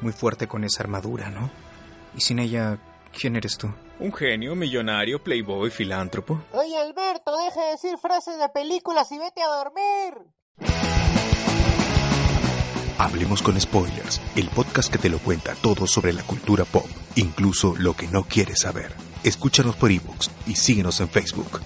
muy fuerte con esa armadura, ¿no? Y sin ella, ¿quién eres tú? Un genio, millonario, playboy, filántropo. Oye, Alberto, deja de decir frases de películas y vete a dormir. Hablemos con Spoilers, el podcast que te lo cuenta todo sobre la cultura pop, incluso lo que no quieres saber. Escúchanos por ebooks y síguenos en Facebook.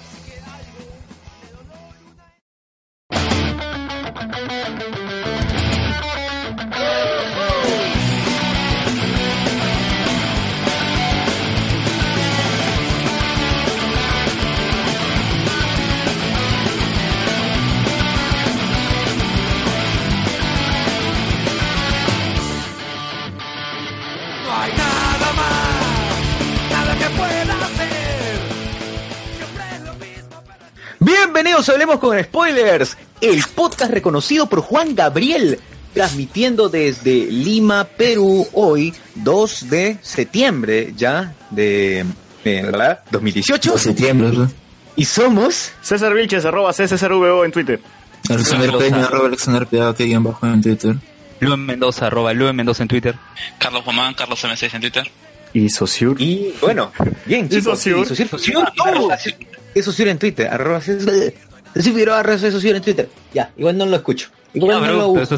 Bienvenidos a Hablemos con Spoilers, el podcast reconocido por Juan Gabriel, transmitiendo desde Lima, Perú, hoy, 2 de septiembre ya de, de ¿verdad? 2018. septiembre, ¿verdad? Y somos César Vilches, arroba CSRVO en Twitter. Alexander Peña, arroba Alexander Piedad, que guion bajo en Twitter. Luen Mendoza, arroba Luen Mendoza en Twitter. Carlos Román, Carlos M6 en Twitter. Y Sociur. y bueno, bien ¿Y Sociur? y Sociur, Sociur. Es Sociur en Twitter, arroba Sociur Figueroa, arroba Sociur en Twitter. Ya, igual no lo escucho. Igual no bro, lo pero eso.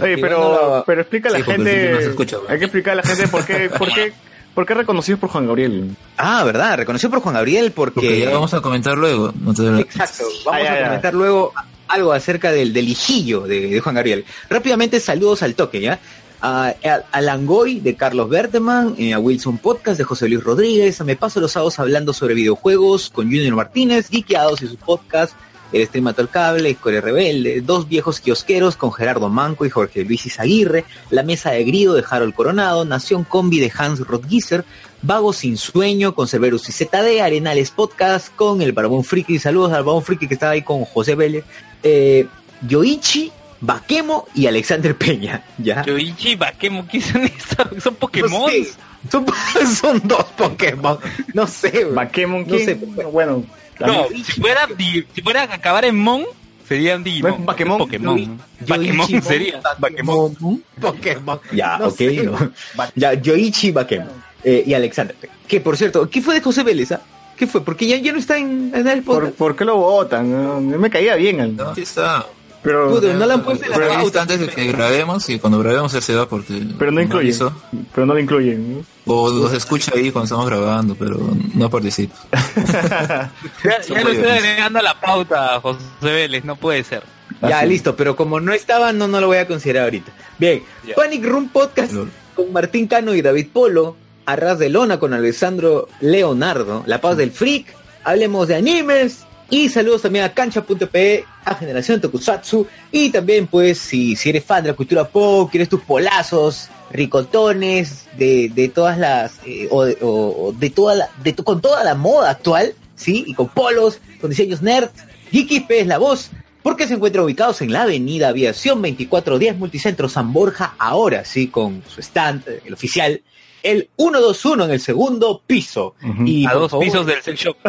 Oye, Igual pero, no lo- pero explica a la Sí, gente. no se escucha, güey. hay que explicar a la gente por qué, por qué, por qué reconocidos por Juan Gabriel. Ah, verdad, reconoció por Juan Gabriel porque... Porque ya vamos a comentar luego. No te... Exacto, vamos Ay, ay, a ay. comentar luego algo acerca del, del hijillo de, de Juan Gabriel. Rápidamente, saludos al toque, ¿ya? A, a, a Langoy de Carlos Berteman, eh, a Wilson Podcast de José Luis Rodríguez, a Me Paso los Sábados hablando sobre videojuegos con Junior Martínez, Geekeados y su podcast, El Stream Mató el Cable, Escoria Rebelde, Dos Viejos Kiosqueros con Gerardo Manco y Jorge Luis Izaguirre, La Mesa de Grido de Harold Coronado, Nación Combi de Hans Rodgiser, Vago Sin Sueño con Cerberus y ZD, Arenales Podcast con el Barbón Friki, saludos al Barbón Friki que estaba ahí con José Vélez, eh, Yoichi, Bakemo y Alexander Peña, ¿ya? Yoichi, Bakemo, ¿qué son esos? ¿Son Pokémon? No sé, son, son dos Pokémon, no sé. Bakemon, No ¿quién? sé, bueno. No, si fuera, si fuera a acabar en Mon, sería un Digimon. Pokémon. Bakemon Yoichi, sería. Bakemon. Pokémon. Ya, No ok. sé. no. Ya, Yoichi Bakemo. Eh, y Alexander. Que por cierto, ¿qué fue de José Vélez? ah? ¿Qué fue? Porque ya, ya no está en, en el ¿Por, podcast. ¿Por qué lo votan? Me caía bien. el- No, sí está. Pero, no le han puesto en la pauta. antes de que grabemos y cuando grabemos él se va porque... pero no incluye. hizo. Pero no lo incluyen. ¿no? O los escucha ahí cuando estamos grabando, pero no participa. Ya, ya lo estoy agregando a la pauta, José Vélez, no puede ser. Ya, Así. listo, pero como no estaba, no, no lo voy a considerar ahorita. Bien, Ya. Panic Room Podcast con Martín Cano y David Polo, Arras de Lona con Alessandro Leonardo, La Paz del Freak, hablemos de animes y saludos también a Cancha.pe, a Generación Tokusatsu y también pues si, si eres fan de la cultura pop, quieres tus polazos, ricotones, de, de todas las, eh, o, de- toda la, de, con toda la moda actual, ¿sí? Y con polos, con diseños nerd, Geeky es la voz, porque se encuentran ubicados en la avenida Aviación 2410 Multicentro San Borja, ahora sí, con su stand, eh, el oficial, el 121 en el segundo piso. Ujú. y a dos favor, pisos del sex shop.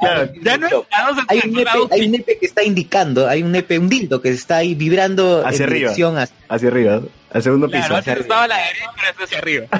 Claro. Ya no hay un, nepe, hay un nepe que está indicando, hay un nepe, un dildo que está ahí vibrando Hacia en arriba. hacia- Hacia arriba, al segundo Claro, piso. antes estaba a la derecha, pero está hacia arriba.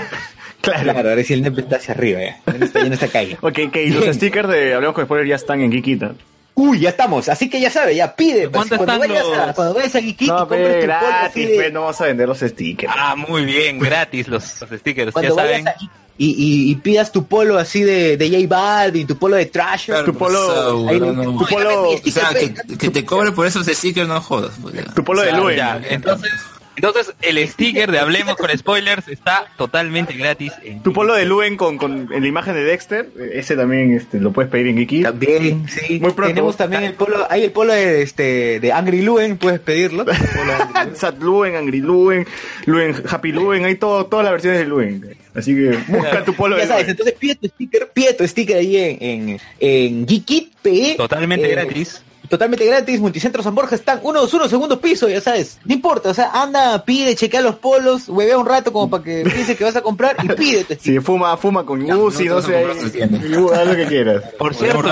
Claro. Claro, ahora sí el nepe está hacia arriba, ya, está, ya no está caído. Ok, ok, y los stickers de Hablamos con Spoiler ya están en Geekita. Uy, ya estamos, así que ya sabe, ya pide. ¿Cuánto cuando, vayas a, cuando vayas a Geekit, No, compres tu polo así gratis, de- no vamos a vender los stickers. Ah, muy bien, gratis los, los stickers, ya cuando vayas saben. a y, y, y pidas tu polo así de, de J Balvin, tu polo de Trash. Claro, Tu polo- pues, ah, ahí no. tu polo- O sea, que, que te cobre por esos stickers no jodas. pues, ya. Tu polo de Luen. ya, Entonces, entonces el sticker de Hablemos con Spoilers está totalmente gratis. En Tu polo de Luen con, con en la imagen de Dexter, ese también este, lo puedes pedir en Geeky. También, sí. Muy pronto. Tenemos también el polo, hay el polo de, este, de Angry Luen, puedes pedirlo. Angry Luen. Sat Luen, Angry Luen, Luen, Happy Luen, hay todo, todas las versiones de Luen. Así que busca tu polo ya de sabes, Luen. entonces pide tu sticker, pide tu sticker ahí en, en, en Geekit PE. Totalmente Eh, gratis. Totalmente gratis, Multicentro San Borja están uno, uno, segundo piso, ya sabes. No importa, o sea, anda, pide, chequea los polos, huevea un rato como para que piense que vas a comprar y pide tu Si fuma, fuma con Uzi, no no, sé, haz lo que quieras. Por cierto,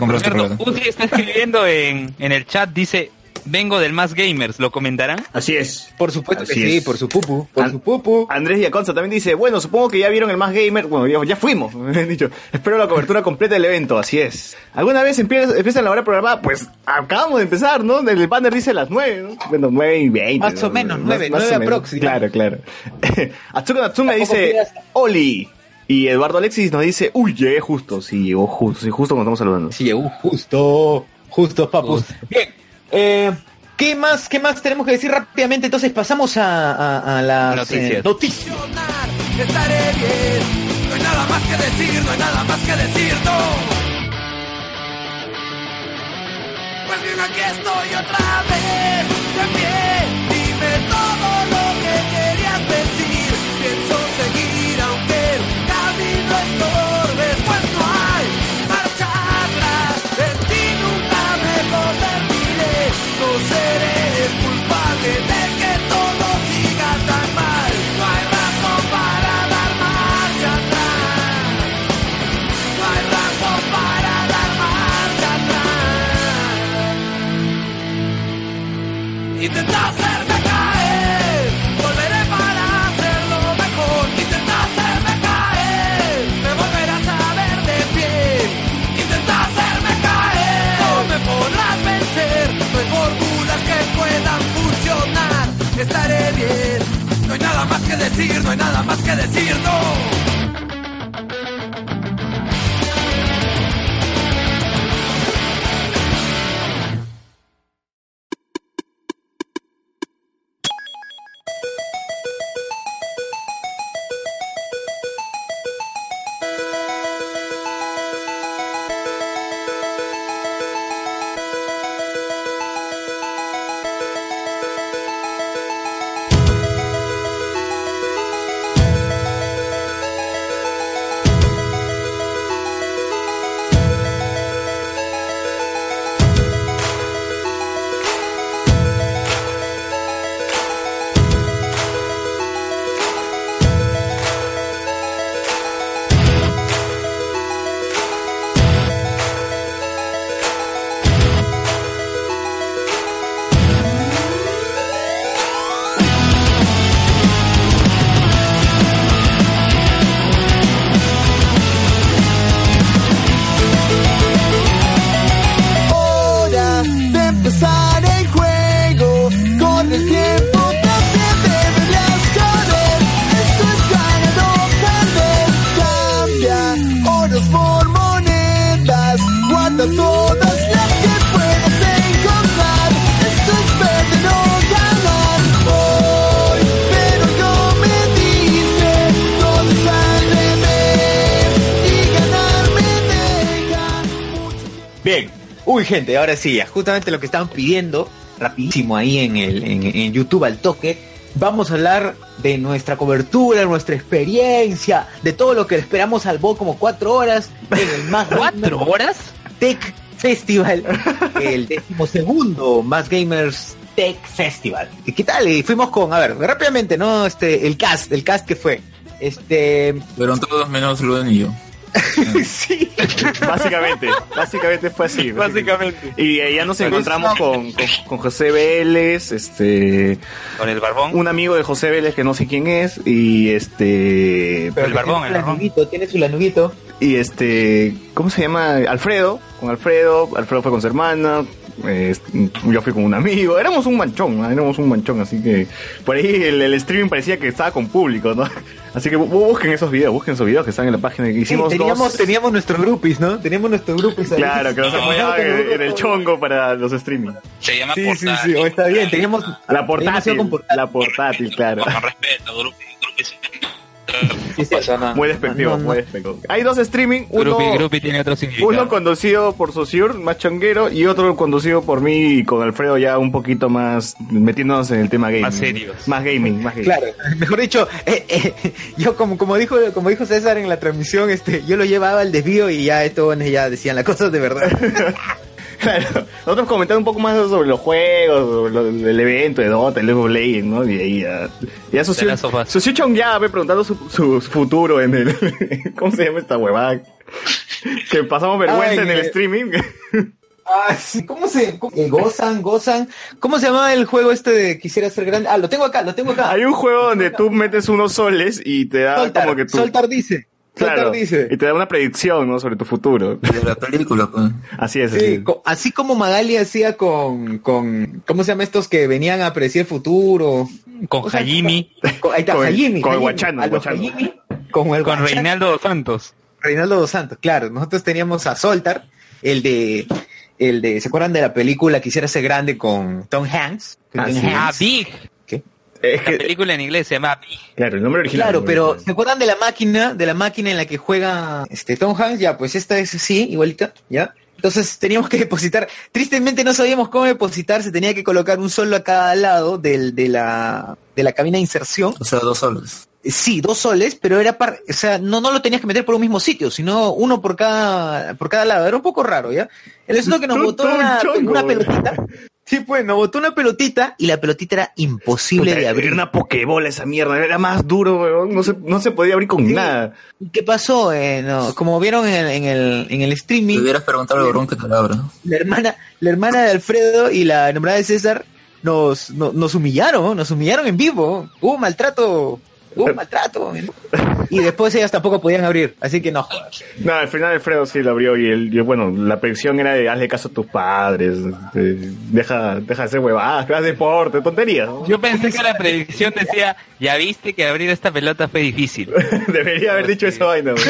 por cierto. Uzi está escribiendo en, en el chat, dice, vengo del Más Gamers, ¿lo comentarán? Así es. Por supuesto Así que sí, por su pupu, por An- su pupu. Andrés Yaconza también dice, bueno, supongo que ya vieron el más gamer, bueno, ya, ya fuimos, me han dicho, espero la cobertura completa del evento, así es. ¿Alguna vez empieza, empieza la hora programada? Pues acabamos de empezar, ¿no? El banner dice las nueve, ¿no? Bueno, nueve y veinte. Más o ¿no? menos, nueve, Más- más nueve o menos. aprox, digamos. Claro, claro. Atsuko Natsume dice, pidas- Oli. Y Eduardo Alexis nos dice, uy, llegué justo, sí, llegó justo, sí, justo cuando estamos saludando. Sí, uh, justo, justo, papus. Bien, eh, ¿qué más, qué más tenemos que decir rápidamente? Entonces pasamos a, a, a las Noticias. eh, noticias. Estaré bien, no hay nada más que decir, no hay nada más que decir, no. Pues bien, aquí estoy otra vez, de pie, dime todo need the nothing. Gente, ahora sí, justamente lo que estaban pidiendo, rapidísimo ahí en, el, en, en YouTube al toque, vamos a hablar de nuestra cobertura, nuestra experiencia, de todo lo que esperamos al Bo como cuatro horas en el más ¿Cuatro horas? Tech Festival, el decimosegundo Más Gamers Tech Festival. ¿Y qué tal? Y fuimos con, a ver, rápidamente, ¿no? Este, el cast, el cast que fue. Este, Fueron todos menos Luden y yo. sí. Básicamente, básicamente fue así. Básicamente. Y ya nos encontramos con, con, con José Vélez, este, Con el barbón. un amigo de José Vélez que no sé quién es, y este, el barbón, tiene el barbón. lanuguito, tiene su lanuguito. y este, ¿cómo se llama? Alfredo, con Alfredo, Alfredo fue con su hermana, eh, yo fui con un amigo, éramos un manchón, ¿no? éramos un manchón, así que por ahí el, el streaming parecía que estaba con público, ¿no? Así que bu- busquen esos videos, busquen esos videos que están en la página. Hicimos Sí, teníamos, dos. teníamos nuestros groupies, ¿no? Teníamos nuestros groupies ahí. Claro, que nos No, apoyaban en, en el chongo para los streaming. Se llama Sí, sí, portátil. sí, o está bien, teníamos... La portátil, con portátil. la portátil, claro. Con respeto, grupo, grupo Sí, sí, Muy despectivo, no, no. muy despectivo. Hay dos streaming, uno, tiene otro uno conducido por Sociur, más chonguero, y otro conducido por mí y con Alfredo ya un poquito más metiéndonos en el tema gaming. Más serios. Más gaming, más gaming. Claro, mejor dicho, eh, eh, yo como, como dijo como dijo César en la transmisión, este, yo lo llevaba al desvío y ya estos ya decían las cosas de verdad. Claro. Nosotros comentando un poco más sobre los juegos, sobre lo- el evento de Dota, el League of Legends, ¿no? Y ahí ya, ya Sociur, Last of Us. Sociur Chong ya ve preguntando su, su futuro en el, ¿cómo se llama esta huevada? Que pasamos vergüenza Ay, en el eh. streaming. Ah, sí, ¿cómo se cómo- eh, gozan, gozan? ¿Cómo se llamaba el juego este de quisiera ser grande? Ah, lo tengo acá, lo tengo acá. Hay un juego donde tú metes unos soles y te da Soltar, como que tú... Soltar dice. Claro, Soltar dice. y te da una predicción, ¿no? Sobre tu futuro. De la película, pues. Así es, Sí, así. co- así como Magali hacía con, con, ¿cómo se llama estos que venían a predecir el futuro? Con Hajimi, Con, ahí está, Con- Hajimi, con. Guachano, con el con. Reinaldo dos Santos. Reinaldo dos Santos, claro. Nosotros teníamos a Soltar, el de, el de, ¿se acuerdan de la película Quisiera ser grande con Tom Hanks? Ah, Tom sí. Ah, Hanks. Big. Es La que, película en inglés se llama claro, el nombre original. Claro, pero ¿se acuerdan de la máquina, de la máquina en la que juega este Tom Hanks? Ya, pues esta es así, igualita, ¿ya? Entonces teníamos que depositar, tristemente no sabíamos cómo depositar, se tenía que colocar un solo a cada lado del, de la, de la cabina de inserción. O sea, dos soles. Sí, dos soles, pero era par, o sea, no, no lo tenías que meter por un mismo sitio, sino uno por cada, por cada lado. Era un poco raro, ¿ya? El asunto es que nos botó una, chongo, una pelotita. Sí, pues, nos botó una pelotita y la pelotita era imposible Puta, de abrir. Era una pokebola esa mierda, era más duro, weón. No se, no se podía abrir con Sí. nada. ¿Qué pasó? Eh, no, como vieron en el, en el, en el Te streaming, hubieras preguntado al Borón que te la abra. ¿no? la hermana, la hermana de Alfredo y la enamorada de César nos, no- nos humillaron, ¿no? nos humillaron en vivo. Hubo maltrato, hubo maltrato. Y después ellas tampoco podían abrir, así que no jodas. No, al final Alfredo sí lo abrió y él, y bueno, la predicción era de hazle caso a tus padres, de- deja, deja de hacer huevadas, haz deporte, tonterías. ¿no? Yo pensé que la predicción decía, ya viste que abrir esta pelota fue difícil. Debería haber dicho esa vaina.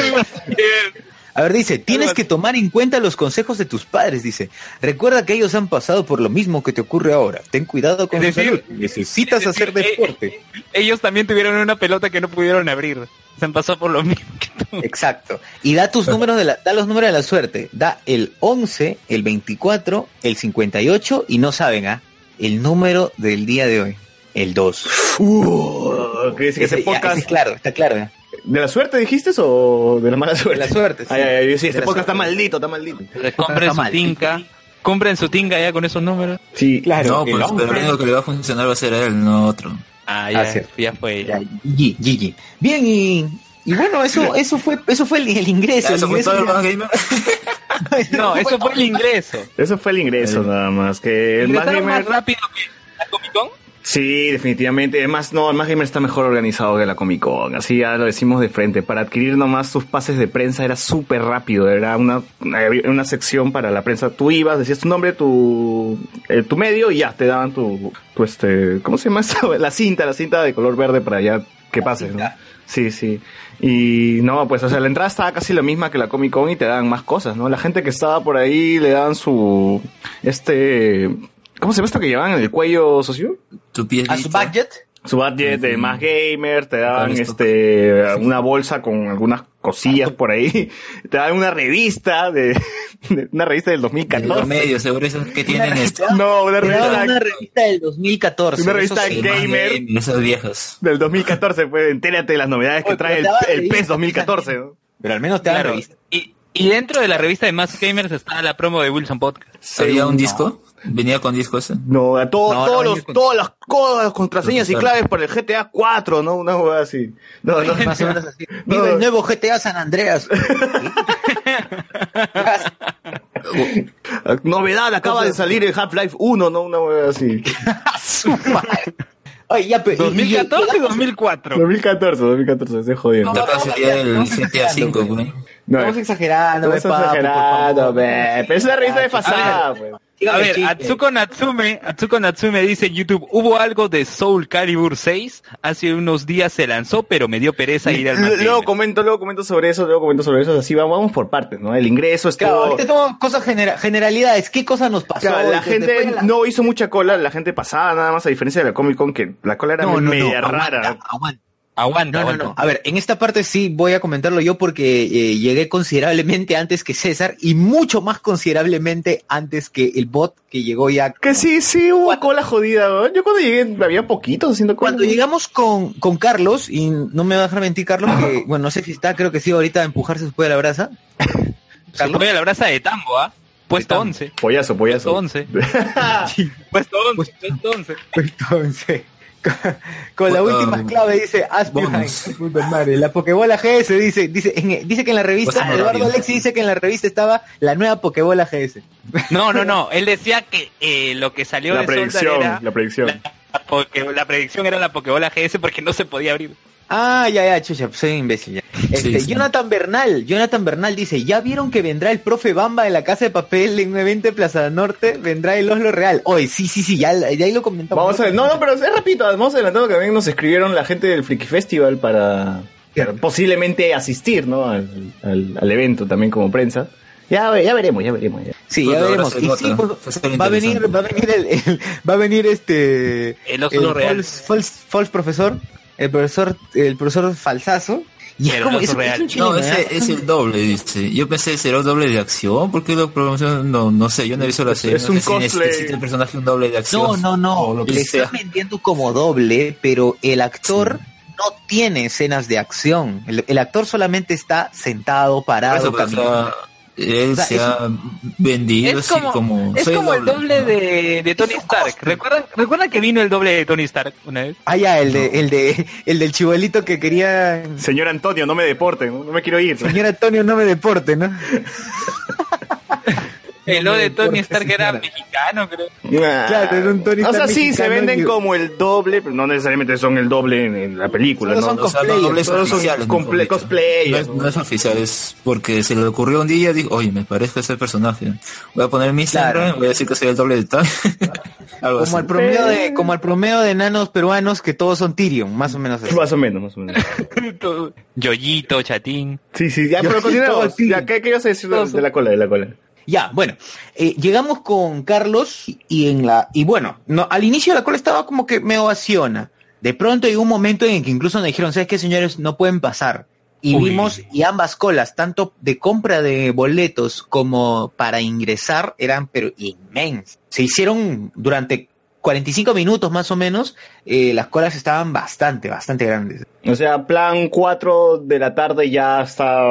A ver, dice, tienes que tomar en cuenta los consejos de tus padres, dice. Recuerda que ellos han pasado por lo mismo que te ocurre ahora. Ten cuidado con Es tu decir, salud. Necesitas es decir, hacer deporte. Ellos también tuvieron una pelota que no pudieron abrir. Se han pasado por lo mismo que tú. Exacto. Y da tus números de la, da los números de la suerte. Da el 11, el 24, el 58 y no saben, ¿ah? El número del día de hoy. El 2. Uh, que dice que ese Ese- ya, podcast. ese claro, está claro. ¿eh? ¿De la suerte dijiste o de la mala suerte? De la suerte, sí. Ay, ay, ay, sí, este podcast está maldito, está maldito. Compren su tinca. Compren su tinga ya con esos números. Sí, Claro. no, el pues, pero 11. lo único que le va a funcionar va a ser a él, no a otro. Ah, Ah, ya, cierto. ya fue. Ya, GG, GG. Bien, y, y bueno, eso, eso fue, eso fue el, el ingreso. Ya, el ¿Eso fue todo el ya- más gamer? No, eso fue el ingreso. Eso fue el ingreso nada más. Que el más ¿Ingresaron más gamer. rápido que la Comic Con? Sí, definitivamente. Además, no, el gamer está mejor organizado que la Comic Con. Así ya lo decimos de frente. Para adquirir nomás sus pases de prensa era súper rápido. Era una, una sección para la prensa. Tú ibas, decías tu nombre, tu, eh, tu medio y ya te daban tu, tu este, ¿cómo se llama eso? La cinta, la cinta de color verde para ya que pases, ¿no? Sí, sí. Y no, pues, o sea, la entrada estaba casi la misma que la Comic Con y te daban más cosas, ¿no? La gente que estaba por ahí le daban su, este, ¿cómo se llama esto que llevaban en el cuello, socio? Tu piel A su budget. Su budget de más gamer, te dan Listo. este una bolsa con algunas cosillas por ahí, te dan una revista de, de- una revista del Los 2014. medios, seguro esos que tienen esto. No, una daban revista una revista del 2014. Una revista eso gamer. Esas viejas. del 2014, pues entérate de las novedades que Oye, trae el, daban el PES 2014. ¿no? Pero al menos te dan Claro. revista. Y, y dentro de la revista de Más Gamers está la promo de Wilson Podcast. ¿Había un disco? ¿Venía con disco ese? No, a todo- No, todos los, con- todas las, todas las contraseñas y claves para el GTA 4, ¿no? Una hueá así. No, no. Más o menos así. No. Viva el nuevo GTA San Andreas. Novedad, acaba de salir el Half-Life 1, ¿no? Una hueá así. Oye, ya, pero. y- y- 2014 y 2004. 2014, 2014, estoy jodiendo. Acá sería el GTA V, güey. No, Estamos exagerando, Estás ve, papu, por exagerando. Pero es una revista de fasada, pues. A ver, chiste. Atsuko Natsume, Atsuko Natsume dice en YouTube, hubo algo de Soul Calibur 6, hace unos días se lanzó, pero me dio pereza ir al Más Luego Gamer". comento, luego comento sobre eso, luego comento sobre eso, así vamos, vamos por partes, ¿no? El ingreso Claro, estuvo... ahorita tengo cosas genera- generalidades. ¿Qué cosa nos pasó? Claro, la gente la- no hizo mucha cola, la gente pasaba nada más, a diferencia de la Comic Con, que la cola era No, no, no, media aguanta, rara. aguanta. Aguanta, No, no, aguanta. no. A ver, en esta parte sí voy a comentarlo yo porque eh, llegué considerablemente antes que César y mucho más considerablemente antes que el bot que llegó ya. Que sí, sí, hubo cola jodida, ¿no? Yo cuando llegué había poquitos haciendo cola. Cuando llegamos con, con Carlos, y no me va a dejar mentir Carlos, que bueno, no sé si está, creo que sí, ahorita a empujarse después de la brasa. Se Carlos. pone la brasa de tambo, ¿ah? Puesto De tambo. 11. Pollazo, Puesto pollazo. 11. Puesto 11. Puesto 11. Con la última clave dice madre, La Pokebola GS dice, dice, en- dice que en la revista, Pues, Eduardo. Alexi dice que en la revista estaba la nueva Pokebola GS. No, no, no. Él decía que eh, lo que salió La de predicción, era la predicción. la, la predicción era la Pokebola GS porque no se podía abrir. Ah, ya, ya, chucha, pues soy un imbécil ya. Este, sí. Jonathan Bernal, Jonathan Bernal dice, ¿ya vieron que vendrá el profe Bamba de la Casa de Papel en un evento de Plaza Norte? Vendrá el Oslo Real. Oye, sí, sí, sí, ya, ya ahí lo comentamos. Vamos a ver, no, no, pero es rápido, vamos adelantando que también nos escribieron la gente del Freaky Festival para, para posiblemente asistir, ¿no? Al, al- al evento también como prensa. Ya, ya veremos, ya veremos. ya. Sí, Pues ya ahora veremos. Y sí, pues, va a ser va a venir, va a venir el, el- va a venir este El Oslo Real. false, false, false profesor, el profesor, el profesor falsazo. Y es como el es, No, ese ¿eh? es el doble, dice. Yo pensé que será un doble de acción, porque la promoción, no, no sé, yo no he visto la serie. es no un sé si necesita el personaje un doble de acción. No, no, no. o lo que Le sea. están vendiendo como doble, pero el actor no tiene escenas de acción. El, el actor solamente está sentado, parado, caminando. Él O sea, se es- ha vendido Es así como, como... es como el doble ¿no? de, de Tony Stark. ¿Recuerdan, ¿Recuerdan que vino el doble de Tony Stark una vez? Ah, ya, el de, el de, el del chibolito que quería, Señor Antonio, no me deporten, no, no me quiero ir. señor Antonio, no me deporte, ¿no? El No lo de Tony Stark era mexicano, creo. Claro, era un Tony O sea, Stark sí, se venden y- como el doble, pero no necesariamente son el doble en, en la película, Solo ¿no? son O sea, no, cosplayers, son oficiales, dicho. cosplayers, No es, ¿no? no es oficial, es porque se le ocurrió un día, dijo, oye, me parezco a ese personaje. Voy a poner mi Claro. Instagram, voy a decir que soy el doble de tal. Algo Como así. el promedio de, como el promedio de enanos peruanos que todos son Tyrion, más o menos así. Más o menos, más o menos. Yoyito, Chatín. Sí, sí, ya, Yo- pero continuamos. ¿qué, qué ibas a decir de la cola, de la cola? Ya, bueno, eh, llegamos con Carlos y- en la y bueno, no, al inicio la cola estaba como que me ovaciona. De pronto llegó un momento en el que incluso nos dijeron, ¿sabes qué, señores? No pueden pasar. Y Uy. vimos, y ambas colas, tanto de compra de boletos como para ingresar, eran pero inmensas. Se hicieron durante 45 minutos más o menos, eh, las colas estaban bastante, bastante grandes. O sea, plan 4 de la tarde ya está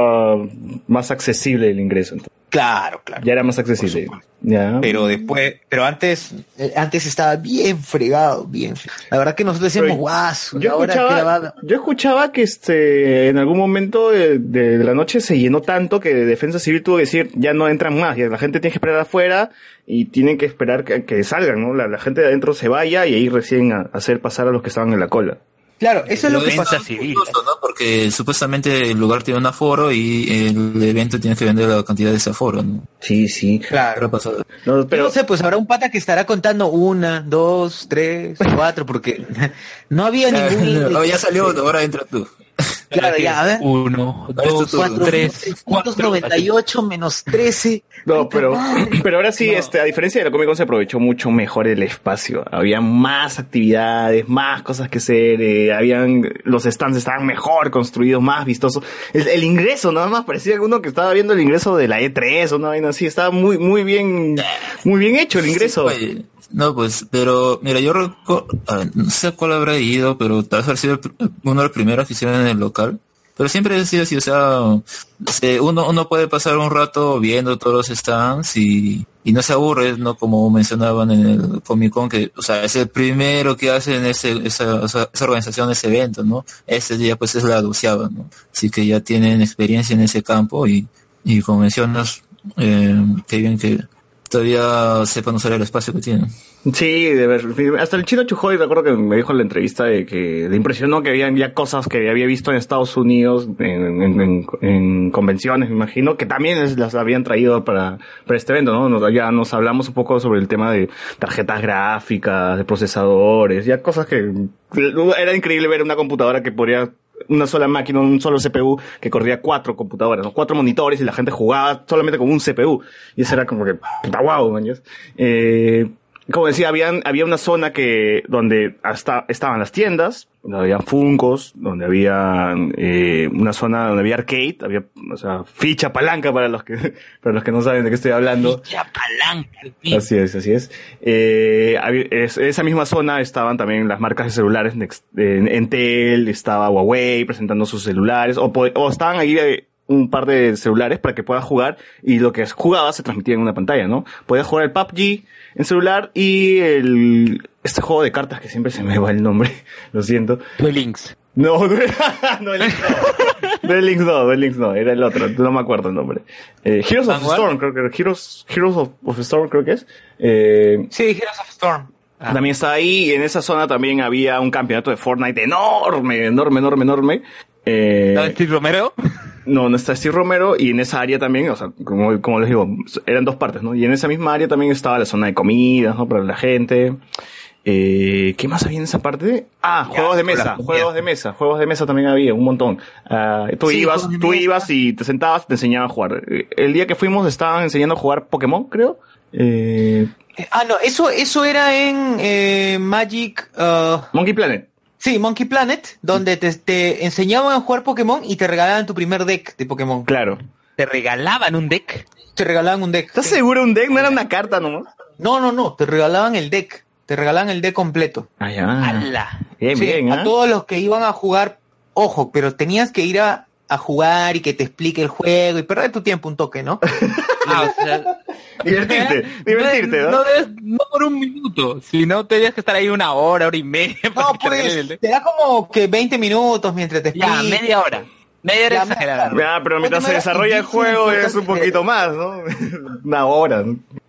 más accesible el ingreso. entonces. Claro, claro. Ya era más accesible. Ya. Pero después, pero antes, eh, antes estaba bien fregado, bien. fregado. La verdad que nosotros decíamos, guau, Yo que la escuchaba, va- yo escuchaba que este en algún momento de, de- de la noche se llenó tanto que Defensa Civil tuvo que decir ya no entran más, ya la gente tiene que esperar afuera y tienen que esperar que, que salgan, ¿no? La, la gente de adentro se vaya y ahí recién a- hacer pasar a los que estaban en la cola. Claro, eso es lo Pero que es pasa. Justo, ¿no? Porque supuestamente el lugar tiene un aforo y el evento tiene que vender la cantidad de ese aforo, ¿no? Sí, sí. Claro. Pasado. No, Pero, pero no sé, pues habrá un pata que estará contando una, dos, tres, cuatro, porque no había ningún. Oh, ya salió, ahora entra tú. Claro, ya, a ver. Uno, Ahora es tu dos, turno. Cuatro, tres, cuatro. 398 menos 13. No, pero, pero ahora sí, este, a diferencia de la Comic Con se aprovechó mucho mejor el espacio. Había más actividades, más cosas que hacer, eh, habían, los stands estaban mejor construidos, más vistosos. El, el ingreso, nada más parecía uno que estaba viendo el ingreso de la E3 o una vaina así. Estaba muy, muy bien, muy bien hecho el ingreso. Sí, no, pues, pero, mira, yo recuerdo, no sé cuál habrá ido, pero tal vez habrá sido uno de los primeros que hicieron en el local. Pero siempre ha sido así, o sea, se- uno, uno puede pasar un rato viendo todos los stands y, y no se aburre, ¿no? Como mencionaban en el Comic Con, que, o sea, es el primero que hacen ese, esa, esa, organización, ese evento, ¿no? Ese día pues es la doceava, ¿no? Así que ya tienen experiencia en ese campo y, y como mencionas, eh, bien que todavía sepan usar el espacio que tienen. Sí, de ver, hasta el chino Chujoy recuerdo que me dijo en la entrevista de que le impresionó que habían ya cosas que había visto en Estados Unidos en, en- en- en convenciones, me imagino, que también las habían traído para, para este evento, ¿no? Ya nos hablamos un poco sobre el tema de tarjetas gráficas, de procesadores, ya cosas que era increíble ver una computadora que podría una sola máquina, un solo CPU que corría cuatro computadoras, cuatro monitores y la gente jugaba solamente con un CPU. Y eso era como que, wow. Eh, como decía, habían, había una zona que, donde hasta estaban las tiendas, donde habían funcos, donde había eh, una zona donde había arcade, había, o sea, ficha palanca para los que, para los que no saben de qué estoy hablando. Ya palanca. Así es, así es. Eh, había- es- esa misma zona estaban también las marcas de celulares, Next- eh, Entel, estaba Huawei presentando sus celulares, o, o estaban ahí eh, un par de celulares para que puedas jugar y lo que jugabas se transmitía en una pantalla, ¿no? Podías jugar el PUBG en celular y el, este juego de cartas que siempre se me va el nombre, lo siento. Duel Links. No, no el Links no. Duel Links no, Duel Links no, era el otro, no me acuerdo el nombre. Eh, Heroes of. Storm, creo que era, Heroes, Heroes of, Storm creo que es. Eh, Sí, Heroes of Storm. También estaba ahí y en esa zona también había un campeonato de Fortnite enorme, enorme, enorme, enorme. Eh, ¿No, Steve Romero? no, no está Steve Romero y en esa área también, o sea, como, como les digo, eran dos partes, ¿no? Y en esa misma área también estaba la zona de comidas, ¿no? Para la gente. Eh, ¿Qué más había en esa parte? Ah, juegos de mesa, juegos de mesa, juegos de mesa también había, un montón. Ah, tú Sí, ibas, tú ibas y te sentabas, te enseñaban a jugar. Eh, El día que fuimos estaban enseñando a jugar Pokémon, creo. Eh, Ah, no, eso, eso era en eh, Magic... ah, Monkey Planet. Sí, Monkey Planet, donde te, te enseñaban a jugar Pokémon y te regalaban tu primer deck de Pokémon. Claro. ¿Te regalaban un deck? Te regalaban un deck. ¿Estás sí. seguro un deck? No era una carta nomás. No, no, no, te regalaban el deck. Te regalaban el deck completo. Ah, ya. ¡Hala! Bien, Sí, bien, a ¿ah? todos los que iban a jugar, ojo, pero tenías que ir a, a jugar y que te explique el juego y perder tu tiempo un toque, ¿no? Ah, o sea, Divertirte, divertirte, ¿no? No, debes- no por un minuto, sino tenías que estar ahí una hora, hora y media. No, te pues, te da como que 20 minutos mientras te Ya, media hora. Media hora exagerada. Ah, pero mientras se desarrolla el juego es un poquito más, ¿no? Una hora.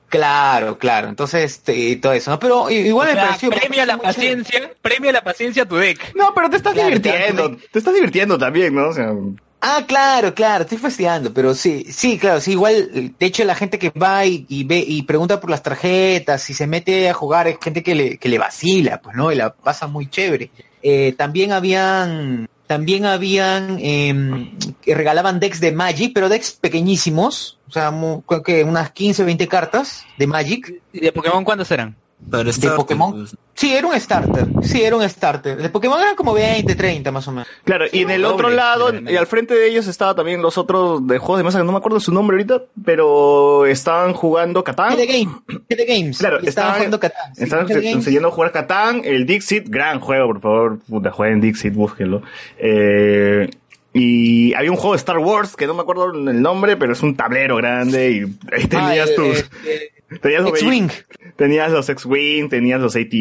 Claro, claro. Entonces, este, todo eso, ¿no? Pero igual O me sea, pareció. premia la paciencia, premia la paciencia a tu deck. No, pero te estás Claro, divirtiendo. claro. Te estás divirtiendo también, ¿no? O sea, Ah, claro, claro, estoy fastidiando, pero sí, sí, claro, sí, igual, de hecho la gente que va y, ve y pregunta por las tarjetas y se mete a jugar es gente que le, que le vacila, pues, ¿no? Y la pasa muy chévere. Eh, también habían, también habían, eh, que regalaban decks de Magic, pero decks pequeñísimos, o sea, creo que unas 15, 20 cartas de Magic. ¿Y de Pokémon cuántos eran? Para estar, Pokémon? pues, Sí, era un starter, sí, era un starter. De Pokémon eran como 20, 30 más o menos. claro, y en el doble, otro lado, y al frente de ellos estaba también los otros de juegos de mesa, que no me acuerdo su nombre ahorita, pero estaban jugando Catán. GD Game, GD Games. Claro, y estaban jugando Catán. sí, Estaban enseñando a jugar Catán, el Dixit, gran juego, por favor, puta, jueguen Dixit, búsquenlo. Eh, y había un juego de Star Wars, que no me acuerdo el nombre, pero es un tablero grande y ahí Ah, tenías tus... tenías los X-Wing. Tenías los X-Wing, tenías los AT,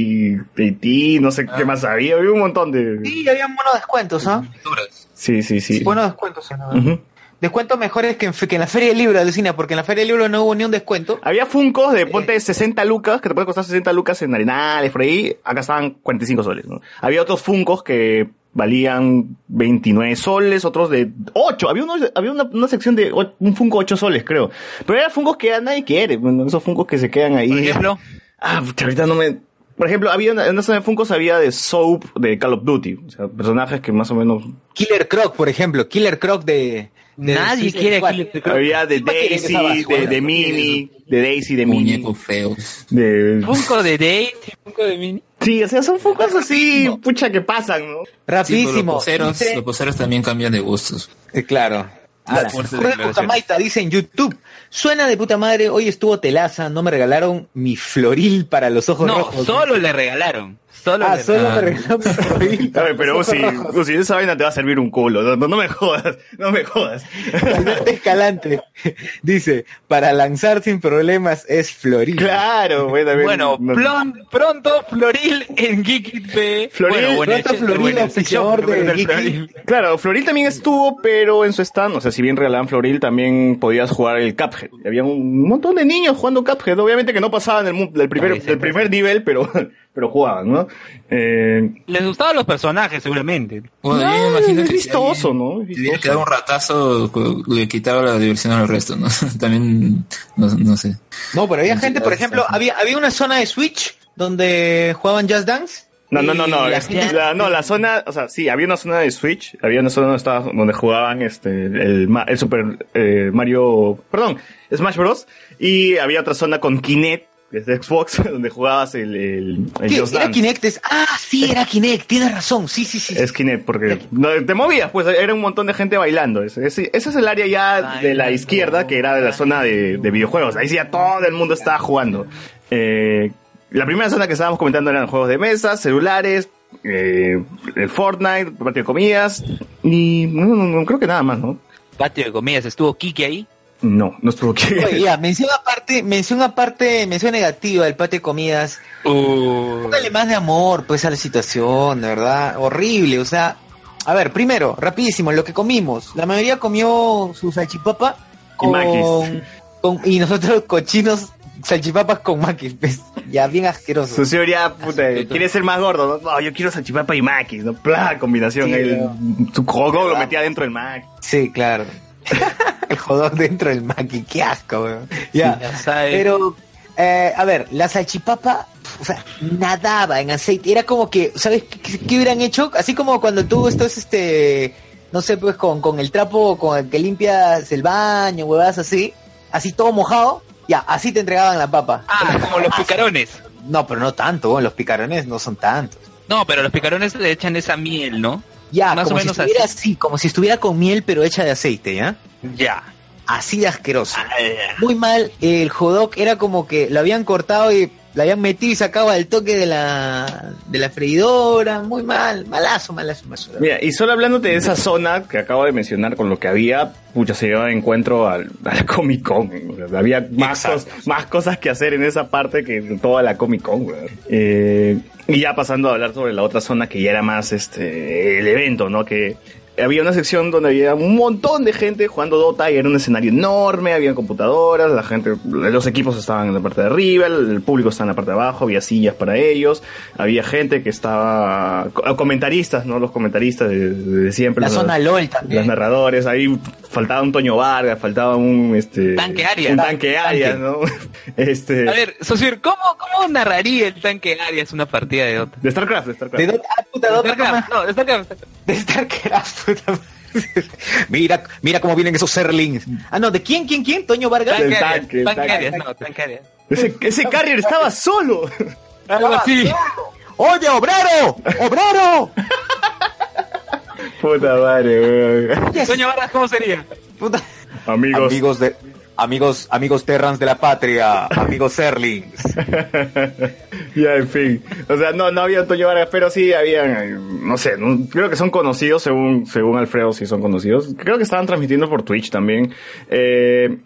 AT, no sé qué más había, había un montón de... Sí, había buenos descuentos, ¿ah? miniaturas. Sí, sí, sí. Buenos descuentos. ¿no? Ujú. Descuentos mejores que en, que en la Feria del Libro de cine, porque en la Feria del Libro no hubo ni un descuento. Había Funcos de ponte 60 lucas, que te puede costar 60 lucas en Arenales, por ahí. Acá estaban 45 soles, ¿no? Había otros Funcos que valían 29 soles, otros de 8. Había, uno, había una, una sección de un Funko 8 soles, creo. Pero eran Funcos que nadie quiere, bueno, esos Funcos que se quedan ahí. Por ejemplo, Ah, ahorita no me... Por ejemplo, había una, en una zona de Funcos había de Soap de Call of Duty. O sea, personajes que más o menos... Killer Croc, por ejemplo. Killer Croc de... de nadie quiere. Killer Croc. Había de ¿Quién va a querer Daisy, de, de Mini, de Daisy, de Mini. Muñecos feos. De... Funko de Date, Funko de Mini. Sí, o sea, son Funkos así, pucha, que pasan, ¿no? Sí, pero los Rapidísimo. poseros, Dice- los poseros también cambian de gustos. Eh, claro. Jorge declaraciones. Putamaita dice en YouTube, suena de puta madre, hoy estuvo telaza, no me regalaron mi floril para los ojos No, rojos. solo le regalaron. Solo Ah, le solo me regalaron. regalaron mi floril. A para ver, pero Uzi. Uzi, esa vaina te va a servir un culo. No, no, no me jodas, no me jodas. Alberto Escalante dice, para lanzar sin problemas es floril. Claro, güey, también. Bueno, no- plon- pronto Floril en Geekit P. Floril, bueno, bueno, pronto Floril, bueno, oficiador de. Floril. Claro, Floril también estuvo, pero en su stand, o sea, si bien regalaban Floril, también podías jugar el Cuphead. Había un montón de niños jugando Cuphead, obviamente que no pasaban del, mu- del primer, del primer nivel, pero, pero jugaban, ¿no? Eh, Les gustaban los personajes, seguramente. Bueno, yo no, me imagino es que si vistoso, alguien ¿no? Es tuviera vistoso. que dar un ratazo, le quitaba la diversión al resto, ¿no? También, no, no sé. No, pero había gente, por sí, ejemplo, había, había una zona de Switch donde jugaban Just Dance. No, no, no, no. la no, la zona, o sea, sí, había una zona de Switch, había una zona donde, estaba, donde jugaban este, el, Ma- el Super eh, Mario, perdón, Smash Bros. Y había otra zona con Kinect, que es de Xbox, donde jugabas el, el, el ¿Qué? Just ¿Era. Kinect? Es- Ah, sí, era Kinect, tienes razón, sí, sí, sí. Es Kinect, porque no, te movías, pues era un montón de gente bailando. Ese, ese- ese es el área ya de la izquierda, que era de la zona de, de videojuegos. Ahí sí ya todo el mundo estaba jugando. Eh, la primera zona que estábamos comentando eran juegos de mesa, celulares, eh, el Fortnite, patio de comidas, y no, no, no, creo que nada más, ¿no? patio de comidas, ¿estuvo Kike ahí? No, no estuvo aquí. Oye, ya, mención aparte, mención aparte, mención negativa del patio de comidas. Uh, Póngale más de amor, pues, a la situación, de verdad. Horrible, o sea. A ver, primero, rapidísimo, lo que comimos. La mayoría comió su salchipapa Y con, maquis. con- y nosotros cochinos salchipapas con maquis, pues, ya bien asqueroso. Su señoría, puta, quiere ser más gordo, ¿no? No, yo quiero salchipapa y maquis, ¿no? Pla, combinación. Sí, ahí, su cogo lo metía dentro del maquis. Sí, claro. el jodón dentro del maqui, qué asco, weón. Ya, pero, eh, a ver, la salchipapa, o sea, nadaba en aceite. Era como que, ¿sabes qué, qué- qué hubieran hecho? Así como cuando tú estás, este, no sé, pues con, con el trapo con el que limpias el baño, huevadas así, así todo mojado, ya, así te entregaban la papa. Ah, como los picarones. No, pero no tanto, los picarones no son tantos. No, pero los picarones le echan esa miel, ¿no? Ya, Más como o si estuviera así. así, como si estuviera con miel pero hecha de aceite, ¿ya? Ya. así de asqueroso. Ah, Muy mal, el hot era como que lo habían cortado y lo habían metido y sacaba el toque de la, de la freidora, muy mal, malazo, malazo, malazo. Mira, y solo hablándote de esa zona que acabo de mencionar con lo que había, pucha, se llevaba de encuentro al, a la Comic Con. o sea, había más, cos- más cosas que hacer en esa parte que en toda la Comic Con. weón. Eh, y ya pasando a hablar sobre la otra zona que ya era más este el evento, ¿no? Que había una sección donde había un montón de gente jugando Dota y era un escenario enorme, había computadoras, la gente, los equipos estaban en la parte de arriba, el, el público estaba en la parte de abajo, había sillas para ellos, había gente que estaba, co- comentaristas, ¿no? Los comentaristas de, de siempre. La los- zona LOL también. Los narradores, ahí faltaba un Toño Vargas, faltaba un, este... Tanque Arias. Un tanque Arias. ¿no? Este... A ver, Sosir, ¿cómo, ¿cómo narraría el tanque Arias una partida de Dota? De StarCraft, de StarCraft. De Dota, ah, puta, De Dota, StarCraft, no, de StarCraft. de StarCraft. Mira, mira cómo vienen esos serlings. Ah, no, ¿de quién, quién, quién? ¿Toño Vargas? Del Tanque no, ese carrier estaba solo. Algo así. ¡Oye, obrero! ¡Obrero! Puta madre, weón. Toño Vargas, ¿cómo sería? Puta. Amigos. Amigos de... Amigos, amigos Terrans de la patria, amigos Serlings. ya, en fin. O sea, no, no había Antonio Vargas, pero sí habían, eh, no sé, no- creo que son conocidos, según, según Alfredo, sí son conocidos. Creo que estaban transmitiendo por Twitch también. Eh,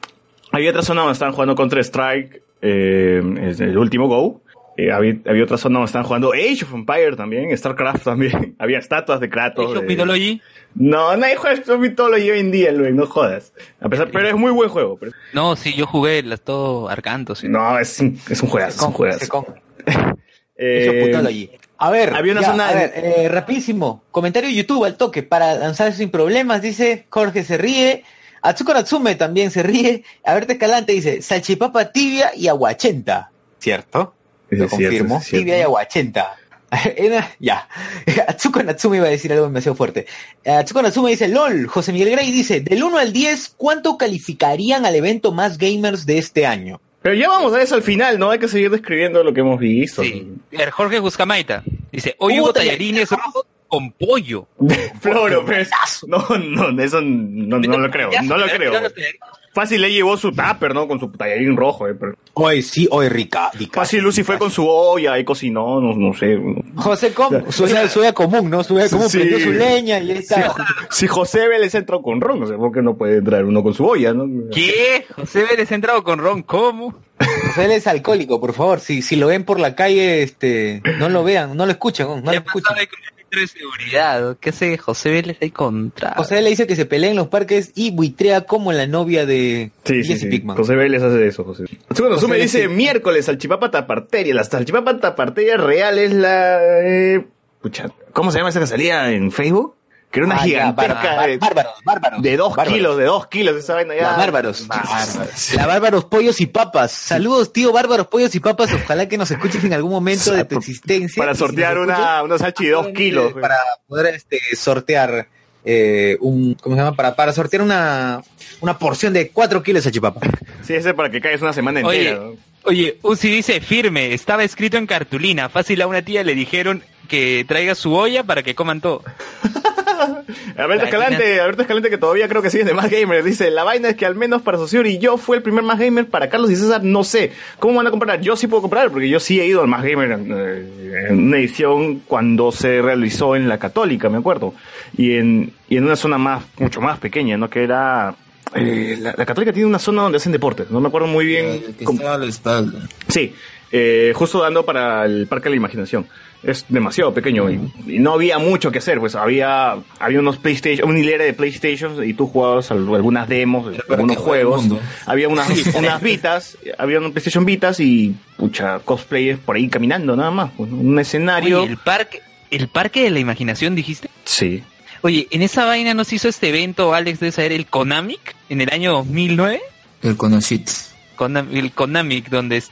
había otra zona donde estaban jugando Counter Strike, eh, es el último Go. Eh, había, había otra zona donde estaban jugando Age of Empire también, StarCraft también. había estatuas de Kratos. Age of Mythology. No, nadie juega of Mythology hoy en día, Luis, no jodas. A pesar, pero es muy buen juego. pero- No, sí, yo jugué las todo arcanto. Sí. No, es, un- es un juegazo, es un juegazo. Eh. A ver, había una ya, zona a de- ver, eh, rapidísimo. Comentario de YouTube al toque para lanzar sin problemas. Dice Jorge se ríe. Atsuko Natsume también se ríe. A ver, Escalante dice salchipapa tibia y aguachenta. ¿Cierto? Lo confirmo. cierto. tibia y aguachenta. Ya. Atsuko Natsume iba a decir algo demasiado fuerte. Eh, Atsuko Natsume dice, LOL. José Miguel Grey dice, del 1 al 10, ¿cuánto calificarían al evento más gamers de este año? Pero ya vamos a eso al final, ¿no? Hay que seguir describiendo lo que hemos visto. Sí. A ver, Jorge Buscamaita dice, hoy Hubo hubo tallarines rojos con pollo. Floro, pues. No, no, eso no, no lo creo. No lo creo. Fácil le llevó su tupper, ¿no? Con su tallarín rojo, eh. Pero... Hoy sí, hoy rica. rica. Fácil Lucy fue con su olla y cocinó, no, no sé. José Com, su olla, común, ¿no? Su olla común, Sí. prendió su leña y ahí Si, está. si José Vélez entró con ron, no sé por qué no puede entrar uno con su olla, ¿no? ¿Qué? José Vélez ha entrado con Ron, ¿cómo? José él es alcohólico, por favor. Si, si lo ven por la calle, este, no lo vean, no lo escuchen, no lo ¿Qué de seguridad? ¿Qué hace José Vélez ahí contra? José le dice que se pelea en los parques y buitrea como la novia de Sí, sí, Jesse sí. Pinkman. José Vélez hace eso, José. Segundo, José me Vélez, dice sí. miércoles, salchipapa taparteria. La salchipapa taparteria real es la... eh, pucha, ¿cómo se llama esa que salía en Facebook? Que era una Ah, ya, gigantesca bárbaro, de, bárbaros, bárbaros. de dos bárbaros. kilos, de dos kilos esa vaina ya. La bárbaros. La bárbaros pollos y papas. Saludos, tío bárbaros pollos y papas. Ojalá que nos escuches en algún momento de tu existencia. Para si sortear una, una salchi de dos kilos. para poder este, sortear eh, un ¿cómo se llama? Para, para sortear una, una porción de 4 kilos de chipapa. Sí, ese para que caigas una semana Oye, entera. ¿no? oye, Uzi dice firme, estaba escrito en cartulina. Fácil a una tía le dijeron que traiga su olla para que coman todo. Alberto Escalante, Alberto Escalante que todavía creo que sigue de más gamer, dice, la vaina es que al menos para Sociur y yo fue el primer más gamer, para Carlos y César no sé. ¿Cómo van a comprar? Yo sí puedo comprar, porque yo sí he ido al más gamer eh, en una edición cuando se realizó en la Católica, me acuerdo. Y en, y en una zona más, mucho más pequeña, ¿no? Que era... eh, la, la Católica tiene una zona donde hacen deportes, no me acuerdo muy bien. Que cómo- a la espalda. Sí, eh, justo dando para el Parque de la Imaginación. Es demasiado pequeño y, y no había mucho que hacer, pues había había unos PlayStation, una hilera de PlayStation y tú jugabas al- algunas demos, algunos juegos. Había unas unas Vitas, había unos PlayStation Vitas y pucha cosplayers por ahí caminando nada más, pues, un escenario. Oye, el parque, el parque de la imaginación, dijiste. Sí. Oye, en esa vaina nos hizo este evento, Alex, de saber el Konamic en el año 2009. El. Konam- el Konamic, donde,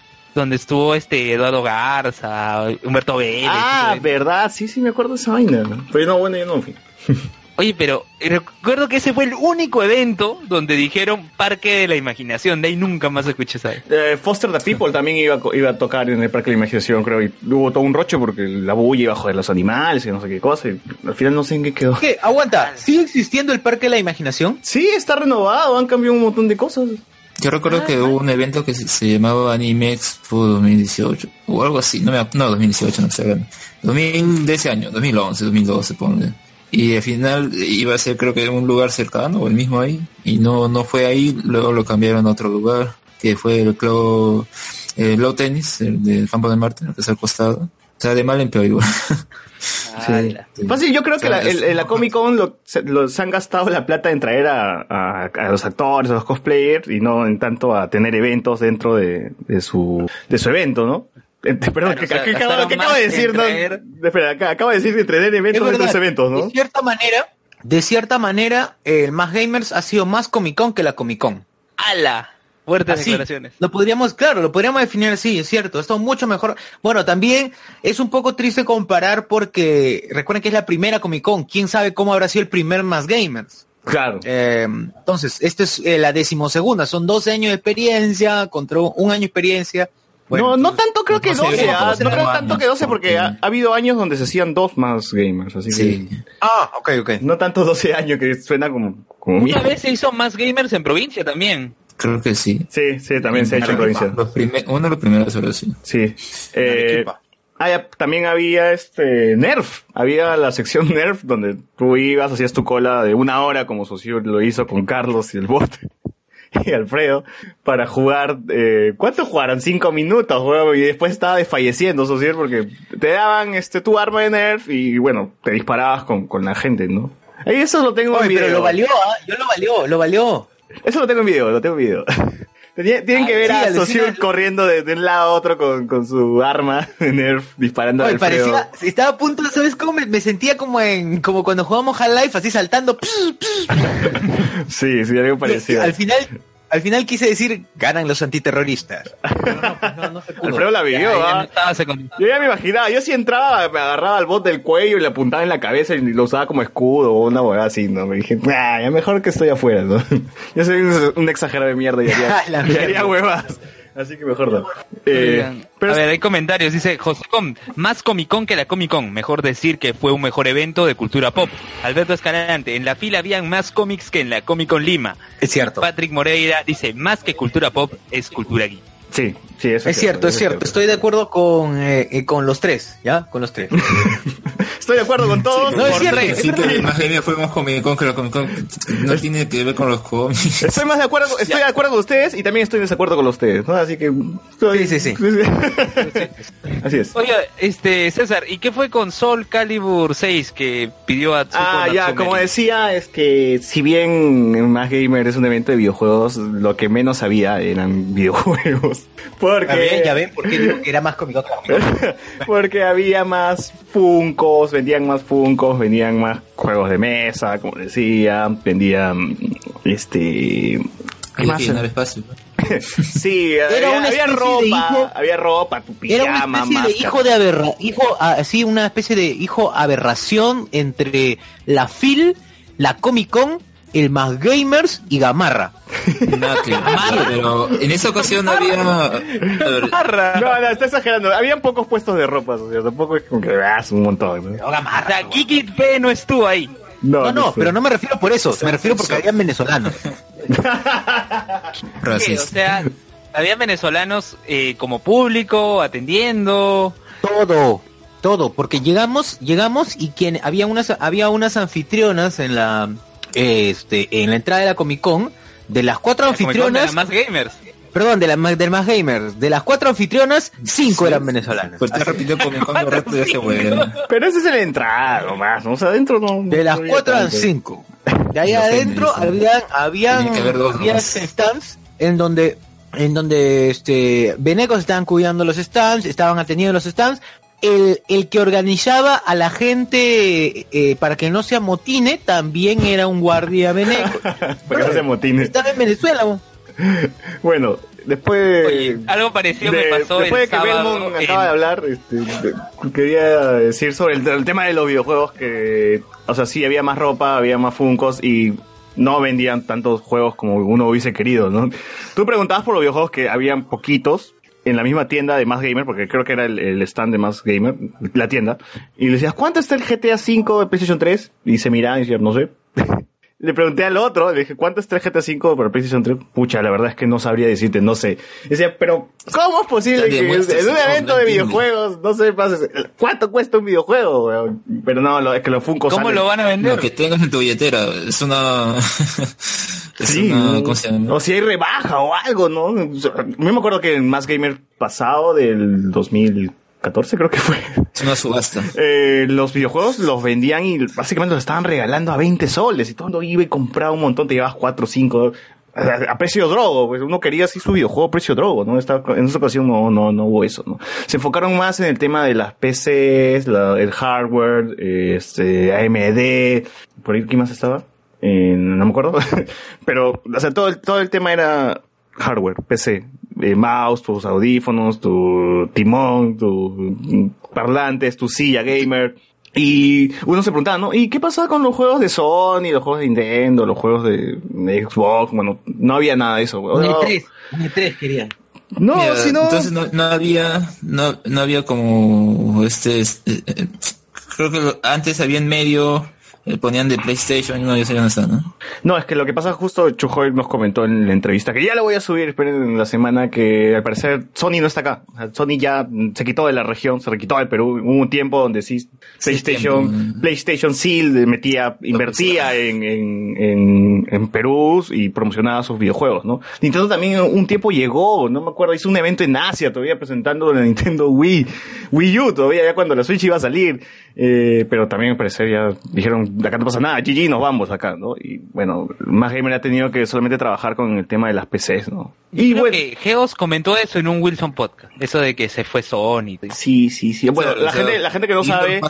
donde estuvo este Eduardo Garza, Humberto Vélez. Ah, verdad, sí, sí me acuerdo de esa vaina. ¿no? Pero no, bueno, yo no fui. Oye, pero recuerdo que ese fue el único evento donde dijeron Parque de la Imaginación. De ahí nunca más escuché esa. Eh, Foster the People también iba, iba a tocar en el Parque de la Imaginación, creo, y hubo todo un roche porque la bulla iba a joder los animales y no sé qué cosa, y al final no sé en qué quedó. ¿Qué? Aguanta, ¿sigue existiendo el Parque de la Imaginación? Sí, está renovado, han cambiado un montón de cosas. Yo recuerdo que hubo un evento que se, llamaba Anime Expo 2018 o algo así, no me no 2018, no sé, 2000 de ese año, 2011, 2012, ponle. Y al final iba a ser creo que en un lugar cercano o el mismo ahí y no no fue ahí, luego lo cambiaron a otro lugar que fue el club el Tennis el del campo de Marte, que está al costado. O sea, de mal en peor igual. Sí. Fácil, yo creo que la, el- el- la Comic Con lo, se, lo- se han gastado la plata en traer a, a- a los actores, a los cosplayers, y no en tanto a tener eventos dentro de, de su, de su evento, ¿no? Eh, Perdón, Claro, ¿qué, o sea, qué acabo, gastaron qué acabo más de decir? no? traer- Espera, acabo de decir de tener Es eventos dentro de los eventos, ¿no? De cierta manera, de cierta manera, el Más Gamers ha sido más Comic Con que la Comic Con. ¡Hala! Fuertes Así, declaraciones. Lo podríamos, claro, lo podríamos definir así, es cierto. Esto es mucho mejor. Bueno, también es un poco triste comparar porque recuerden que es la primera Comic Con. ¿Quién sabe cómo habrá sido el primer Más Gamers? Claro. Eh, entonces, esta es eh, la decimosegunda. Son 12 años de experiencia contra un año de experiencia. Bueno, no, no tanto creo que no sé, 12, no ah, no creo tanto que 12 no, porque ha, ha habido años donde se hacían dos más gamers, así Sí. que Ah, ok, ok. no tanto 12 años que suena como, como Una vez se hizo más gamers en provincia también. Creo que sí. Sí, sí, también se ha hecho en provincia. Uno de los primeros, ahora sí. Sí. Eh, ah, ya, también había este Nerf. Había la sección Nerf donde tú ibas, hacías tu cola de una hora como socio lo hizo con Carlos y el bot y Alfredo para jugar. Eh, ¿Cuánto jugaron? Cinco minutos, weón, y después estaba desfalleciendo, socio, porque te daban este tu arma de Nerf y bueno, te disparabas con, con la gente, ¿no? Ahí eso lo tengo en Oye, video. pero lo valió, ¿ah? Yo lo valió, lo valió. Eso lo tengo en video, lo tengo en video. Tienen Ah, que ver sí, a. Socio corriendo de, de un lado a otro con, con su arma de Nerf disparando a Oye, Alfredo. parecía, estaba a punto, ¿sabes cómo? Me, me sentía como en, como cuando jugábamos Half-Life, así saltando. Sí, sí, algo parecido. Al final, al final quise decir, ganan los antiterroristas. Pero no, pues no, no se pudo. Alfredo la vivió, Ya, ya no ¿ah? estaba secund- Yo ya me imaginaba, yo si entraba, me agarraba al bot del cuello y le apuntaba en la cabeza y lo usaba como escudo o una hueá así, ¿no? Me dije, ah, ya mejor que estoy afuera, ¿no? Yo soy un, un exagerado de mierda y haría, La y haría mierda. huevas. Así que mejor no. Eh, pero a ver, hay comentarios. Dice Josecom, más Comic Con que la Comic Con. Mejor decir que fue un mejor evento de cultura pop. Alberto Escalante, en la fila habían más cómics que en la Comic Con Lima. Es cierto. Patrick Moreira dice, más que cultura pop es cultura geek. sí, sí, eso Es cierto, es cierto. Estoy de acuerdo con, eh, eh, con los tres, ¿ya? Con los tres. Estoy de acuerdo con todos. No, es cierto, tres. Sí, que el más genial fue más Comic Con que la Comic Con. No tiene que ver con los cómics. Estoy más de acuerdo, estoy de acuerdo con ustedes y también estoy en desacuerdo con ustedes, ¿no? Así que estoy- Sí, sí, sí. Así es. Oye, este, César, ¿y qué fue con Soul Calibur 6 que pidió a Tsuko Ah, ya, como decía, es que si bien Más Gamer es un evento de videojuegos, lo que menos había eran videojuegos. Porque, Ya ven, ya ven, porque digo que era más cómico porque había más Funcos, vendían más Funcos, vendían más juegos de mesa, como decía, vendían este... ¿Qué más? espacio. Sí, Era había, una había de ropa, hijo- había ropa, tu Era pijama, una especie de máscara. hijo de aberra, hijo, así una especie de hijo aberración entre la Phil, la Comic Con, el Más Gamers y Gamarra. Ver, pero en esa ocasión había. a ver, No, no, está exagerando. Habían pocos puestos de ropa, o sea, tampoco es como que veas un montón. ¿no? No, O Gamarra. sea, Kiki P no estuvo ahí. No, no, pero no me refiero por eso, me refiero porque habían venezolanos. Sí, o sea, había venezolanos eh, como público, atendiendo. Todo, todo, porque llegamos, llegamos y quien había unas, había unas anfitrionas en la, este, en la entrada de la Comic Con, de las cuatro de anfitrionas, más gamers. perdón, de la del más gamers, de las cuatro anfitrionas, cinco eran venezolanas. Pues te repitió Comic Con correcto y ese bueno. Pero ese es el entrada nomás, ¿no? O sea, adentro no. De las no cuatro eran cinco. De ahí No adentro habían, habían, Tiene que haber dos había nomás. stands en donde, en donde este, Venecos estaban cuidando los stands, estaban atendiendo los stands. El, el que organizaba a la gente eh, para que no se amotine también era un guardia veneco. Para que no se motine. Estaba en Venezuela. bo. Bueno, después. Oye, algo parecido de- me pasó después el de que Belmont en- acaba de hablar, este, de- quería decir sobre el, el tema de los videojuegos que, o sea, sí había más ropa, había más funcos y no vendían tantos juegos como uno hubiese querido, ¿no? Tú preguntabas por los videojuegos que habían poquitos en la misma tienda de Más Gamer, porque creo que era el, stand de Más Gamer, la tienda, y le decías, ¿cuánto está el GTA V de PlayStation 3? Y se miraba y decía, no sé. Le pregunté al otro, le dije, ¿cuánto está el GTA V para PlayStation 3? Pucha, la verdad es que no sabría decirte, no sé. Decía, pero ¿cómo es posible que en un evento de videojuegos no sepas cuánto cuesta un videojuego? weón? Pero no, lo- es que los Funko ¿Cómo salen- lo van a vender? Lo que tengas en tu billetera es una. es Sí, una. ¿no? ¿Cómo se llama? o si hay rebaja o algo, ¿no? O sea, Yo me acuerdo que en Más Gamer pasado del 2014 creo que fue. Es una subasta. Eh, los videojuegos los vendían y básicamente los estaban regalando a 20 soles y todo el mundo iba y compraba un montón, te llevabas 4 o 5 a, a precio drogo, pues uno quería así su videojuego a precio drogo, ¿no? Esta- en esa ocasión no, no, no hubo eso, ¿no? Se enfocaron más en el tema de las PCs, la- el hardware, este, AMD, por ahí, ¿qué más estaba? Eh, no me acuerdo, pero, o sea, todo el, todo el tema era hardware, PC, eh, mouse, tus audífonos, tu timón, tu parlantes, tu silla gamer. Y uno se preguntaba, ¿no? ¿Y qué pasa con los juegos de Sony, los juegos de Nintendo, los juegos de, Xbox? Bueno, no había nada de eso. Un No, E3, un E3 querían. no, Mira, si no... Entonces no, no había, no, no había como este, este, eh, creo que antes había en medio, eh, ponían de PlayStation no, ya sé dónde está, ¿no? No, es que lo que pasa justo Chujoy nos comentó en la entrevista que ya lo voy a subir, esperen en la semana que al parecer Sony no está acá. O sea, Sony ya se quitó de la región, se quitó del Perú. Hubo un tiempo donde sí PlayStation, tiempo. PlayStation sí metía, invertía en, en, en, en Perú y promocionaba sus videojuegos, ¿no? Nintendo también un tiempo llegó, no me acuerdo, hizo un evento en Asia todavía presentando la Nintendo Wii, Wii U todavía ya cuando la Switch iba a salir. Eh, pero también al parecer ya dijeron, acá no pasa nada, GG, nos vamos acá, ¿no? Y bueno, más gamer ha tenido que solamente trabajar con el tema de las PCs, ¿no? Y Creo bueno, que Geos comentó eso en un Wilson podcast. Eso de que se fue Sony. sí, sí, sí. Bueno, O sea, la o sea, gente, la gente que no sabe,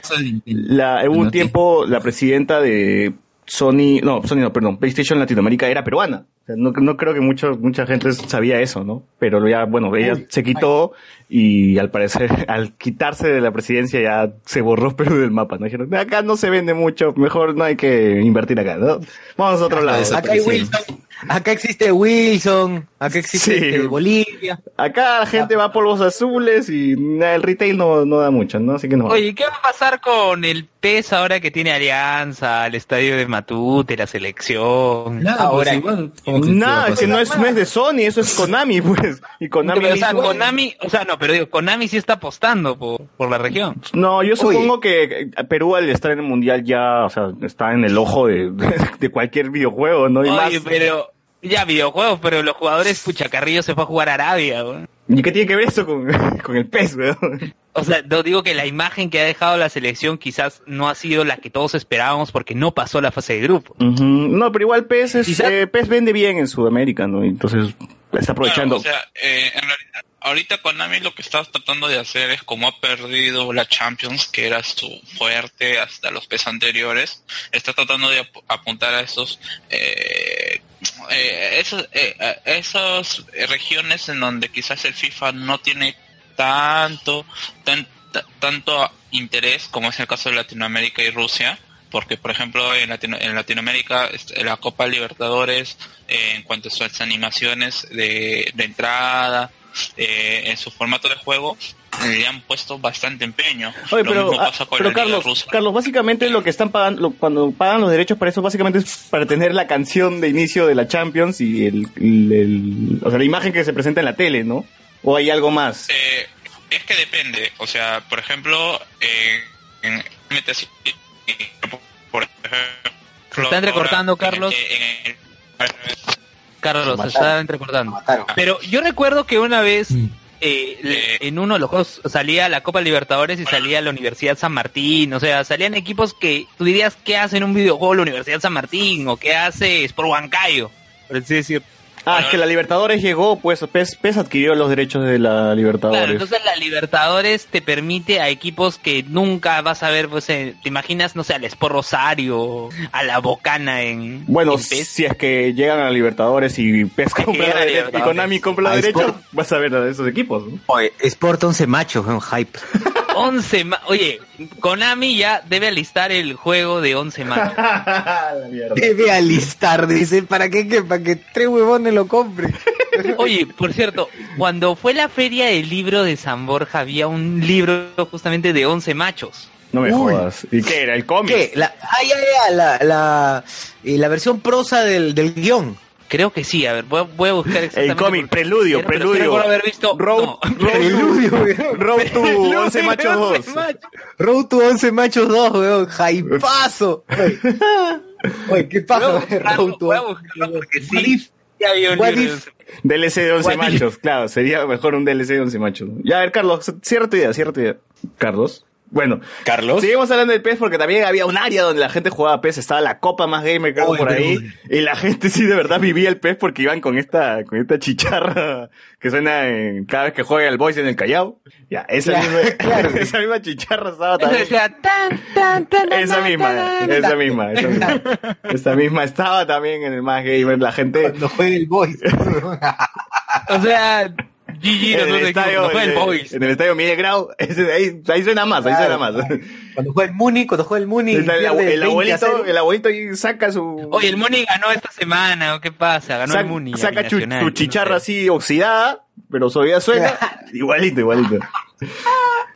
la, hubo un tiempo, la presidenta de Sony, no, Sony no, perdón, PlayStation Latinoamérica era peruana. O sea, no, no creo que mucho, mucha gente sabía eso, ¿no? Pero ya, bueno, ella se quitó y al parecer, al quitarse de la presidencia ya se borró Perú del mapa, ¿no? Dijeron, acá no se vende mucho, mejor no hay que invertir acá, ¿no? Vamos a otro lado. Acá hay Wilson, acá existe Wilson, acá existe Sí. este, Bolivia. Acá la gente va a polvos azules y el retail no, no da mucho, ¿no? Así que no. Oye, ¿qué va a pasar con el PES ahora que tiene alianza, el estadio de Matute, la selección? Nada, Ahora- pues igual, como que Nada, ¿qué va a que no es, no es de Sony, eso es Konami, pues. Y Konami. Pero, o sea, Konami, o sea, no, pero digo, Konami sí está apostando por, por la región. No, yo supongo que Perú al estar en el mundial ya, o sea, está en el ojo de, de cualquier videojuego, ¿no? Y Oye, más. pero ya videojuegos, pero los jugadores, pucha, Carrillo se fue a jugar a Arabia, weón. ¿Y qué tiene que ver eso con, con el PES, weón? O sea, no digo que la imagen que ha dejado la selección quizás no ha sido la que todos esperábamos porque no pasó la fase de grupo. No, pero igual PES, es, Quizá- eh, PES vende bien en Sudamérica, ¿no? Entonces, está aprovechando. Claro, o sea, eh, en realidad, ahorita Konami lo que está tratando de hacer es como ha perdido la Champions, que era su fuerte hasta los PES anteriores, está tratando de ap- apuntar a esos eh, eh, esos, eh, eh, esas regiones en donde quizás el FIFA no tiene tanto tan- ta- tanto interés como es el caso de Latinoamérica y Rusia porque por ejemplo en, Latino- en Latinoamérica este, la Copa Libertadores eh, en cuanto a sus animaciones de entrada eh, en su formato de juego le han puesto bastante empeño. Oye, Lo pero, mismo ah, pasa con pero la Liga Carlos, rusa. Carlos, básicamente lo que están pagando, lo- cuando pagan los derechos para eso, básicamente es para tener la canción de inicio de la Champions y el, el- el- o sea, la imagen que se presenta en la tele, ¿no? ¿O hay algo más? Eh, es que depende. O sea, por ejemplo, eh, en MTC, por ejemplo, Se está entrecortando, ahora, Carlos. eh, en el- Carlos, se está entrecortando. Pero yo recuerdo que una vez eh, le- en uno de los juegos salía la Copa Libertadores y salía la Universidad San Martín. O sea, salían equipos que tú dirías, ¿qué hace en un videojuego la Universidad San Martín? ¿O qué hace Sport Huancayo? Por así decir. Ah, es que la Libertadores llegó, pues PES, PES adquirió los derechos de la Libertadores. Claro, entonces la Libertadores te permite a equipos que nunca vas a ver, pues, eh, te imaginas, no sé, al Sport Rosario, a la Bocana en... Bueno, en PES. si es que llegan a la Libertadores y PES compra la derecha- y Libertadores. Konami compra la derecha, Sport. vas a ver a esos equipos. ¿no? Oye, Sport 11 machos, un hype. 11 ma- Oye, Konami ya debe alistar el juego de 11 machos. la mierda. Debe alistar, dice, ¿para qué? Que, para que tres huevones lo compren. Oye, por cierto, cuando fue la feria del libro de San Borja había un libro justamente de 11 machos. No me Uy. jodas. ¿Y qué era? ¿El cómic? ¿Qué? La, ah, ya, ya, la, la, eh, la versión prosa del, del guion. Creo que sí, a ver, voy, a- voy a buscar exactamente. El cómic, preludio, Pero preludio. recuerdo haber visto. Road, no. Road to, Road to 11 machos 2. Road to 11 machos 2, weón. Hypeazo. Oye, ¿qué pasa? Road to voy a buscarlo porque sí. Ya había un What libro de if- 11 DLC de 11 What if- machos, claro, sería mejor un DLC de 11 machos. Ya, a ver, Carlos, cierra tu idea, cierra tu idea. Carlos. Bueno, Carlos. seguimos hablando del PES porque también había un área donde la gente jugaba PES, estaba la copa más gamer creo por ahí, y la gente sí de verdad vivía el PES porque iban con esta, con esta chicharra que suena en, cada vez que juega el Boys en el Callao. Ya, esa Claro, misma, claro. esa misma chicharra estaba también. Esa misma, esa misma, esa misma. Esa misma estaba también en el más gamer, la gente. Cuando juegue el boy. O sea, GG, en el estadio, no el en, Boys. en el estadio Miguel Grau, ese- ahí, ahí suena más, ahí suena más. Cuando juega el Muni, cuando juega el Muni. El, pierde el 20 a abuelito, 0. el abuelito ahí saca su, Oye, el Muni ganó esta semana, ¿o qué pasa? Ganó el Muni. saca su no chicharra sé. así oxidada, pero todavía suena igualito, igualito.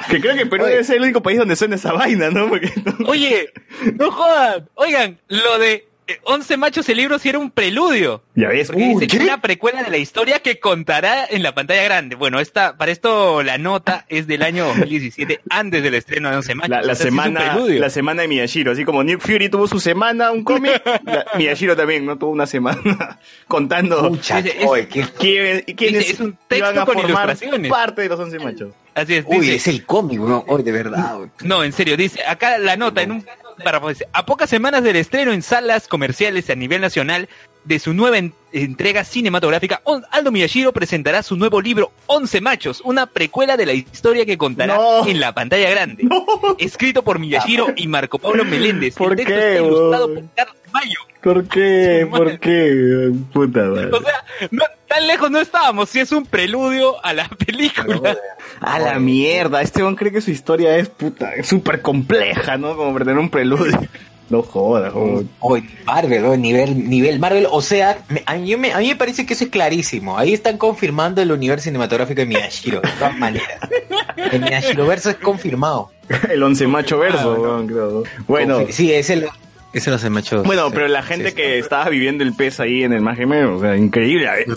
Que creo que Perú Oye. debe ser el único país donde suena esa vaina, ¿no? Porque Oye, no jodan. Oigan, lo de 11 machos el libro sí era un preludio. ya ves, Porque Uy, dice ¿qué? una precuela de la historia que contará en la pantalla grande. Bueno, esta, para esto la nota es del año 2017, antes del estreno de 11 machos. la, O sea, semana, la semana de Miyashiro, así como Nick Fury tuvo su semana, un cómic, Miyashiro también, ¿no? Tuvo una semana contando Pucha, Dice, es- oye, qué- quiénes Dice, es un texto iban a con formar ilustraciones. parte de los once machos. Así es, Uy, es el cómic, weón. Oye, de verdad. No, en serio, dice, acá la nota en un a pocas semanas del estreno en salas comerciales a nivel nacional de su nueva en- entrega cinematográfica, On- Aldo Miyashiro presentará su nuevo libro 11 machos, una precuela de la historia que contará No. en la pantalla grande. Escrito por Miyashiro y Marco Pablo Meléndez. ¿Por El texto qué, está ilustrado por Carlos Mayo. ¿Por qué? ¿Por qué? Puta madre. O sea, no, tan lejos no estábamos, si es un preludio a la película. A la mierda, este hombre cree que su historia es puta, súper compleja, ¿no? Como para tener un preludio. No jodas, joder. Oye, Marvel, weón, nivel, nivel Marvel. O sea, me- a, mí me, a mí me parece que eso es clarísimo. Ahí están confirmando el universo cinematográfico de Miyashiro, de todas maneras. El Miyashiro verso es confirmado. El once macho verso, weón, creo. Bueno, Confi- sí, ese lo, ese lo me echó. bueno, pero la gente que estaba viviendo el pez ahí en el más o sea, increíble. eh, El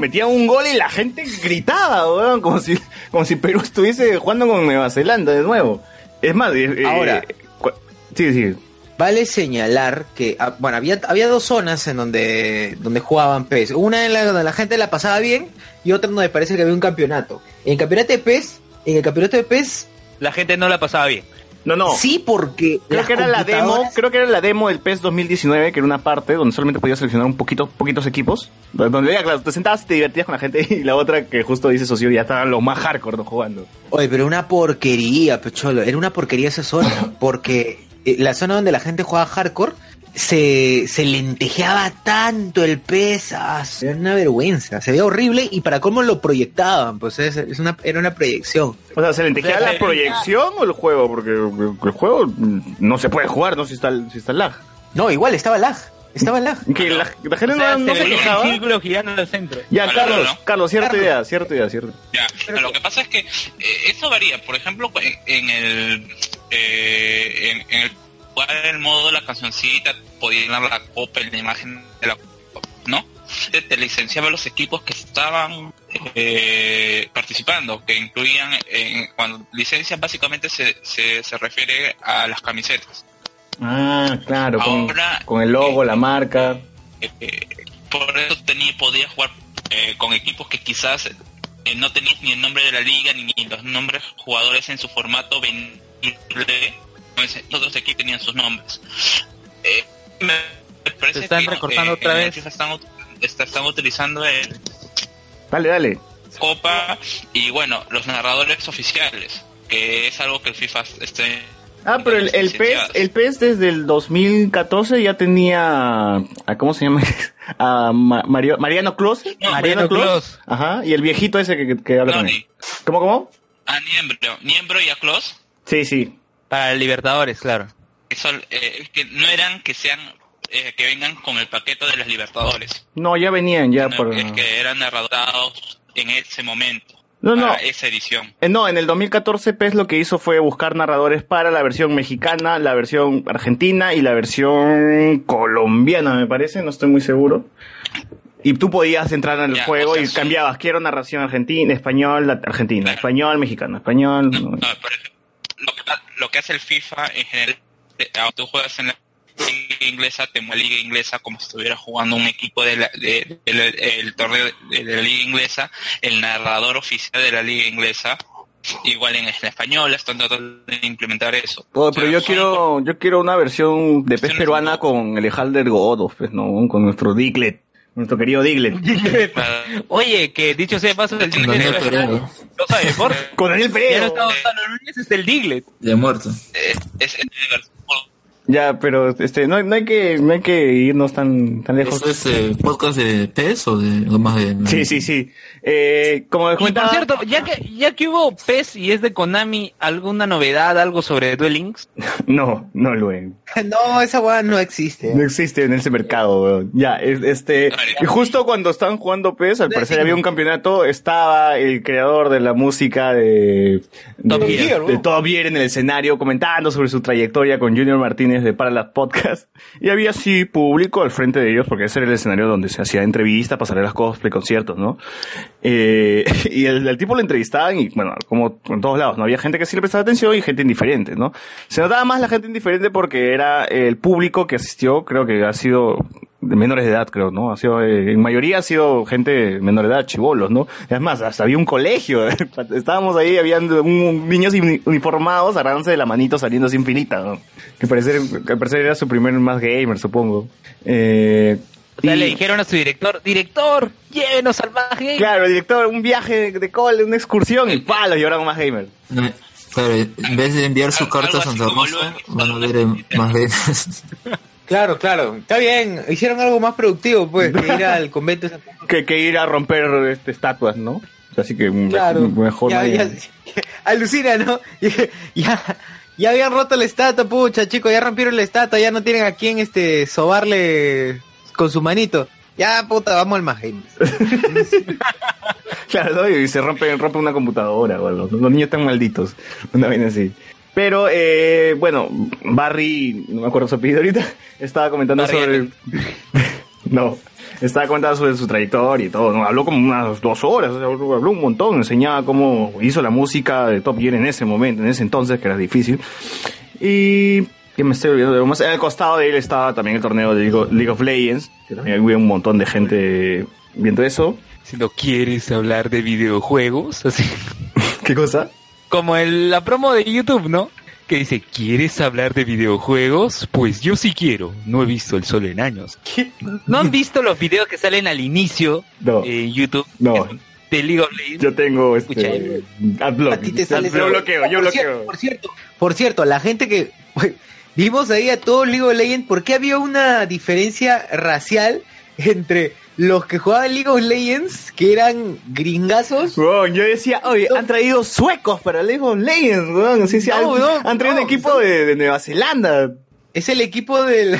Metía, un gol y la gente gritaba, weón, como si, como si Perú estuviese jugando con Nueva Zelanda de nuevo. Es más, eh, eh, Ahora. cu- sí, sí. Vale señalar que, ah, bueno, había, había dos zonas en donde, donde jugaban PES. Una en la donde la gente la pasaba bien y otra donde parece que había un campeonato. En el campeonato de PES, en el campeonato de PES, La gente no la pasaba bien. No, no. sí porque Creo que era la demo, creo que era la demo del PES 2019, que era una parte donde solamente podías seleccionar un poquito, poquitos equipos. Donde ya, claro, te sentabas y te divertías con la gente y la otra que justo dice Socio ya estaban los más hardcore ¿no? jugando. Oye, pero una porquería, pecholo. Era una porquería esa zona. Porque la zona donde la gente jugaba hardcore se, se lentejeaba tanto el pez. ah, Era una vergüenza. Se veía horrible y para cómo lo proyectaban. Pues es, es una, era una proyección. O sea, ¿se le O sea, la se- proyección o el juego? Porque el juego no se puede jugar, ¿no? Si está, si está lag. No, igual estaba lag. Estaba la... Que la, la gente O sea, no, no se quejaba. el círculo girando en el centro. Ya, Carlos, aló. Carlos, cierta Carlos. idea, cierta idea, cierta. Ya, lo que pasa es que eh, eso varía. Por ejemplo, en, en el eh, en, en, el cual el modo de la cancioncita podían dar la copa, en la imagen de la copa, ¿no? Te licenciaba los equipos que estaban eh, participando, que incluían, eh, cuando licencias básicamente se, se, se, refiere a las camisetas. Ah, claro, con, con, el logo, la eh, marca. Eh, por eso tenía, podía jugar eh, con equipos que quizás no tenías ni el nombre de la liga ni los nombres jugadores en su formato los otros equipos tenían sus nombres. Eh, me parece Se están que, recortando eh, otra vez. Están, están, utilizando el. Dale, dale. Copa y bueno, los narradores oficiales, que es algo que el FIFA esté. Ah, pero el, el PES, el PES desde el 2014 ya tenía. A, ¿Cómo se llama? A Mario, Mariano Clos. No, Mariano, Mariano Clos. Ajá, y el viejito ese que, que habla no, con él. ¿Cómo, cómo? A Niembro, Niembro y a Clos Sí, sí. Para Libertadores, claro. que, son, eh, que no eran que sean eh, que vengan con el paquete de las Libertadores, No, ya venían ya por... que, que eran narrados en ese momento, No, no. para esa edición. Eh, no, en el 2014 PES lo que hizo fue buscar narradores para la versión mexicana, la versión argentina y la versión colombiana, me parece, no estoy muy seguro. Y tú podías entrar en el Ya, juego o sea, y sí. cambiabas, quiero narración argentina, español, argentina, Claro. español, mexicano, español. No, no, por ejemplo, lo, que, lo que hace el FIFA en general, eh, cuando tú juegas en la liga inglesa, te mueve la liga inglesa como si estuvieras jugando un equipo de la- de- del el torneo de, de la liga inglesa, el narrador oficial de la liga inglesa, igual en, en español, están tratando de implementar eso. Oh, O pero sea, yo quiero, yo quiero una versión de Versiones peruana con el Halder Godos, pues, no, con nuestro Diglett, nuestro querido Diglett. Oye, que dicho sea de paso, el Daniel Diglett Pereira, no sabe deporte. Con Daniel Ya no Pereira. está Gonzalo Núñez, es el Diglett. ya muerto. es, Ya, pero este, no, no hay que, no hay que irnos tan, tan lejos. ¿Eso es eh, podcast de PES o de algo más de...? Sí, sí, sí. Eh, como les Y por comentaba, cierto, ya que, ya que hubo PES y es de Konami, ¿alguna novedad, algo sobre Duel Links? no, no lo es. No, esa weá no existe. No existe en ese mercado, weón. Ya, es- este, y justo cuando estaban jugando PES, al parecer había un campeonato, estaba el creador de la música de, Top de, Gear, de. Top Gear en el escenario comentando sobre su trayectoria con Junior Martínez de Parallax Podcast. Y había así público al frente de ellos, porque ese era el escenario donde se hacía entrevistas, pasarelas cosplay, conciertos, ¿no? Eh, y el, el tipo lo entrevistaban y, bueno, como en todos lados, ¿no? Había gente que sí le prestaba atención y gente indiferente, ¿no? Se notaba más la gente indiferente porque era el público que asistió, creo que ha sido de menores de edad, creo, ¿no? Ha sido, eh, en mayoría ha sido gente menor de edad, chivolos, ¿no? Es más, hasta había un colegio. Estábamos ahí, habían niños uni- uniformados agarrándose de la manito saliendo sin filita, ¿no? Que parecer, parecer era su primer más gamer, supongo. Eh, O sea, y- le dijeron a su director, director, llévenos al Mag Game". Claro, director, un viaje de, cole, una excursión y pa, lo llevaron a más gamer. Claro, en vez de enviar su Algo carta a Santa Rosa, van a ver en más veces. Claro, claro. Está bien. Hicieron algo más productivo, pues, que ir al convento de Santa Que, que ir a romper este, estatuas, ¿no? Así que Claro. mejor ya, alucina, ¿no? ya, ya habían roto la estatua, pucha, chicos, ya rompieron la estatua, ya no tienen a quién este sobarle con su manito. Ya, puta, vamos al más Claro, ¿no? y se rompe, rompe una computadora o algo. Los niños están malditos. Una vaina así. Pero, eh, bueno, Barry, no me acuerdo su apellido ahorita, estaba comentando Barry sobre... no, estaba comentando sobre su trayectoria y todo, ¿no? Habló como unas dos horas, o sea, habló un montón, enseñaba cómo hizo la música de Top Gear en ese momento, en ese entonces, que era difícil. Y... Que me estoy olvidando de algo más. Al costado de él estaba también el torneo de League of, Legends, que también había un montón de gente viendo eso. Si no quieres hablar de videojuegos, así ¿Qué cosa? como el, la promo de YouTube, ¿no? Que dice, ¿quieres hablar de videojuegos? Pues yo sí quiero. No he visto el sol en años. ¿No han visto los videos que salen al inicio No. en YouTube No. de League of Legends? Yo tengo Escucha, este adblock. A ti te sale Yo bloqueo, yo por bloqueo. Por cierto, por cierto, la gente que vimos ahí a todo League of Legends, ¿por qué había una diferencia racial entre los que jugaban League of Legends, que eran gringazos? Weón, yo decía, oye, han traído suecos para League of Legends, weón. Así, sí, No, han, no, han traído no, un equipo son- de, de Nueva Zelanda. Es el equipo del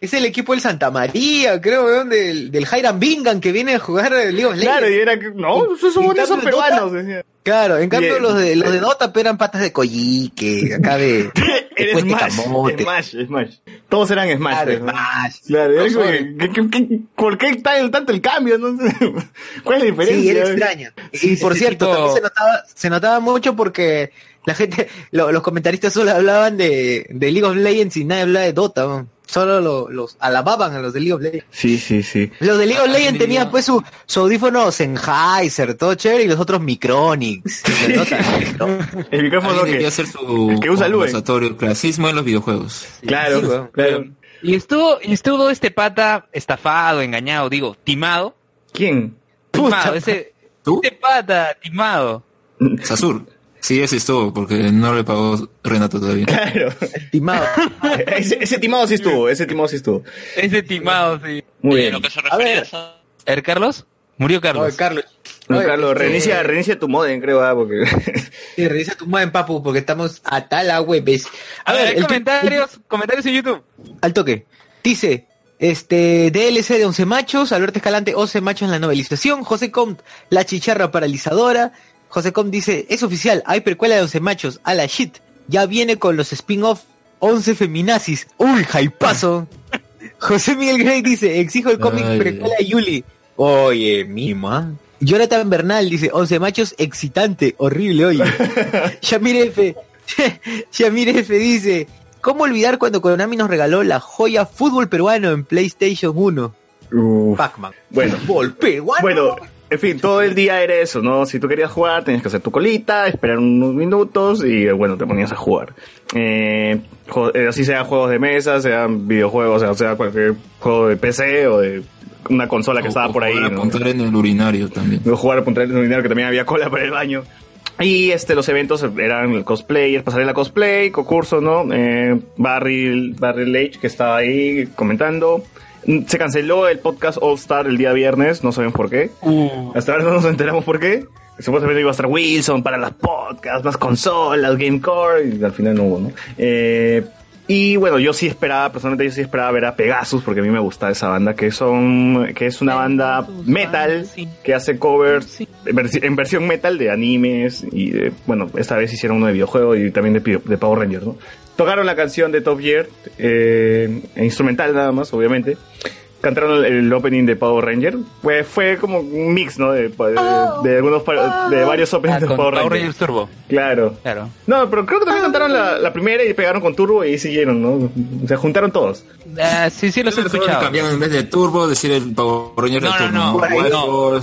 es el equipo del Santa María, creo, weón, del, del Jairam Bingham que viene a jugar el League of Legends. Claro, y era que, no, esos son, esos peruanos. Dota-. Claro, en cambio Bien. los de los de Dota pero eran patas de collique, acá de, Era Smash. Smash, Smash. Todos eran Smash. Claro, pues, ¿no? Smash. Claro, sobres. que- que- que- ¿por qué tal- tanto el cambio? No sé. ¿Cuál es la diferencia? Sí, era extraño. Y por ese cierto, tipo- también se notaba, se notaba mucho porque la gente, lo- los comentaristas solo hablaban de, de League of Legends y nadie hablaba de Dota. ¿no? Solo lo- los alababan a los de League of Legends. Sí, sí, sí. Los de League of Legends sí, tenían pues su, su audífono Sennheiser, todo chévere, y los otros ¿no? El micrófono que... hacer su el que usa conversatorio, clasismo en los videojuegos. Claro, Sí, weón. claro. Y estuvo, y estuvo este pata estafado, engañado, digo, timado. ¿Quién? Timado, ese, ¿Tú? ese pata, timado. Sasur. Sí, ese estuvo, porque no le pagó Renato todavía. Claro. Timado. ese, ese timado sí estuvo, ese timado sí estuvo. Ese timado, sí. Muy Eh, bien. lo que se A ver. a- ¿Er Carlos? Murió Carlos. Carlos. No, Carlos, este, reinicia, reinicia tu modem, creo, ah, porque... Sí, revisa tu modem, papu, porque estamos a tal agua, ¿ves? A ver, hay el- comentarios, comentarios en YouTube. Al toque. Dice, este, DLC de 11 machos, Alberto Escalante, 11 machos en la novelización, José Comte, la chicharra paralizadora, José Comte dice, es oficial, hay precuela de 11 machos, a la shit, ya viene con los spin-off 11 feminazis, uy, hypazo. José Miguel Grey dice, exijo el cómic Ay. precuela de Yuli. Oye, mima. Jonathan Bernal dice, 11 machos, excitante, horrible, oye. Shamir F. Shamir F dice, ¿cómo olvidar cuando Konami nos regaló la joya fútbol peruano en PlayStation 1? Uf. Pac-Man. Bueno. Fútbol peruano. Bueno, en fin, todo el día era eso, ¿no? Si tú querías jugar, tenías que hacer tu colita, esperar unos minutos y, bueno, te ponías a jugar. Eh, eh, así sea juegos de mesa, sean videojuegos, o sea, cualquier juego de PC o de una consola que O- estaba o por ahí. jugar a ¿no? apuntar en el urinario también. de jugar a punta de dinero que también había cola para el baño. Y este, los eventos eran el cosplayer, pasarela cosplay, concurso, ¿no? Eh, Barry, Barry Lage, que estaba ahí comentando. Mm, Se canceló el podcast All Star el día viernes, no sabemos por qué. Hasta ahora no nos enteramos por qué. Supuestamente iba a estar Wilson para las podcasts, más consolas, Gamecore, y al final no hubo, ¿no? Eh, y bueno, yo sí esperaba, personalmente yo sí esperaba ver a Pegasus, porque a mí me gusta esa banda, que son, que es una banda metal, que hace covers en versi- en versión metal de animes, y de, bueno, esta vez hicieron uno de videojuego y también de, de Power Rangers, ¿no? Tocaron la canción de Top Gear, eh, instrumental nada más, obviamente. Cantaron el, el opening de Power Ranger. Pues fue como un mix, ¿no? De, de, de algunos, pa- de varios openings Ah, de Power Power Rangers. Rangers Turbo. Claro. Claro. No, pero creo que también cantaron la, la primera y pegaron con Turbo y siguieron, ¿no? Se juntaron todos. Ah, sí, sí, los he escuchado. cambiaron en vez de turbo, decir el Power Ranger No, de no, turbo.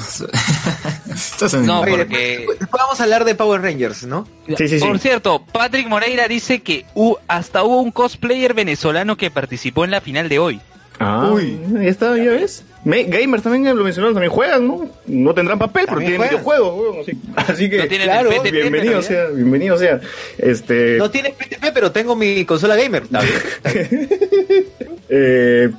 no, Oye, porque... después, vamos a hablar de Power Rangers, ¿no? Sí, sí, sí. Por cierto, Patrick Moreira dice que hu- hasta hubo un cosplayer venezolano que participó en la final de hoy. Ah, Uy. ya está, ya ves. Me- gamers también lo mencionaron, también juegan, ¿no? No tendrán papel, pero tienen juegan. videojuegos, weón, así, así que, No tienen claro, PTP, bienvenido sea, bienvenido sea. Este, No tiene PTP, pero tengo mi consola gamer. Está bien, está bien. Eh,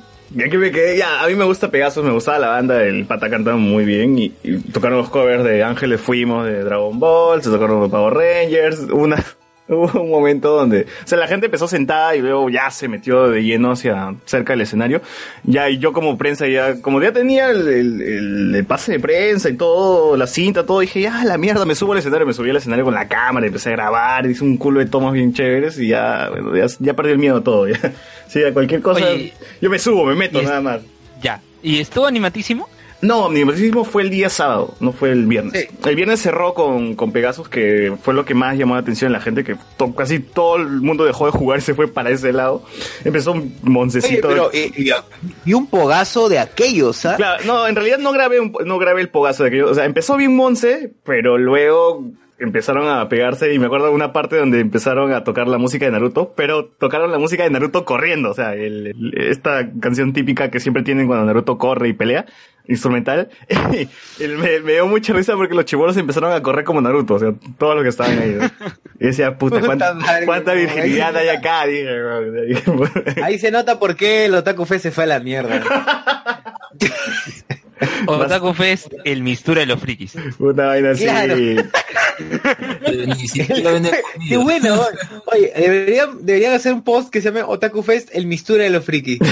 que me quedé, ya, a mí me gusta Pegasus, me gustaba la banda, el pata cantaba muy bien y, y tocaron los covers de Ángeles Fuimos de Dragon Ball, se tocaron los Power Rangers, una, hubo un momento donde, o sea, la gente empezó sentada y luego ya se metió de lleno hacia cerca del escenario, ya y yo como prensa ya, como ya tenía el, el- pase de prensa y todo, la cinta, todo, dije, ya, la mierda, me subo al escenario, me subí al escenario con la cámara, empecé a grabar, hice un culo de tomas bien chéveres y ya, bueno, ya, ya perdí el miedo a todo, ya. Sí, a cualquier cosa, Oye, yo me subo, me meto nada más. Ya. ¿Y estuvo animatísimo? No, Omnivertismo fue el día sábado, no fue el viernes. El viernes cerró con, con Pegasus, que fue lo que más llamó la atención de la gente, que to- casi todo el mundo dejó de jugar y se fue para ese lado. Empezó un Oye, moncecito. pero eh, y, y un pogazo de aquellos, ¿ah? Claro, no, en realidad no grabé, un- no grabé el pogazo de aquello. O sea, empezó bien Monse, pero luego empezaron a pegarse y me acuerdo de una parte donde empezaron a tocar la música de Naruto, pero tocaron la música de Naruto corriendo. O sea, el- el- esta canción típica que siempre tienen cuando Naruto corre y pelea, instrumental. Me, me dio mucha risa porque los chibolos empezaron a correr como Naruto, o sea, todos los que estaban ahí. ¿no? Y decía, puta, ¿cuánta, cuánta virginidad hay acá? Dije. Ahí se nota por qué el Otaku Fest se fue a la mierda. Otaku Fest, el mistura de los frikis. Una vaina así. Claro. Qué bueno. Oye, deberían, deberían hacer un post que se llame Otaku Fest, el mistura de los frikis.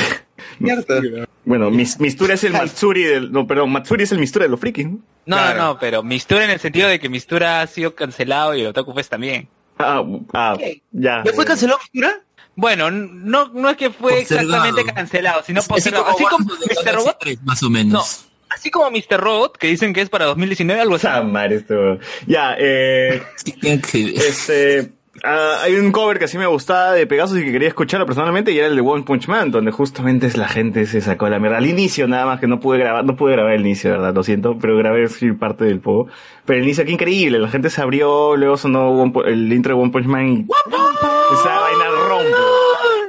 Bueno, mis, Mistura es el Matsuri del... No, perdón, Matsuri es el Mistura de los frikis, ¿no? No, no, no, pero Mistura en el sentido de que Mistura ha sido cancelado y el Otaku Fest también. Ah, ah, ya. ¿Ya fue cancelado Mistura? Bueno, no, no es que fue exactamente cancelado, sino Así postergado. como Así como Warcraft de Mr. Robot, 3, más o menos. no, así como Mr. Robot, que dicen que es para 2019, algo así. Ah, madre, esto. Ya, eh... Este... ah, hay un cover que sí me gustaba de Pegasus y que quería escucharlo personalmente y era el de One Punch Man, donde justamente es la gente se sacó la mierda. Al inicio nada más que no pude grabar, no pude grabar el inicio, ¿verdad? Lo siento, pero grabé parte del poco. Pero el inicio, qué increíble, la gente se abrió, luego sonó One el intro de One Punch Man y esa vaina rompe.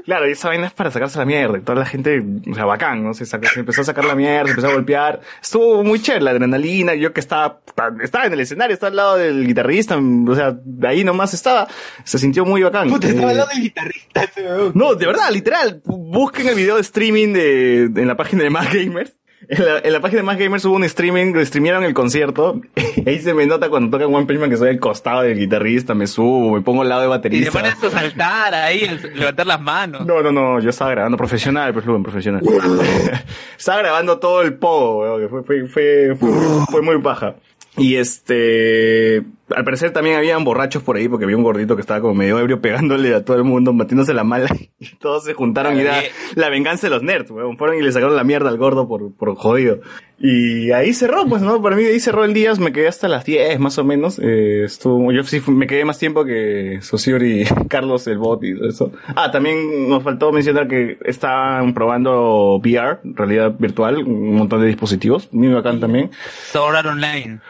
Claro, y esa vaina es para sacarse la mierda. Y toda la gente, o sea, bacán, ¿no? Se, sacó- se empezó a sacar la mierda, se empezó a golpear. Estuvo muy chévere la adrenalina. Yo que estaba, estaba en el escenario, estaba al lado del guitarrista, o sea, de ahí nomás estaba. Se sintió muy bacán. Puta, estaba Eh, al lado del guitarrista no, de verdad, literal. Busquen el video de streaming de, de- en la página de Más Gamers. En la, en la página de Más Gamers hubo un streaming, streamearon el concierto. Ahí se me nota cuando tocan One Punch Man que soy al costado del guitarrista, me subo, me pongo al lado de Y te baterista. pones a saltar ahí, levantar las manos. No, no, no, yo estaba grabando profesional, pues Luven, profesional. estaba grabando todo el pogo, weón, que fue, fue, fue, fue, fue muy baja. Y este, al parecer también habían borrachos por ahí, porque había un gordito que estaba como medio ebrio pegándole a todo el mundo, metiéndose la mala, y todos se juntaron y era la venganza de los nerds, weón. Fueron y le sacaron la mierda al gordo por, por jodido. Y ahí cerró, pues, ¿no? Para mí ahí cerró el día, me quedé hasta las 10 más o menos. Eh, estuvo, yo sí me quedé más tiempo que Sosur y Carlos el bot y todo eso. Ah, también nos faltó mencionar que estaban probando VR, realidad virtual, un montón de dispositivos, muy bacán también. Online.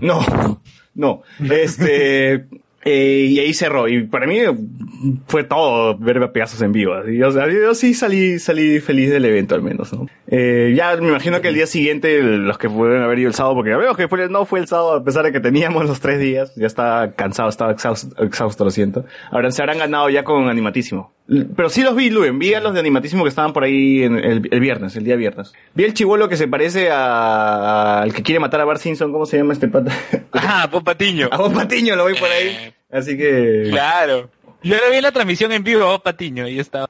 No, no. Este, eh, y ahí cerró. Y para mí fue todo ver a Pegasus en vivo. así, o sea, yo sí salí, salí feliz del evento al menos, ¿no? Eh, ya me imagino que el día siguiente, los que pudieron haber ido el sábado, porque veo que fue- no fue el sábado, a pesar de que teníamos los tres días, ya estaba cansado, estaba exhausto, exhausto lo siento. Ahora se habrán ganado ya con animatísimo. Pero sí los vi, Luen, vi a los de animatísimo que estaban por ahí en el, el viernes, el día viernes. Vi el chivolo que se parece a- al que quiere matar a Bart Simpson, ¿cómo se llama este pata? Ah, Bob Patiño. A Bob Patiño lo voy por ahí. Así que... Claro. Yo lo vi en la transmisión en vivo a Bob Patiño y estaba...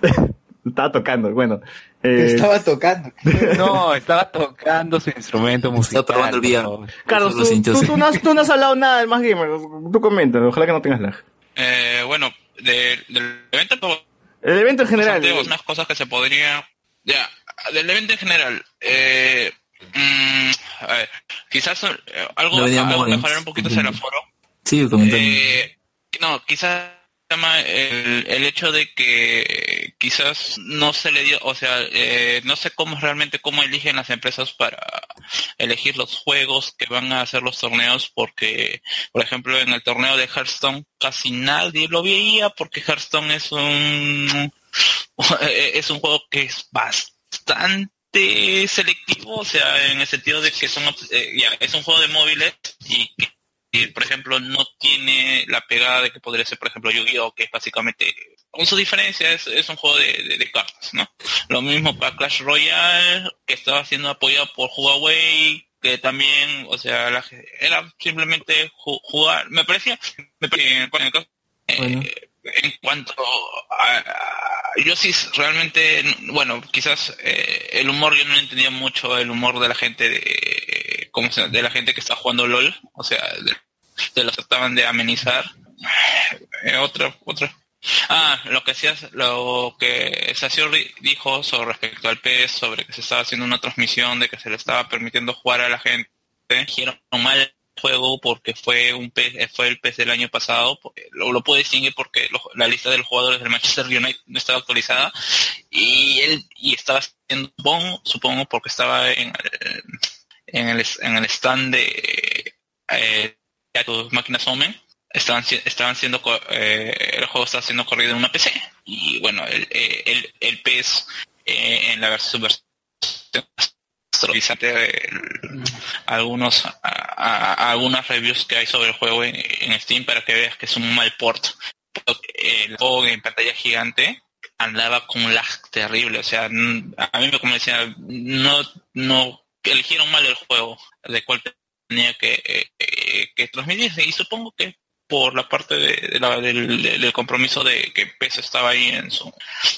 Estaba tocando, bueno. eh, Estaba tocando. No, estaba tocando su instrumento musical. Estaba probando el. Carlos, Eso lo tú, sintió, tú- sí. tú no has, tú no has hablado nada del más gamer. Tú comenta, ojalá que no tengas lag. Eh, bueno, de- del evento pues, El evento en general. unas cosas que se podría ya del evento en general eh, mm, a ver, quizás eh, algo, algo mejorar un poquito es el aforo Sí. Eh, no, quizás llama el, el hecho de que quizás no se le dio, o sea, eh, no sé cómo realmente cómo eligen las empresas para elegir los juegos que van a hacer los torneos, porque, por ejemplo, en el torneo de Hearthstone casi nadie lo veía, porque Hearthstone es un es un juego que es bastante selectivo, o sea, en el sentido de que son eh, ya, es un juego de móviles y que por ejemplo, no tiene la pegada de que podría ser, por ejemplo, Yu-Gi-Oh, que es básicamente, con su diferencia, es, es un juego de, de- de cartas, ¿no? Lo mismo para Clash Royale, que estaba siendo apoyado por Huawei, que también, o sea, la era simplemente ju- jugar, me parecía, me parecía, en el caso- eh, en cuanto a, yo sí realmente bueno quizás eh, el humor yo no entendía mucho el humor de la gente de cómo se de la gente que está jugando lol o sea de, de los trataban de amenizar. Eh, otra otra. Ah lo que hacías lo que Saciori dijo sobre respecto al PES sobre que se estaba haciendo una transmisión de que se le estaba permitiendo jugar a la gente dijeron mal juego porque fue un eh, fue el PES del año pasado porque lo, lo puedo distinguir porque lo- la lista de los jugadores del Manchester United no estaba actualizada y él y estaba haciendo supongo, supongo porque estaba en el, en el, en el stand de eh, máquinas Omen. Estaban estaban siendo eh, el juego estaba siendo corrido en una PC y bueno el eh, el, el eh, en la versión actualizante, el- algunos algunas reviews que hay sobre el juego en, Steam para que veas que es un mal port. El juego en pantalla gigante andaba con un lag terrible. O sea a mí me como decía no no eligieron mal el juego de cuál tenía que, eh, eh, que transmitirse. Y supongo que por la parte de, de la- del, compromiso de que PES estaba ahí en su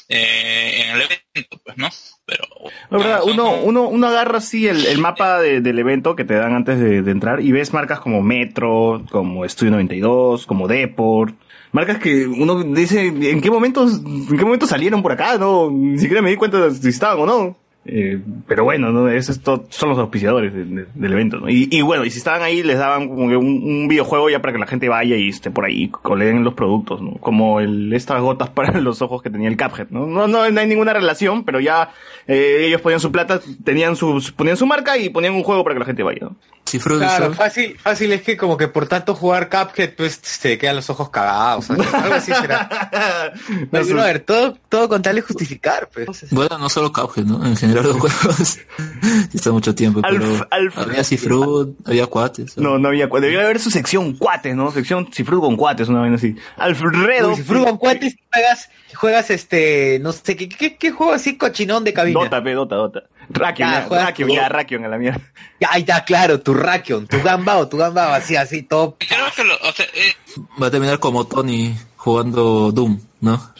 eh, en el evento, pues, ¿no? Pero La verdad, uno, uno, uno agarra así el, el mapa de- del evento que te dan antes de, de entrar y ves marcas como Metro, como Studio 92, como Deport. Marcas que uno dice, ¿en qué momentos, en qué momentos salieron por acá? No, ni siquiera me di cuenta de si estaban o no. Eh, pero bueno, ¿no? Esos son los auspiciadores de- de- del evento, ¿no? Y, y bueno, y si estaban ahí, les daban como que un, un videojuego ya para que la gente vaya y esté por ahí, coleen los productos, ¿no? Como el, estas gotas para los ojos que tenía el Cuphead, ¿no? No, no, no hay ninguna relación, pero ya eh, ellos ponían su plata, tenían su, ponían su marca y ponían un juego para que la gente vaya, ¿no? Claro, fácil, fácil es que como que por tanto jugar Cuphead, pues se quedan los ojos cagados. ¿no? Algo así será. Pero, brother, todo, todo con tal de justificar, pues. Bueno, no solo Cuphead, ¿no? En general los juegos. Está mucho tiempo, pero había Cifrud, había cuates. No, no había cuates. Debería haber su sección cuates, ¿no? Sección cifrud con cuates, una vez así. Alfredo. Si Frugan cuates, juegas, juegas este, no sé, ¿qué, qué, qué juego así cochinón de cabina? Dota, pe, Dota, Dota. Rakion, Ya, ya, Rakion, tu- ya, Rakion a la mierda. Ya, ahí está, claro, tu Rakion, tu Gambao, tu Gambao, así, así, todo. creo que lo, o sea, eh, Va a terminar como Tony jugando Doom, ¿no?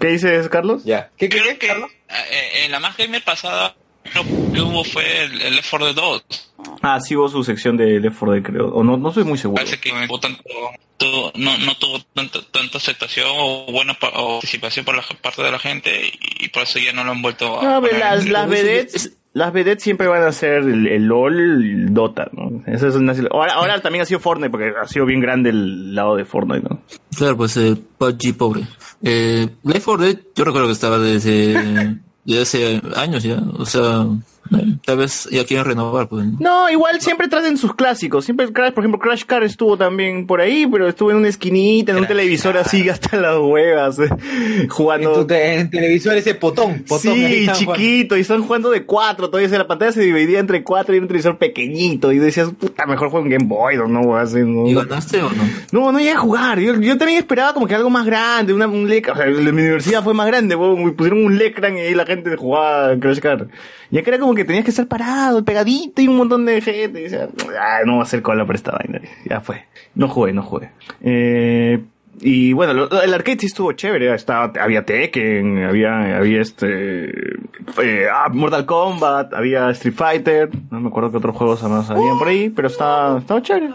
¿Qué dices, Carlos? Ya. ¿Qué, creo que eh, en la más gamer pasada que hubo fue el, el Left 4 Dead 2. Ah, sí hubo su sección de Left 4 Dead, creo. O no, no soy muy seguro. Parece que no tuvo tanto, no, no tuvo tanto, tanta aceptación o buena pa- o participación por la parte de la gente y, y por eso ya no lo han vuelto a... No, pero las, las vedettes, las vedettes siempre van a ser el, el LOL y el Dota, ¿no? Eso es una- ahora, ahora también ha sido Fortnite, porque ha sido bien grande el lado de Fortnite, ¿no? Claro, pues el PUBG pobre. Eh, Left 4 Dead, yo recuerdo que estaba desde, desde hace años ya. O sea, tal vez ya quieren renovar, pues. ¿no? No, igual siempre traen sus clásicos. Siempre, Crash, por ejemplo, Crash Car estuvo también por ahí, pero estuvo en una esquinita, en un televisor así, hasta las huevas, eh, jugando. En, tu te- en televisor ese potón, potón. Sí, chiquito, y están jugando de cuatro, todavía la pantalla se dividía entre cuatro y un televisor pequeñito, y decías, puta, mejor juego en Game Boy, o no, así, no. ¿Y ganaste o no? No, no llegué a jugar. Yo, yo también esperaba como que algo más grande, una, un LEC. O sea, en mi universidad fue más grande, pusieron un Lecran y ahí la gente jugaba Crash Car. Ya que era como que tenías que estar parado, pegadito y un montón de gente. Ah, no va a ser cola para esta vaina. Ya fue. No jugué, no jugué. Eh, y bueno, el arcade sí estuvo chévere. Estaba, había Tekken, había, había este, eh, ah, Mortal Kombat, había Street Fighter. No me acuerdo qué otros juegos más habían por ahí, pero estaba, estaba chévere.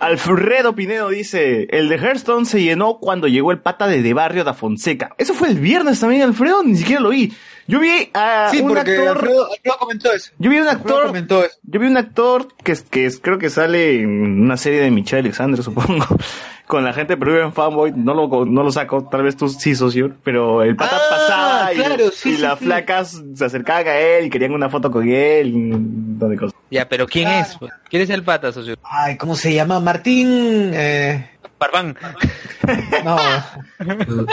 Alfredo Pinedo dice, el de Hearthstone se llenó cuando llegó el pata de De Barrio da Fonseca. Eso fue el viernes también, Alfredo, ni siquiera lo vi. Yo vi a Sí, un porque actor... Alfredo, Alfredo comentó eso. Yo vi un actor, comentó eso. yo vi un actor que, es- que es- creo que sale en una serie de Michelle Alexander, supongo, con la gente de Peruvian Fanboy, no lo, no lo saco, tal vez tú sí, socio, pero el pata Ah, pasaba y, sí, y sí, las sí. flacas se acercaban a él y querían una foto con él y un montón de cosas. Ya, pero ¿quién es? pues? ¿Quién es el pata, socio? Ay, ¿cómo se llama? Martín, eh, Barbán. no.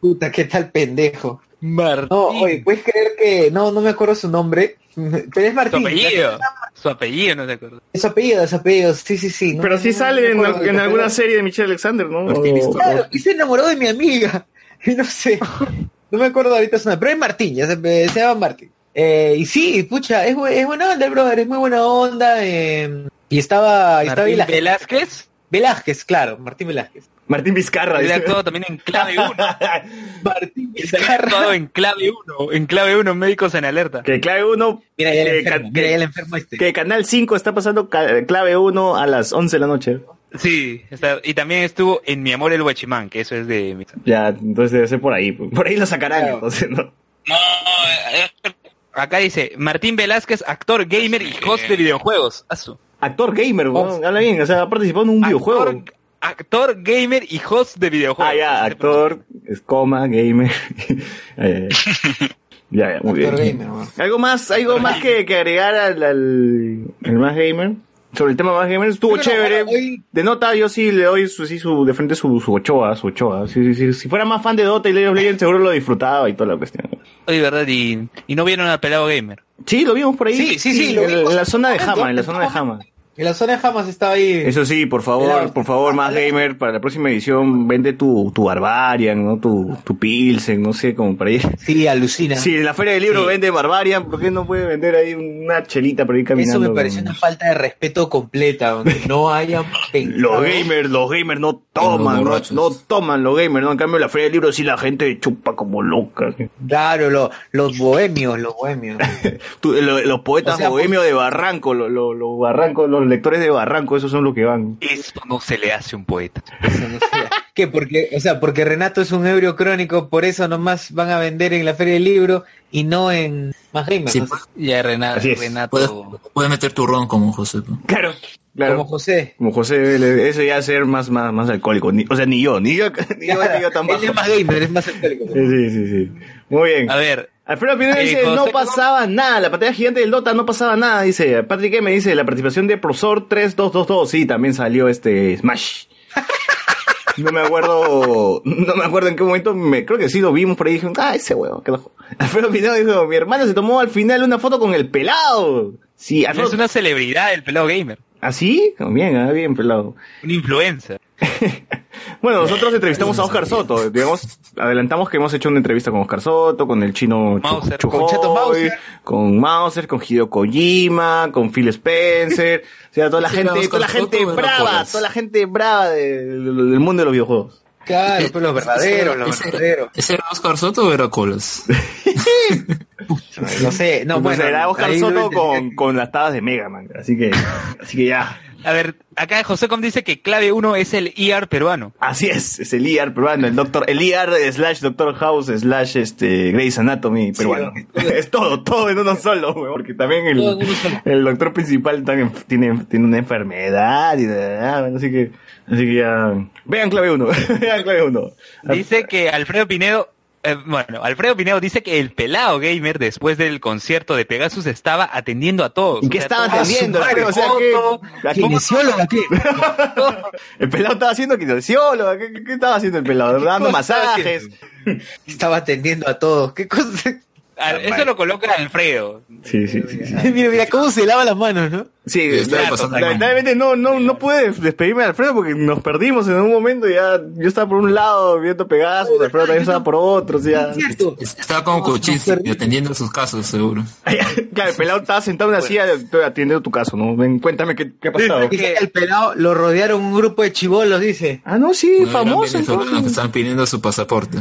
Puta, qué tal pendejo. Martín. No, oye, ¿puedes creer que no, no me acuerdo su nombre? Pero es Su Martín. apellido. Su apellido, no te acuerdo. Es su apellido, es su apellido, sí, sí, sí. no, Pero sí no, sale no en, alguna serie de Michelle Alexander, ¿no? Martín O- Claro, y se enamoró de mi amiga. Y no sé. No me acuerdo ahorita su nombre, pero es Martín, ya se, se llama Martín. Eh, y sí, pucha, es, bu- es buena onda brother, es muy buena onda. eh, y estaba, estaba Martín Velázquez. Velázquez. Velázquez, claro, Martín Velázquez. Martín Vizcarra. Él dice. actuó también en clave 1. Martín Él ha actuado en clave 1. En clave 1, médicos en alerta. Que clave 1, Mira, ya el que, enfermo, mira, que- ya el enfermo este. que Canal 5 está pasando clave 1 a las 11 de la noche. Sí, está- y también estuvo en Mi Amor el Huachimán, que eso es de... mi- Ya, entonces debe ser por ahí. Por ahí lo sacarán, entonces, ¿no? No, eh, eh, Acá dice, Martín Velázquez, actor, gamer y host de videojuegos. Asu. Actor gamer, weón, habla bien, o sea, ha participado en un videojuego. Actor, gamer y host de videojuegos. Ah, ya, actor, es coma, gamer. Eh, ya, ya, muy Actor bien. gamer. ¿Algo más, algo más que, que agregar al, al, al más gamer? Sobre el tema más gamer, estuvo chévere. hoy- De nota, yo sí le doy su, sí, su, de frente su, su ochoa, su ochoa. Sí, sí, sí. Si fuera más fan de Dota y League of Legends, seguro lo disfrutaba y toda la cuestión. Oye, ¿verdad? Y, y no vieron al pelado gamer. Sí, lo vimos por ahí. Sí, sí, sí, lo en, vimos. en la zona de Jama, en la zona de. Jama. En la zona de Hamas estaba ahí. Eso sí, por favor, por favor, más gamer, para la próxima edición, vende tu, tu Barbarian, ¿no? Tu, tu Pilsen, no sé, como para ir. Sí, alucina. Sí, en la feria del libro Sí. vende Barbarian, ¿por qué no puede vender ahí una chelita para ir caminando? Eso me pareció con- una falta de respeto completa, donde no hayan Los gamers, los gamers no toman, no, no toman los gamers, ¿no? En cambio, en la feria del libro sí la gente chupa como loca. Claro, lo- los bohemios, los bohemios. Tú, lo- los poetas O sea, bohemios de Barranco, lo- lo- los barrancos, los lectores de Barranco, esos son los que van. Eso no se le hace a un poeta. ¿Qué? Porque, o sea, porque Renato es un ebrio crónico, por eso nomás van a vender en la feria del libro y no en más gamers. Sí, ¿no? Ya Renato. Renato. Puedes, puedes meter tu ron como José. Claro, claro. Como José. Como José, eso ya es ser más, más, más alcohólico. Ni- o sea, ni yo, ni yo, ni yo, ni yo tampoco. Él es más gamer, es más alcohólico. Sí, sí, sí. Muy bien. A ver, Alfredo Pineda Eh, dice, no pasaba nada, la pantalla gigante del Dota no pasaba nada, dice. Patrick M dice, la participación de Profesor 3222, sí, también salió este Smash. No me acuerdo, no me acuerdo en qué momento, me, creo que sí lo vimos por ahí, dije, ah, ese huevo, qué loco. Alfredo Pineda dijo, mi hermano se tomó al final una foto con el pelado. Sí, Alfredo, es una celebridad el pelado gamer. ¿Ah, sí? Bien, ah, bien pelado. Un influencer. Bueno, nosotros entrevistamos a Oscar Soto, digamos, adelantamos que hemos hecho una entrevista con Oscar Soto, con el chino Mauser, Chujoy, con Cheto Mauser. con Mauser, con Hideo Kojima, con Phil Spencer, o sea, toda la ¿Ese era gente, toda la gente brava, toda la gente brava de- del mundo de los videojuegos. Claro, pues los verdaderos, los ¿Ese era- verdaderos. ¿Ese era Oscar Soto o era Colas? No sé, no, Entonces bueno. era Oscar Soto con, con las tabas de Mega Man, así que, así que ya. A ver, acá José Com dice que clave 1 es el IR peruano. Así es, es el IAR peruano, el doctor, el IAR slash Doctor House slash este Grey's Anatomy peruano. es todo, todo en uno solo, weón, porque también el, el doctor principal también tiene, tiene una enfermedad y ah, bueno, así que, así que ya, vean clave uno, vean clave uno. Dice que Alfredo Pinedo, eh, bueno, Alfredo Pinedo dice que el pelado gamer después del concierto de Pegasus estaba atendiendo a todos. ¿Y qué estaba atendiendo? O sea, ¿qué? ¿Kinesióloga qué? El pelado estaba haciendo kinesiólogo, ¿qué, qué- estaba haciendo el pelado? Dando masajes. Estaba atendiendo a todos. ¿Qué cosa? Eso lo coloca Alfredo. Sí, sí, sí. sí. mira, mira cómo se lava las manos, ¿no? Sí, Está la- pasando lamentablemente no, no, no pude despedirme de Alfredo porque nos perdimos en un momento y ya yo estaba por un lado viendo Pegasus, Alfredo también estaba por otro, o sea, Cierto. Estaba como Kuczynski atendiendo sus casos, seguro. claro, el pelado estaba sentado en una silla atendiendo tu caso, ¿no? Ven, cuéntame qué, qué ha pasado. El pelado lo rodearon un grupo de chivolos, dice. Ah, no, sí, famoso estaban pidiendo su pasaporte.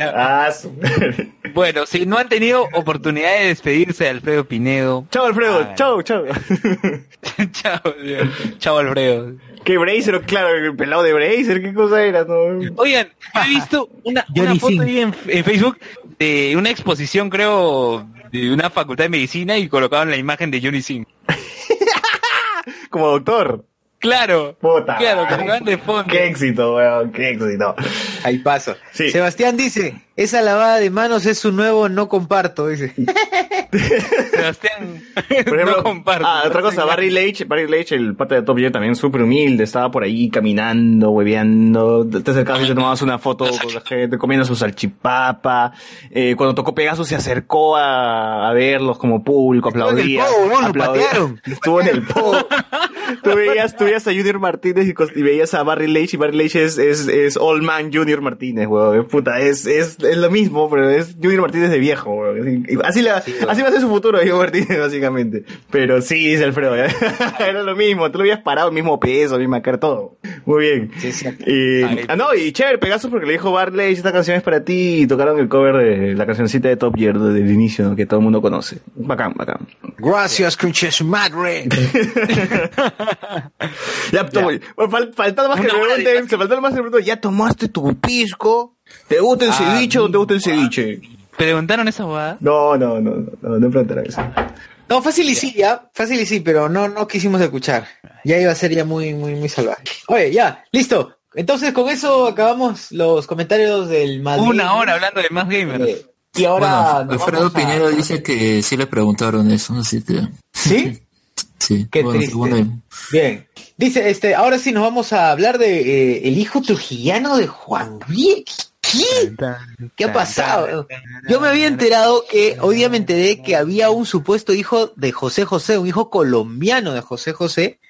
Ah, Bueno, si no han tenido oportunidad de despedirse de Alfredo Pinedo. chao Alfredo, Ah, chao, chao. chao, chao Alfredo. ¿Qué Bracer? Claro, el pelado de Bracer, ¿qué cosa era? No? Oigan, he visto una, foto ahí en, en Facebook de una exposición, creo, de una facultad de medicina y colocaban la imagen de Johnny Singh. Como doctor. Claro, Puta. claro, colocaban de fondo. Qué éxito, weón, qué éxito. Ahí paso. Sí. Sebastián dice, esa lavada de manos es su nuevo no comparto, dice. Sebastián, Por ejemplo, no comparto. ah, otra cosa, Barry Leitch, Barry Leitch, el pata de Top Gear también súper humilde, estaba por ahí caminando, hueveando, te acercabas y te tomabas una foto con la gente comiendo su salchipapa, eh, cuando tocó Pegasus se acercó a, a verlos como público, Estuvo en el aplaudía, pogo, ¿no? Lo aplaudía. patearon. estuvo en el pogo, tú veías, tú veías a Junior Martínez y, veías a Barry Leitch y Barry Leitch es, es, es Old Man Junior Martínez, weón, puta, es, es, es lo mismo, pero es Junior Martínez de viejo. Así, le va- así va a ser su futuro, Junior Martínez, básicamente. Pero sí, dice Alfredo, era lo mismo, tú lo habías parado, el mismo peso, misma cara, todo. Muy bien. Sí, sí. Y, Ay, ah, no, y chévere, Pegasus porque le dijo Barley, esta canción es para ti, y tocaron el cover de la cancioncita de Top Gear del inicio, ¿no? que todo el mundo conoce. Bacán, bacán. Gracias, conche su madre. Ya, tomo- bueno, fal- faltaba más que Una de pregunten, se faltaba más que pregunten, ¿ya tomaste tu pisco? ¿Te gusta el Ah, ceviche o no te gusta el ceviche? ¿Preguntaron esa bobada? No, no, no, no, no, no preguntaron eso. No, fácil y sí, ya. Fácil y sí, pero no, no quisimos escuchar. Ya iba a ser ya muy, muy, muy salvaje. Oye, ya, listo. Entonces con eso acabamos los comentarios del Madrid. Una hora hablando de más gamers. Eh, y ahora bueno, Alfredo a- Pinedo dice que sí le preguntaron eso, así que ¿Sí? sí. Qué bueno, triste. él. Bien. Dice, este, ahora sí nos vamos a hablar de eh, el hijo trujillano de Juan Luis. ¿Qué ¿Qué? ¿Qué ha pasado? Yo me había enterado que, hoy día me enteré que había un supuesto hijo de José José, un hijo colombiano de José José.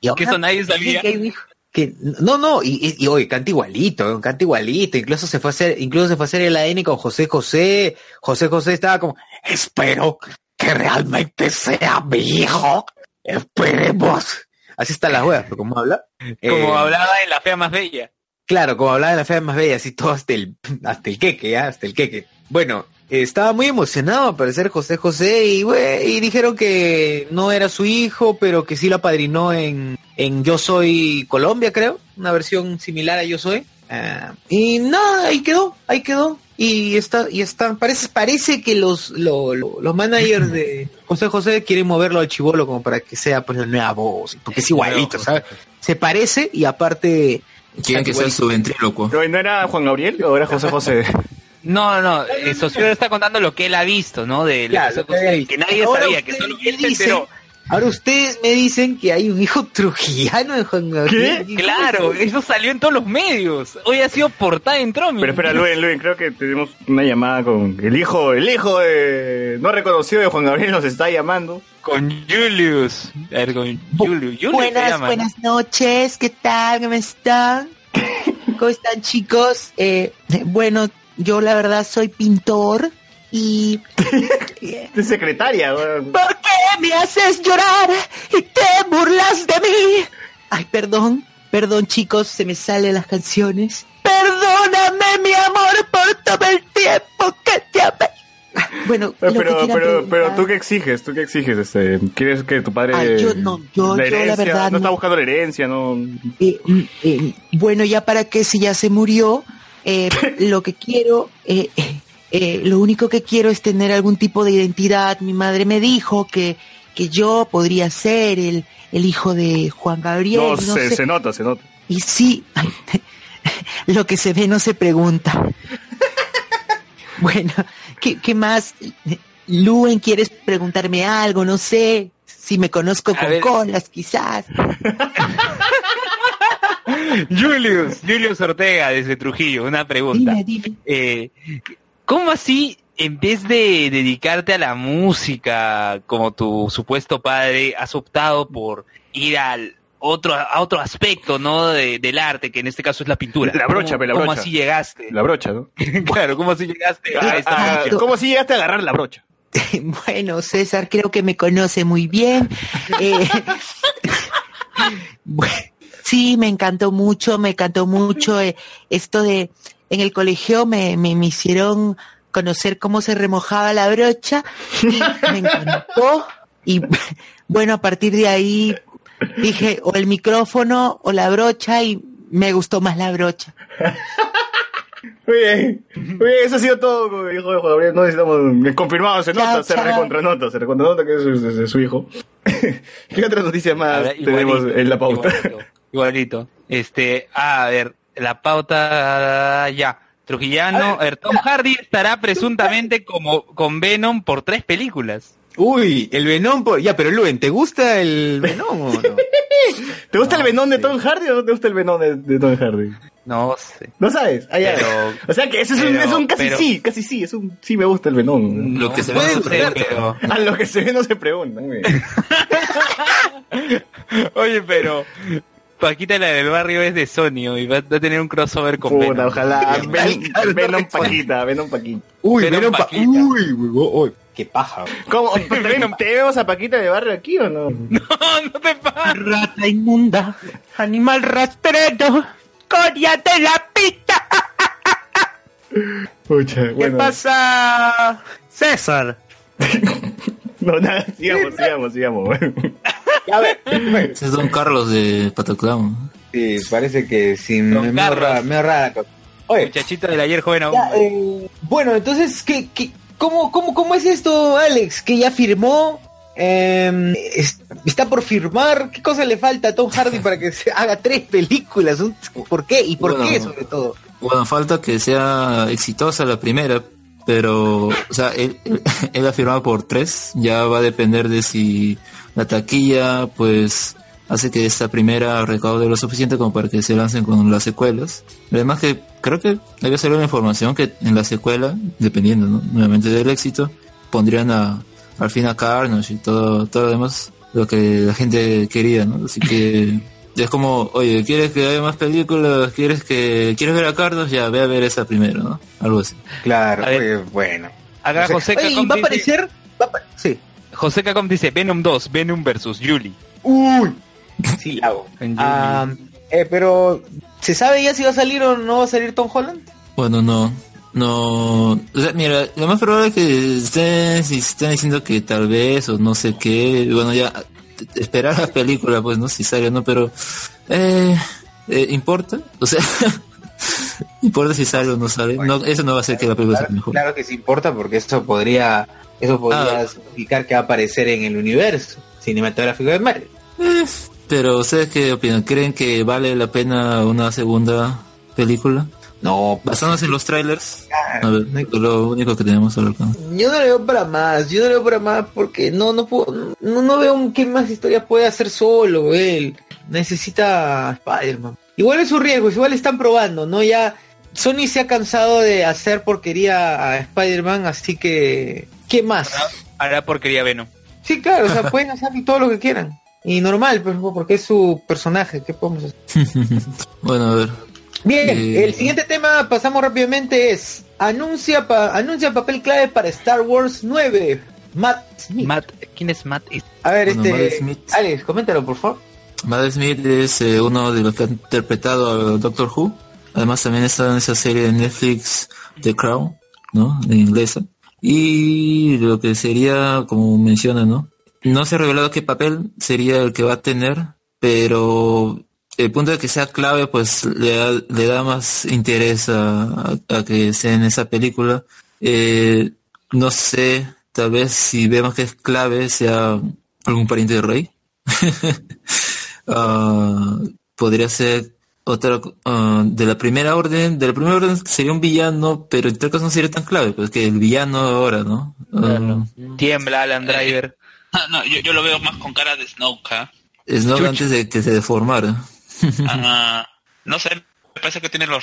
Y ahora Que eso nadie sabía. que hay un hijo- que, no, no, y, y, y, oye, canta igualito, canta igualito, incluso se fue a hacer, incluso se fue a hacer el ADN con José José, José José estaba como, espero que realmente sea mi hijo, esperemos. Así está la pero ¿cómo habla? Como Eh, hablaba en La Fea Más Bella. Claro, como hablaba de la fea más bella, así todo hasta el, hasta el queque, ¿ya? hasta el queque. Bueno, eh, estaba muy emocionado al parecer José José y, bue- y dijeron que no era su hijo, pero que sí lo apadrinó en, en Yo Soy Colombia, creo, una versión similar a Yo Soy. Ah, y nada, ahí quedó, ahí quedó. Y está, y está, parece, parece que los, lo- lo- los managers de José José quieren moverlo al chivolo como para que sea pues la nueva voz, porque es igualito, ¿sabes? Se parece y aparte Quieren que sea su ventrílocuo. ¿No, ¿No era Juan Gabriel o era José José? No, no, el socio está contando lo que él ha visto, ¿no? De la Claro, que que, nadie Ahora sabía, que solo él se enteró. Ahora ustedes me dicen que hay un hijo trujillano de Juan Gabriel. Claro, eso salió en todos los medios. Hoy ha sido portada en Tromi. Pero espera, Luen, Luen, creo que tenemos una llamada con el hijo, el hijo de no reconocido de Juan Gabriel nos está llamando. Con Julius. A ver, con Julius. Julius Buenas, llama. buenas noches, ¿qué tal? ¿Cómo están? ¿Cómo están chicos? Eh, bueno, yo la verdad soy pintor y... De secretaria, weón. ¿Por qué me haces llorar y te burlas de mí? Ay, perdón, perdón chicos, se me salen las canciones. Perdóname, mi amor, por todo el tiempo que te amé. Ah, Bueno, Pero, pero, pero, tú qué exiges, tú qué exiges, este, ¿quieres que tu padre Ay, yo no, yo- la yo la verdad no está buscando la herencia, no Eh, mm, eh, bueno, ya para qué si ya se murió, eh, lo que quiero, eh, lo único que quiero es tener algún tipo de identidad. Mi madre me dijo que, que yo podría ser el, el hijo de Juan Gabriel. No, no se, sé. se nota, se nota. Y sí, lo que se ve no se pregunta. bueno, ¿qué, qué más? Luen, ¿quieres preguntarme algo? No sé, si me conozco con ver. colas, quizás. Julius, Julius Ortega desde Trujillo, una pregunta. Dime, dime. Eh, ¿Cómo así, en vez de dedicarte a la música como tu supuesto padre, has optado por ir al otro, a otro aspecto, ¿no? De- del arte, que en este caso es la pintura. La brocha, ¿Cómo, pe, la ¿Cómo así llegaste? La brocha, ¿no? claro, ¿cómo así llegaste a esta Ah, función? ¿Cómo si llegaste a agarrar la brocha? Bueno, César creo que me conoce muy bien. Eh, bueno, sí, me encantó mucho, me encantó mucho eh, esto de en el colegio me, me, me hicieron conocer cómo se remojaba la brocha y me encantó. Y bueno, a partir de ahí dije o el micrófono o la brocha y me gustó más la brocha. Muy bien, muy bien, eso ha sido todo con el hijo de Juan Gabriel. No necesitamos. Confirmado, se nota, Chao, se recontranota, se recontranota que es su, es su hijo. ¿Qué otras noticias más ver, tenemos en la pauta? Igualito, igualito. Este, a ver, la pauta ya. Trujillano, a ver, Tom Hardy estará presuntamente como con Venom por tres películas. Uy, el Venom, por... ya, pero Luen, ¿te gusta el Venom o no? ¿Te gusta el venón de Tom Hardy o no te gusta el venón de, de Tom Hardy? No sé. ¿No sabes? Ah, ya. Pero- o sea que ese es, un, pero- es un casi pero- sí, casi sí, es un sí me gusta el venón. Lo que se ve no se pregunta. pero- A lo que se ve no se pregunta. Oye, pero Paquita la del barrio es de Sony y va a tener un crossover con Puta, Venom. ojalá. Ven, Venom Paquita, Venom Paquita. Uy, Venom Venom, pa- Paquita. uy, uy, uy, qué paja. ¿Cómo? ¿Te, te vemos a Paquita de barrio aquí o no? No, no te pases. Rata inmunda, animal rastrero, coria de la pita. Pucha, ¿Qué pasa, César? No, nada, sigamos, sigamos, sigamos. A ver, Ese es Don Carlos de Pataclown. sí, parece que sí, me, me ahorra, me ahorra la cosa. Oye, Muchachito del ayer joven aún. ya, eh, bueno, entonces, ¿qué, qué, cómo, cómo, ¿cómo es esto, Alex? Que ya firmó, eh, es- está por firmar, ¿qué cosa le falta a Tom Hardy para que se haga tres películas? Un- ¿Por qué? ¿Y por Bueno. qué sobre todo? Bueno, falta que sea exitosa la primera, pero, o sea, él, él, ha firmado por tres, ya va a depender de si la taquilla, pues, hace que esta primera recaude lo suficiente como para que se lancen con las secuelas. Además que creo que debe ser una información que en la secuela, dependiendo ¿no? nuevamente del éxito, pondrían a, al fin a Carnage y todo, todo lo demás, lo que la gente quería, ¿no? Así que es como, oye, ¿quieres que haya más películas? ¿Quieres que quieres ver a Carnage? Ya, ve a ver esa primero, ¿no? Algo así. Claro, A ver. pues, bueno. Acá José oye, va a dice- aparecer... va a sí. José Cacom dice Venom 2, Venom versus Julie. Uy, sí la hago. Ah, eh, pero, ¿se sabe ya si va a salir o no va a salir Tom Holland? Bueno, no, no, o sea, mira, lo más probable es que estén, si estén diciendo que tal vez o no sé qué, bueno, ya esperar la película, pues, no, si sale o no, pero, eh, eh, ¿importa? O sea, ¿importa si sale o no sale? No, eso no va a hacer que la película sea Claro, mejor. claro que sí importa porque eso podría, eso podría Ah. significar que va a aparecer en el universo cinematográfico de Marvel. Eh, pero, ¿ustedes qué opinan? ¿Creen que vale la pena una segunda película? No, Basándose en los trailers. A ver, lo único que tenemos al alcance. Yo no le veo para más, yo no le veo para más porque no, no puedo, no, no veo qué más historias puede hacer solo él. Necesita a Spider-Man. Igual es su riesgo, igual están probando, ¿no? Ya Sony se ha cansado de hacer porquería a Spider-Man, así que ¿qué más? Hará porquería Venom. Sí, claro, o sea, pueden hacer todo lo que quieran. Y normal, pues, porque es su personaje, ¿qué podemos hacer? bueno, a ver. Bien, Eh, el siguiente tema, pasamos rápidamente, es anuncia, pa- anuncia papel clave para Star Wars 9. Matt Smith. Matt, ¿quién es Matt? A ver, Bueno, este. Matt Smith. Alex, coméntalo, por favor. Matt Smith es eh, uno de los que ha interpretado a Doctor Who. Además también está en esa serie de Netflix The Crown, ¿no? En inglesa. Y lo que sería, como menciona, ¿no? No se ha revelado qué papel sería el que va a tener, pero el punto de que sea clave, pues le da, le da más interés a, a- a que sea en esa película. Eh, no sé, tal vez si vemos que es clave, sea algún pariente de Rey. Ah, podría ser otra ah, de la primera orden de la primera orden sería un villano pero en tal caso no sería tan clave pues que el villano ahora no Ah, Tiembla Alan Driver. No, yo, yo lo veo más con cara de Snoke. es no antes de que se deformara Ah, no sé, me parece que tiene los.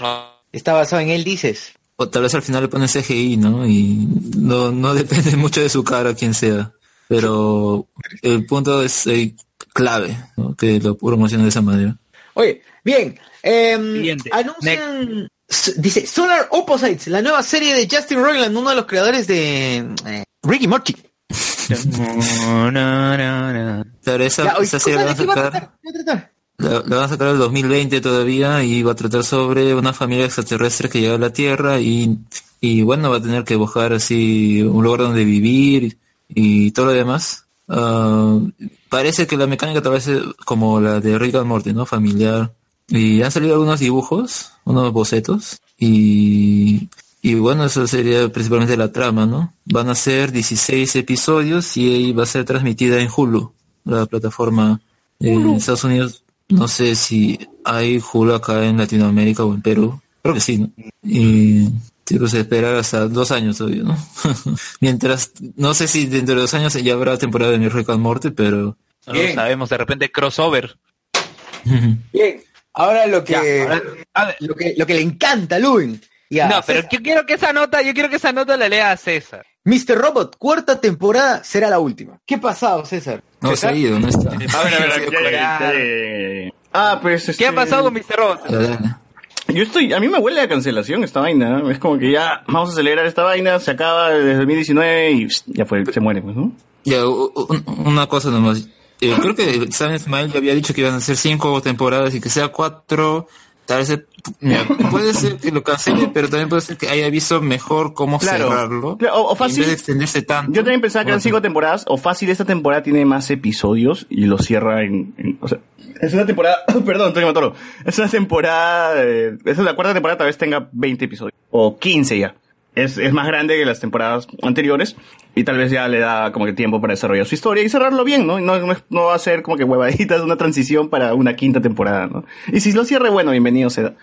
Está basado en él, dices. o tal vez al final le ponen CGI no y no no depende mucho de su cara quien sea pero el punto es eh, clave ¿no? que lo promociona de esa manera Oye, bien. Siguiente. anuncian. Dice Solar Opposites, la nueva serie de Justin Roiland, uno de los creadores de eh, Ricky Morty. No, no, no, no. pero esa, Ya, oye, esa serie la van a ¿de qué va a sacar tratar? La, la van a sacar en el 2020 todavía y va a tratar sobre una familia extraterrestre que llega a la Tierra y, y bueno, va a tener que buscar así un lugar donde vivir y todo lo demás. Ah, parece que la mecánica tal vez es como la de Rick and Morty, ¿no? Familiar. Y han salido algunos dibujos, unos bocetos y, y bueno, eso sería principalmente la trama, ¿no? Van a ser 16 episodios y va a ser transmitida en Hulu, la plataforma en Estados Unidos. No sé si hay Hulu acá en Latinoamérica o en Perú. Creo que sí, ¿no? Y tengo que esperar hasta dos años todavía, ¿no? Mientras, no sé si dentro de dos años ya habrá temporada de mi Rick and Morty, pero... No lo sabemos, de repente crossover. Bien. Ahora lo que, Ya, ahora- a ver. lo que, lo que le encanta a Lubin. Ya, no, pero yo quiero que esa nota, yo quiero que esa nota la lea a César. Mr. Robot, cuarta temporada será la última. ¿Qué ha pasado, César? No, se ha ido, no está. A ver, a ver, ya, ya. Ah, pues. ¿Qué este, ha pasado con Mr. Robot? Yo estoy, a mí me huele a cancelación esta vaina. ¿no? Es como que ya vamos a acelerar esta vaina, se acaba desde 2019 y pss, ya fue, se muere, pues, ¿no? Ya, una cosa nomás. Eh, creo que Sam Smile ya había dicho que iban a ser cinco temporadas y que sea cuatro. Tal vez, mira, puede ser que lo cancele, pero también puede ser que haya visto mejor cómo Claro. cerrarlo. Claro, o- En fácil- vez de extenderse tanto. Yo también pensaba que eran cinco temporadas, o fácil, esta temporada tiene más episodios y lo cierra en, en- o sea, es una temporada, perdón, Antonio Matoro, es una temporada, eh, esa es la cuarta temporada, tal vez tenga 20 episodios, o 15 ya. Es, es más grande que las temporadas anteriores y tal vez ya le da como que tiempo para desarrollar su historia y cerrarlo bien, ¿no? No, no, no va a ser como que huevaditas, una transición para una quinta temporada, ¿no? Y si lo cierre, bueno, bienvenido sea.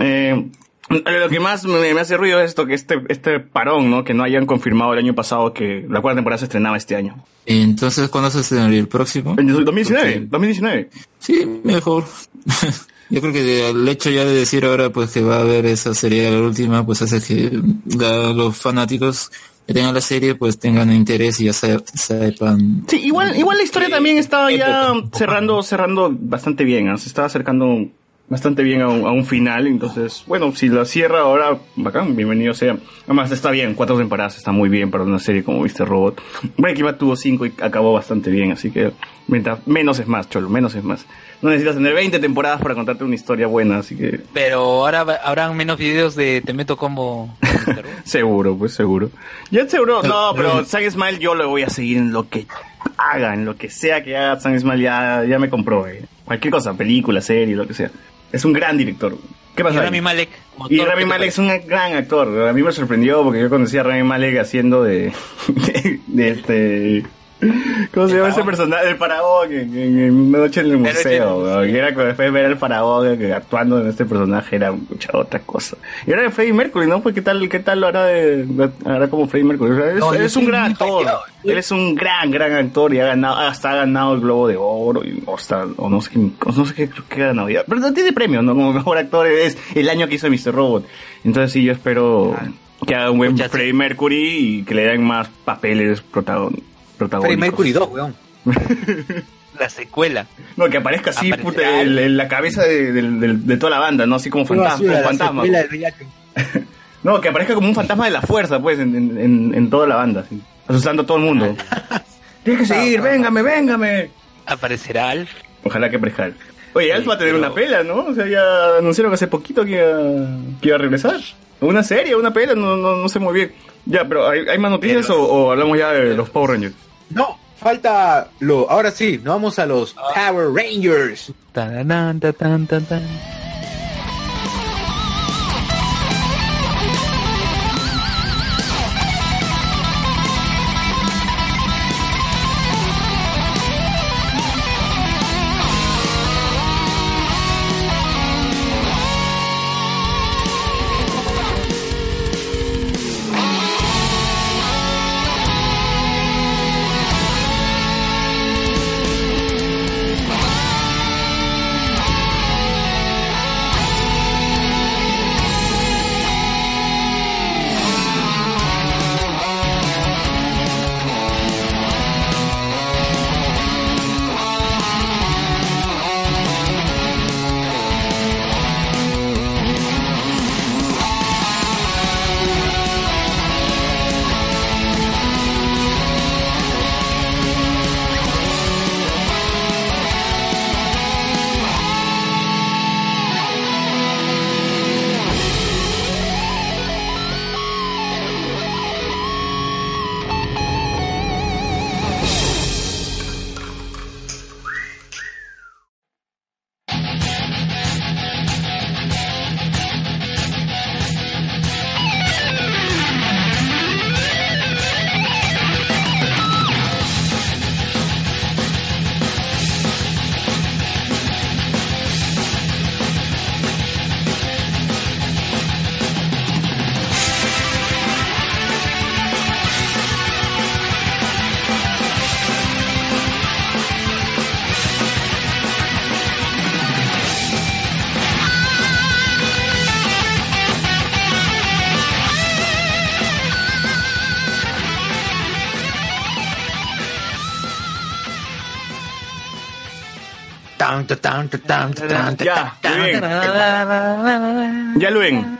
Eh, Lo que más me, me hace ruido es esto, que este, este parón, ¿no? Que no hayan confirmado el año pasado que la cuarta temporada se estrenaba este año. Entonces, ¿cuándo se estrenaría el próximo? En 2019, 2019. Sí, mejor. Yo creo que el hecho ya de decir ahora pues que va a haber esa serie la última, pues hace que la- los fanáticos que tengan la serie pues tengan interés y ya se- sepan. Sí, igual, igual la historia también estaba ya cerrando, cerrando bastante bien, se estaba acercando bastante bien a un, a un final, entonces, bueno, si la cierra ahora, bacán, bienvenido sea. Además está bien, cuatro temporadas está muy bien para una serie como Mr. Robot. Breaking Bad tuvo cinco y acabó bastante bien, así que mientras, menos es más, cholo, menos es más. No necesitas tener 20 temporadas para contarte una historia buena, así que Pero ahora habrán menos videos de Te meto combo. seguro, pues seguro. Ya seguro, no, pero Sam Smile yo lo voy a seguir en lo que haga, en lo que sea que haga Sam Smile ya, ya me compró, eh. Cualquier cosa, película, serie, lo que sea. Es un gran director. ¿Qué pasa? Y? Rami Malek. Y Rami ¿qué te Malek es un gran actor. A mí me sorprendió porque yo conocí a Rami Malek haciendo de. de, de este. ¿Cómo se llama ese personaje? El faraón en, en- noche en el museo. Y era cuando de ver al faraón que actuando en este personaje era mucha otra cosa. Y era de Freddie Mercury, ¿no? Pues qué tal, qué tal lo hará de, hará como Freddie Mercury. O sea, es, No, yo es un gran actor. Él es un gran, gran actor y ha ganado, hasta ha ganado el Globo de Oro y, o, hasta- o no sé qué, no sé qué, qué ha ganado ya. Pero no tiene premio, ¿no? Como mejor actor es el año que hizo Mr. Robot. Entonces sí, yo espero que haga un buen Freddie Mercury y que le den más papeles protagon, protagónicos. Freddie Mercury 2, weón. La secuela. No, que aparezca así, puta, el- el- la cabeza de, toda la banda, ¿no? Así como fantasma. como la fantasma. No, que aparezca como un fantasma de la fuerza, pues, en, en- en- en toda la banda, así, asustando a todo el mundo. Tienes que seguir, véngame, véngame. Aparecerá Alf. Ojalá que aparezca. Alf. Oye, Alf va a tener una pela, ¿no? O sea, ya anunciaron hace poquito que iba, que iba a regresar. Una serie, una pela, no, no, no sé muy bien. Ya, pero ¿hay, hay más noticias o, o hablamos ya de los Power Rangers? No, falta lo. Ahora sí, nos vamos a los Power Rangers. Tararán, ta, tan, tan, tan. Ya, tan. Ya lo ven.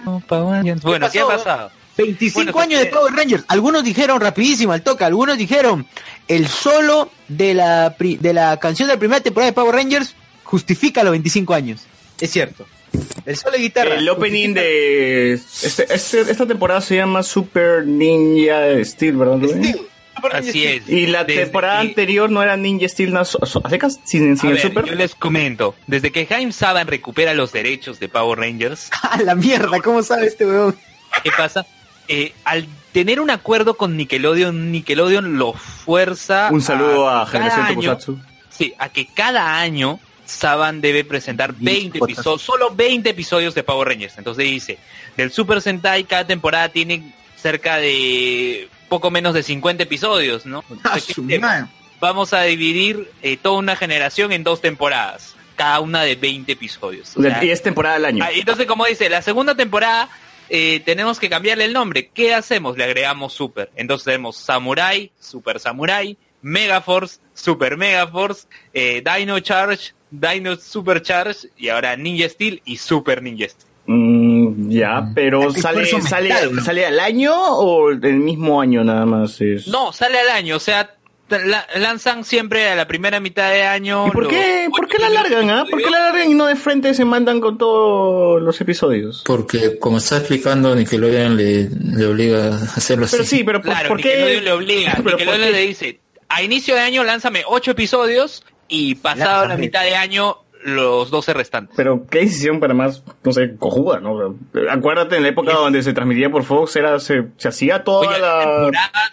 Bueno, ¿qué ha pasado? 25 Bueno, años de Power Rangers. Algunos dijeron rapidísimo al toque, algunos dijeron el solo de la pri- de la canción de la primera temporada de Power Rangers justifica los 25 años. Es cierto. El solo de guitarra. El opening de este, este- esta temporada se llama Super Ninja Steel, ¿verdad? Rubén? Así es. Y la Desde temporada que- anterior no era Ninja Steel no, so- so- ¿a sin, sin A el ver, Super. yo les comento, desde que Jaime Saban recupera los derechos de Power Rangers, A la mierda, ¿cómo sabe este weón? ¿qué pasa? Eh, al tener un acuerdo con Nickelodeon, Nickelodeon lo fuerza Un saludo a cada Generación año- Tokusatsu. Sí, a que cada año Saban debe presentar 20 episodios, solo 20 episodios de Power Rangers. Entonces dice, del Super Sentai cada temporada tiene cerca de poco menos de 50 episodios, ¿no? Entonces, ¿qué tema? Vamos a dividir eh, toda una generación en dos temporadas, cada una de 20 episodios. O sea, Y es temporada del año. Ah, entonces, como dice, la segunda temporada eh, tenemos que cambiarle el nombre. ¿Qué hacemos? Le agregamos Super. Entonces tenemos Samurai, Super Samurai, Megaforce, Super Megaforce, eh, Dino Charge, Dino Super Charge y ahora Ninja Steel y Super Ninja Steel. Mm, ya, pero sale, sale, sale al año o el mismo año nada más es. No, sale al año, o sea, la- lanzan siempre a la primera mitad de año. ¿Y por los- qué, por qué la largan, ah? ¿Por qué la largan y no de frente se mandan con todos los episodios? Porque como está explicando, Nickelodeon le, le obliga a hacerlo así. Pero sí, pero ¿por, Claro, por qué? Nickelodeon le obliga. Pero ¿por Nickelodeon le dice, a inicio de año lánzame ocho episodios y pasado la mitad de año los 12 restantes. Pero qué decisión para más, no sé, cojuda, ¿no? O sea, Acuérdate en la época donde se transmitía por Fox, era, se, se hacía toda Oye, la...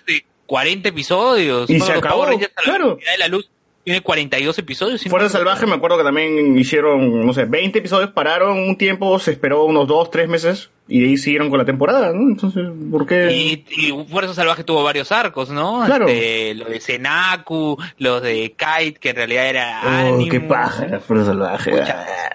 de 40 episodios. Y se acabó, la claro. velocidad de la luz tiene 42 episodios. no Fuerza. Salvaje me acuerdo que también hicieron, no sé, 20 episodios, pararon un tiempo, se esperó unos 2, 3 meses y ahí siguieron con la temporada, ¿no? Entonces, ¿por qué? Y, y Fuerza Salvaje tuvo varios arcos, ¿no? Claro. Este, lo de Senaku, los de Kite, que en realidad era Oh, Animus. qué paja, Fuerza Salvaje.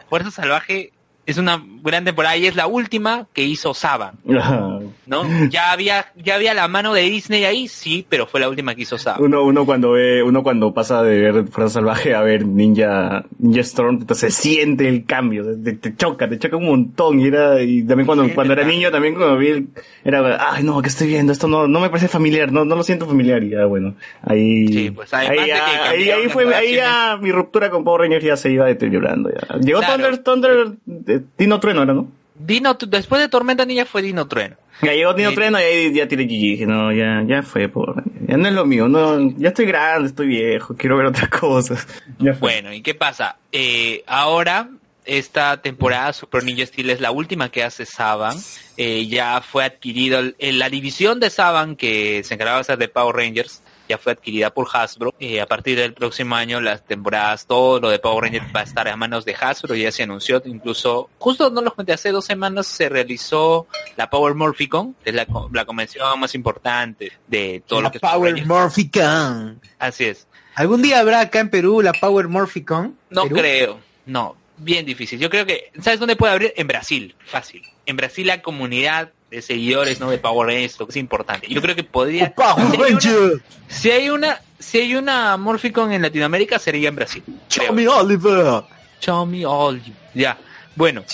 Fuerza Salvaje es una gran temporada y es la última que hizo Saban, Ajá. ¿no? Ya había, ya había la mano de Disney ahí, sí, pero fue la última que hizo Saban. Uno, uno cuando ve, uno cuando pasa de ver Fuerza Salvaje a ver Ninja, Ninja Storm, entonces se siente el cambio, te, te choca, te choca un montón, y era, y también cuando, cuando era niño, también cuando vi el, era, ay no, ¿qué estoy viendo? Esto no, no me parece familiar, no, no lo siento familiar, y ya bueno, ahí, Sí, pues, ahí, ya- ahí, ahí fue, ahí ya mi ruptura con Power Rangers ya se iba deteriorando, ya. Llegó Claro. Thunder, Thunder, eh, Dino Trueno era, ¿no? Dino, después de Tormenta Ninja fue Dino Trueno. Ya llegó Dino Eh, Trueno y ahí ya tiré GG, dije, no, ya, ya fue, Rangers. ya no es lo mío, no, ya estoy grande, estoy viejo, quiero ver otras cosas. Ya fue. Bueno, ¿y qué pasa? Eh, ahora, esta temporada Super Ninja Steel es la última que hace Saban. Eh, ya fue adquirido, el- en la división de Saban que se encargaba de hacer de Power Rangers, ya fue adquirida por Hasbro. Eh, a partir del próximo año, las temporadas, todo lo de Power Rangers va a estar a manos de Hasbro, ya se anunció, incluso, justo no lo conté, hace dos semanas se realizó la Power Morphicon, que es la, la convención más importante de todo La lo que es Power Rangers. Morphicon. Así es. ¿Algún día habrá acá en Perú la Power Morphicon? No Perú? creo, no, bien difícil. Yo creo que, ¿sabes dónde puede abrir? En Brasil, fácil. En Brasil la comunidad de seguidores, ¿no? De Power Rangers, lo que es importante. Yo creo que podría... Power si, hay una, si hay una, si hay una Morphicon en Latinoamérica, sería en Brasil. Tommy Oliver. All you. Ya, bueno.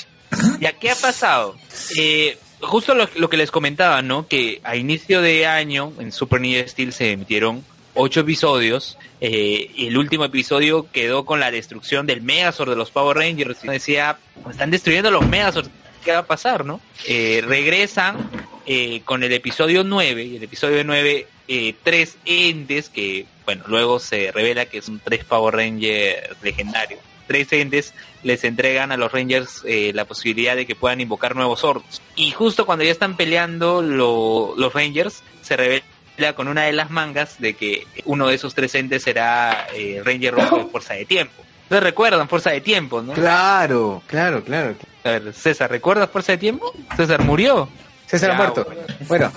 ¿Ya qué ha pasado? Eh, justo lo, lo que les comentaba, ¿no? Que a inicio de año en Super Ninja Steel se emitieron ocho episodios. eh, y el último episodio quedó con la destrucción del Megazord de los Power Rangers. Y decía, están destruyendo los Megazord. ¿Qué va a pasar, no? Eh, regresan eh, con el episodio 9. Y el episodio 9, eh, tres entes que, bueno, luego se revela que son tres Power Rangers legendarios tres entes les entregan a los Rangers eh, la posibilidad de que puedan invocar nuevos Zords. Y justo cuando ya están peleando lo- los Rangers, se revela con una de las mangas de que uno de esos tres entes será eh, Ranger Rojo de Fuerza de Tiempo. Recuerdan Fuerza de Tiempo, ¿no? Claro, claro, claro. A ver, César, ¿recuerdas Fuerza de Tiempo? César murió. César ha Ya, muerto. bueno. Bueno,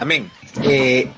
amén. Eh,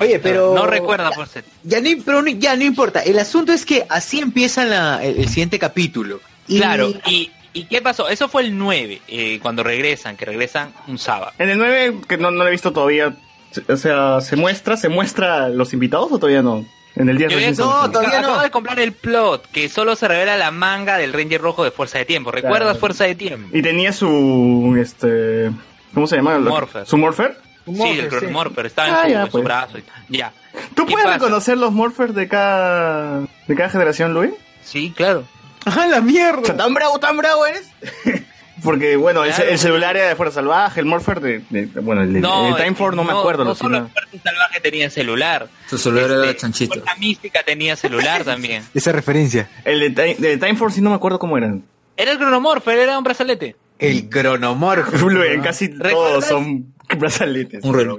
oye, pero... No recuerda Fuerza de Tiempo. Ya no, pero no- ya no importa. El asunto es que así empieza la- el, el siguiente capítulo. Y- Claro, y, ¿y qué pasó? Eso fue el 9, eh, cuando regresan, que regresan un sábado. En el 9, que no, no lo he visto todavía, se- o sea, ¿se muestra, se muestra los invitados o todavía no? En el 10 Yo recién se no, todavía no. Acabo de comprar el plot, que solo se revela la manga del Ranger Rojo de Fuerza de Tiempo. ¿Recuerdas Claro. Fuerza de Tiempo? Y tenía su, este, ¿cómo se llama? Morpher. ¿Su Morpher? sí, el Chronomorpher, estaba en, Ah, su, ya, en su pues. brazo. y- Ya. ¿Tú ¿Qué puedes pasa? reconocer los Morphers de cada, de cada generación, Luis? Sí, claro. ¡Ah, la mierda! ¿Tan bravo, tan bravo eres? Porque, bueno, el, Claro. el celular era de Fuerza Salvaje, el Morpher de, de- bueno, el, de- el Time Force no, me acuerdo. No lo solo. Fuerza Salvaje tenía celular. Su celular era Este, chanchito. Fuerza Mística tenía celular también. Esa referencia. El de, Ti- de Time Force sí no me acuerdo cómo era. Era el Chronomorpher, era un brazalete. El cronomorfo. Luis, casi todos son brazaletes. Un reloj.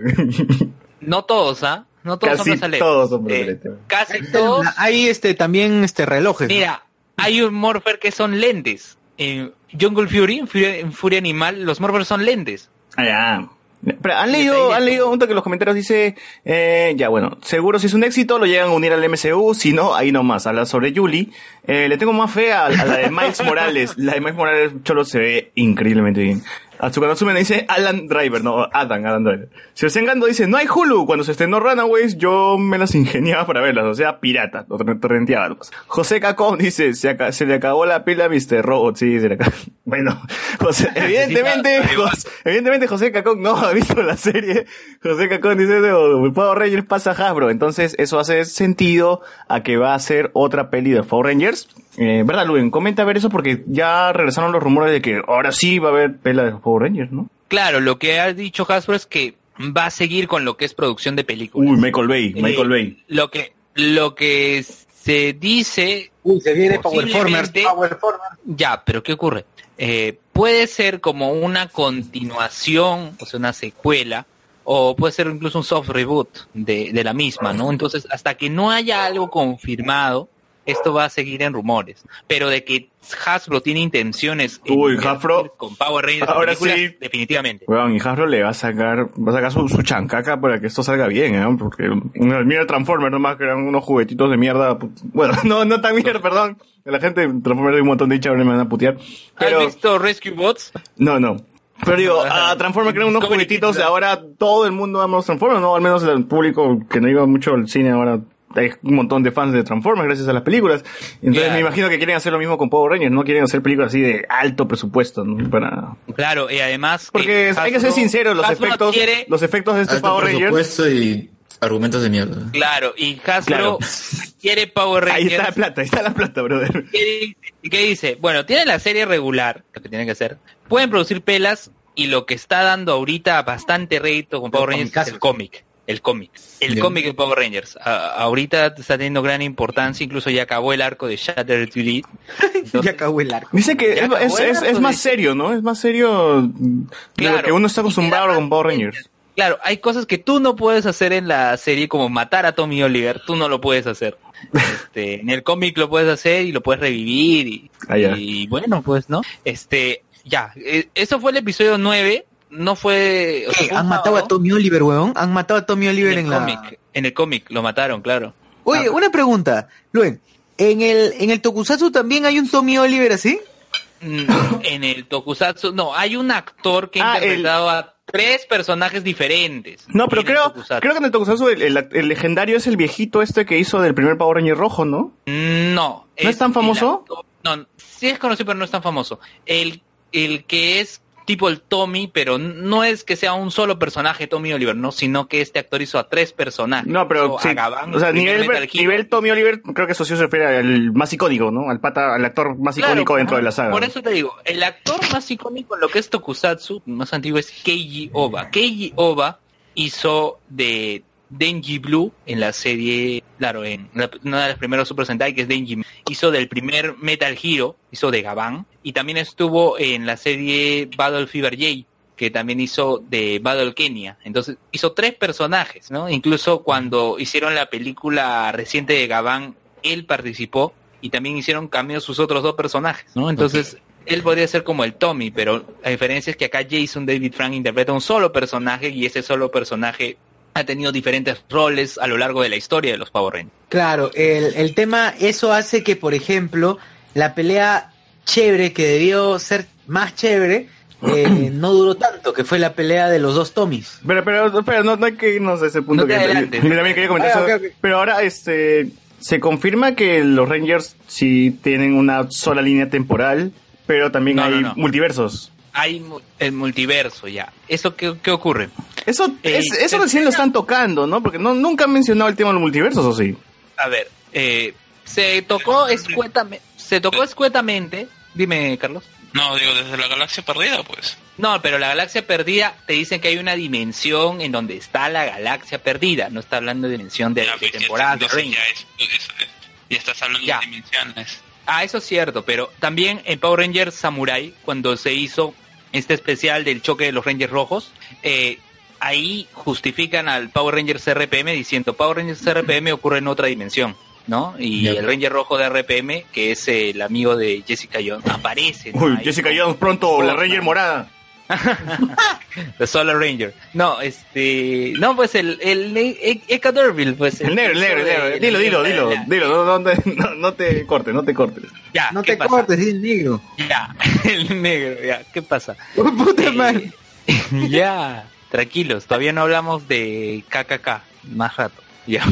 No todos, ¿ah? No todos son brazaletes. todos son Eh, brazaletes. casi todos. Hay este, también este, relojes. ¿no? Mira, hay un Morpher que son lentes. En Jungle Fury, en Furia, Furia Animal, los Morphers son lentes. Ah, ya. Pero han leído, han leído un en los comentarios dice, eh, ya bueno, seguro si es un éxito lo llegan a unir al MCU, si no, ahí nomás, habla sobre Julie. Eh, le tengo más fe a, a la de Miles Morales, la de Miles Morales Cholo se ve increíblemente bien. Atsukanatsume dice Alan Driver, no, Adam, Adam Driver. Gando dice, no hay Hulu. Cuando se estrenó Runaways, yo me las ingeniaba para verlas, o sea, pirata, lo torrenteaba. nomás. José Cacón dice, se, se le acabó la pila a Mr. Robot, sí, se le acabó. Bueno, José, evidentemente, José, evidentemente José Cacón no ha visto la serie. José Cacón dice, no, Power Rangers pasa a Hasbro. Entonces, eso hace sentido a que va a ser otra peli de Power Rangers. Eh, ¿Verdad, Luen? Comenta a ver eso porque ya regresaron los rumores de que ahora sí va a haber pela de Power Rangers, ¿no? Claro, lo que ha dicho Hasbro es que va a seguir con lo que es producción de películas. Uy, Michael Bay, Michael Eh, Bay. Lo que, lo que se dice. Uy, se viene Power Formers, posiblemente- Ya, pero ¿qué ocurre? Eh, puede ser como una continuación, o sea, una secuela, o puede ser incluso un soft reboot de, de la misma, ¿no? Entonces, hasta que no haya algo confirmado, esto va a seguir en rumores. Pero de que Hasbro tiene intenciones en Uy, Hasbro. con Power Rangers Ahora sí. definitivamente. Weón, y Hasbro le va a sacar, va a sacar su, su chancaca para que esto salga bien, ¿eh? Porque, una- mira Transformers nomás, que eran unos juguetitos de mierda. Bueno, no, no tan mierda, perdón. La gente de Transformers hay un montón de chavales me van a putear. Pero, ¿Has visto Rescue Bots? no, no. Pero digo, a Transformers eran unos juguetitos, ahora todo el mundo ama los Transformers, ¿no? Al menos el público que no iba mucho al cine ahora hay un montón de fans de Transformers gracias a las películas. Entonces Claro. me imagino que quieren hacer lo mismo con Power Rangers, no quieren hacer películas así de alto presupuesto, ¿no? Para... Claro, y además... Porque que hay que ser sinceros, los Hasbro efectos, quiere- los efectos de este Alto Power Rangers. presupuesto y argumentos de mierda. Claro, y Hasbro Claro. quiere Power Ahí Rangers. está la plata, ahí está la plata, brother. ¿Qué qué dice? Bueno, tienen la serie regular, lo que tienen que hacer. Pueden producir pelas y lo que está dando ahorita bastante rédito con Power Rangers es el cómic. El cómic. El cómic de Power Rangers. A- ahorita está teniendo gran importancia, incluso ya acabó el arco de Shattered 3D. ya acabó el arco. Dice que es, más de- serio, ¿no? Es más serio de lo Claro. que uno está acostumbrado con Power Rangers. Claro, hay cosas que tú no puedes hacer en la serie, como matar a Tommy Oliver, tú no lo puedes hacer. Este, en el cómic lo puedes hacer y lo puedes revivir y, Ah, ya. y bueno, pues, ¿no? Este, ya, eh, eso fue el episodio 9, no fue... o sea, ¿Qué? fue un ¿Han matado a. Tommy Oliver, weón? ¿Han matado a Tommy Oliver en en, el la...? cómic, en el cómic, lo mataron, claro. Oye, una pregunta, Luen. ¿En el, ¿En el Tokusatsu también hay un Tommy Oliver así? Mm, en el Tokusatsu, no, hay un actor que ha Ah, el- interpretado a tres personajes diferentes. No, pero en creo, creo que en el Tokusatsu el, el- el legendario es el viejito este que hizo del primer Power Ranger rojo, ¿no? No. ¿No es tan famoso? actor- no, sí es conocido, pero no es tan famoso. El, el que es tipo el Tommy, pero no es que sea un solo personaje Tommy Oliver, no, sino que este actor hizo a tres personajes. No, pero sí, Gabán, o sea, nivel, nivel Tommy Oliver, creo que eso sí se refiere al más icónico, ¿no? Al pata, al actor más Claro, icónico dentro de la saga. Por eso te digo, el actor más icónico en lo que es Tokusatsu, más antiguo, es Keiji Oba. Keiji Oba hizo de Denji Blue en la serie, claro, en la- una de las primeras Super Sentai que es Denji, hizo del primer Metal Hero, hizo de Gabán, y también estuvo en la serie Battle Fever J, que también hizo de Battle Kenya. Entonces, hizo tres personajes, ¿no? Incluso cuando hicieron la película reciente de Gabán, él participó y también hicieron cambios sus otros dos personajes, ¿no? Entonces, él podría ser como el Tommy, pero la diferencia es que acá Jason David Frank interpreta un solo personaje y ese solo personaje ha tenido diferentes roles a lo largo de la historia de los Power Rangers. Claro, el, el tema, eso hace que, por ejemplo, la pelea chévere, que debió ser más chévere, eh, no duró tanto, que fue la pelea de los dos Tommys. Pero, pero, pero no, no hay que irnos a ese punto. No te que, adelantes. yo también quería comentar Ah, eso. Pero ahora, este, se confirma que los Rangers sí tienen una sola línea temporal, pero también No, hay no, no. multiversos. Hay el multiverso ya. ¿Eso qué, qué ocurre? Eso, Eh, es- eso recién lo están tocando, ¿no? Porque no, nunca han mencionado el tema de los multiversos, ¿o sí? A ver, eh, se tocó escuetamente, se tocó escuetamente, dime Carlos. No, digo, desde la galaxia perdida, pues. No, pero la galaxia perdida te dicen que hay una dimensión en donde está la galaxia perdida. No está hablando de dimensión de, de temporada de Entonces Rangers. ya, es, eso es. ya estás hablando Ya. de dimensiones. Ah, eso es cierto, pero también en Power Rangers Samurai, cuando se hizo este especial del choque de los Rangers rojos, eh, ahí justifican al Power Rangers RPM diciendo Power Rangers RPM ocurre en otra dimensión. ¿no? Y el Ranger rojo de RPM, que es el amigo de Jessica Jones, aparece. ¿no? Uy, Ahí Jessica Jones pronto, la Ranger morada. The Solar Ranger. No, este, no, pues el, el, el Eka Derville, pues. El negro, el negro, el negro. Dilo, dilo, dilo, dilo, no, no, te- no, no te cortes, no te cortes. Ya, No ¿qué te pasa? cortes, el negro. Ya, el negro, ya, ¿qué pasa? Puta Eh, madre. ya, tranquilos, todavía no hablamos de KKK, más rato. Ya,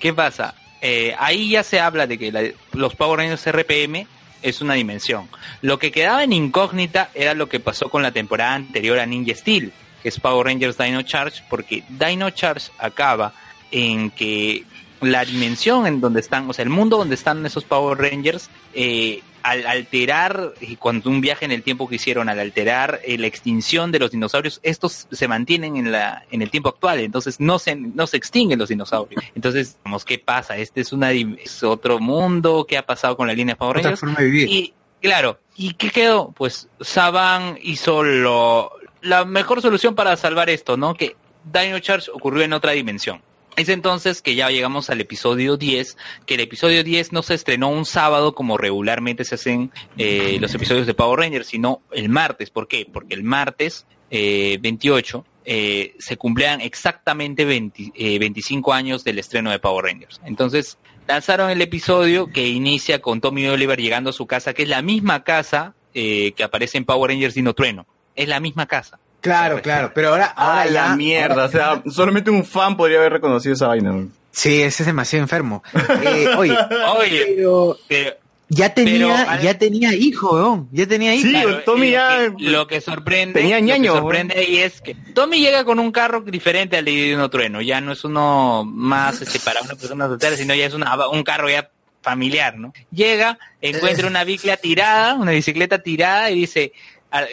¿qué pasa? Eh, ahí ya se habla de que la- los Power Rangers RPM es una dimensión. Lo que quedaba en incógnita era lo que pasó con la temporada anterior a Ninja Steel, que es Power Rangers Dino Charge, porque Dino Charge acaba en que la dimensión en donde están, o sea, el mundo donde están esos Power Rangers, eh, al alterar, y cuando un viaje en el tiempo que hicieron, al alterar eh, la extinción de los dinosaurios, estos se mantienen en la en el tiempo actual, entonces no se no se extinguen los dinosaurios. Entonces, vamos, ¿qué pasa? Este es una es otro mundo, ¿qué ha pasado con la línea Power Otra Rangers? forma de vivir. Y claro, ¿y qué quedó? Pues Saban hizo lo, la mejor solución para salvar esto, ¿no? Que Dino Charge ocurrió en otra dimensión. Es entonces que ya llegamos al episodio 10, que el episodio 10 no se estrenó un sábado como regularmente se hacen eh, los episodios de Power Rangers, sino el martes. ¿Por qué? Porque el martes eh, 28 eh, se cumplían exactamente 20 eh, 25 años del estreno de Power Rangers. Entonces lanzaron el episodio que inicia con Tommy Oliver llegando a su casa, que es la misma casa eh, que aparece en Power Rangers Dino Trueno. Es la misma casa. Claro, claro, pero ahora, ahora Ah, ya... la mierda, o sea, solamente un fan podría haber reconocido esa vaina. Sí, ese es demasiado enfermo. Eh, oye, Oye, pero pero ya tenía, Pero, ya tenía hijo, weón. Ya tenía hijo. Sí, Claro, Tommy lo ya- que- lo que sorprende tenía lo que ñaño, sorprende ahí es que Tommy llega con un carro diferente al de Dino Trueno ya no es uno más este, para una persona soltera sino ya es una, un carro ya familiar no llega encuentra una bicicleta tirada una bicicleta tirada y dice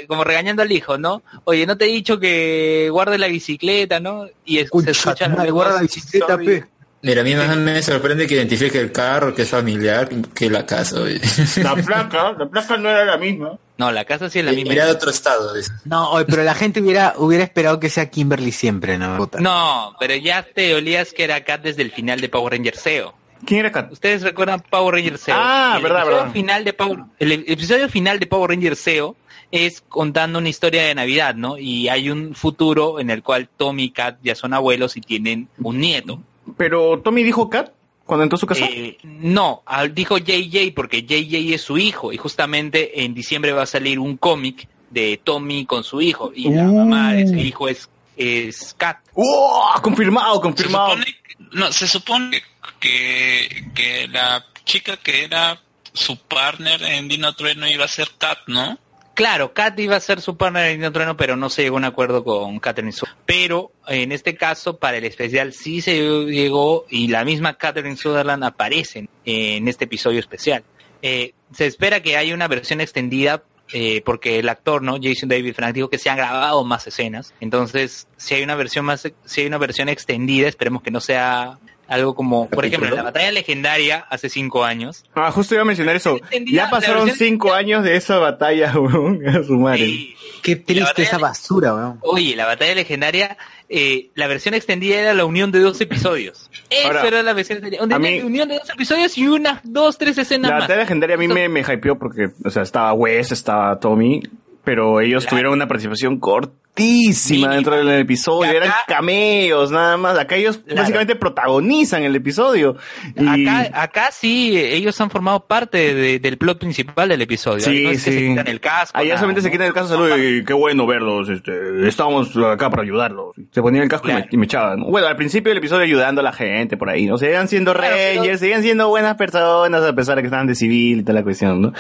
como regañando al hijo no oye no te he dicho que guarde la bicicleta no y es- se escucha madre, guarda la bicicleta, pe. Mira, a mí más me sorprende que identifique el carro, que es familiar, que la casa. oye. La placa, la placa no era la misma. no la casa sí es la misma Mira de otro estado. dice. No, oye, pero la gente hubiera, hubiera esperado que sea Kimberly siempre, ¿no? No pero ya te olías que era Kat desde el final de Power Ranger SEO ¿Quién era Kat? ¿Ustedes recuerdan Power Ranger SEO? Ah, el verdad, episodio verdad. Final de Power, el episodio final de Power Ranger SEO es contando una historia de Navidad, ¿no? Y hay un futuro en el cual Tommy y Kat ya son abuelos y tienen un nieto. Pero Tommy dijo Kat cuando entró a su casa. Eh, no, dijo JJ porque JJ es su hijo y justamente en diciembre va a salir un cómic de Tommy con su hijo y la Uh. mamá de ese hijo es, es Kat. ¡Oh! Confirmado, Se confirmado. supone, que- no, se supone que, la chica que era su partner en Dino Trueno iba a ser Kat, ¿no? Claro, Kat iba a ser su partner en Dino Trueno, pero no se llegó a un acuerdo con Catherine Sutherland. Pero en este caso, para el especial sí se llegó y la misma Catherine Sutherland aparece en este episodio especial. Eh, se espera que haya una versión extendida eh, porque el actor, ¿no? Jason David Frank dijo que se han grabado más escenas. Entonces, si hay una versión más, si hay una versión extendida, esperemos que no sea algo como, por ejemplo, en la batalla legendaria hace cinco años. Ah, justo iba a mencionar eso. Ya pasaron la cinco años de esa batalla, weón. A su madre. y- Qué La triste esa basura, weón. Oye, la batalla legendaria, eh, la versión extendida era la unión de dos episodios. Eso Ahora, era la versión extendida. Mí- unión de dos episodios y unas dos, tres escenas La más. batalla legendaria a mí me, me hypeó porque, o sea, estaba Wes, estaba Tommy, pero ellos Claro. tuvieron una participación cortísima Mínima. dentro del episodio. Acá- Eran cameos, nada más. Acá ellos Claro. básicamente protagonizan el episodio. Y- Acá, acá sí, ellos han formado parte de- del plot principal del episodio. Sí, no es que sí. se quitan el casco. Allá nada, solamente se quitan el casco, salud, y qué bueno verlos, este, estamos acá para ayudarlos. Se ponían el casco y me- y me echaban. ¿no? Bueno, al principio del episodio ayudando a la gente por ahí, ¿no? Seguían siendo Claro, pero- rangers, seguían siendo buenas personas a pesar de que estaban de civil y toda la cuestión, ¿no?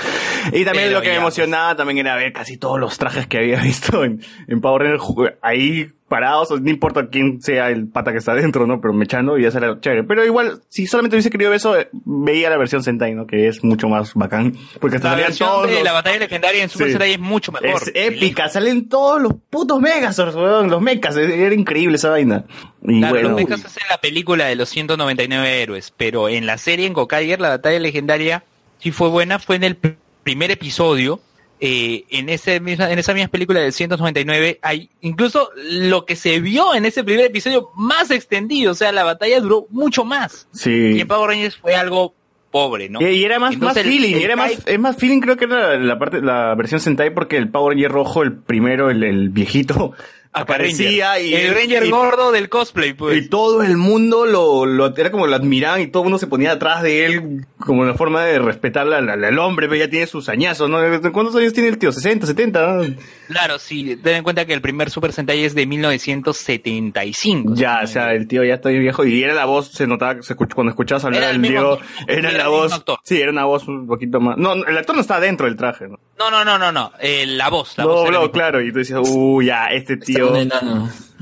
Y también Pero lo que me ya, emocionaba también era ver casi todos los trajes que había visto en, en Power Rangers ahí parados, no importa quién sea el pata que está adentro, ¿no? Pero me echando y ya será chévere. Pero igual, si solamente hubiese querido eso, eh, veía la versión Sentai, ¿no? Que es mucho más bacán. Porque La salían versión todos de los- la batalla legendaria en Super Sí. Sentai es mucho mejor. es épica, salen todos los putos Megazords, weón, los mechas, era increíble esa vaina. Y Claro, bueno, los mechas es en la película de los 199 héroes, pero en la serie en Gokaiger, la batalla legendaria, sí fue buena, fue en el pr- primer episodio. Eh, en, ese misma, en esa misma película del 199 hay incluso lo que se vio en ese primer episodio más extendido, o sea, la batalla duró mucho más. Y sí, en Power Rangers fue algo pobre, ¿no? Y, y era más, Entonces, más el- feeling, el era más, es más feeling creo que era la, parte, la versión Sentai porque el Power Ranger rojo, el primero, el, el viejito, aparecía y el Ranger y- gordo del cosplay, pues. Y todo el mundo lo, lo era como lo admiraban y todo el mundo se ponía atrás de él como una forma de respetar al, hombre, pero ya tiene sus añazos, ¿no? ¿Cuántos años tiene el tío? ¿60, 70? ¿no? Claro, sí, ten en cuenta que el primer Super Sentai es de 1975. Ya, o sea, el tío ya está bien viejo y era la voz, se notaba, se escuch- cuando escuchabas hablar Era el al mismo Diego, actor, era era la voz, actor. sí, era una voz un poquito más, no, el actor no estaba dentro del traje, ¿no? No, no, no, no, no, eh, la voz, la No, voz. no, claro, y tú decías, uy, ya, este tío.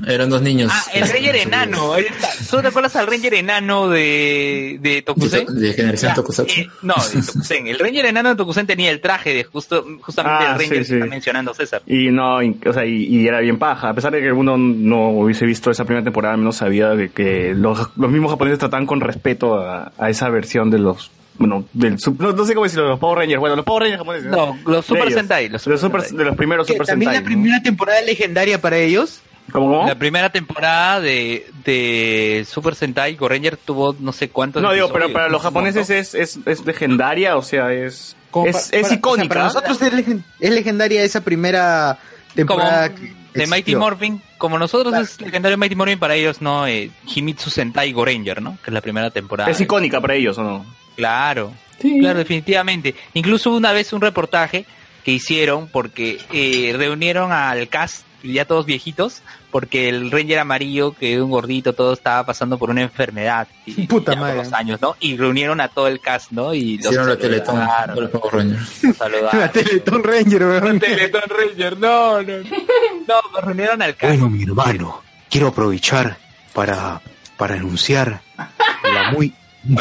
Eran dos niños. Ah, el Ranger enano. está. ¿Tú te acuerdas al Ranger enano de, de Tokusen? De, de generación Ya, Tokusatsu. eh, no, de Tokusen. El Ranger enano de Tokusen tenía el traje de justo, justamente Ah, el Ranger sí, sí. que está mencionando César. Y no, y- o sea, y, y era bien paja. A pesar de que uno no hubiese visto esa primera temporada, al menos sabía de que los, los mismos japoneses trataban con respeto a, a esa versión de los, bueno, del, no, no sé cómo decirlo, los Power Rangers. Bueno, los Power Rangers japoneses. No, los Super. Sentai, los de, Super los super- Sentai. de los primeros Que Super también Sentai. la primera temporada legendaria para ellos. ¿Cómo, cómo? La primera temporada de, de Super Sentai Go Ranger tuvo no sé cuántos No, digo, pero para los japoneses es, es, es legendaria, o sea, es, Como es, es para- o sea, icónica. para nosotros es, es legendaria esa primera temporada Como de Mighty. Morphin, como nosotros Claro. es legendario Mighty Morphin para ellos, ¿no? Eh, Himitsu Sentai Go Ranger, ¿no? Que es la primera temporada. es icónica para ellos, ¿o no? Claro, claro, definitivamente. Incluso una vez un reportaje que hicieron porque eh, reunieron al cast, ya todos viejitos, porque el Ranger amarillo, que era un gordito, todo estaba pasando por una enfermedad. Y, Puta madre. los años, ¿no? Y reunieron a todo el cast, ¿no? Y los Hicieron la Teletón los Power Rangers. La. Teletón Ranger, weón. Teletón Ranger, no, no. No, pues reunieron al cast. Bueno, mi hermano, quiero aprovechar para, para anunciar la muy...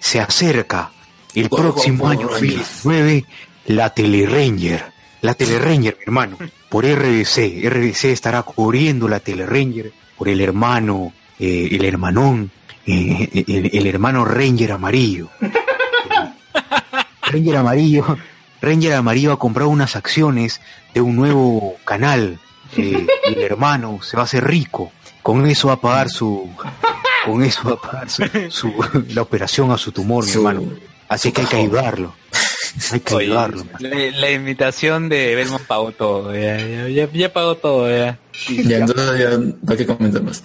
Se acerca el próximo año wow, 2019 la Teleranger. La Teleranger, mi hermano, por RBC. RBC estará cubriendo la Teleranger por el hermano, eh, el hermanón, eh, el, el hermano Ranger amarillo. Ranger amarillo, Ranger amarillo ha comprado unas acciones de un nuevo canal. eh, y el hermano se va a hacer rico. Con eso va a pagar su, con eso va a pagar su, su- la operación a su tumor, mi hermano. Así que hay que ayudarlo. Hay que Oye, ayudarlo. la, la invitación de Belmont pagó todo, ya, ya, ya, ya pagó todo, ya. Ya, entonces ya no hay que comentar más.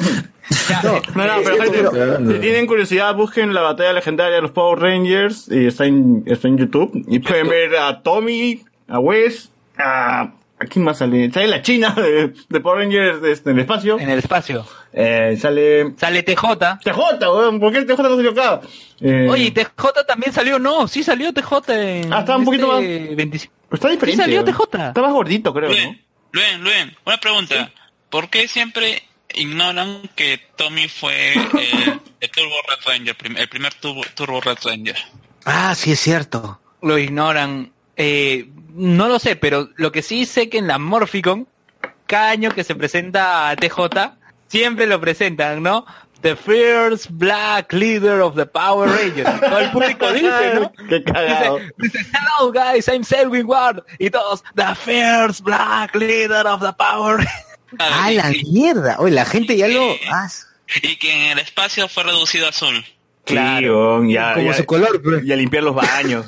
No, no, pero gente, pero- si tienen curiosidad, busquen la batalla legendaria de los Power Rangers y está en, está en YouTube. Y pueden ver a Tommy, a Wes, a... ¿A quién más sale? Sale la China de, de Power Rangers este, en el espacio. En el espacio. Eh, sale... Sale TJ. TJ, weón, ¿por qué el TJ no salió acá? Eh, Oye, ¿y TJ también salió, no, sí salió TJ en Ah, estaba un poquito más- este 25. pero está diferente. Sí salió weón. TJ. Está más gordito, creo, ¿no? Luen, Luen, Luen, una pregunta. ¿Por qué siempre ignoran que Tommy fue el, el Turbo Red Ranger, prim- el primer Turbo, Turbo Red Ranger? Ah, sí es cierto. Lo ignoran. Eh, no lo sé, pero lo que sí sé que en la Morphicon, cada año que se presenta a TJ, siempre lo presentan, ¿no? The first black leader of the Power Rangers. Todo el público dice, ¿no? Qué cagado. Dice, dice, hello guys, I'm Selwyn Ward. Y todos, the first black leader of the Power Rangers. Ah, la mierda. Oye, la gente ya lo. Ah, y que en el espacio fue reducido a azul. Claro. Sí, ya, como ya- su color, pues. y a limpiar los baños.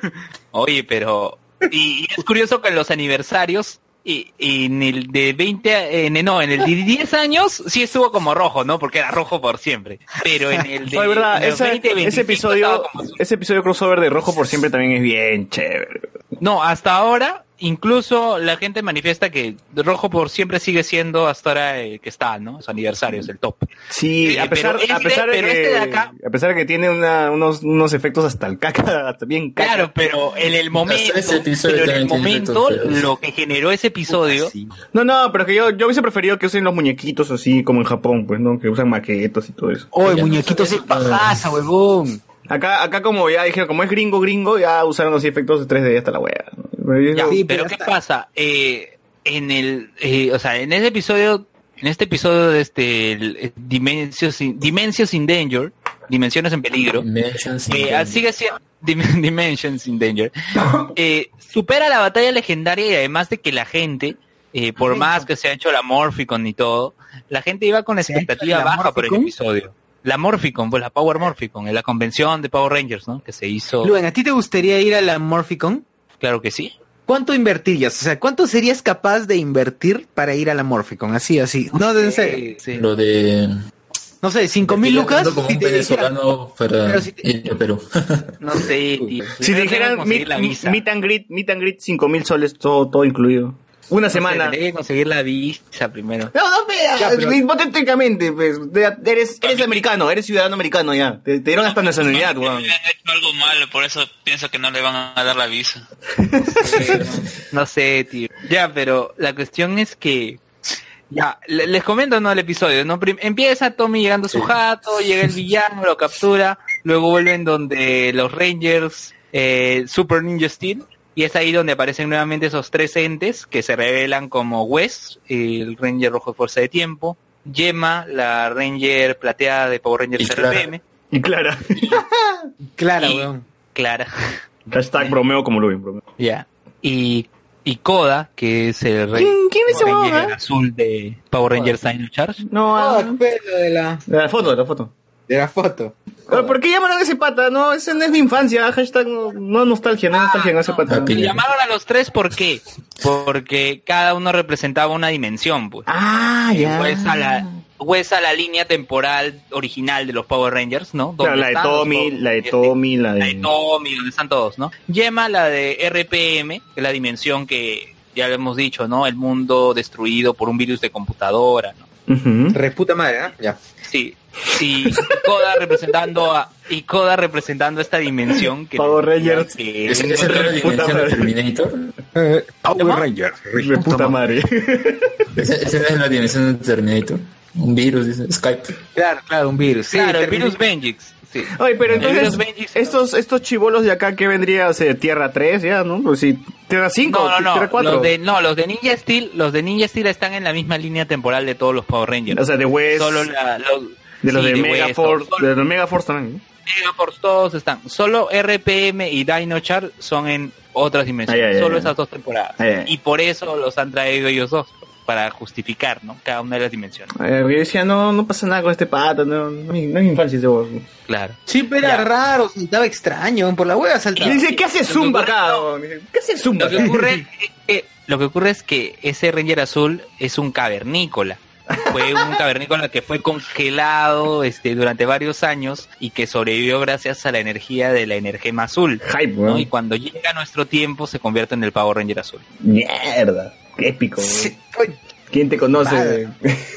Oye, pero... Y, y es curioso que en los aniversarios, y, y en el de 20, en, el- no, en el de 10 años, sí estuvo como rojo, ¿no? Porque era rojo por siempre. Pero en el de... Fue verdad, en los ese, 20, 25 ese episodio, como ese episodio crossover de rojo por siempre también es bien chévere. No, hasta ahora, incluso la gente manifiesta que rojo por siempre sigue siendo hasta ahora el que está, ¿no? Su aniversario es el top. Sí, Eh, a pesar, pero a este- pesar de que, este de acá- a pesar de que tiene una- unos, unos efectos hasta el caca, hasta bien caca. Claro, pero en el momento, ese episodio pero en el momento, lo que generó ese episodio, No, no, pero que yo, yo hubiese preferido que usen los muñequitos así como en Japón, pues, ¿no? Que usan maquetos y todo eso. Oye, muñequitos es pajaza, huevón. Acá, acá como ya dijeron, como es gringo, gringo, ya usaron así efectos de 3D hasta la wea. Pero Ya, digo, Sí, pero pero ¿qué pasa? Eh, en el, eh, o sea, en ese episodio, en este episodio de este el, eh, Dimensions, in, Dimensions in Danger, Dimensiones en Peligro, Dimensions in eh, Danger. sigue siendo Dim- Dimensions in Danger, eh, supera la batalla legendaria y además de que la gente, eh, por más que se ha hecho la Morphicon y todo, la gente iba con ¿Se ha hecho expectativa baja por el episodio. La Morphicon, pues la Power Morphicon, en la convención de Power Rangers, ¿no? Que se hizo. Luen, ¿a ti te gustaría ir a la Morphicon? Claro que sí. ¿Cuánto invertirías? O sea, ¿cuánto serías capaz de invertir para ir a la Morphicon? Así, así. No, de en serio. Lo de... No sé, cinco mil lucas. Como si un venezolano para Pero si ir a Perú. No sé, tío. Si te dijeran meet, and greet, meet and greet, 5 mil soles, todo, todo incluido. Una No sé, semana. tendría que conseguir la visa primero. No, no, Ya, pero- hipotéticamente, pues, eres, eres americano, eres ciudadano americano ya. Te, te dieron hasta nacionalidad, weón. Han hecho algo malo, por eso piensa que no le van a dar la visa. No sé, tío. Ya, pero la cuestión es que. Ya, le- les comento no el episodio, ¿no? Prim- empieza Tommy llegando a su jato, llega el villano, lo captura, luego vuelven donde los Rangers, eh, Super Ninja Steel, y es ahí donde aparecen nuevamente esos tres entes que se revelan como Wes, el Ranger Rojo de Fuerza de Tiempo, Gemma, la Ranger plateada de Power Rangers. RPM, Y Clara. Clara, Y- weón. Clara. Hashtag bromeo como Luis, bromeo. Ya. Y, y Koda, que es el rey. ¿Quién- quién es ese Ranger eh? azul de Power Rangers Dino Charge? No, Ah, pero de la, de la foto, de la foto. De la foto. Pero, ¿Por qué llamaron a ese pata? No, ese no es mi infancia. Hashtag no, no nostalgia, no nostalgia en ese pata. Y llamaron a los tres, ¿por qué? Porque cada uno representaba una dimensión, pues. Ah, ya. Pues a la, pues a la línea temporal original de los Power Rangers, ¿no? Claro, la de Tommy, la de Tommy, la la de de... Tommy, donde están todos, ¿no? Yema, la de RPM, que es la dimensión que ya lo hemos dicho, ¿no? El mundo destruido por un virus de computadora, ¿no? Reputa madre, ¿ah? Ya. Sí. Y Koda representando a y Koda representando esta dimensión que Power Rangers. que ¿Esa esa es la Puta dimensión de. Terminator? Power Rangers. De puta madre. ¿Esa, es la dimensión de Terminator? Un virus, dice Skype. Claro, claro, un virus. Sí, claro, el virus Benjix. Sí. Oye, pero El entonces, Benjix- estos, estos chivolos de acá, ¿qué vendría a ser? Tierra 3 ya, ¿no? Pues sí, Tierra 5, no, no, Tierra no, 4. los de, no, los de Ninja Steel, los de Ninja Steel están en la misma línea temporal de todos los Power Rangers. O sea, de West, Solo la- los, de los sí, de, West, Megaforce, de los Megaforce también. Megaforce, todos están. Solo RPM y Dino Char son en otras dimensiones. Ay, ay, solo ay. esas dos temporadas. Ay, ay. Y por eso los han traído ellos dos, para justificar, ¿no? Cada una de las dimensiones. Yo decía, no, no pasa nada con este pata, no, no, es- no es infancia ese huevo. Claro. Sí, pero era raro, estaba extraño, por la hueva Y saltaba. dice, ¿qué hace Zumba acá? ¿Qué hace Zumba Lo que acá? ocurre es que, lo que ocurre es que ese Ranger azul es un cavernícola. Fue un cavernícola que fue congelado este, durante varios años y que sobrevivió gracias a la energía de la energema azul. Hype, ¿no? Y cuando llega nuestro tiempo se convierte en el Power Ranger azul. Mierda, qué épico. Sí, ¿Quién te conoce?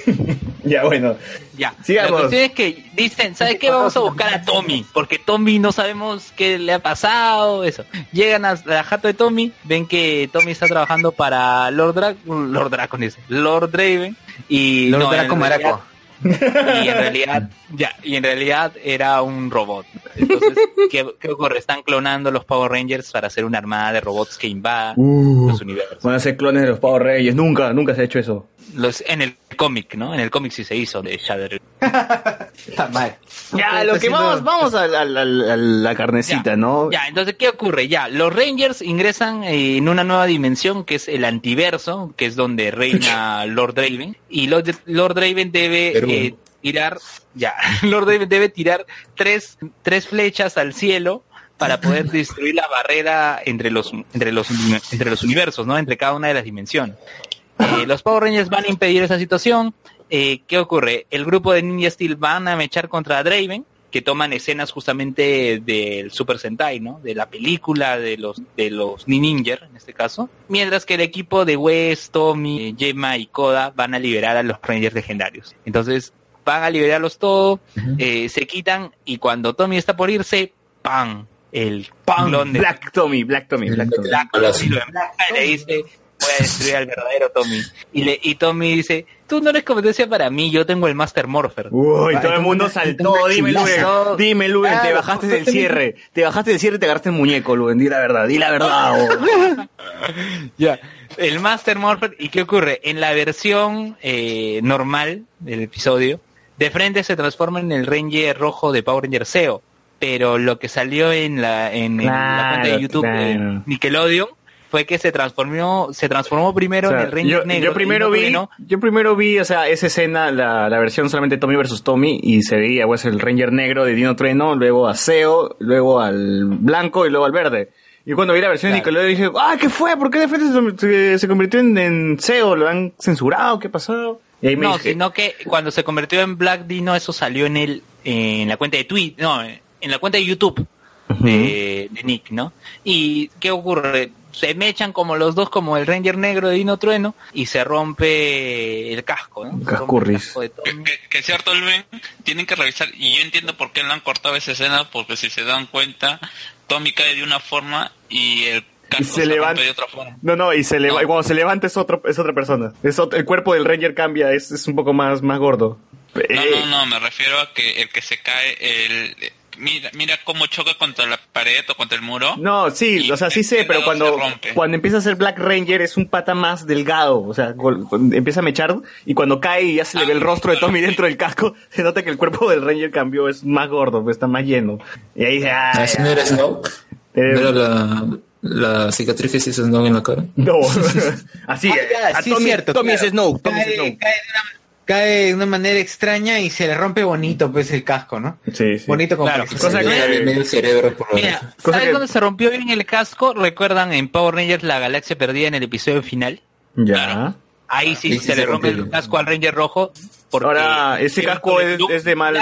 ya, bueno. Ya, Sigamos. la cuestión es que dicen, ¿sabes qué? Vamos a buscar a Tommy, porque Tommy no sabemos qué le ha pasado, eso. Llegan a la jato de Tommy, ven que Tommy está trabajando para Lord Dragon, Lord Dragon dice, Lord Draven, y Lord no, Draco realidad- Maraco. y en realidad, ya, y en realidad era un robot. Entonces, ¿qué, qué ocurre? Están clonando los Power Rangers para hacer una armada de robots que invadan Uh, los universos. van a ser clones de los Power Reyes. Nunca, nunca se ha hecho eso. Los, en el cómic, ¿no? En el cómic sí se hizo de Shadow. Está mal. Ya, lo que vamos, vamos a, la- la- carnecita, Ya, ¿no? Ya, entonces, ¿qué ocurre? Ya, los Rangers ingresan eh, en una nueva dimensión que es el antiverso, que es donde reina Lord Draven. Y Lord, Lord Draven debe eh, tirar, ya, Lord Draven debe tirar tres, tres flechas al cielo para poder destruir la barrera entre los, entre los, entre los universos, ¿no? Entre cada una de las dimensiones. Eh, los Power Rangers van a impedir esa situación. Eh, ¿Qué ocurre? El grupo de Ninja Steel van a mechar contra Draven, que toman escenas justamente del Super Sentai, ¿no? De la película de los de los Ninja, en este caso. Mientras que el equipo de West, Tommy, Gemma y Koda van a liberar a los Rangers legendarios. Entonces, van a liberarlos todos, eh, se quitan y cuando Tommy está por irse, ¡pam! El Pam, clon de Black Tommy, Black Tommy, Black Tommy. Black Tommy lo enmarca y le dice, voy a destruir al verdadero Tommy. Y, le, y Tommy dice, tú no eres competencia para mí, yo tengo el Master Morpher. Uy, Vale, todo el mundo saltó, dime. Luen, dime Luen, te bajaste del cierre, te bajaste del cierre y te agarraste el muñeco, Luen, di la verdad, di la verdad. oh. Ya. El Master Morpher, ¿y qué ocurre? En la versión eh, normal del episodio, de frente se transforma en el Ranger rojo de Power Ranger SEO. Pero lo que salió en la, en, en la cuenta de Claro, YouTube de. Nickelodeon fue que se transformó, se transformó primero O sea, en el Ranger yo, negro. yo primero no vi, yo primero vi, o sea, esa escena, la, la versión solamente Tommy versus Tommy, y se veía, pues, el Ranger negro de Dino Trueno, luego a Seo, luego al blanco y luego al verde. Y cuando vi la versión de Nickelodeon dije, ah, ¿qué fue? ¿Por qué de frente se, se- convirtió en, en Seo? ¿Lo han censurado? ¿Qué pasó? Y ahí me No, dije, sino que cuando se convirtió en Black Dino, eso salió en el, en la cuenta de Twitter, no, en la cuenta de YouTube de, de Nick, ¿no? Y ¿qué ocurre? Se mechan como los dos, como el Ranger negro de Dino Trueno, y se rompe el casco, ¿no? El Cascurris. casco de. Que, que cierto, Elven, tienen que revisar, y yo entiendo por qué le han cortado esa escena, porque si se dan cuenta, Tommy cae de una forma y el y casco se se, levanta. de otra forma. No, no, y, se y cuando se levanta es, otro, es otra persona. Es ot- el cuerpo del Ranger cambia, es, es un poco más, más gordo. No, Eh, no, no, me refiero a que el que se cae, el... Mira, mira cómo choca contra la pared o contra el muro. No, sí, o sea, sí sé, pero cuando, cuando empieza a ser Black Ranger es un pata más delgado, o sea, empieza a mechar y cuando cae y ya se le ve el rostro de Tommy dentro del casco, se nota que el cuerpo del Ranger cambió, es más gordo, pues está más lleno. Y ahí dice, ah, ¿Ese no era Snoke? Eh, ¿No era la, la cicatriz que se hizo Snoke en la cara? no, así, Ah, ya, a sí es Tommy, cierto, Tommy claro. es Snow, Tommy es Cae, Snow. Cae de una, manera extraña y se le rompe bonito pues el casco, ¿no? Sí, sí. Bonito como Claro, para cosa que- Medio cerebro por Mira, Cosa ¿sabes que- dónde se rompió bien el casco? ¿Recuerdan en Power Rangers la galaxia perdida en el episodio final? Ya. Ahí sí, se, se le rompe rompió. el casco al Ranger rojo. Porque Ahora, ese casco es, es de mal,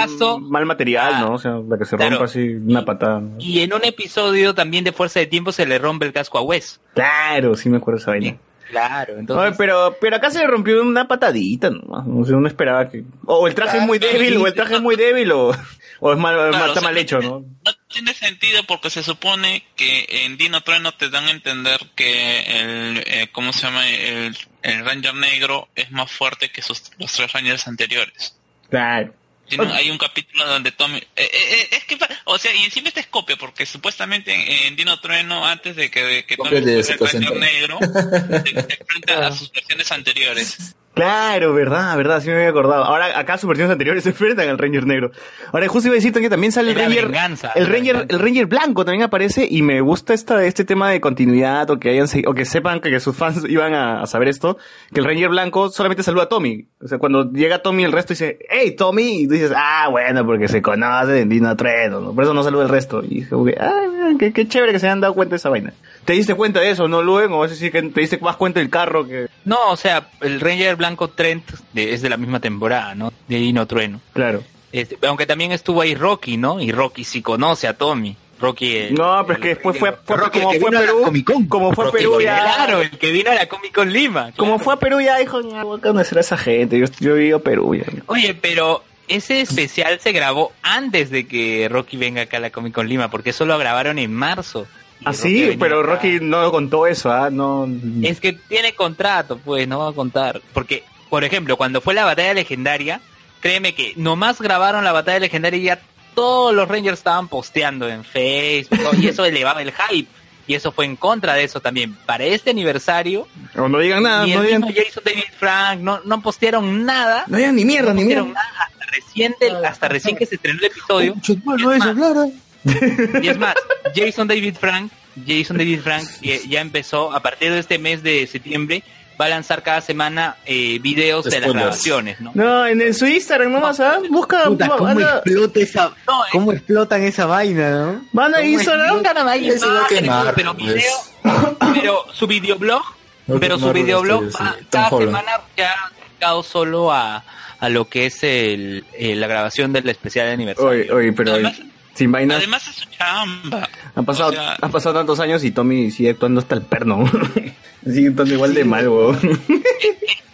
material, Ah, ¿no? O sea, la que se claro. rompa así, una patada. ¿no? Y en un episodio también de Fuerza de Tiempo se le rompe el casco a Wes. Claro, sí me acuerdo esa vaina. Claro, entonces... Oye, pero, pero acá se le rompió una patadita nomás. No sé, uno esperaba que. O el traje es muy débil, o el traje es muy débil, o, o es mal, Claro, está o sea, mal hecho, ¿no? No tiene sentido porque se supone que en Dino Trueno te dan a entender que el, eh, ¿cómo se llama? El, el Ranger negro es más fuerte que sus, los tres Rangers anteriores. Claro. Tiene hay un capítulo donde Tommy... eh, eh, eh, es que, o sea, y encima esta es copia, porque supuestamente en, en Dino Trueno, antes de que, que Tommy fuera el Ranger negro, se, se enfrenta a sus versiones anteriores. Claro, verdad, verdad, sí me había acordado. Ahora, acá sus versiones anteriores se enfrentan al Ranger negro. Ahora, justo iba a decirte que también sale el Ranger. venganza, el Ranger, venganza. el Ranger blanco también aparece y me gusta esta, este tema de continuidad o que hayan o que sepan que, que sus fans iban a, a saber esto, que el Ranger blanco solamente saluda a Tommy. O sea, cuando llega Tommy el resto dice, hey Tommy, y tú dices, ah, bueno, porque se conoce en Dino Trueno, ¿no? Por eso no saluda el resto. Y que, ah, qué, qué chévere que se hayan dado cuenta de esa vaina. ¿Te diste cuenta de eso, no, luego? O es decir, que te diste más cuenta del carro que... No, o sea, el Ranger Blanco Trent de- es de la misma temporada, ¿no? De Dino Trueno. Claro. Este, aunque también estuvo ahí Rocky, ¿no? Y Rocky sí conoce a Tommy. Rocky. el- No, pero es que después fue, fue Rocky, como fue a a Perú, Comic Con. como fue a Rocky Perú ya, Claro, el que vino a la Comic Con Lima. como fue a Perú ya dijo, "Ah, voy a conocer a esa gente, yo, yo he ido a Perú ya. Oye, pero ese especial se grabó antes de que Rocky venga acá a la Comic Con Lima, porque eso lo grabaron en marzo. Ah, sí, pero acá. Rocky no contó eso, ah, no. Es que tiene contrato, pues, no va a contar. Porque, por ejemplo, cuando fue la batalla legendaria, créeme que nomás grabaron la batalla legendaria y ya todos los Rangers estaban posteando en Facebook y eso elevaba el hype. Y eso fue en contra de eso también. Para este aniversario, no digan nada, ni no digan, Jason David Frank no, no postearon nada. no digan ni mierda, no ni mierda. nada hasta recién, del- hasta recién que se estrenó el episodio. no es ¿eh? Y es más, Jason David Frank, Jason David Frank eh, ya empezó a partir de este mes de septiembre va a lanzar cada semana eh, videos de las grabaciones, ¿no? No, en, en su Instagram nomás, ¿ah? Busca, Puta, ¿cómo van, a, explota esa, No, cómo explotan esa vaina, no? van a ¿Cómo Instagram. explican ahí Es igual que imágenes, Marvel, pero pues. video, pero su videoblog, No, pero su videoblog va- sí. Cada Holland. semana ya ha dedicado solo a, a lo que es el, eh, la grabación del especial de aniversario. Oye, oye, pero Además- sin vainas. Además es su chamba. Han pasado, o sea- han pasado tantos años y Tommy sigue actuando hasta el perno. sigue actuando igual de mal, weón.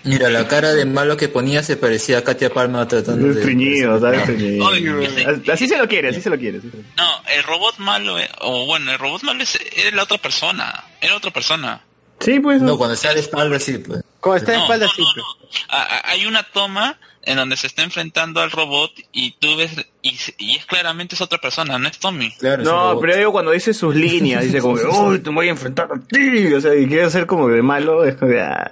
Mira, la cara de malo que ponía se parecía a Katia Palma tratando de... Estreñido, ¿sabes? Ese- Así se lo quiere, así se lo quiere. así se lo quiere. No, el robot malo, eh, o bueno, el robot malo es, es la otra persona. Era otra persona. Sí, pues. No, cuando está de espalda sí, pues. Cuando está de No, espalda, no, sí. no, pues. no. A- a- hay una toma en donde se está enfrentando al robot y tú ves, y, se- y es claramente es otra persona, no es Tommy. Claro, No, pero yo digo cuando dice sus líneas, dice como que, uy, te voy a enfrentar a ti, o sea, y quiere ser como de malo, es como de, ah.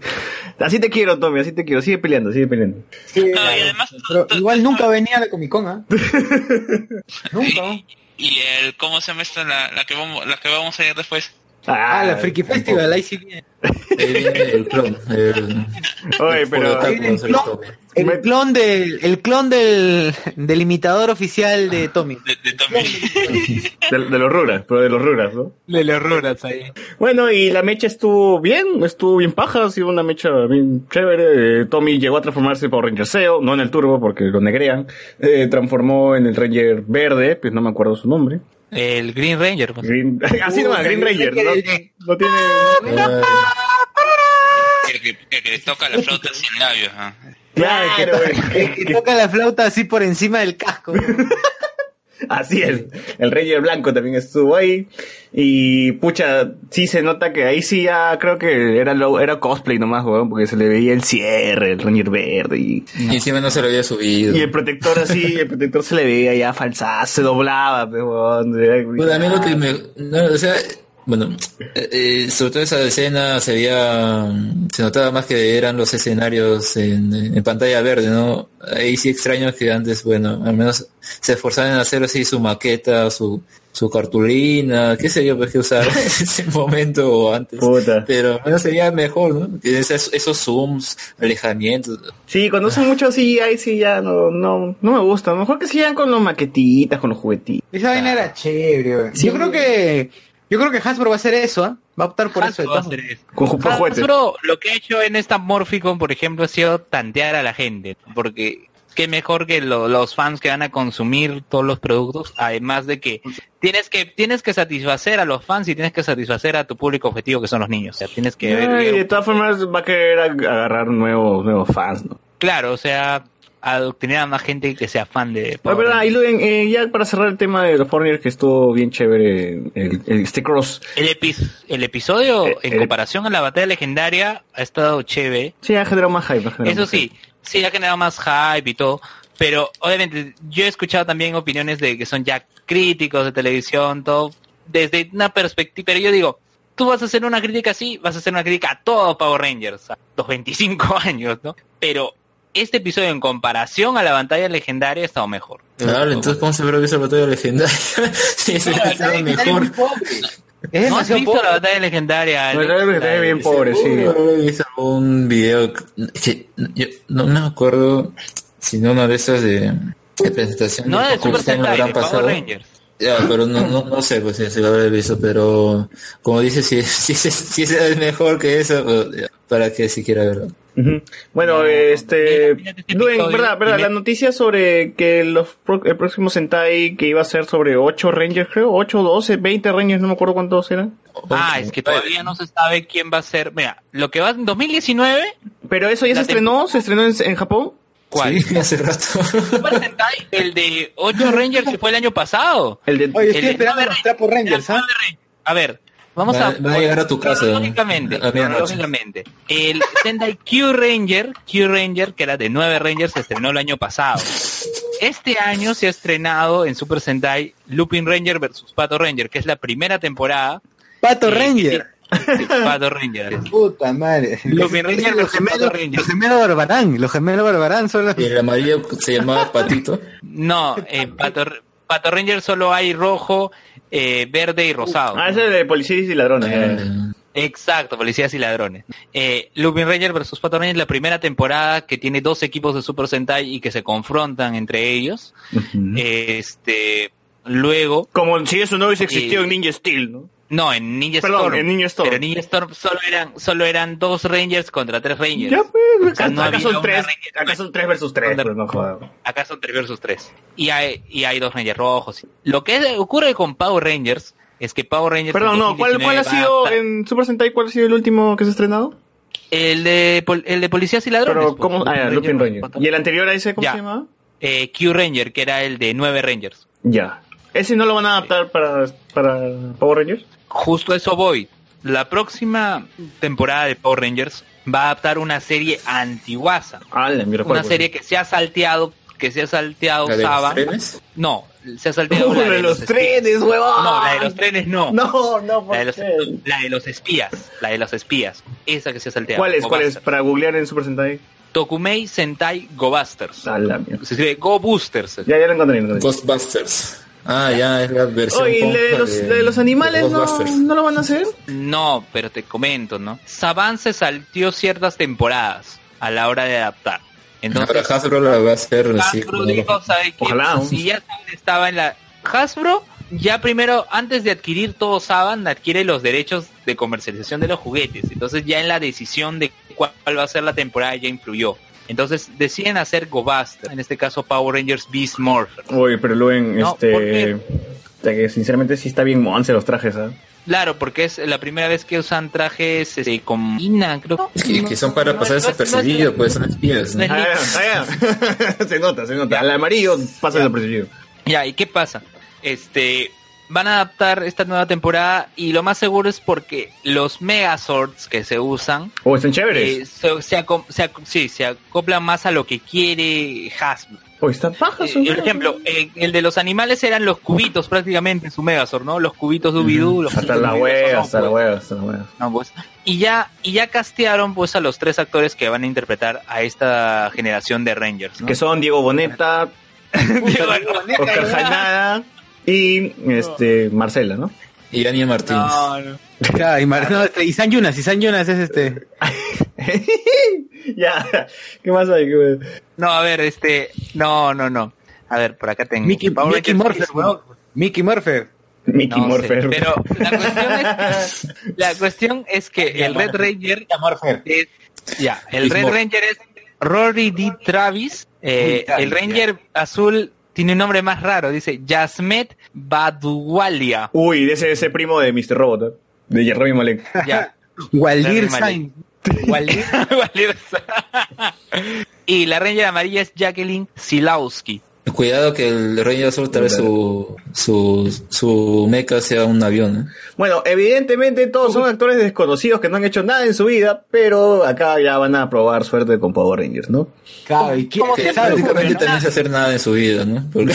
así te quiero, Tommy, así te quiero, sigue peleando, sigue peleando. Sí, No, y además- Pero igual nunca venía la Comic Con, ¿ah? nunca. Y el, ¿cómo se llama esta? La, la que vamos, la que vamos a ir después. Ah, la Freaky Festival, ahí sí viene. Ahí viene el clon. El, Oye, pero- clon, Tommy. el clon del, el clon del, del imitador oficial de Tommy. De, de Tommy. De, de los ruras, pero de los ruras, ¿no? De los ruras ahí. Bueno, y la mecha estuvo bien, estuvo bien paja, ha sido una mecha bien chévere. Eh, Tommy llegó a transformarse por Ranger SEO, no en el turbo porque lo negrean. Eh, transformó en el Ranger verde, pues no me acuerdo su nombre. El Green Ranger. pues. Green, así nomás, Green Ranger, ¿no? No tiene... El que, el que toca la flauta sin labios. ¿ah? Claro, que to- El que toca la flauta así por encima del casco. Así es. El Ranger Blanco también estuvo ahí. Y pucha, sí se nota que ahí sí ya creo que era lo, era cosplay nomás, weón, porque se le veía el cierre, el Ranger verde y, Y encima no se lo había subido. y el protector así, el protector se le veía ya falsa, se doblaba, pues, weón. Bueno, a mí lo que me... no, o sea, bueno, eh, eh, sobre todo esa escena se veía... Se notaba más que eran los escenarios en, en pantalla verde, ¿no? Ahí sí extraño que antes, bueno, al menos se esforzaban en hacer así su maqueta, su, su cartulina, qué sé yo, pues que usar en ese momento o antes. Puta. Pero al menos sería mejor, ¿no? Que esos, esos zooms, alejamientos. Sí, cuando usan mucho así, ahí sí ya no, no, no me gusta. Mejor que sigan con los maquetitas, con los juguetitos. Esa vaina era chévere. weón. Yo creo que yo creo que Hasbro va a hacer eso, ¿ah? Va a optar por eso. Hasbro va a hacer eso. Hasbro lo que ha hecho en esta Morphicon, por ejemplo, ha sido tantear a la gente. Porque qué mejor que lo- los fans que van a consumir todos los productos. Además de que tienes que tienes que satisfacer a los fans y tienes que satisfacer a tu público objetivo, que son los niños. O sea, tienes que ver. De todas formas va a querer ag- agarrar nuevos, nuevos fans, ¿no? Claro, o sea, adoctrinar a más gente que sea fan de. Power verdad, y Luen, eh, ya para cerrar el tema de los Foreigners que estuvo bien chévere, el, el este cross. El, epi- el episodio, Eh, en comparación a la batalla legendaria, ha estado chévere. Sí, ha generado más hype. ha generado Eso más sí, sí ha generado más hype y todo, pero obviamente yo he escuchado también opiniones de que son ya críticos de televisión, todo, desde una perspectiva, pero yo digo, tú vas a hacer una crítica así, vas a hacer una crítica a todo Power Rangers, a los 25 años, ¿no? Pero este episodio en comparación a la batalla legendaria ha estado mejor. Claro, entonces ¿cómo se habrá visto la batalla legendaria? sí, sí, estaba mejor. Es ¿No has visto pobre. la batalla legendaria? La es que está bien pobre, sí. Seguro he visto un video que yo no me acuerdo si no una de esas de, de presentación No de de Super que Sentai, Power pasado. Rangers. Ya, pero no, no, no sé pues si, si lo habré visto, pero como dices, si, si, si, si es mejor que eso, pues, para que siquiera verlo. Bueno, No, este, mira, mira este episodio, verdad, verdad, la noticia sobre que los pro- el próximo Sentai que iba a ser sobre 8 Rangers, creo, 8, 12, 20 Rangers, no me acuerdo cuántos eran. Ah, es que todavía no se sabe quién va a ser. Mira, lo que va en 2019, Pero eso ya se estrenó, se estrenó en, en Japón. ¿Cuál? Sí, hace rato. Super Sentai, el de 8 Rangers que fue el año pasado. El de, Oye, estoy El de esperando nueve los Trapo Rangers, ¿ah? A ver, vamos Va- a... va a llegar a tu casa. Medianoche. cronológicamente. El Sendai Q Ranger, Q Ranger, que era de 9 Rangers, se estrenó el año pasado. Este año se ha estrenado en Super Sentai Lupin Ranger versus Pato Ranger, que es la primera temporada. Pato Eh, Ranger. Pato Ranger. Puta madre. Lupin Ranger los gemelos, los gemelos Barbarán. Los gemelos Barbarán son los... Y el amarillo se llamaba Patito. No, eh, Pato, Pato Ranger solo hay rojo, eh, verde y rosado. ah, ese es de policías y ladrones. eh. Eh, Exacto, policías y ladrones. Eh, Lupin Ranger versus Pato Ranger es la primera temporada que tiene dos equipos de Super Sentai y que se confrontan entre ellos. Este, luego, Como si eso no hubiese existido Eh, en Ninja Steel, ¿no? No, en Ninja Perdón, Storm. en Ninja Storm. Pero en Ninja Storm solo eran, solo eran dos Rangers contra tres Rangers. Ya pues, sea, acá, no acá había son tres, Ranger. acá son tres versus tres, Onda- pues no jodas. Acá son tres versus tres. Y hay, y hay dos Rangers rojos. Lo que ocurre con Power Rangers es que Power Rangers. Perdón, no, ¿cuál, cuál ha 2019 sido a- en Super Sentai, cuál ha sido el último que se ha estrenado? El de, el de policías y ladrones. Pero, pues, ¿cómo? Ah, ya, Lupin Ranger. ¿Y el anterior a ese, cómo Ya. se llamaba? Eh, Q Ranger, que era el de nueve Rangers. Ya. ¿Ese no lo van a adaptar para, para Power Rangers? Justo eso voy. La próxima temporada de Power Rangers va a adaptar una serie antiguaza. Ah. Una serie que se ha salteado, que se ha salteado ¿La de los Saba. trenes? No, se ha salteado Uy, la de los espías. trenes, huevón. No, la de los trenes no. No, no, ¿por La de, los, qué? la de los espías, la de los espías, esa que se ha salteado. ¿Cuál es? Go ¿Cuál es? Para googlear en Super Sentai. Tokumei Sentai Go Busters. A la mierda. Se escribe Go Boosters. Ya, ya lo encontré. lo encontré. Ghostbusters. Ah, ya, es la versión. Oye, ¿y ponja de los, de los animales de no, no lo van a hacer? No, pero te comento, ¿no? Saban se saltió ciertas temporadas a la hora de adaptar. Entonces, Ahora Hasbro la va a hacer. Hasbro dijo, ¿sabe qué? Ojalá, ¿no? Si ya Saban estaba en la... Hasbro ya primero, antes de adquirir todo Saban, adquiere los derechos de comercialización de los juguetes. Entonces ya en la decisión de cuál va a ser la temporada ya influyó. Entonces deciden hacer Go Buster, en este caso Power Rangers Beast Morpher. Oye, pero Luen, No, ¿por este... o sea, que sinceramente sí está bien monce los trajes, ¿ah? Claro, porque es la primera vez que usan trajes este, con Ina, creo. Es que, que son para pasar desapercibido, pues son espías. ¿no? No Ah, ah, se nota, se nota. Al amarillo pasa desapercibido. Ya, ¿y qué pasa? Este, van a adaptar esta nueva temporada y lo más seguro es porque los Megazords que se usan Oh, están chéveres. eh, se, se acom- se ac- sí, se acoplan más a lo que quiere Hasbro. Oh, están pajas. Eh, por ejemplo, eh, el de los animales eran los cubitos prácticamente en su Megazord, ¿no? Los cubitos Dubidoo, los Hasta la hueva, no, hasta la pues. hueva, hasta la hueva. No, pues. Y ya, y ya castearon pues a los tres actores que van a interpretar a esta generación de Rangers, ¿no? Que son Diego Boneta, Digo, Oscar Jainada y este Marcela, ¿no? Y Ania Martínez. no, no. Claro, y, Mar- no, este, y San Yunas, y San Yunas es este. ya, ¿qué más hay? No, a ver, este, no, no, no. A ver, por acá tengo. Mickey, Power Mickey Morpher, weón. Mickey Morpher. Mickey No sé, Morpher. pero la cuestión es que, la cuestión es que el Red Ranger es, ya, el Red Ranger es Rory D. Travis, eh, el Ranger azul tiene un nombre más raro, dice Yasmet Baduwalia. Uy, de ese, ese primo de Mr. Robot, ¿eh? de Jeremy Malek. Ya. Waldir. Waldir- Waldir- y la Ranger amarilla es Jacqueline Silowski. Cuidado que el Rey Azul tal vez su, su, su mecha sea un avión. ¿eh? Bueno, evidentemente todos son actores desconocidos que no han hecho nada en su vida, pero acá ya van a probar suerte con Power Rangers, ¿no? Claro, y quién ¿Cómo Que se sabe, prácticamente también se hacer nada en su vida, ¿no? Porque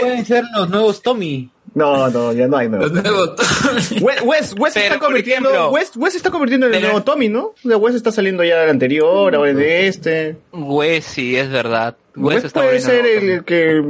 pueden ser los nuevos Tommy. No, no, ya no hay nuevo. Wes, Wes, Wes se Pero, está convirtiendo, ejemplo, Wes, Wes se está convirtiendo en el nuevo Tommy, ¿no? O sea, Wes está saliendo ya del anterior, ahora de este. Wes, sí, es verdad. Wes Wes está puede ser el, el que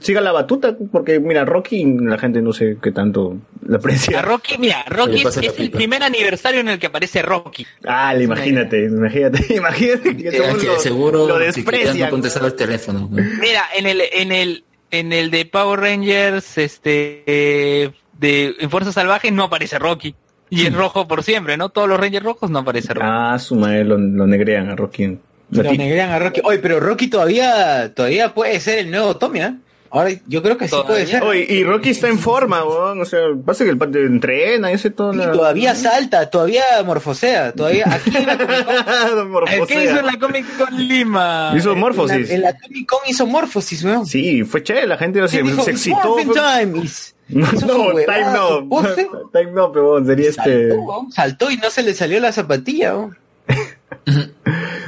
siga la batuta, porque mira, Rocky, la gente no sé qué tanto la aprecia. A Rocky, mira, Rocky es, es el primer aniversario en el que aparece Rocky. Ah, le- imagínate, imagínate, imagínate que Eh, todos que lo, seguro lo desprecian. no contestar al teléfono. ¿no? Mira, en el, en el, en el de Power Rangers, este, eh, de en Fuerza Salvaje no aparece Rocky. Y es rojo por siempre, ¿no? Todos los Rangers rojos no aparece Rocky. Ah, su madre lo, lo negrean a Rocky. Lo negrean a Rocky. Oye, pero Rocky todavía, todavía puede ser el nuevo Tommy, ¿eh? Ahora yo creo que sí Todavía. puede ser. Oye, y Rocky está en forma, weón. O sea, pasa que el pate entrena y hace todo Y la... todavía salta, todavía morfosea, todavía aquí en la Comic Con, Morfosea. ¿Qué hizo en la Comic Con Lima? Hizo en morfosis. la, en la Comic Con hizo morfosis, weón. Sí, fue chévere, la gente se, Sí, dijo, se "It's excitó. time", No, no, huevada, time no. pose, Time no, pero sería este... saltó, weón, saltó y no se le salió la zapatilla, weón.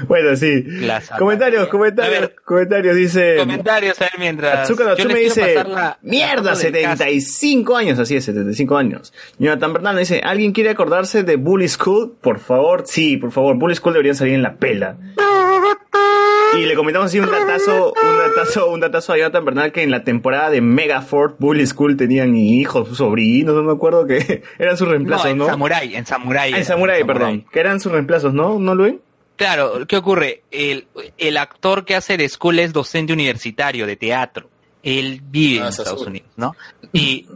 Bueno, sí. La. Comentarios, comentarios, comentarios, dice... Comentarios, a ver, mientras. Les Natsume dice, la- la mierda, cast. 75 años, así es, 75 años. Jonathan Bernal dice, ¿alguien quiere acordarse de Bully School? Por favor, sí, por favor, Bully School deberían salir en la pela. Y le comentamos así un datazo, un datazo, un datazo a Jonathan Bernal que en la temporada de Megafort, Bully School tenían hijos, sobrinos, no me acuerdo que eran sus No, reemplazos, en ¿no? Samurai, en Samurai. Ah, en Samurai, perdón. Que eran sus reemplazos, ¿no? ¿No, Luis? Claro, ¿qué ocurre? El, el actor que hace de Skull es docente universitario de teatro. Él vive Ah, en es Estados azul. Unidos, ¿no? Y,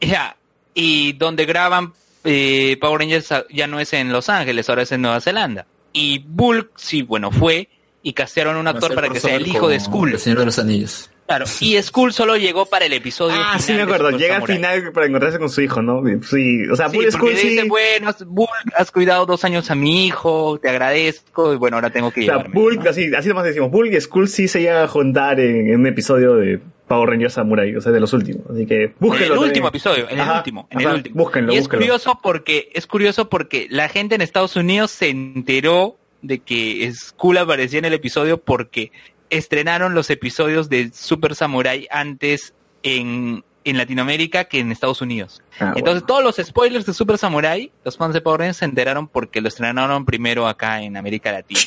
ya, y donde graban eh, Power Rangers ya no es en Los Ángeles, ahora es en Nueva Zelanda. Y Bulk, sí, bueno, fue y castearon un actor a para que sea el hijo de Skull. El Señor de los Anillos. Claro, y Skull solo llegó para el episodio Ah, final sí me acuerdo. Llega al final para encontrarse con su hijo, ¿no? Sí, o sea, Sí, sí... dice, bueno, Bulk, has cuidado dos años a mi hijo, te agradezco, y bueno, ahora tengo que O sea, llevarme. Bulk, así, así nomás decimos, Bulk y Skull sí se llegan a juntar en, en un episodio de Power Rangers Samurai, o sea, de los últimos. Así que En búsquenlo. el también. último episodio, en el Ajá, último, en el último. Búsquenlo, y es búsquenlo. curioso porque, es curioso porque la gente en Estados Unidos se enteró de que Skull aparecía en el episodio porque estrenaron los episodios de Super Samurai antes en, en Latinoamérica que en Estados Unidos. Ah, Entonces todos los spoilers de Super Samurai, los fans de Power Rangers se enteraron porque lo estrenaron primero acá en América Latina.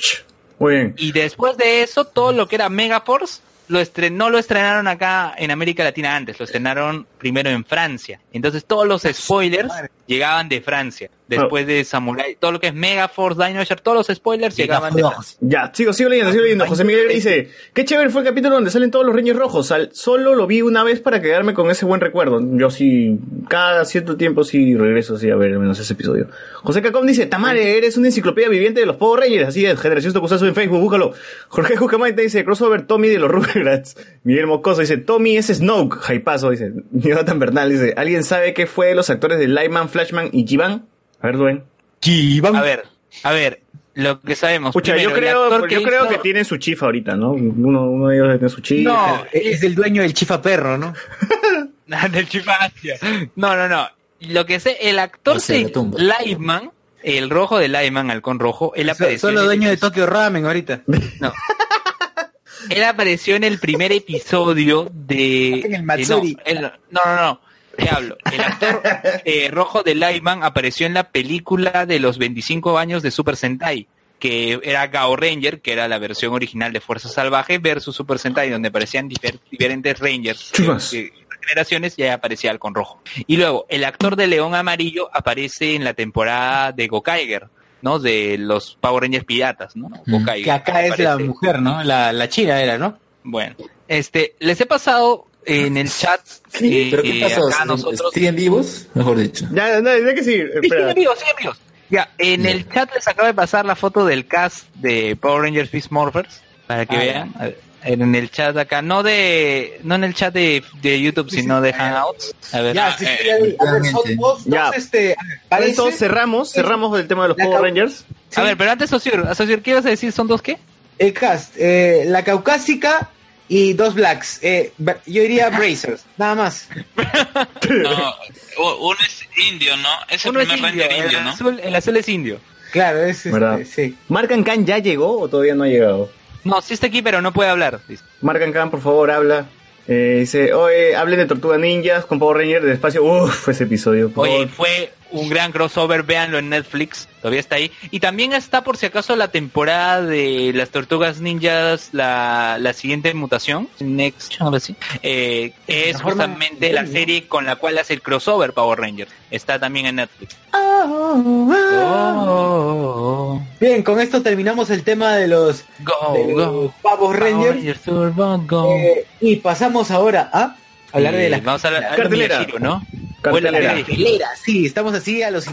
Muy bien. Y después de eso, todo lo que era Megaforce, lo estren no lo estrenaron acá en América Latina antes, lo estrenaron primero en Francia. Entonces todos los spoilers llegaban de Francia. Después de Samurai, todo lo que es Megaforce, Dino Charge, todos los spoilers llegaban de. Ya, sigo, sigo leyendo, sigo leyendo. José Miguel dice, qué chévere fue el capítulo donde salen todos los Reyes Rojos. Solo lo vi una vez para quedarme con ese buen recuerdo. Yo sí, cada cierto tiempo sí regreso sí a ver al menos ese episodio. José Cacón dice, Tamare, eres una enciclopedia viviente de los Power Rangers. Así es, Generación Tokusazo en Facebook, búscalo. Jorge Jucamaita dice, crossover Tommy de los Rugrats. Miguel Mocoso dice, Tommy es Snoke. Jaipazo dice. Jonathan Bernal dice, ¿alguien sabe qué fue de los actores de Lightman, Flashman y Jivan? A ver, Duen. A ver, a ver, lo que sabemos. Escucha, yo primero, el creo, actor yo creo hizo- que tiene su chifa ahorita, ¿no? Uno, uno de ellos tiene su chifa. No, es el dueño del chifa perro, ¿no? del Chifacia. No, no, no. Lo que sé, el actor O sea, tumba. Lightman, el rojo de Lightman, halcón rojo, él apareció. El- dueños de Tokyo Ramen ahorita. No. Él apareció en el primer episodio de. En el de- Matsuri. no, él- no, no, no. Te hablo. El actor eh, rojo de Lightman apareció en la película de los 25 años de Super Sentai, que era Gao Ranger, que era la versión original de Fuerza Salvaje, versus Super Sentai, donde aparecían difer- diferentes Rangers. Chivas. eh, generaciones y ahí aparecía Halcón Rojo. Y luego, el actor de León Amarillo aparece en la temporada de Gokaiger, ¿no? De los Power Rangers piratas, ¿no? Gokaiger. Que acá es la Aparece- mujer, ¿no? La, la china era, ¿no? Bueno, este, les he pasado en el chat. Sí, eh, pero ¿qué eh, pasó? acá nosotros. ¿Siguen vivos? Mejor dicho. Ya, no, que seguir. Sí, Espera. siguen vivos, siguen vivos. Ya, en el chat les acabo de pasar la foto del cast de Power Rangers Beast Morphers para que Ah, vean. En el chat acá, no de, no en el chat de, de YouTube, sino de Hangouts. A ver. Ya, sí, sí, vi. A ver, son dos, Ya. este, a ver, parece- Entonces cerramos, cerramos el tema de los Power Rangers. A ver, pero antes, Osir, Osir, ¿qué ibas a decir? ¿Son dos qué? El cast, eh, la caucásica y dos blacks. Eh, yo diría Brazers, nada más. No, uno es indio, ¿no? Es el Uno es primer indio, Ranger el indio, ¿no? azul, el azul es indio. Claro, es este, ¿Verdad? sí. ¿Marcan Khan ya llegó o todavía no ha llegado? No, sí está aquí, pero no puede hablar. Marcan Khan, por favor, habla. Eh, dice, oye, hablen de Tortuga Ninjas con Power Rangers del espacio. Uf, ese episodio. por Oye, favor. fue un gran crossover, véanlo en Netflix, todavía está ahí. Y también está por si acaso la temporada de las Tortugas Ninjas, la, la siguiente mutación, Next, así, eh, es forma- justamente la serie con la cual hace el crossover Power Rangers. Está también en Netflix. Oh, Bien, con esto terminamos el tema de los, go, de go. Power Rangers. Rangers Turbo, go. Eh, y pasamos ahora a hablar de las Vamos a de Cartelera. ¿no? Sí, estamos así a los.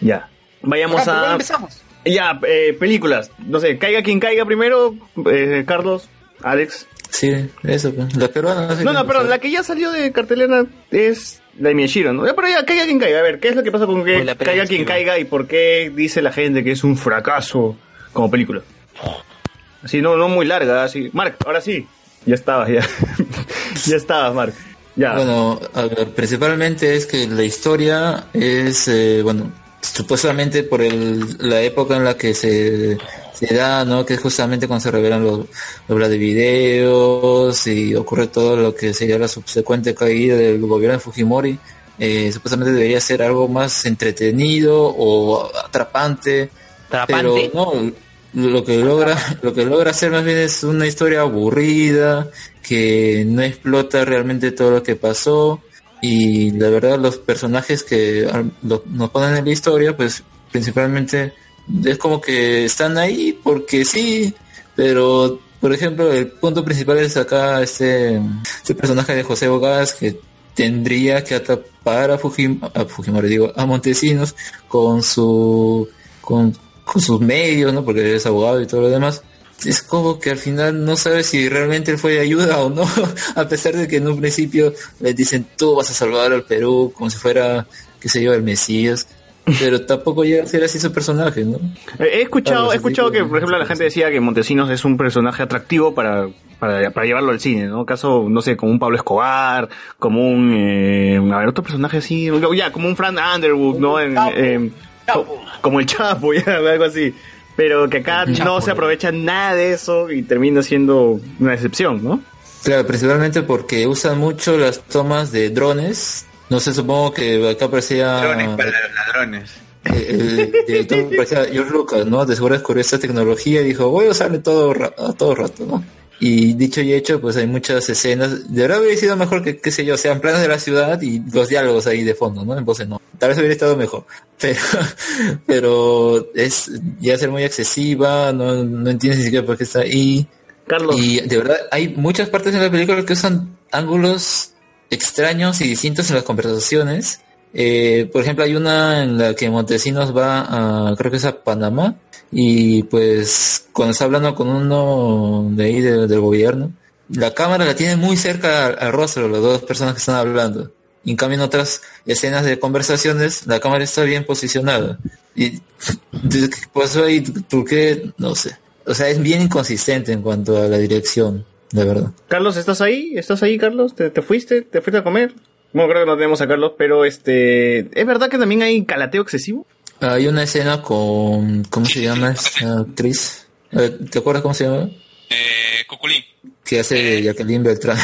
Ya. Vayamos ¿por dónde a... empezamos? Ya, eh, películas. No sé, caiga quien caiga primero. eh, Carlos, Alex. Sí, eso, pues. la peruana. sí, No, no, pues, perdón, la que ya salió de cartelera es la de Miyashiro, ¿no? Ya, Pero ya, caiga quien caiga. A ver, ¿qué es lo que pasa con que Pues caiga quien que- caiga y por qué dice la gente que es un fracaso como película? Así, no, no muy larga, así. Mark, ahora sí. Ya estabas, ya. ya estabas, Mark. Ya. Bueno, a ver, principalmente es que la historia es, eh, bueno, supuestamente por el, la época en la que se, se da, ¿no? Que es justamente cuando se revelan los, los de videos y ocurre todo lo que sería la subsecuente caída del gobierno de Fujimori. Eh, supuestamente debería ser algo más entretenido o atrapante, Atrapante. pero no, lo que logra, lo que logra hacer más bien es una historia aburrida, que no explota realmente todo lo que pasó, y la verdad los personajes que nos ponen en la historia, pues principalmente es como que están ahí porque sí, pero por ejemplo el punto principal es acá este, este personaje de José Bogás que tendría que atrapar a, Fujim, a Fujimori, digo, a Montesinos con su con, con sus medios, ¿no? Porque es abogado y todo lo demás. Es como que al final no sabe si realmente él fue de ayuda o no, a pesar de que en un principio le dicen tú vas a salvar al Perú como si fuera, qué sé yo, el Mesías, pero tampoco llega a ser así su personaje, ¿no? He escuchado, Claro, he escuchado que, por ejemplo, la gente decía que Montesinos es un personaje atractivo para, para, para llevarlo al cine, ¿no? Caso, no sé, como un Pablo Escobar, como un, eh, a ver, otro personaje así, ya, como un Frank Underwood, ¿no? En, co- como el Chapo, ya, algo así. Pero que acá no se aprovecha nada de eso y termina siendo una excepción, ¿no? Claro, principalmente porque usan mucho las tomas de drones. No sé, supongo que acá parecía... Ladrones para los ladrones. el director parecía George Lucas, ¿no? De seguro descubrió esta tecnología y dijo, voy a usarle todo, a todo rato, ¿no? Y dicho y hecho, pues hay muchas escenas. De verdad hubiera sido mejor que, qué sé yo, sean planos de la ciudad y los diálogos ahí de fondo, ¿no? En voz no. Tal vez hubiera estado mejor. Pero, pero es ya ser muy excesiva, no, no entiendes ni siquiera por qué está ahí. Carlos. Y de verdad, hay muchas partes en la película que usan ángulos extraños y distintos en las conversaciones. Eh, por ejemplo, hay una en la que Montesinos va a, creo que es a Panamá, y pues cuando está hablando con uno de ahí de- del gobierno, la cámara la tiene muy cerca al, rostro de las dos personas que están hablando. Y en cambio en otras escenas de conversaciones la cámara está bien posicionada. Y entonces, ¿qué pasó ahí? ¿Por qué? No sé. O sea, es bien inconsistente en cuanto a la dirección, de verdad. Carlos, ¿estás ahí? ¿Estás ahí, Carlos? ¿Te, te fuiste? ¿Te fuiste a comer? Bueno, creo que no tenemos a Carlos, pero este, ¿es verdad que también hay calateo excesivo? Hay una escena con, ¿cómo se llama esta actriz? Eh, ¿Te acuerdas cómo se llama? Eh, Cuculín. Que hace de Jacqueline Beltrán.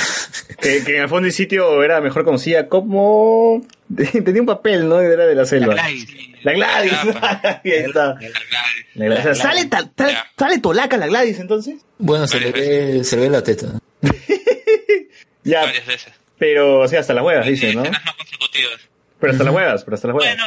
Que, que en el fondo y sitio era mejor conocida como... Tenía un papel, ¿no? Era de la selva. La Gladys. Ahí está. La Gladys. O sea, ¿Sale, ta- ta- ¿Sale tolaca la Gladys entonces? Bueno, se le ve, se le ve la teta. Ya. Varias veces. Pero, o sea, hasta las huevas, dice, ¿no? consecutivas. Pero hasta las huevas, pero hasta las huevas. Bueno,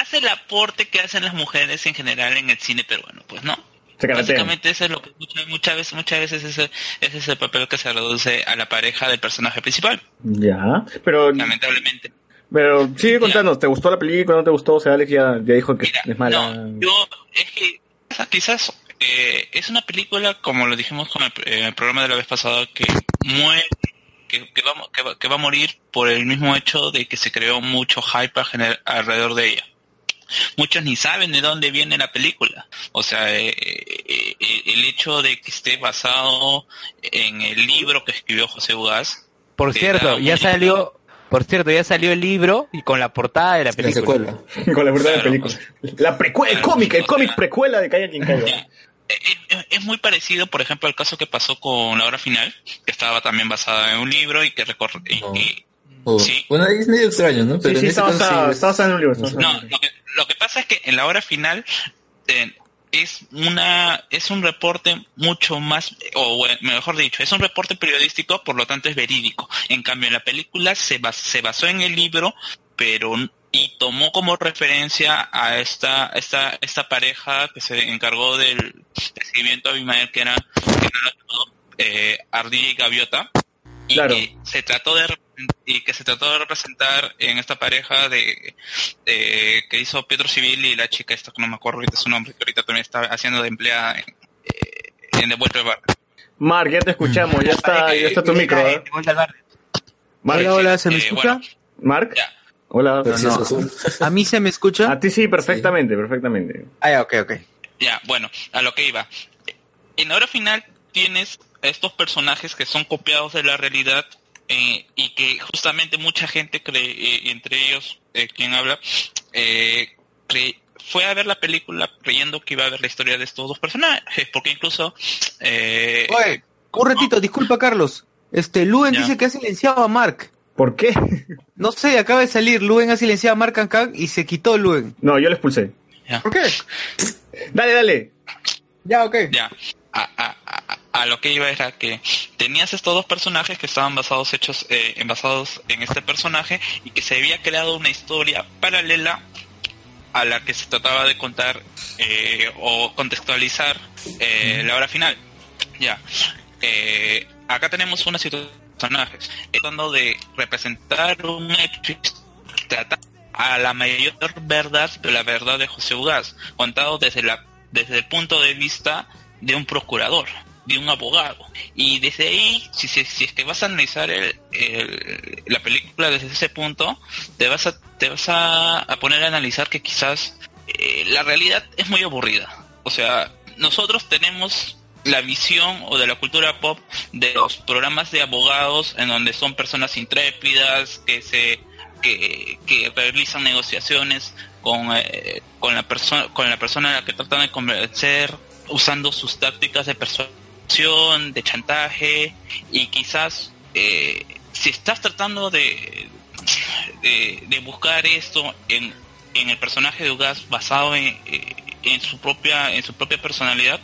hace el aporte que hacen las mujeres en general en el cine peruano, pues no. Básicamente eso es lo que muchas, muchas veces, muchas veces ese, ese es el papel que se reduce a la pareja del personaje principal. Ya. Pero, Lamentablemente. pero sigue contando, ¿te gustó la película? ¿No te gustó? O sea, Alex ya, ya dijo que es mala. Yo, es que quizás- quizás eh, es una película, como lo dijimos con el, eh, el programa de la vez pasada, que muere, que, que, va, que, va, que va a morir por el mismo hecho de que se creó mucho hype alrededor de ella. Muchos ni saben de dónde viene la película. O sea, eh, eh, eh, el hecho de que esté basado en el libro que escribió José Ugaz. Por cierto, ya salió, por cierto, ya salió el libro y con la portada de la película. Con la verdad de la película. La precuela, el cómic, el cómic precuela de Calla quien caiga. Es- es muy parecido, por ejemplo, al caso que pasó con la hora final, que estaba también basada en un libro y que recorre. y- y- O- Bueno, es medio extraño, ¿no? Pero sí, sí está basado en un libro, No, lo que, lo que pasa es que en la hora final eh, es una es un reporte mucho más o bueno, mejor dicho es un reporte periodístico por lo tanto es verídico en cambio en la película se bas- se basó en el libro pero y tomó como referencia a esta esta esta pareja que se encargó del seguimiento a Abimael que era, que era eh, Ardilla y Gaviota y que se trató de y que se trató de representar en esta pareja de, de- que hizo Pietro Civil y la chica esta que no me acuerdo ahorita su nombre que ahorita también está haciendo de empleada en, eh, en The Vuelta al Bar. Mark, ya te escuchamos, ya está, ya está tu micro. ¿eh? Mark. Hola, hola, ¿se me Eh, escucha? bueno, Mark. Hola. No, ¿A mí se me escucha? A ti sí, perfectamente, perfectamente. Ah, ya, ok, ok. Ya, bueno, a lo que iba. En la hora final tienes a estos personajes que son copiados de la realidad eh, y que justamente mucha gente cree, eh, entre ellos eh, quien habla, eh, cre- fue a ver la película creyendo que iba a ver la historia de estos dos personajes, porque incluso... Eh, Oye, un ratito, disculpa, Carlos. Este, Luen Ya. dice que ha silenciado a Mark. ¿Por qué? No sé, acaba de salir. Luen ha silenciado a Mark Kang y se quitó Luen. No, yo lo expulsé. ¿Por qué? Dale, dale. Ya, ok. Ya. A, a- a- a lo que iba era que tenías estos dos personajes que estaban basados hechos eh, en- basados en este personaje y que se había creado una historia paralela a la que se trataba de contar eh, o contextualizar eh, la hora final. Ya. Eh, acá tenemos una situación personajes tratando de representar un hecho trata a la mayor verdad de la verdad de José Ugaz, contado desde la desde el punto de vista de un procurador, de un abogado. Y desde ahí, si, si, si que vas a analizar el- la película desde ese punto, te vas a, te vas a, a poner a analizar que quizás eh, la realidad es muy aburrida. O sea, nosotros tenemos la visión o de la cultura pop de los programas de abogados en donde son personas intrépidas que se que, que realizan negociaciones con, eh, con la persona con la persona a la que tratan de convencer usando sus tácticas de persuasión de chantaje y quizás eh, si estás tratando de, de, buscar esto en, en el personaje de Ugas basado en, eh, en su propia en su propia personalidad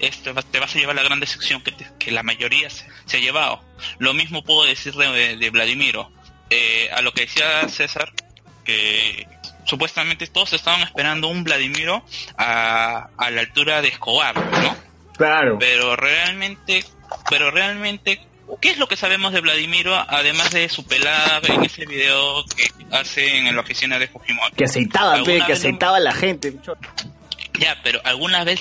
este te vas a llevar la gran decepción que, te- que la mayoría se, se ha llevado lo mismo puedo decir de, de Vladimiro Eh, a lo que decía César que supuestamente todos estaban esperando un Vladimiro a, a la altura de Escobar ¿no? Claro. pero realmente pero realmente ¿Qué es lo que sabemos de Vladimiro, además de su pelada en ese video que hace en la oficina de Fujimori? Que aceitaba, pe, ¿Alguna que aceitaba a la gente. Ya, pero alguna vez,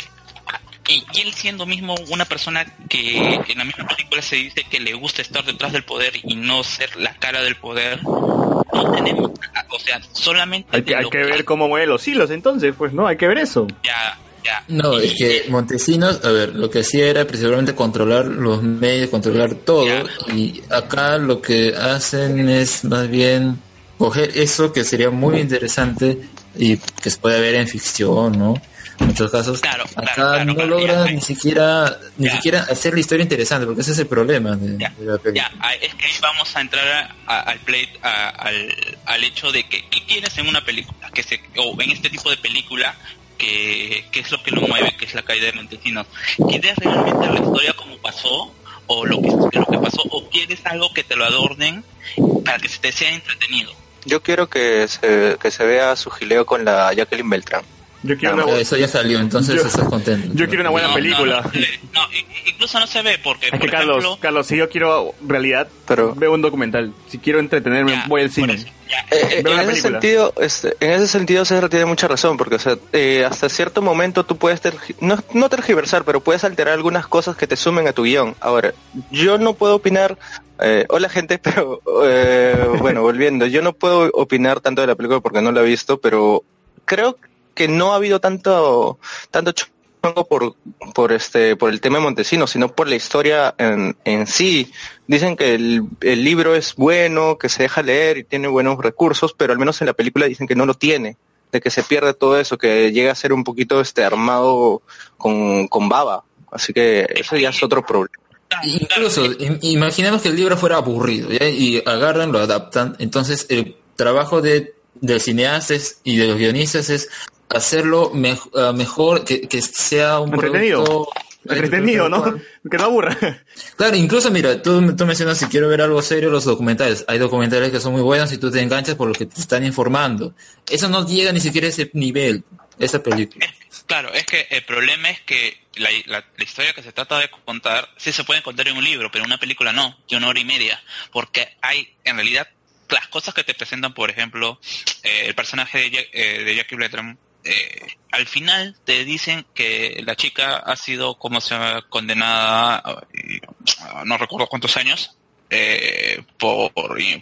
y, él siendo mismo una persona que en la misma película se dice que le gusta estar detrás del poder y no ser la cara del poder, no tenemos, o sea, solamente Hay que, hay ver cómo mueven los hilos entonces, pues, ¿no? Hay que ver eso. ya, ya. No, es que Montesinos, a ver, lo que hacía era principalmente controlar los medios, controlar todo, y acá lo que hacen es más bien coger eso que sería muy interesante y que se puede ver en ficción, ¿no? En muchos casos, acá no logra ni siquiera ni siquiera hacer la historia interesante, porque ese es el problema de, de la película. Ya, ah, es que ahí vamos a entrar a- a- al play, a- al, al hecho de que ¿qué quieres en una película? Que se, o en este tipo de película, que, que es lo que lo mueve, que es la caída de Montesinos. ¿Quieres realmente la historia como pasó? ¿O lo que, lo que pasó? ¿O quieres algo que te lo adornen para que se te sea entretenido? Yo quiero que se, que se vea su gileo con la Jacqueline Beltrán. Yo quiero Ah, una- eso ya salió, entonces Yo- estás contento. Yo quiero una buena No, película. no, no, no, incluso no se ve porque, Es que por Carlos, ejemplo, Carlos, si yo quiero realidad, veo un documental. Si quiero entretenerme, voy al cine. Eh, Veo en ese sentido, este, en ese sentido César tiene mucha razón, porque o sea, eh, hasta cierto momento tú puedes tergi- no, no tergiversar, pero puedes alterar algunas cosas que te sumen a tu guion. Ahora, yo no puedo opinar, eh, hola gente, pero eh, bueno, volviendo, yo no puedo opinar tanto de la película porque no la he visto, pero creo que no ha habido tanto, tanto por, por este, por el tema de Montesinos, sino por la historia en, en sí. Dicen que el, el libro es bueno, que se deja leer y tiene buenos recursos, pero al menos en la película dicen que no lo tiene, de que se pierde todo eso, que llega a ser un poquito este armado con, con baba. Así que eso ya es otro problema. Incluso, im- imaginemos que el libro fuera aburrido, y agarran, lo adaptan. Entonces, el trabajo de, de cineastas y de los guionistas es hacerlo mej- ah, mejor, que, que sea un Entretenido. producto- Entretenido, ¿no? Que no aburra. Claro, incluso mira, tú, tú mencionas si quiero ver algo serio los documentales. Hay documentales que son muy buenos y tú te enganchas por lo que te están informando. Eso no llega ni siquiera a ese nivel, esa película. Claro, es que el problema es que la, la- la historia que se trata de contar sí se puede contar en un libro, pero en una película no, de una hora y media, porque hay en realidad las cosas que te presentan, por ejemplo, eh, el personaje de, eh, de Jackie Bletram eh, al final te dicen que la chica ha sido como se llama, condenada, eh, no recuerdo cuántos años, eh, por,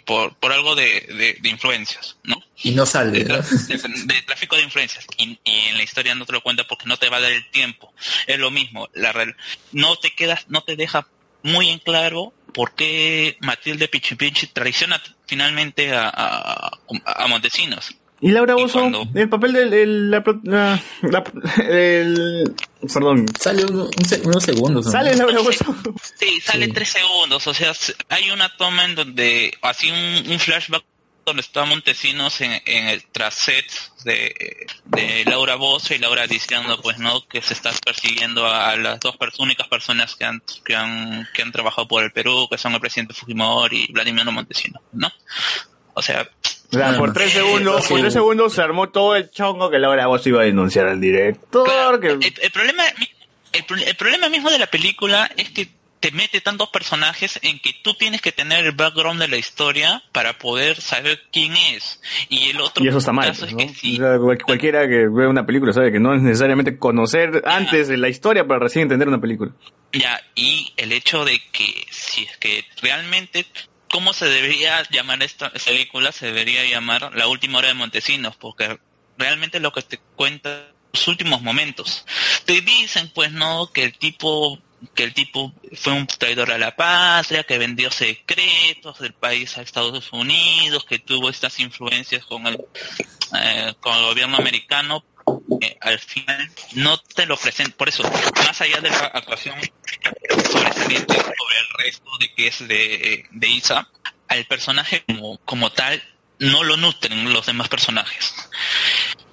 por, por algo de, de, de influencias, ¿no? Y no sale. de, ¿no? de- de tráfico de influencias y, y en la historia no te lo cuenta porque no te va a dar el tiempo es lo mismo la real- no te quedas no te deja muy en claro por qué Matilde Pichipinchi traiciona finalmente a, a, a Montesinos Y Laura Bozo, el papel del el- la, pro- la- la- el- perdón. Sale un- un se- unos segundos. ¿no? Sale Laura Bozo. sí sale tres segundos o sea hay una toma en donde así un, un flashback donde está Montesinos en, en el tras set de, de Laura Bozo y Laura diciendo pues no que se está persiguiendo a las dos pers- únicas personas que han, que han que han trabajado por el Perú que son el presidente Fujimori y Vladimir Montesinos no o sea O sea, por tres segundos, por tres segundos se armó todo el chongo que Laura Bozo iba a denunciar al director. que- el, el problema el, pro- el problema mismo de la película es que te mete tantos personajes en que tú tienes que tener el background de la historia para poder saber quién es y el otro Y eso está mal, caso es ¿no? que sí O sea, cual- cualquiera que ve una película sabe que no es necesariamente conocer antes de la historia para recién entender una película. Ya, y el hecho de que si es que realmente, ¿cómo se debería llamar esta película? Se debería llamar La Última Hora de Montesinos, porque realmente lo que te cuenta los últimos momentos. Te dicen, pues, no, que el tipo que el tipo fue un traidor a la patria, que vendió secretos del país a Estados Unidos, que tuvo estas influencias con el, eh, con el gobierno americano, eh, al final no te lo presentan. Por eso, más allá de la actuación sobresaliente sobre el resto de que es de, de Isa, al personaje como, como tal no lo nutren los demás personajes.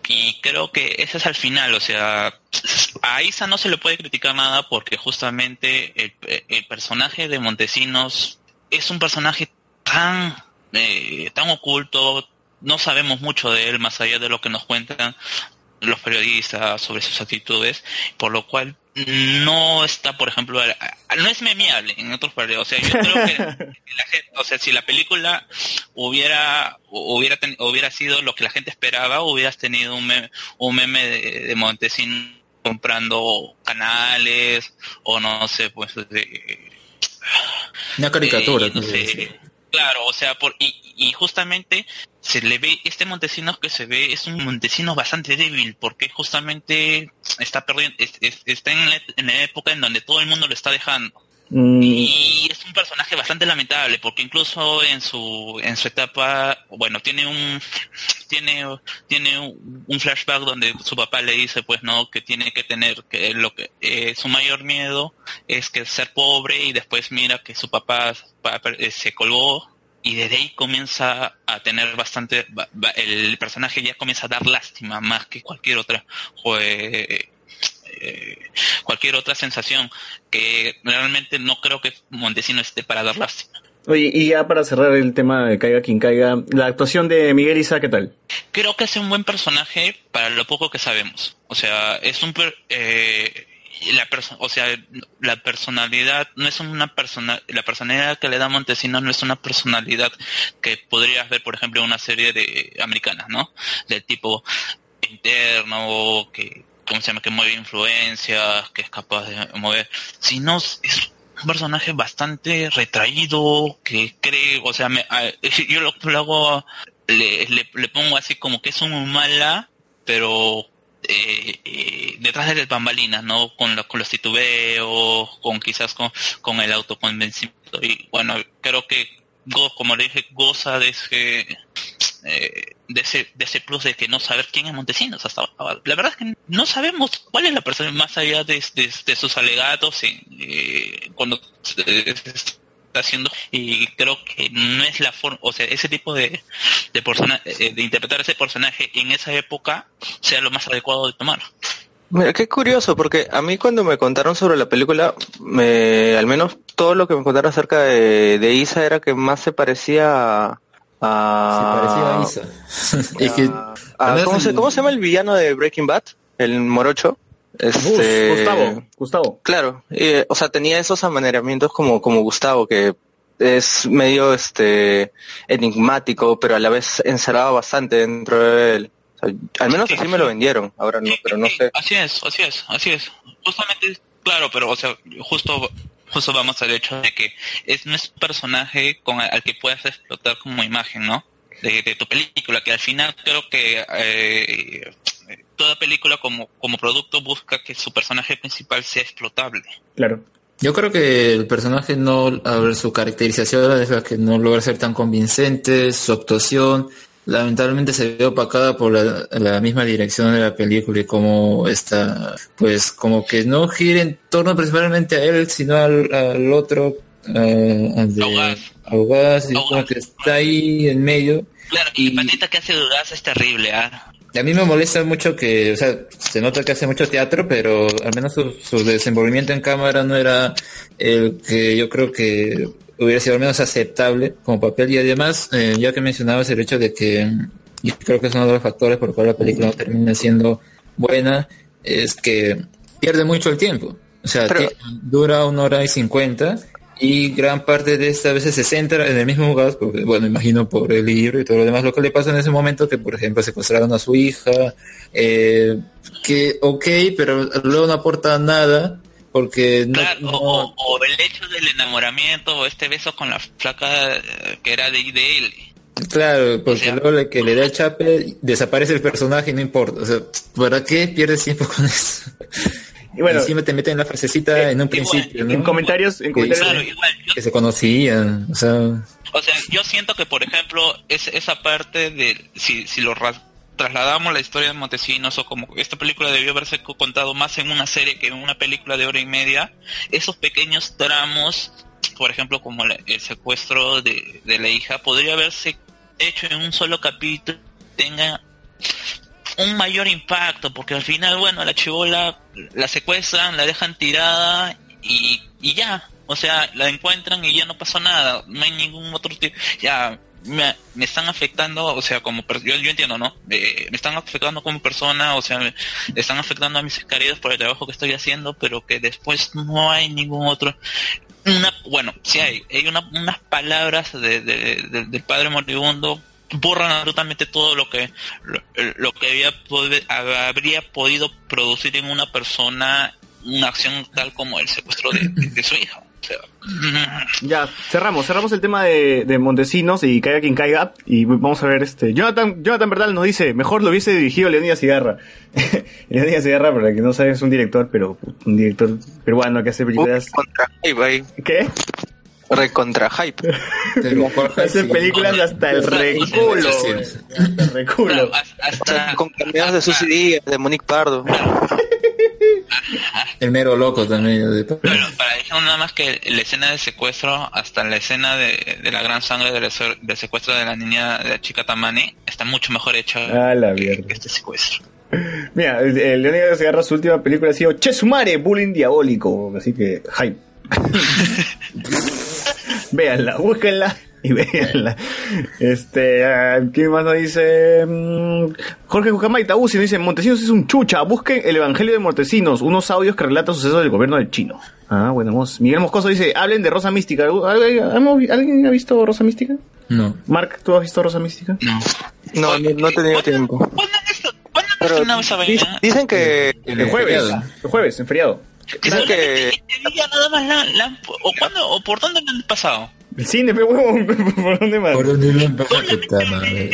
Y creo que ese es al final, o sea, a Isa no se le puede criticar nada porque justamente el, el personaje de Montesinos es un personaje tan, eh, tan oculto, no sabemos mucho de él más allá de lo que nos cuentan los periodistas sobre sus actitudes, por lo cual no está, por ejemplo, no es memeable en otros periodistas. O sea, yo creo que la gente, o sea, si la película hubiera hubiera ten- hubiera sido lo que la gente esperaba, hubieras tenido un meme, un meme de, de Montesino comprando canales o no sé, pues de, Una caricatura. eh, no sé, claro, o sea, por, y, y justamente se le ve, este Montesinos que se ve es un Montesinos bastante débil, porque justamente está perdiendo, es- es- está en la, en la época en donde todo el mundo lo está dejando. Mm, Y es un personaje bastante lamentable, porque incluso en su, en su etapa, bueno, tiene un, tiene, tiene un flashback donde su papá le dice, pues no, que tiene que tener, que lo que, eh, su mayor miedo es que ser pobre y después mira que su papá pa- eh, se colgó y desde ahí comienza a tener bastante, ba- ba- el personaje ya comienza a dar lástima más que cualquier otra, jue- eh, cualquier otra sensación que realmente no creo que Montesino esté para dar lástima. Oye, y ya para cerrar el tema de Caiga quien caiga, la actuación de Miguel Isa, ¿qué tal? Creo que es un buen personaje para lo poco que sabemos. O sea, es un per- eh, la o sea, la personalidad no es una persona, la personalidad que le da Montesino no es una personalidad que podrías ver, por ejemplo, en una serie de americanas, ¿no? Del tipo interno, que, ¿cómo se llama? Que mueve influencias, que es capaz de mover, sino es un personaje bastante retraído, que cree, o sea, me- yo lo, lo hago, le, le, pongo así como que es un mala, pero eh, eh, detrás de las bambalinas, ¿no? Con, lo- con los titubeos, con quizás con, con el autoconvencimiento. Y bueno, creo que, go- como le dije, goza de ese, eh, de ese, de ese plus de que no saber quién es Montesinos hasta ahora. La verdad es que no sabemos cuál es la persona más allá de, de- sus alegatos cuando está haciendo y creo que no es la forma, o sea, ese tipo de, de persona, eh, de interpretar ese personaje en esa época sea lo más adecuado de tomar. Mira, qué curioso, porque a mí cuando me contaron sobre la película, me, al menos todo lo que me contaron acerca de, de Isa era que más se parecía a... a Se parecía a Isa. A- ¿cómo, se, cómo se llama el villano de Breaking Bad? El morocho. Este, Gus, Gustavo, Gustavo. Claro, eh, o sea, tenía esos amaneramientos como, como Gustavo, que es medio este enigmático, pero a la vez encerrado bastante dentro de él. O O sea, al menos así me lo vendieron. Ahora no, pero no sé. Así es, así es, así es. Justamente, claro, pero o sea, justo justo vamos al hecho de que es no es un personaje con al que puedas explotar como imagen, ¿no? De, de tu película, que al final creo que eh, toda película como, como producto busca que su personaje principal sea explotable. Claro. Yo creo que el personaje no, a ver, su caracterización es la que no logra ser tan convincente, su actuación lamentablemente se ve opacada por la, la misma dirección de la película y como está, pues como que no gira en torno principalmente a él, sino al, al otro, eh, al de Augaz, y como que está ahí en medio. Claro, y el patita que hace Dudas es terrible, ¿ah? A mí me molesta mucho que, o sea, se nota que hace mucho teatro, pero al menos su, su desenvolvimiento en cámara no era el que yo creo que hubiera sido al menos aceptable como papel. Y además, eh, ya que mencionabas el hecho de que, yo creo que es uno de los factores por el cual la película no termina siendo buena, es que pierde mucho el tiempo. O sea, Pero- dura una hora y cincuenta y gran parte de esta a veces se centra en el mismo lugar, porque, bueno, imagino por el libro y todo lo demás, lo que le pasa en ese momento, que por ejemplo secuestraron a su hija, eh, que ok, pero luego no aporta nada, porque no, Claro, o, o- o el hecho del enamoramiento o este beso con la flaca eh, que era de, de él. Claro, porque luego le, que le da el chape, desaparece el personaje y no importa. O sea, ¿para qué pierdes tiempo con eso? Y bueno, encima te meten la frasecita en un principio, ¿no? En comentarios, en Que- comentarios. Claro, igual, yo- que se conocían, o sea, o sea, yo siento que, por ejemplo, es, esa parte de, si, si lo trasladamos la historia de Montesinos o como esta película debió haberse co- contado más en una serie que en una película de hora y media, esos pequeños tramos, por ejemplo, como el secuestro de, la hija, podría haberse hecho en un solo capítulo, tenga un mayor impacto, porque al final, bueno, la chivola la secuestran, la dejan tirada y, y ya, o sea, la encuentran y ya no pasó nada, no hay ningún otro tipo, ya, me, están afectando, o sea, como, yo, yo entiendo, ¿no? Me están afectando como persona, o sea, me están afectando a mis queridos por el trabajo que estoy haciendo, pero que después no hay ningún otro, una, bueno, sí hay, hay una, unas palabras de, de- de- del padre moribundo borran absolutamente todo lo que lo, que había pode- habría podido producir en una persona una acción tal como el secuestro de, de- de su hija. Ya, cerramos, cerramos el tema de, de Montesinos y caiga quien caiga. Y vamos a ver este. Jonathan, Jonathan Berdal nos dice, mejor lo hubiese dirigido Leonidas Cigarra. Leonidas Cigarra, para que no sabe, es un director, pero un director peruano que hace películas. ¿Qué? Recontra hype. Hace películas hasta el reculo. Hasta el reculo. Sea, con cameos de Susy Díaz, de Monique Pardo. el mero loco también. de- Pero para dejar nada más que la escena de secuestro hasta la escena de, de la gran sangre del, se- del secuestro de la niña, de la chica Tamani, está mucho mejor hecha A la mierda. que este secuestro. Mira, el, Leonidas Cigarra, su última película ha sido Chesumare, Bullying Diabólico. Así que, hype. véanla, búsquenla y véanla. Este, ah, ¿quién más nos dice? Mm, Jorge Jucamaita Uzi nos dice, Montesinos es un chucha, busquen el Evangelio de Montesinos, unos audios que relatan sucesos del gobierno del chino. Ah, bueno, vamos. Miguel Moscoso dice, hablen de Rosa Mística. ¿Alguien, ¿alguien ha visto Rosa Mística? No. Mark, ¿tú has visto Rosa Mística? No. No, no, he tenido tiempo. Vaina? dicen que El jueves, el jueves, en feriado. Dicen que ¿Qué día nada más la, la- o cuándo o por dónde la han pasado? El cine, pe huevón, ¿por dónde más? ¿Por dónde lo puta madre?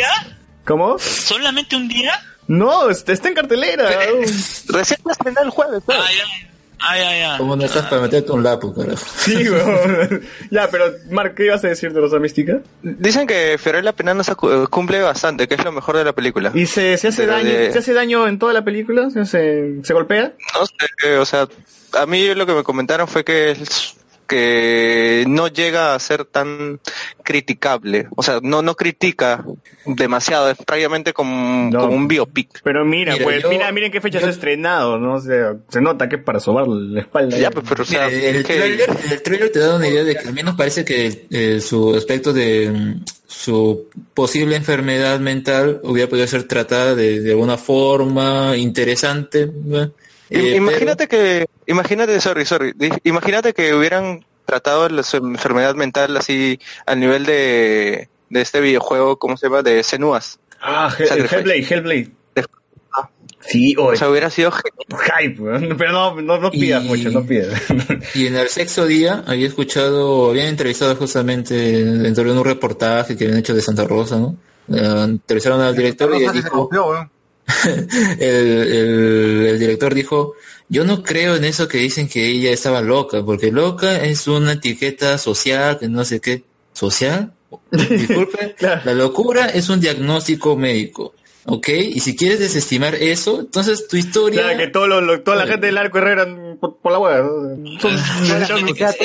¿Cómo? ¿Solamente un día? No, está está en cartelera. recién la estrenó el jueves. Ah, ya. Ah, ya, ya. ¿Cómo no estás para meterte un lapo, carajo? Sí, weón. ya, pero Mark, ¿qué ibas a decir de Rosa Mística? Dicen que Fiorella Penano se cu- cumple bastante, que es lo mejor de la película. ¿Y se, se hace daño de- se hace daño en toda la película? ¿Se, hace- se golpea? No sé, o sea, a mí lo que me comentaron fue que es- que no llega a ser tan criticable, o sea, no no critica demasiado, es prácticamente como, como un biopic. Pero mira, Mira, pues, yo- mira, miren qué fecha se ha estrenado, ¿no? O sea, se nota que es para sobar la espalda. Ya, pero o sea, Mira, el, es que- trailer, el trailer te da una idea de que al menos parece que eh, su aspecto de mm, su posible enfermedad mental hubiera podido ser tratada de, de alguna forma interesante. ¿no? Eh, imagínate que, imagínate, sorry, sorry, imagínate que hubieran tratado la, su enfermedad mental así al nivel de, de este videojuego, ¿cómo se llama? De Senuas. Ah. Hellblade, Hellblade. De Sí, O sea, hubiera sido hype, pero no, no, no pidas Y- mucho, no pidas. Y en el sexto día había escuchado, habían entrevistado justamente dentro de un reportaje que habían hecho de Santa Rosa, ¿no? Eh, entrevistaron al director y él dijo, el, el- el director dijo, yo no creo en eso que dicen que ella estaba loca, porque loca es una etiqueta social, que no sé qué, social. Disculpe, la locura es un diagnóstico médico, ¿ok? Y si quieres desestimar eso, entonces tu historia... Claro, que todo lo- lo- toda la gente del arco Herrera por, por la hueá. toda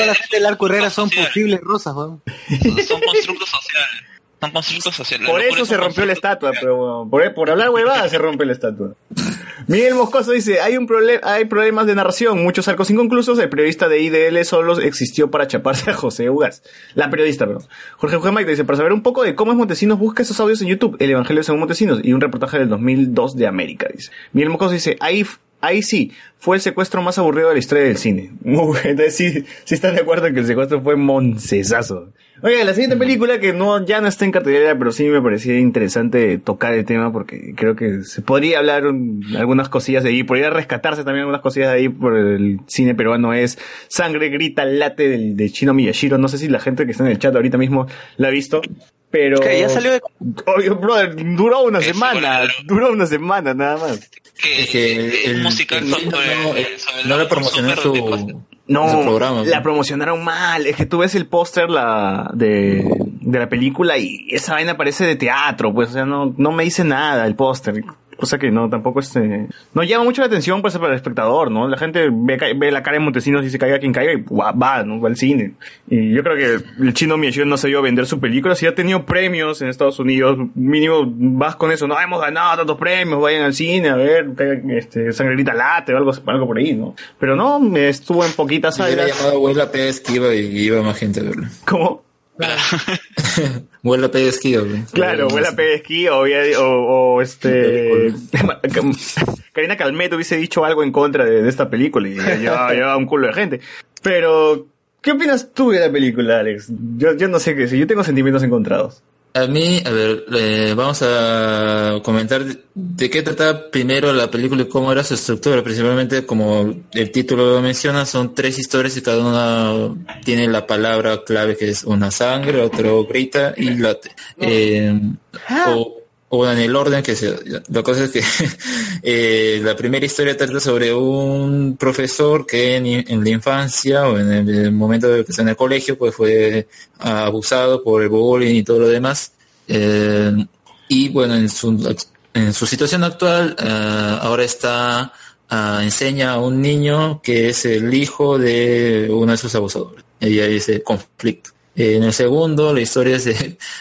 la gente del arco Herrera son posibles rosas, weón. Son constructos sociales. Son constructos sociales. Por eso es se rompió la estatua, pero por, por hablar huevada se rompe la estatua. Miguel Moscoso dice, hay un problema, hay problemas de narración, muchos arcos inconclusos, el periodista de IDL solo existió para chaparse a José Ugas. La periodista, perdón. Jorge Maite dice, para saber un poco de cómo es Montesinos, busca esos audios en YouTube, El Evangelio según Montesinos, y un reportaje del 2002 de América, dice. Miguel Moscoso dice, ahí, ahí sí, fue el secuestro más aburrido de la historia del cine. Muy entonces sí, sí están de acuerdo en que el secuestro fue moncesazo. Oiga, la siguiente película que no, ya no está en cartelera, pero sí me parecía interesante tocar el tema porque creo que se podría hablar un- algunas cosillas de ahí, podría rescatarse también algunas cosillas de ahí por el cine peruano es Sangre Grita Late del, de Chino Miyashiro. No sé si la gente que está en el chat ahorita mismo la ha visto, pero... Que ya salió de- Oye, brother, duró una semana, duró una semana nada más. Es que el, musical el- sobre- no, sobre no promocionó su, No, programa. la promocionaron mal. Es que tú ves el póster la, de, de la película y esa vaina parece de teatro, pues, o sea, no, no me dice nada el póster. Cosa que no, tampoco este, no llama mucho la atención pues para el espectador, ¿no? La gente ve, ve la cara de Montesinos y dice caiga quien caiga y va, va, ¿no? Va al cine. Y yo creo que el chino Miyashiro no se dio a vender su película. Si ha tenido premios en Estados Unidos, mínimo vas con eso, no, hemos ganado tantos premios, vayan al cine a ver, caiga, este, sangrerita late o algo, algo por ahí, ¿no? Pero no, estuvo en poquitas salas. llamado Huela P. Esquiva y iba más gente a verlo. ¿Cómo? Huela P. Esquiva. güey. Claro, Sí. huele a Pesqui o, o, o, este. Karina Calmet hubiese dicho algo en contra de, de esta película y ya llevaba, llevaba un culo de gente. Pero, ¿qué opinas tú de la película, Alex? Yo, yo no sé qué decir, yo tengo sentimientos encontrados. A mí, a ver, eh, vamos a comentar de, de qué trataba primero la película y cómo era su estructura. Principalmente, como el título lo menciona, son tres historias y cada una tiene la palabra clave que es una sangre, otro grita y late. Eh, o, o en el orden que sea. La cosa es que eh, la primera historia trata sobre un profesor que en, en la infancia o en el, el momento de que está en el colegio pues fue abusado por el bullying y todo lo demás. Eh, y bueno, en su, en su situación actual eh, ahora está ah, enseña a un niño que es el hijo de uno de sus abusadores. Y hay ese conflicto. Eh, en el segundo, la historia es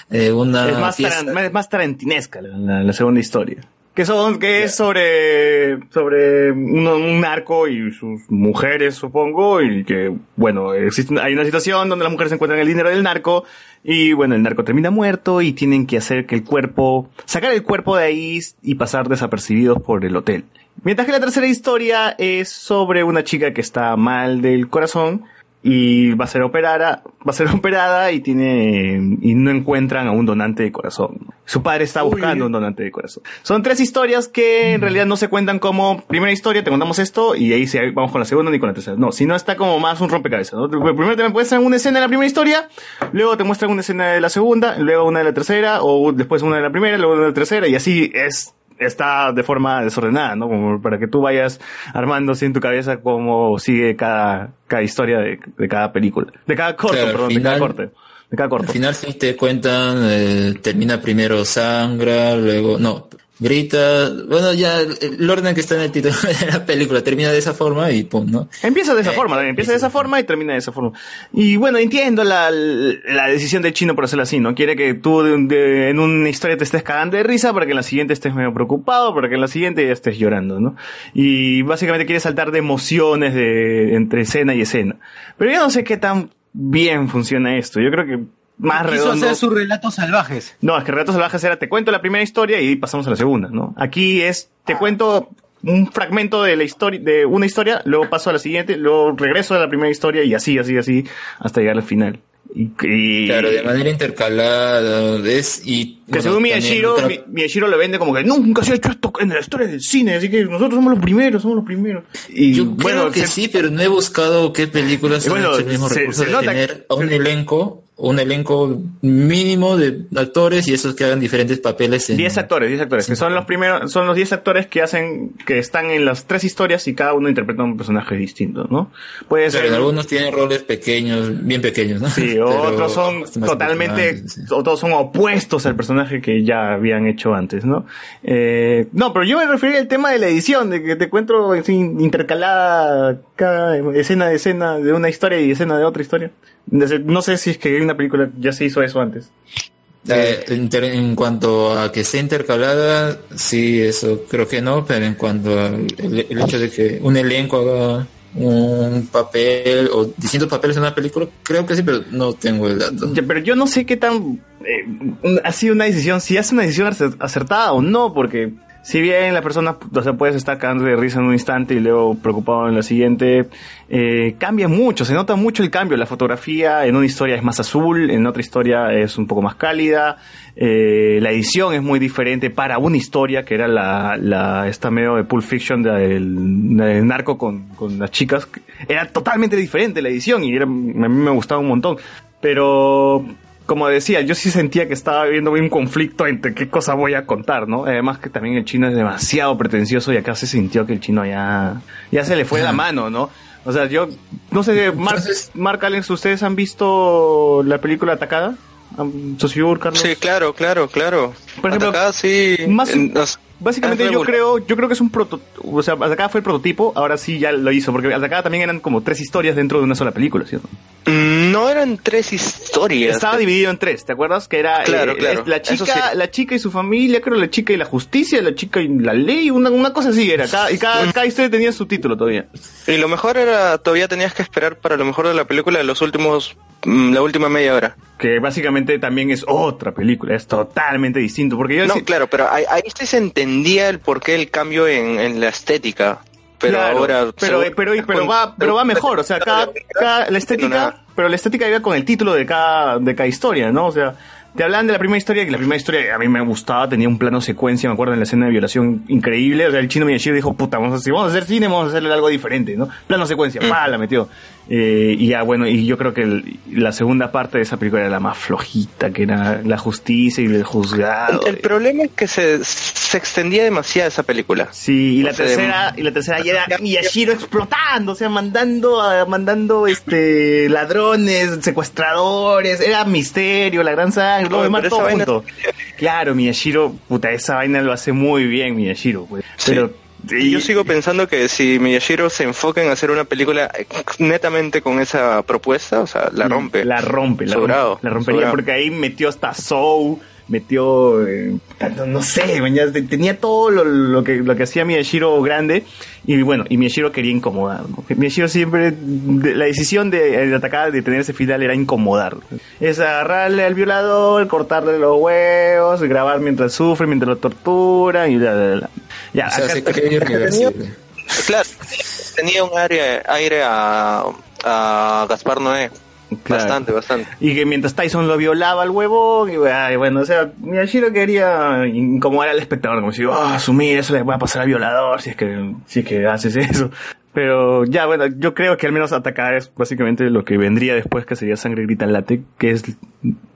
de una es más, fiesta- taran- es más tarantinesca la, la- la segunda historia. Que son, que es sobre, sobre un, un narco y sus mujeres, supongo, y que, bueno, existe, hay una situación donde las mujeres encuentran el dinero del narco, y bueno, el narco termina muerto y tienen que hacer que el cuerpo, sacar el cuerpo de ahí y pasar desapercibidos por el hotel. Mientras que la tercera historia es sobre una chica que está mal del corazón, y va a ser operada, va a ser operada y tiene y no encuentran a un donante de corazón. Su padre está buscando un donante de corazón. Son tres historias que en realidad no se cuentan como primera historia, te contamos esto y ahí se, vamos con la segunda ni con la tercera. No, sino está como más un rompecabezas. ¿no? Primero te muestran una escena de la primera historia, luego te muestran una escena de la segunda, luego una de la tercera o después una de la primera, luego una de la tercera y así es está de forma desordenada, ¿no? Como para que tú vayas armando así en tu cabeza cómo sigue cada, cada historia de, de cada película. De cada corto, Claro, perdón, de cada final- corte. De cada corto. Al final sí te cuentan, eh, termina primero sangra, luego, no, grita, bueno ya el orden que está en el título de la película termina de esa forma y pum, ¿no? Empieza de esa forma, también, empieza de esa forma y termina de esa forma. Y bueno, entiendo la, la decisión del chino por hacerlo así, ¿no? Quiere que tú de- de- en una historia te estés cagando de risa para que en la siguiente estés medio preocupado, para que en la siguiente ya estés llorando, ¿no? Y básicamente quiere saltar de emociones de, entre escena y escena. Pero yo no sé qué tan bien funciona esto. Yo creo que más Quiso redondo. hacer sus relatos salvajes. No, es que Relatos Salvajes era te cuento la primera historia y pasamos a la segunda, ¿no? Aquí es te cuento un fragmento de la historia, de una historia, luego paso a la siguiente, luego regreso a la primera historia y así, así, así, hasta llegar al final. Y, y- Claro, de manera intercalada. Es, y, que bueno, según Miyashiro, otra- Mi- Miyashiro lo vende como que nunca se ha hecho esto en la historia del cine, así que nosotros somos los primeros, somos los primeros. Y Yo bueno, creo que se- sí, pero no he buscado qué películas Y han bueno, hecho el mismo se- recurso se de nota- tener a un elenco, un elenco mínimo de actores y esos que hagan diferentes papeles en 10 actores, 10 actores, que son los primeros, son los 10 actores que hacen, que están en las tres historias y cada uno interpreta un personaje distinto, ¿no? Puede ser. algunos tienen roles pequeños, bien pequeños, ¿no? Sí, Pero otros son totalmente, otros son opuestos al personaje que ya habían hecho antes, ¿no? Eh, no, pero yo me refería al tema de la edición, de que te encuentro así, intercalada cada escena de escena de una historia y escena de otra historia. No sé si es que una película ya se hizo eso antes. Eh, en, cuanto a que sea intercalada, sí, eso creo que no, pero en cuanto al el, hecho de que un elenco haga un papel o distintos papeles en una película, creo que sí, pero no tengo el dato. Pero yo no sé qué tan eh, ha sido una decisión, si hace una decisión acer- acertada o no, porque si bien la persona, o sea, puedes estar cagando de risa en un instante y luego preocupado en la siguiente, eh, cambia mucho, se nota mucho el cambio. La fotografía en una historia es más azul, en otra historia es un poco más cálida, eh, la edición es muy diferente para una historia que era la, esta medio de Pulp Fiction del, del narco con, con las chicas, era totalmente diferente la edición y era- a mí me gustaba un montón. Pero como decía, yo sí sentía que estaba viendo un conflicto entre qué cosa voy a contar, ¿no? Además que también el chino es demasiado pretencioso y acá se sintió que el chino ya, ya se le fue la mano, ¿no? O sea, yo no sé, Mark, Mark Alex, ¿ustedes han visto la película Atacada? Carlos. Sí, claro, claro, claro. Por ejemplo, Atacada, sí. más- en- Básicamente yo creo, yo creo que es un proto, o sea, Atacada fue el prototipo, ahora sí ya lo hizo, porque Atacada también eran como tres historias dentro de una sola película, ¿cierto? Mm, No eran tres historias. Estaba dividido en tres, ¿te acuerdas? Que era Claro, eh, claro. la chica, sí. la chica y su familia, creo la chica y la justicia, la chica y la ley, una, una cosa así era. Cada, y cada, cada historia tenía su título todavía. Y lo mejor era, todavía tenías que esperar para lo mejor de la película de los últimos, mm, la última media hora. Que básicamente también es otra película, es totalmente distinto. Porque yo No, sí- claro, pero ahí, ahí se entendía el porqué el cambio en, en la estética. Pero Claro, ahora... pero, pero, pero va, pero va mejor, o sea, cada, cada- la estética, pero la estética iba con el título de cada, de cada historia, ¿no? O sea, te hablan de la primera historia, que la primera historia a mí me gustaba, tenía un plano secuencia, me acuerdo en la escena de violación increíble, o sea, el chino Miyashiro dijo, puta, vamos a, si vamos a hacer cine, vamos a hacerle algo diferente, ¿no? Plano secuencia, pa, la metió. Eh, y ya, bueno, y yo creo que el- la segunda parte de esa película era la más flojita, que era la justicia y el juzgado. El problema es que se, se extendía demasiado esa película. Sí, y la O sea, tercera, y la tercera ya era Miyashiro explotando, o sea, mandando, mandando este ladrones, secuestradores, era misterio, la gran sangre, lo demás todo vaina- junto. Claro, Miyashiro, puta, esa vaina lo hace muy bien Miyashiro, pues. Pero Y yo sigo pensando que si Miyashiro se enfoca en hacer una película eh, netamente con esa propuesta, o sea, la rompe. Mm, La rompe, la, Sobrado, rompe, la rompería sobrado. porque ahí metió hasta Soul, metió, eh, tanto- no sé, tenía todo lo, lo que, lo que hacía Miyashiro grande y bueno, y Miyashiro quería incomodar. ¿no? Miyashiro siempre, de- la decisión de, de atacar, de tener ese final era incomodar. Es agarrarle al violador, cortarle los huevos, grabar mientras sufre, mientras lo tortura y bla, bla, bla. Ya, O sea, acá- se cree irreversible. Claro, tenía un aire, aire a, a Gaspar Noé. Claro. Bastante, bastante. Y que mientras Tyson lo violaba al huevo, y bueno, o sea, Miyashiro quería incomodar al espectador, como si, ah, asumir, eso le va a pasar al violador, si es que, si es que haces eso. Pero ya, bueno, yo creo que al menos atacar es básicamente lo que vendría después, que sería Sangre Grita Late, que es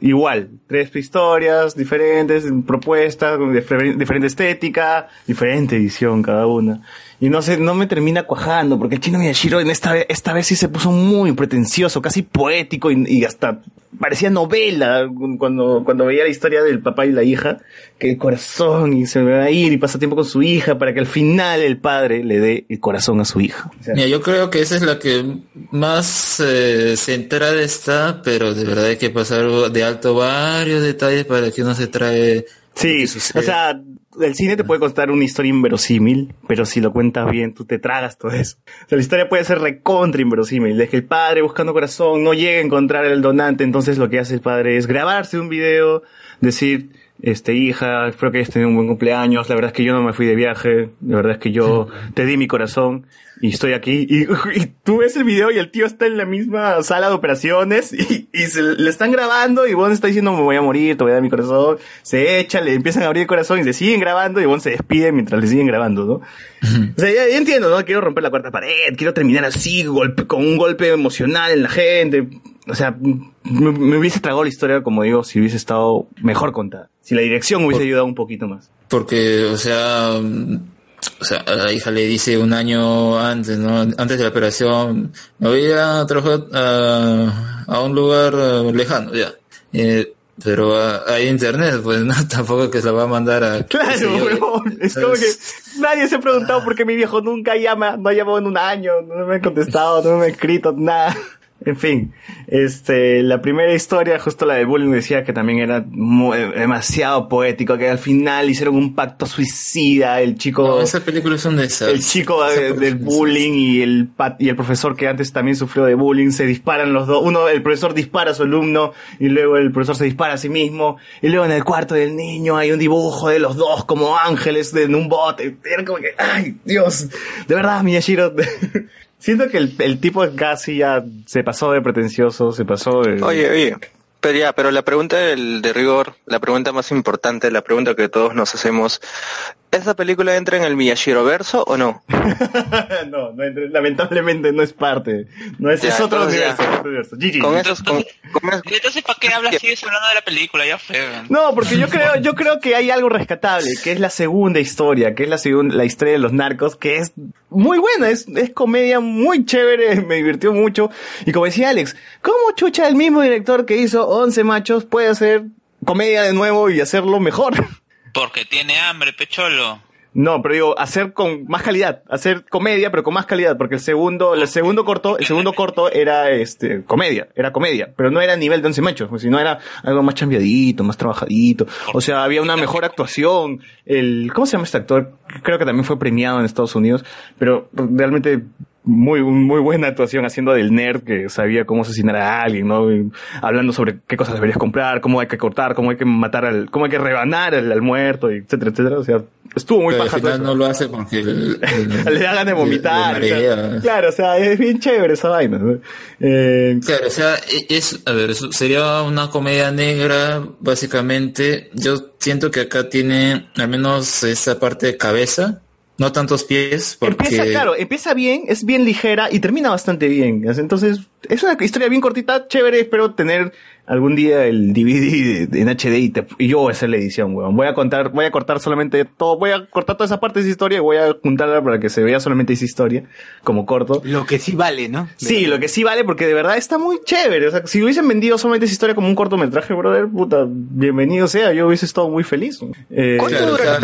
igual, tres historias diferentes, propuestas, diferente estética, diferente edición cada una. Y no sé, no me termina cuajando, porque el chino Miyashiro en esta, esta vez sí se puso muy pretencioso, casi poético y, y hasta parecía novela cuando, cuando veía la historia del papá y la hija, que el corazón y se va a ir y pasa tiempo con su hija para que al final el padre le dé el corazón a su hija. O sea, Mira, yo creo que esa es la que más eh, centrada está, pero de verdad hay que pasar de alto varios detalles para que uno se trae. Sí, o sea, el cine te puede contar una historia inverosímil, pero si lo cuentas bien, tú te tragas todo eso. O sea, la historia puede ser recontra inverosímil, de que el padre buscando corazón no llega a encontrar el donante, entonces lo que hace el padre es grabarse un video, decir, Este, hija, espero que hayas tenido un buen cumpleaños. La verdad es que yo no me fui de viaje. La verdad es que yo te di mi corazón y estoy aquí. Y, y tú ves el video y el tío está en la misma sala de operaciones y, y se le están grabando y Bond está diciendo me voy a morir, te voy a dar mi corazón. Se echa, le empiezan a abrir el corazón y se siguen grabando y Bond se despide mientras le siguen grabando, ¿no? O sea, ya, ya entiendo, ¿no? Quiero romper la cuarta pared, quiero terminar así, golpe, con un golpe emocional en la gente. O sea, me, me hubiese tragado la historia, como digo, si hubiese estado mejor contada. Si la dirección hubiese ayudado un poquito más. Porque, o sea, o sea, a la hija le dice un año antes, ¿no? Antes de la operación, me voy a trabajar a, a un lugar eh, lejano, ya. Eh, pero hay internet, pues no, tampoco que se la va a mandar a... Claro, huevón. Es como que nadie se ha preguntado por qué mi viejo nunca llama, no ha llamado en un año, no me ha contestado, no me ha escrito, nada. En fin, este, la primera historia, justo la del bullying, decía que también era muy- demasiado poético, que al final hicieron un pacto suicida, el chico... No, esa película es un desastre. El chico de- del bullying y el y el profesor que antes también sufrió de bullying se disparan los dos. Uno, el profesor dispara a su alumno y luego el profesor se dispara a sí mismo. Y luego en el cuarto del niño hay un dibujo de los dos como ángeles de- en un bote. Era como que, ay, Dios, de verdad, Miyashiro. Siento que el, el tipo casi ya se pasó de pretencioso, se pasó de... Oye, oye, pero ya, pero la pregunta del, de rigor, la pregunta más importante, la pregunta que todos nos hacemos, ¿esa película entra en el Miyashiro verso o no? no, no entra- lamentablemente no es parte. No es, Ya, es otro universo. otro universo. GG. Con eso, con- Entonces, ¿para qué hablas sigues hablando de la película? Ya fue. No, porque yo creo, yo creo que hay algo rescatable, que es la segunda historia, que es la segunda, la historia de los narcos, que es muy buena, es, es comedia muy chévere, me divirtió mucho. Y como decía Alex, ¿cómo chucha el mismo director que hizo 11 machos puede hacer comedia de nuevo y hacerlo mejor? Porque tiene hambre, pecholo. No, pero digo, hacer con más calidad, hacer comedia, pero con más calidad, porque el segundo, el segundo corto, el segundo corto era este comedia, era comedia, pero no era a nivel de once machos, pues, sino era algo más chambeadito, más trabajadito. O sea, había una mejor actuación. El, ¿cómo se llama este actor? Creo que también fue premiado en Estados Unidos, pero realmente muy, muy buena actuación haciendo del nerd que sabía cómo asesinar a alguien, ¿no? Y hablando sobre qué cosas deberías comprar, cómo hay que cortar, cómo hay que matar al, cómo hay que rebanar al, al muerto, etcétera, etcétera. O sea, estuvo muy Pero al paja todo final eso. no lo hace porque el- el- Le da ganas de vomitar. le- le o sea, marea. claro, o sea, es bien chévere esa vaina. ¿no? Eh, Claro, o sea, e- es, a ver, eso sería una comedia negra, básicamente. Yo siento que acá tiene al menos esa parte de cabeza, no tantos pies, porque... Empieza, claro, empieza bien, es bien ligera y termina bastante bien. Entonces, es una historia bien cortita, chévere. Espero tener algún día el DVD en HD y, te- y yo voy a hacer la edición, weón. Voy a contar, voy a cortar solamente todo, voy a cortar toda esa parte de esa historia y voy a juntarla para que se vea solamente esa historia, como corto. Lo que sí vale, ¿no? Sí, lo que sí vale, porque de verdad está muy chévere. O sea, si hubiesen vendido solamente esa historia como un cortometraje, brother, puta, bienvenido sea, yo hubiese estado muy feliz. Eh, Claro, o sea,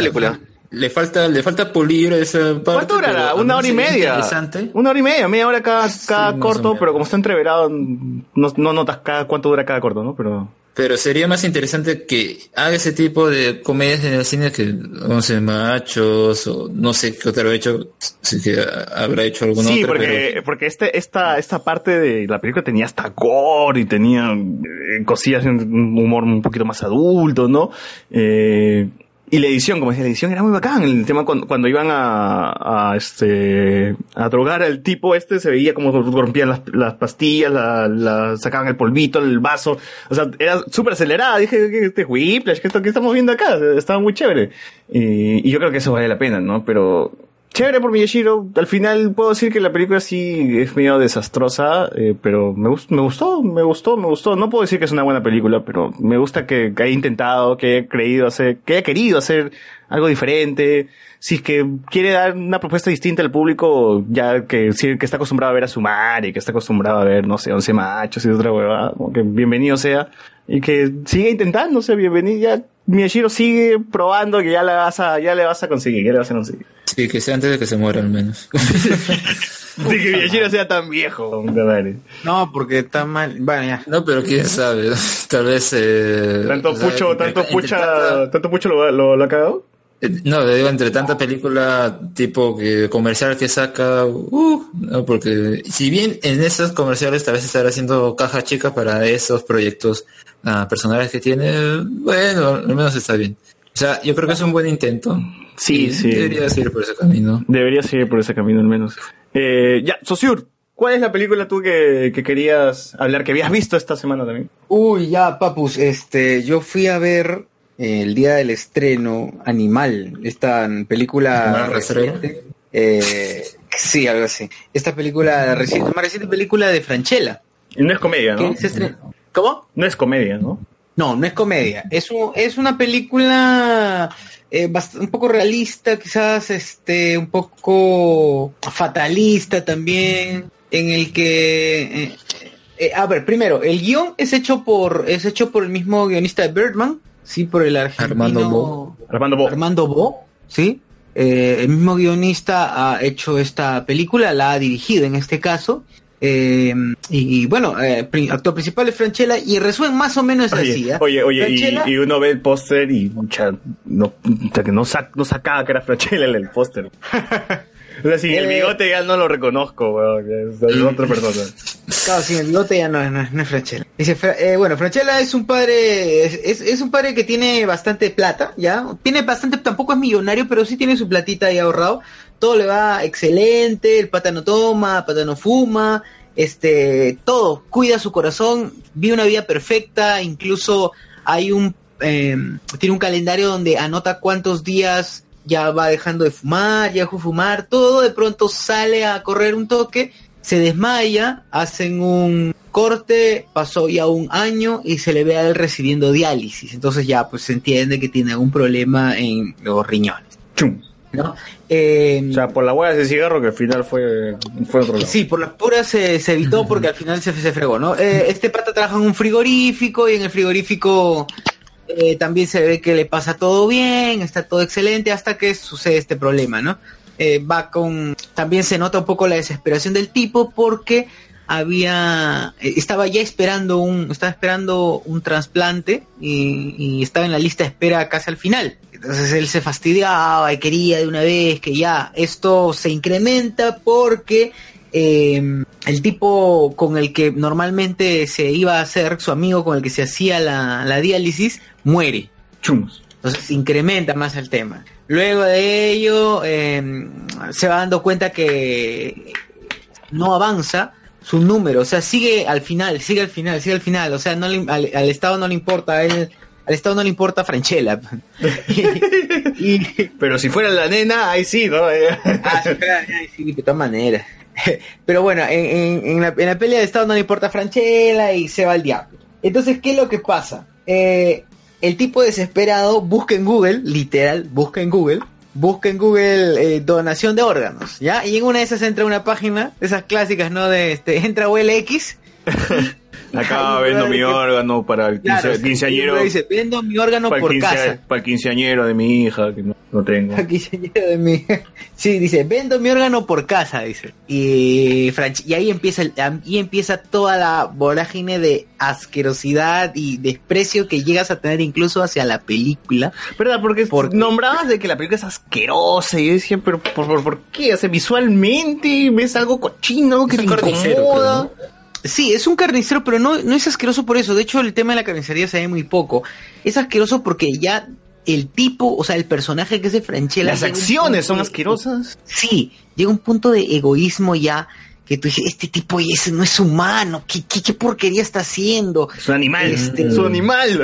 Le falta, le falta pulir esa parte. ¿Cuánto durará? Una hora y media. Interesante. Una hora y media, media hora cada, cada corto, pero como está entreverado, no, no notas cada, cuánto dura cada corto, ¿no? Pero... Pero sería más interesante que haga ese tipo de comedias en el cine que, no sé, machos, o no sé qué otro hecho, si que habrá hecho alguna sí, otra, porque, pero porque este, esta, esta parte de la película tenía hasta gore y tenía eh, cosillas, un humor un poquito más adulto, ¿no? Eh, y la edición, como decía, la edición era muy bacán. El tema cuando, cuando iban a, a, este, a drogar al tipo este, se veía como rompían las, las pastillas, la, la- sacaban el polvito, el vaso. O sea, era súper acelerada. Dije, ¿qué este Whiplash? ¿Qué, qué estamos viendo acá? Estaba muy chévere. Y, y yo creo que eso vale la pena, ¿no? Pero, chévere por Miyashiro. Al final puedo decir que la película sí es medio desastrosa, eh, pero me, gust- me gustó, me gustó, me gustó. No puedo decir que es una buena película, pero me gusta que, que haya intentado, que haya creído hacer, que haya querido hacer algo diferente. Si es que quiere dar una propuesta distinta al público, ya que, sí, que está acostumbrado a ver a su madre, que está acostumbrado a ver, no sé, once machos y otra huevada, como que bienvenido sea. Y que siga intentándose, bienvenido, ya Miyashiro sigue probando que ya la vas a, ya le vas a conseguir, ya le vas a conseguir. sí, que sea antes de que se muera al menos. De que Miyashiro sea tan viejo, madre. No, porque está mal. Bueno, ya. No, pero quién sabe, tal vez... Eh, Tanto Pucho, tanto Pucha, tanto Pucho lo, lo, lo ha cagado. No, digo, entre tanta película tipo que comercial que saca, uh, no, porque si bien en esos comerciales tal vez estará haciendo caja chica para esos proyectos ah, personales que tiene, bueno, al menos está bien. O sea, yo creo que es un buen intento. Sí, sí. Debería seguir por ese camino. Debería seguir por ese camino al menos. Eh, ya, Sosur, ¿cuál es la película tú que, que querías hablar, que habías visto esta semana también? Uy, ya, papus, este, yo fui a ver el día del estreno Animal, esta película reciente. Eh, sí, algo así. Esta película reciente, más reciente película de Franchella. Y no es comedia, ¿no? ¿Cómo? No es comedia, ¿no? No, no es comedia. Es, un- es una película eh, un poco realista, quizás este, un poco fatalista también, en el que... eh, eh, a ver, primero, el guion es hecho por es hecho por el mismo guionista de Birdman, sí, por el argentino Armando Bo. Armando Bo. Armando Bo, sí. Eh, el mismo guionista ha hecho esta película, la ha dirigido en este caso. Eh, y bueno, eh, actor principal es Franchella y resumen más o menos es Oye, así. ¿ah? oye, oye, Franchella- y, y uno ve el póster y mucha, no, no, sa- no sacaba que era Franchella en el póster. O sea, sin el Eh, bigote ya no lo reconozco, weón, es, otra persona. Claro, sin el bigote ya no, es- no, no es Franchella. Dice, eh, bueno, Franchella es un padre, es, es- es un padre que tiene bastante plata, ¿ya? Tiene bastante, tampoco es millonario, pero sí tiene su platita ahí ahorrado. Todo le va excelente, el pata no toma, el pata no fuma, este, todo, cuida su corazón, vive una vida perfecta, incluso hay un, eh, tiene un calendario donde anota cuántos días ya va dejando de fumar, ya dejó de fumar, todo de pronto sale a correr un toque, se desmaya, hacen un corte, pasó ya un año y se le ve a él recibiendo diálisis. Entonces ya pues se entiende que tiene algún problema en los riñones. Chum. ¿no? Eh, O sea, por la hueá de ese cigarro que al final fue, fue otro lado. Sí, por las puras se, se evitó porque al final se, se fregó, ¿no? Eh, este pata trabaja en un frigorífico y en el frigorífico eh, también se ve que le pasa todo bien, está todo excelente hasta que sucede este problema, ¿no? Eh, va con... También se nota un poco la desesperación del tipo porque había... eh, estaba ya esperando un... Estaba esperando un trasplante y, estaba en la lista de espera casi al final. Entonces él se fastidiaba y quería de una vez que ya esto se incrementa porque el tipo con el que normalmente se iba a hacer, su amigo con el que se hacía la, la diálisis, muere. Chumos. Entonces incrementa más el tema. Luego de ello eh, se va dando cuenta que no avanza su número, o sea, sigue al final, sigue al final, sigue al final, o sea, no le- al, al Estado no le importa, a él, al Estado no le importa Franchella. Pero si fuera la nena, ahí sí, ¿no? Ah, sí, de todas maneras. Pero bueno, en, la, pelea de Estado no le importa Franchella y se va al diablo. Entonces, ¿qué es lo que pasa? Eh, el tipo desesperado busca en Google, literal, busca en Google, busca en Google eh, donación de órganos, ¿ya? Y en una de esas entra una página, esas clásicas, ¿no? De este, entra OLX. Acá Ay, vendo mi que- órgano para el quince- Claro, quinceañero. dice, vendo mi órgano para el por quince- casa. Para el quinceañero de mi hija, que no, no tengo. Aquí señora de mi... Sí, dice, vendo mi órgano por casa, dice. Y, y ahí empieza el- ahí empieza toda la vorágine de asquerosidad y desprecio que llegas a tener incluso hacia la película. ¿Verdad? Porque, nombrabas de que la película es asquerosa y yo decía, pero ¿por, por, por qué? O sea, visualmente ves algo cochino que te incomoda. Sí, es un carnicero, pero no, no es asqueroso por eso. De hecho, el tema de la carnicería se ve muy poco. Es asqueroso porque ya el tipo, o sea, el personaje que es de Franchella... Las acciones son de- asquerosas. Sí, llega un punto de egoísmo ya que tú dices, este tipo no es humano, ¿qué, qué, qué porquería está haciendo? Es un animal. Este, Es un animal.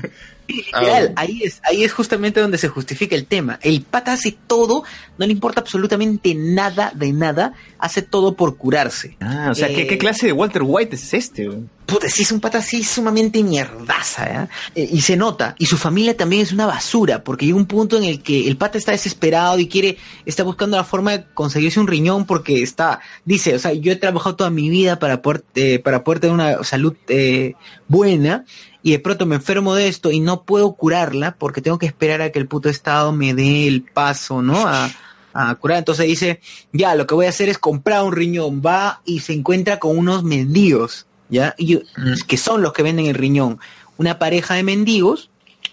Literal, ahí es, ahí es justamente donde se justifica el tema. El pata hace todo, no le importa absolutamente nada de nada, hace todo por curarse. Ah, o sea, ¿qué, Eh, qué clase de Walter White es este? Puta, sí es un pata así sumamente mierdaza. Eh, y se nota. Y su familia también es una basura, porque llega un punto en el que el pata está desesperado y quiere, está buscando la forma de conseguirse un riñón porque está, dice, o sea, yo he trabajado toda mi vida para poder, eh, para poder tener una salud eh, buena y de pronto me enfermo de esto y no puedo curarla porque tengo que esperar a que el puto estado me dé el paso, ¿no? A, a curar. Entonces dice, ya, lo que voy a hacer es comprar un riñón. Va y se encuentra con unos mendigos, ¿ya? Y, que son los que venden el riñón. Una pareja de mendigos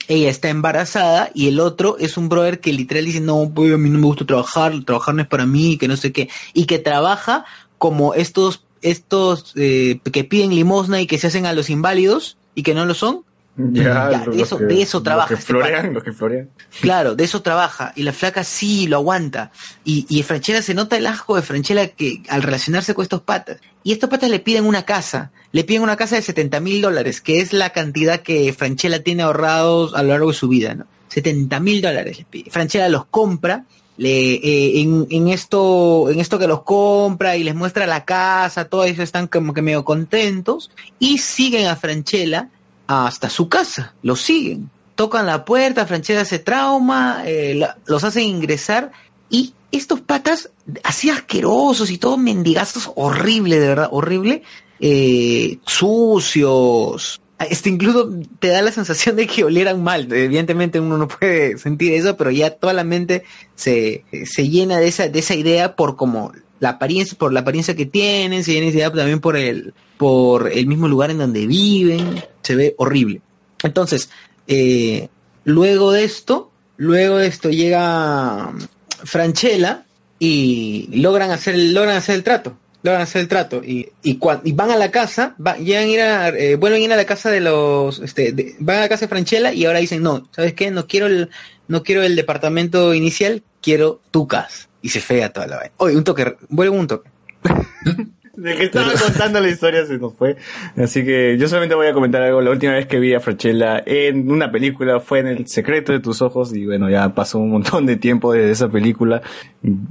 ella está embarazada y el otro es un brother que literal dice, no, pues a mí no me gusta trabajar, trabajar no es para mí, que no sé qué, y que trabaja como estos, estos eh, que piden limosna y que se hacen a los inválidos y que no lo son. Ya, de eso- que- de eso trabaja Los que este los que florean. Claro, de eso trabaja. Y la flaca sí lo aguanta. Y, y Franchella se nota el asco de Franchella que al relacionarse con estos patas. Y estos patas le piden una casa. Le piden una casa de 70 mil dólares, que es la cantidad que Franchella tiene ahorrados a lo largo de su vida, ¿no? 70 mil dólares. Franchella los compra. Le, eh, en, en esto en esto que los compra y les muestra la casa, todos ellos están como que medio contentos y siguen a Franchella hasta su casa, lo siguen tocan la puerta, Franchella se trauma, eh, los hacen ingresar y estos patas así asquerosos y todos mendigazos, horrible, de verdad, horrible, eh, sucios. Este incluso te da la sensación de que olieran mal. Evidentemente uno no puede sentir eso, pero ya toda la mente se, se llena de esa, de esa idea por como la apariencia, por la apariencia que tienen, se llena de idea también por el, por el mismo lugar en donde viven. Se ve horrible. Entonces, eh, luego de esto, luego de esto llega Franchella y logran hacer, logran hacer el trato. Logran hacer el trato y, y, van a la casa, va- a ir a, eh, vuelven a ir a la casa de los, este, van a la casa de Franchella y ahora dicen, no, ¿sabes qué? No quiero el, no quiero el departamento inicial, quiero tu casa. Y se fea toda la vaina. Oye, un toque, vuelve un toque. De que estaba contando la historia se nos fue. Así que yo solamente voy a comentar algo. La última vez que vi a Franchella en una película fue en El secreto de tus ojos. Y bueno, ya pasó un montón de tiempo desde esa película.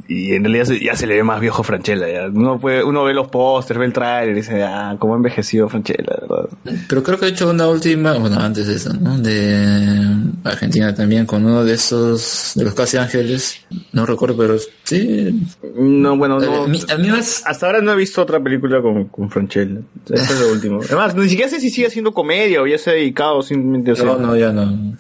Y en realidad ya se le ve más viejo a Franchella. Uno, puede, uno ve los pósters, ve el tráiler y dice, ah, cómo ha envejecido Franchella, ¿verdad? Pero creo que ha hecho una última, bueno, antes de eso, ¿no? De Argentina también, con uno de esos, de los casi ángeles. No recuerdo, pero sí. No, bueno, no. Eh, mi- a mí más- Hasta ahora no he visto otra película con, con Franchella. Esto es lo último. Además, ni siquiera sé si sigue haciendo comedia o ya se ha dedicado simplemente a hacer. No, no, ya no.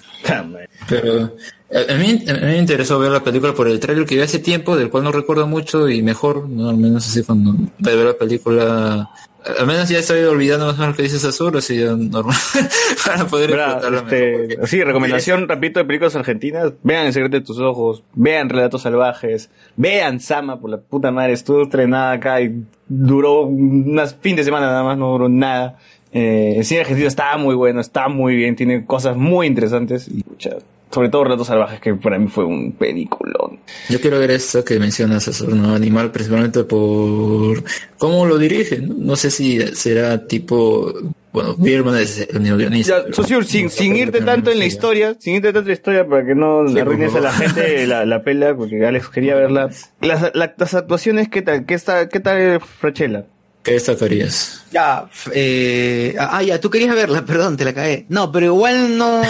Pero a, a mí, a mí me interesó ver la película por el tráiler que vi hace tiempo, del cual no recuerdo mucho y mejor, ¿no? al menos así cuando de ver la película, al menos ya estoy olvidando más o menos lo que dice Sazur, así normal, para poder Bra, explotarla este, sí, recomendación, repito, de películas argentinas. Vean El secreto de tus ojos, vean Relatos salvajes, vean Sama, por la puta madre, estuvo estrenada acá y duró unas fin de semana nada más, no duró nada. Eh, el cine argentino está muy bueno, está muy bien, tiene cosas muy interesantes y pucha, sobre todo Relatos salvajes, que para mí fue un peliculón. Yo quiero ver esto que menciona Sazur, ¿no? Animal principalmente por cómo lo dirige, ¿no? Sé si será tipo, bueno, Birman es el guionista. Ya, sin, sin irte tanto en la historia, sin irte tanto en la historia para que no Sí, arruines a la gente la, la pela, porque Alex quería verla. Las, la- las actuaciones, ¿qué tal? ¿Qué, está, qué tal Frachela? ¿Qué destacarías? Ya, eh, ah, ya, tú querías verla, perdón, te la cagué. No, pero igual no,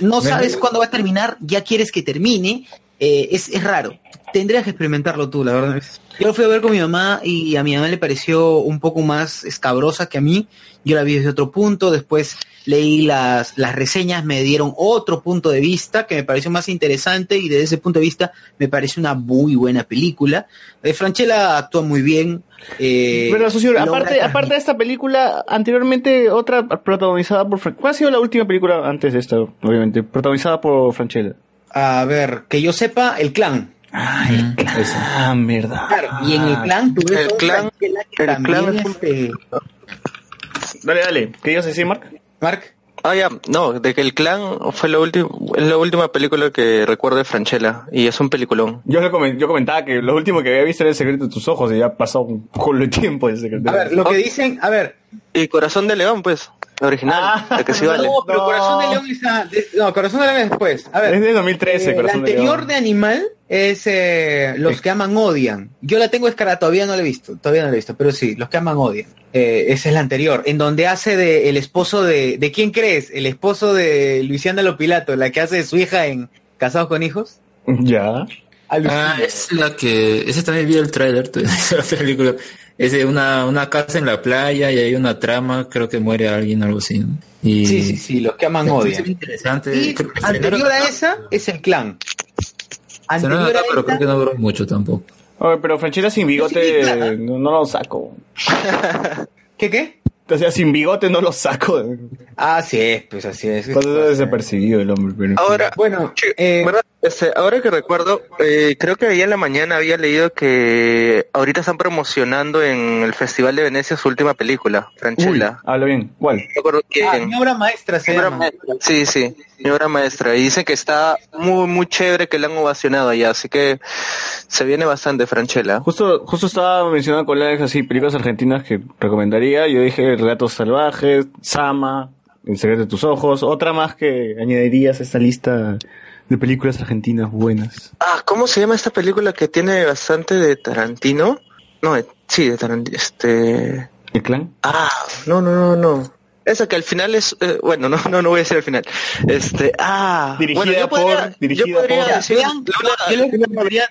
no sabes cuándo va a terminar, ya quieres que termine, eh, es, es raro. Tendrías que experimentarlo tú, la verdad. Yo lo fui a ver con mi mamá y a mi mamá le pareció un poco más escabrosa que a mí. Yo la vi desde otro punto, después leí las, las reseñas, me dieron otro punto de vista que me pareció más interesante y desde ese punto de vista me parece una muy buena película. Eh, Franchella actúa muy bien. eh, Pero, socio, aparte, aparte de esta película, anteriormente otra protagonizada por... Fran- ¿Cuál ha sido la última película antes de esta, obviamente? Protagonizada por Franchella. A ver, que yo sepa, el clan. Ay, Ah, verdad. Claro, y en el clan tú ves El clan- que el clan es este, Dale, dale. ¿Qué ibas a decir, Mark? Mark. Ah, ya, no, de que el clan fue la, última es la última película que recuerdo de Franchella y es un peliculón. Yo, le comen- yo comentaba que lo último que había visto era El secreto de tus ojos y ya ha pasado un culo de tiempo ese secreto. A ver, lo que dicen, a ver. Y Corazón de León, pues, la original, la que sí vale. No, pero Corazón de León está. de- no, Corazón de León es después. A ver. Es de 2013, eh, Corazón La de anterior León. de Animal es eh, Los que aman odian. Yo la tengo escara, todavía no la he visto. Todavía no la he visto, pero sí, Los que aman odian. Eh, esa es la anterior, en donde hace de el esposo de. ¿De quién crees? El esposo de Luisiana Lopilato, la que hace de su hija en Casados con Hijos. Ya. Ah, es la que, ese también vi el tráiler de la película. Es de una, una casa en la playa y hay una trama, creo que muere alguien, algo así. ¿no? Y... Sí, sí, sí, Los que aman Sí, odian. sí, interesante. Y Creo que anterior a esa es el clan. Se nota, Anterior a pero creo que no duró mucho tampoco. Oye, pero Franchella sin bigote Sí, claro. no, no lo saco. ¿Qué qué? O sea, sin bigote no lo saco. Así es, pues así es. Cuando está desapercibido el hombre. Pero... Ahora, Bueno, eh, ¿verdad? Este, ahora que recuerdo, eh, creo que ayer en la mañana había leído que ahorita están promocionando en el Festival de Venecia su última película, Franchella. habla bien. ¿Cuál? No recuerdo quién. Ah, mi obra maestra se Mi obra llama. maestra. Sí, sí, mi obra maestra. Y dicen que está muy, muy chévere, que la han ovacionado allá, así que se viene bastante Franchella. Justo, justo estaba mencionando con Alex así películas argentinas que recomendaría. Yo dije Relatos Salvajes, Sama, El secreto de tus ojos. Otra más que añadirías a esta lista de películas argentinas buenas. Ah, ¿cómo se llama esta película que tiene bastante de Tarantino? No, de- sí, de Tarantino. Este. ¿El clan? Ah, no, no, no, no. Esa que al final es, eh, bueno, no, no, no voy a decir al final. Este, ah, Dirigida bueno, yo por- podría, dirigida yo podría por- decir Luna, yo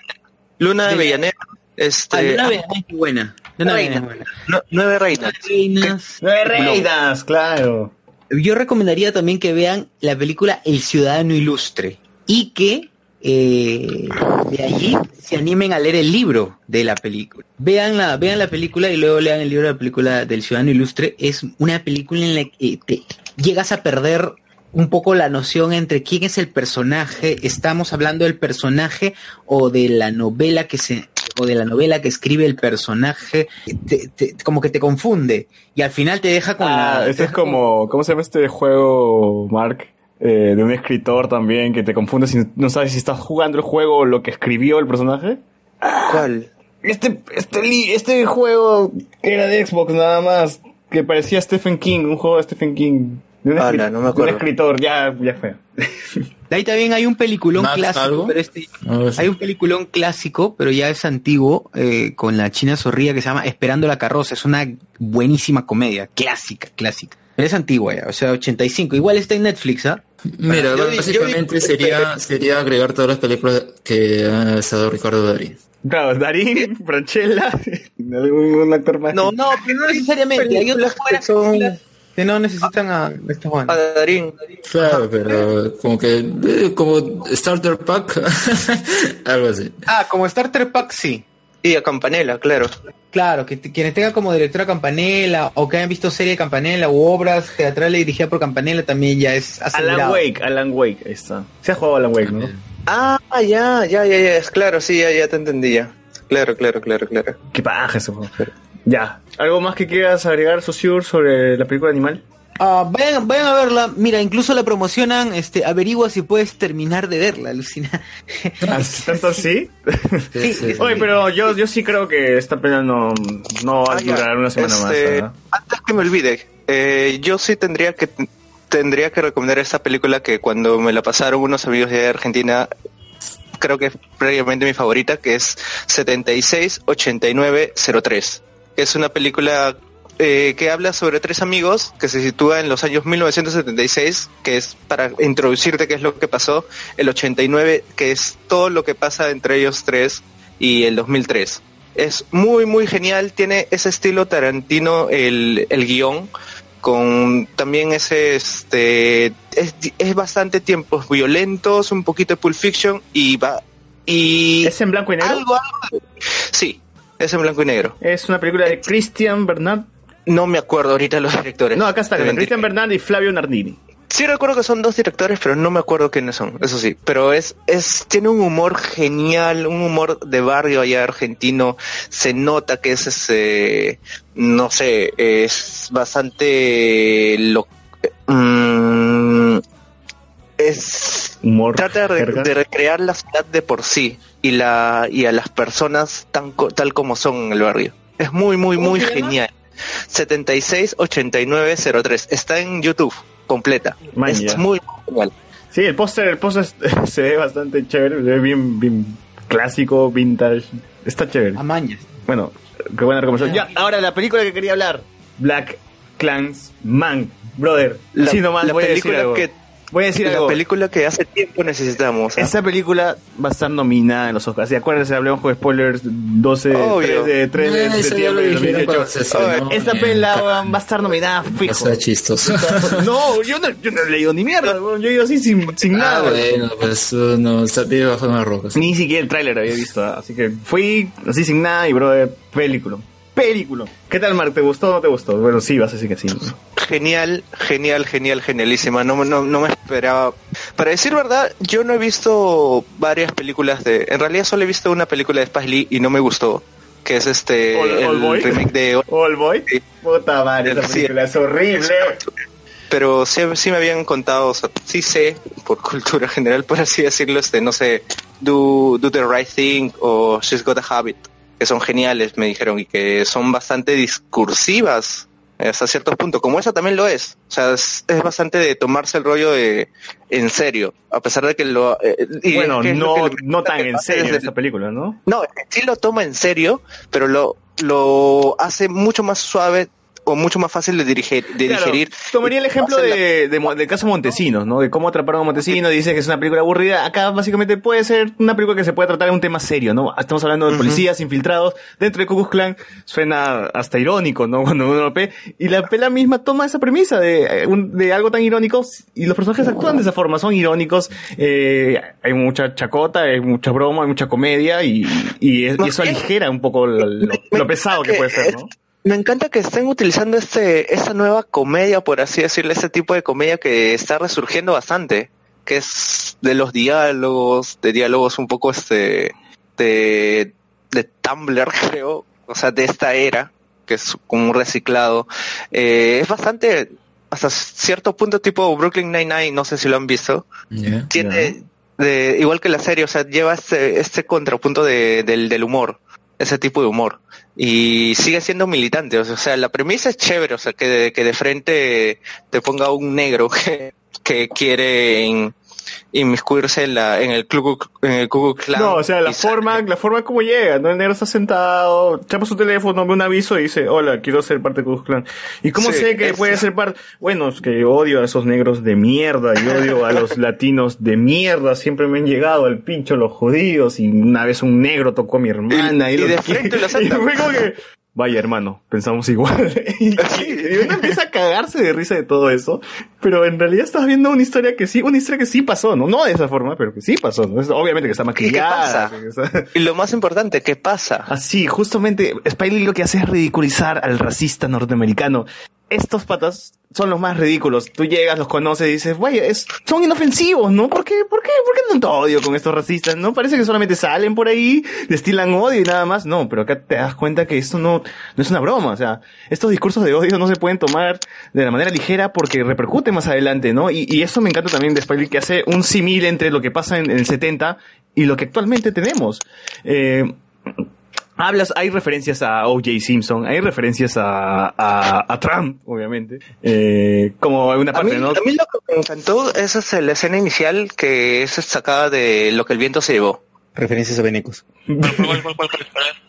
Luna de de- Avellaneda, este, Ah, Luna ah, es buena. Luna Reina. Buena. no- Nueve Reinas. Reinas. ¡Nueve reinas! ¡Claro! Yo recomendaría también que vean la película El Ciudadano Ilustre y que eh, de allí se animen a leer el libro de la película. Vean la, vean la película y luego lean el libro de la película del Ciudadano Ilustre. Es una película en la que te llegas a perder un poco la noción entre quién es el personaje, estamos hablando del personaje o de la novela que se o de la novela que escribe el personaje, te- te- como que te confunde y al final te deja con Ah, la es como, ¿cómo se llama este juego, Mark? Eh, de un escritor también que te confunde si no sabes si estás jugando el juego o lo que escribió el personaje. ¿Cuál? Este, este, li- este juego que era de Xbox nada más, que parecía Stephen King, un juego de Stephen King. De un, escri- no me de un acuerdo. escritor, ya, ya fue. De ahí también hay un peliculón Max clásico, algo. pero este, hay un peliculón clásico, pero ya es antiguo, eh, con la China Zorrilla que se llama Esperando la carroza. Es una buenísima comedia, clásica, clásica. Pero es antigua ya, o sea, 85. Igual está en Netflix, ¿ah? Mira, Yo básicamente yo sería, sería agregar todas las películas que ha estado Ricardo Darín. Claro, Darín, Franchella, algún actor más. No, no, pero no necesariamente. Hay otras son- películas que no necesitan a esta A Juana. Darín. Claro, pero como que, eh, como Starter Pack, algo así. Ah, como Star Trek Pack, sí. Y a Campanella, claro. Claro, que quienes tengan como directora Campanella o que hayan visto serie de Campanella u obras teatrales dirigidas por Campanella también ya es Alan acelerado. Wake, Alan Wake, ahí está. Se ha jugado Alan Wake, ¿no? Ah, ya, ya, ya, ya, es claro, sí, ya, ya te entendí ya. Claro, claro, claro, claro. Qué paja ese juego. Ya. ¿Algo más que quieras agregar, Sociur, sobre la película Animal? Ah, vayan, vayan a verla. Mira, incluso la promocionan. Este, averigua si puedes terminar de verla, Lucina. ¿Tanto así? Sí, sí. Oye, pero yo, yo sí creo que esta pena no, no va a durar una semana Este, más. ¿ah? Antes que me olvide, eh, yo sí tendría que tendría que recomendar esta película que cuando me la pasaron unos amigos de Argentina, creo que es previamente mi favorita, que es 768903, que es una película eh, que habla sobre tres amigos que se sitúa en los años 1976, que es para introducirte qué es lo que pasó, el 89, que es todo lo que pasa entre ellos tres, y el 2003. Es muy, muy genial, tiene ese estilo tarantino el, el guion, con también ese, este, es, es bastante tiempos violentos, un poquito de Pulp Fiction, y va, y... ¿Es en blanco y negro? Algo, algo- Sí, es en blanco y negro. Es una película de Christian Bernard. No me acuerdo ahorita los directores. No, acá está. Christian Bernard y Flavio Nardini. Sí recuerdo que son dos directores, pero no me acuerdo quiénes son, eso sí. Pero es, es, tiene un humor genial, un humor de barrio allá argentino. Se nota que es ese, no sé, es bastante lo, mm, es Humor. trata de, recrear la ciudad de por sí y la y a las personas tan co- tal como son en el barrio. Es muy muy muy genial. 768903 está en YouTube completa. Man, es ya. muy genial. Sí, el póster, el póster se ve bastante chévere, se ve bien, bien clásico, vintage. Está chévere. Amañas. Bueno, qué buena recomendación. Ya, ahora la película que quería hablar. Black Clans Man. Brother, La, así nomás la voy a decir película algo. que Voy a decir la algo. película que hace tiempo necesitamos. ¿ah? Esta película va a estar nominada en los Oscars. ¿Se acuerdan? Hablemos con spoilers 12, Obvio. 3 de, 3 de Eh, eso septiembre de dijeron 2018. cuando se estrenó. Esta pela va a estar nominada fijo. O sea, chistoso. No, yo no, yo no he leído ni mierda. Yo he ido así sin, sin Ah, nada. bueno, pues no, está bajo unas rocas. Ni siquiera el tráiler había visto, ¿ah? así que fui así sin nada y bro, película. Película. ¿Qué tal, Mark? ¿Te gustó o no te gustó? Bueno, sí, vas a decir que sí. Genial, genial, genial, genialísima. No, me- no, no me esperaba. Para decir verdad, yo no he visto varias películas de. En realidad solo he visto una película de Spike Lee y no me gustó. Que es este. All- el All Boy. remake de. All Boy. Puta madre, esa Sí. es horrible. Pero sí, sí me habían contado, o sea, sí sé, por cultura general, por así decirlo, este, no sé, Do, do the Right Thing o She's Got a Habit, que son geniales, me dijeron, y que son bastante discursivas hasta cierto punto, como esa también lo es. O sea, es, es bastante de tomarse el rollo de en serio, a pesar de que lo... eh, y Bueno, es que es lo no, no tan en serio desde- esta película, ¿no? no, sí lo toma en serio, pero lo, lo hace mucho más suave o mucho más fácil de, dirigir, de Claro, digerir. Tomaría el ejemplo la- de, de del caso Montesinos, ¿no? De cómo atraparon a Montesinos, dice que es una película aburrida. Acá básicamente puede ser una película que se puede tratar de un tema serio, ¿no? Estamos hablando de policías infiltrados dentro de Ku Klux Klan. Suena hasta irónico, ¿no? Cuando uno lo ve. Y la pela misma toma esa premisa de, eh, de algo tan irónico y los personajes actúan de esa forma, son irónicos. eh, hay mucha chacota, hay mucha broma, hay mucha comedia y, y, es- y eso aligera un poco lo, lo- lo pesado que puede ser, ¿no? Me encanta que estén utilizando este, esta nueva comedia, por así decirlo, este tipo de comedia que está resurgiendo bastante, que es de los diálogos, de diálogos un poco este, de, de Tumblr, creo, o sea, de esta era, que es como un reciclado. Eh, es bastante, hasta cierto punto tipo Brooklyn Nine-Nine, no sé si lo han visto. Tiene, de, igual que la serie, o sea, lleva este, este contrapunto de, del, del humor, ese tipo de humor. Y sigue siendo militante, o sea, la premisa es chévere, o sea, que de, que de frente te ponga un negro que, quiere inmiscuirse en, la, en el Ku en el Ku Klux. No, o sea, la Y forma, la forma como llega, ¿no? El negro está sentado, chapa su teléfono, ve un aviso y dice, hola, quiero ser parte de Ku Klux. ¿Y cómo Sí, sé que es- puede ser parte? Bueno, es que odio a esos negros de mierda y odio a los latinos de mierda. Siempre me han llegado al pincho los judíos y una vez un negro tocó a mi hermana y, y lo de frente lo y aceptan. fue como que, vaya hermano, pensamos igual. y, uno empieza a cagarse de risa de todo eso, pero en realidad estás viendo una historia que sí, una historia que sí pasó, ¿no? No de esa forma, pero que sí pasó, obviamente que está ¿Y qué maquillada. pasa? Y lo más importante, ¿qué pasa? Así, justamente, Spike Lee lo que hace es ridiculizar al racista norteamericano. Estos patas son los más ridículos. Tú llegas, los conoces y dices, es, son inofensivos, ¿no? ¿Por qué, por qué, por qué tanto odio con estos racistas? ¿No? Parece que solamente salen por ahí, destilan odio y nada más. No, pero acá te das cuenta que esto no, no es una broma. O sea, estos discursos de odio no se pueden tomar de la manera ligera porque repercute más adelante, ¿no? Y, y eso me encanta también de Spike que hace un símil entre lo que pasa en, en el 70 y lo que actualmente tenemos. Eh, Hablas, hay referencias a O.J. Simpson, hay referencias a, a, a Trump, obviamente, eh, como una A mí, parte, ¿no? a mí lo que me encantó esa es la escena inicial que es sacada de lo que el viento se llevó. Referencias a Venecos. ¿Cuál, cuál, cuál, cuál,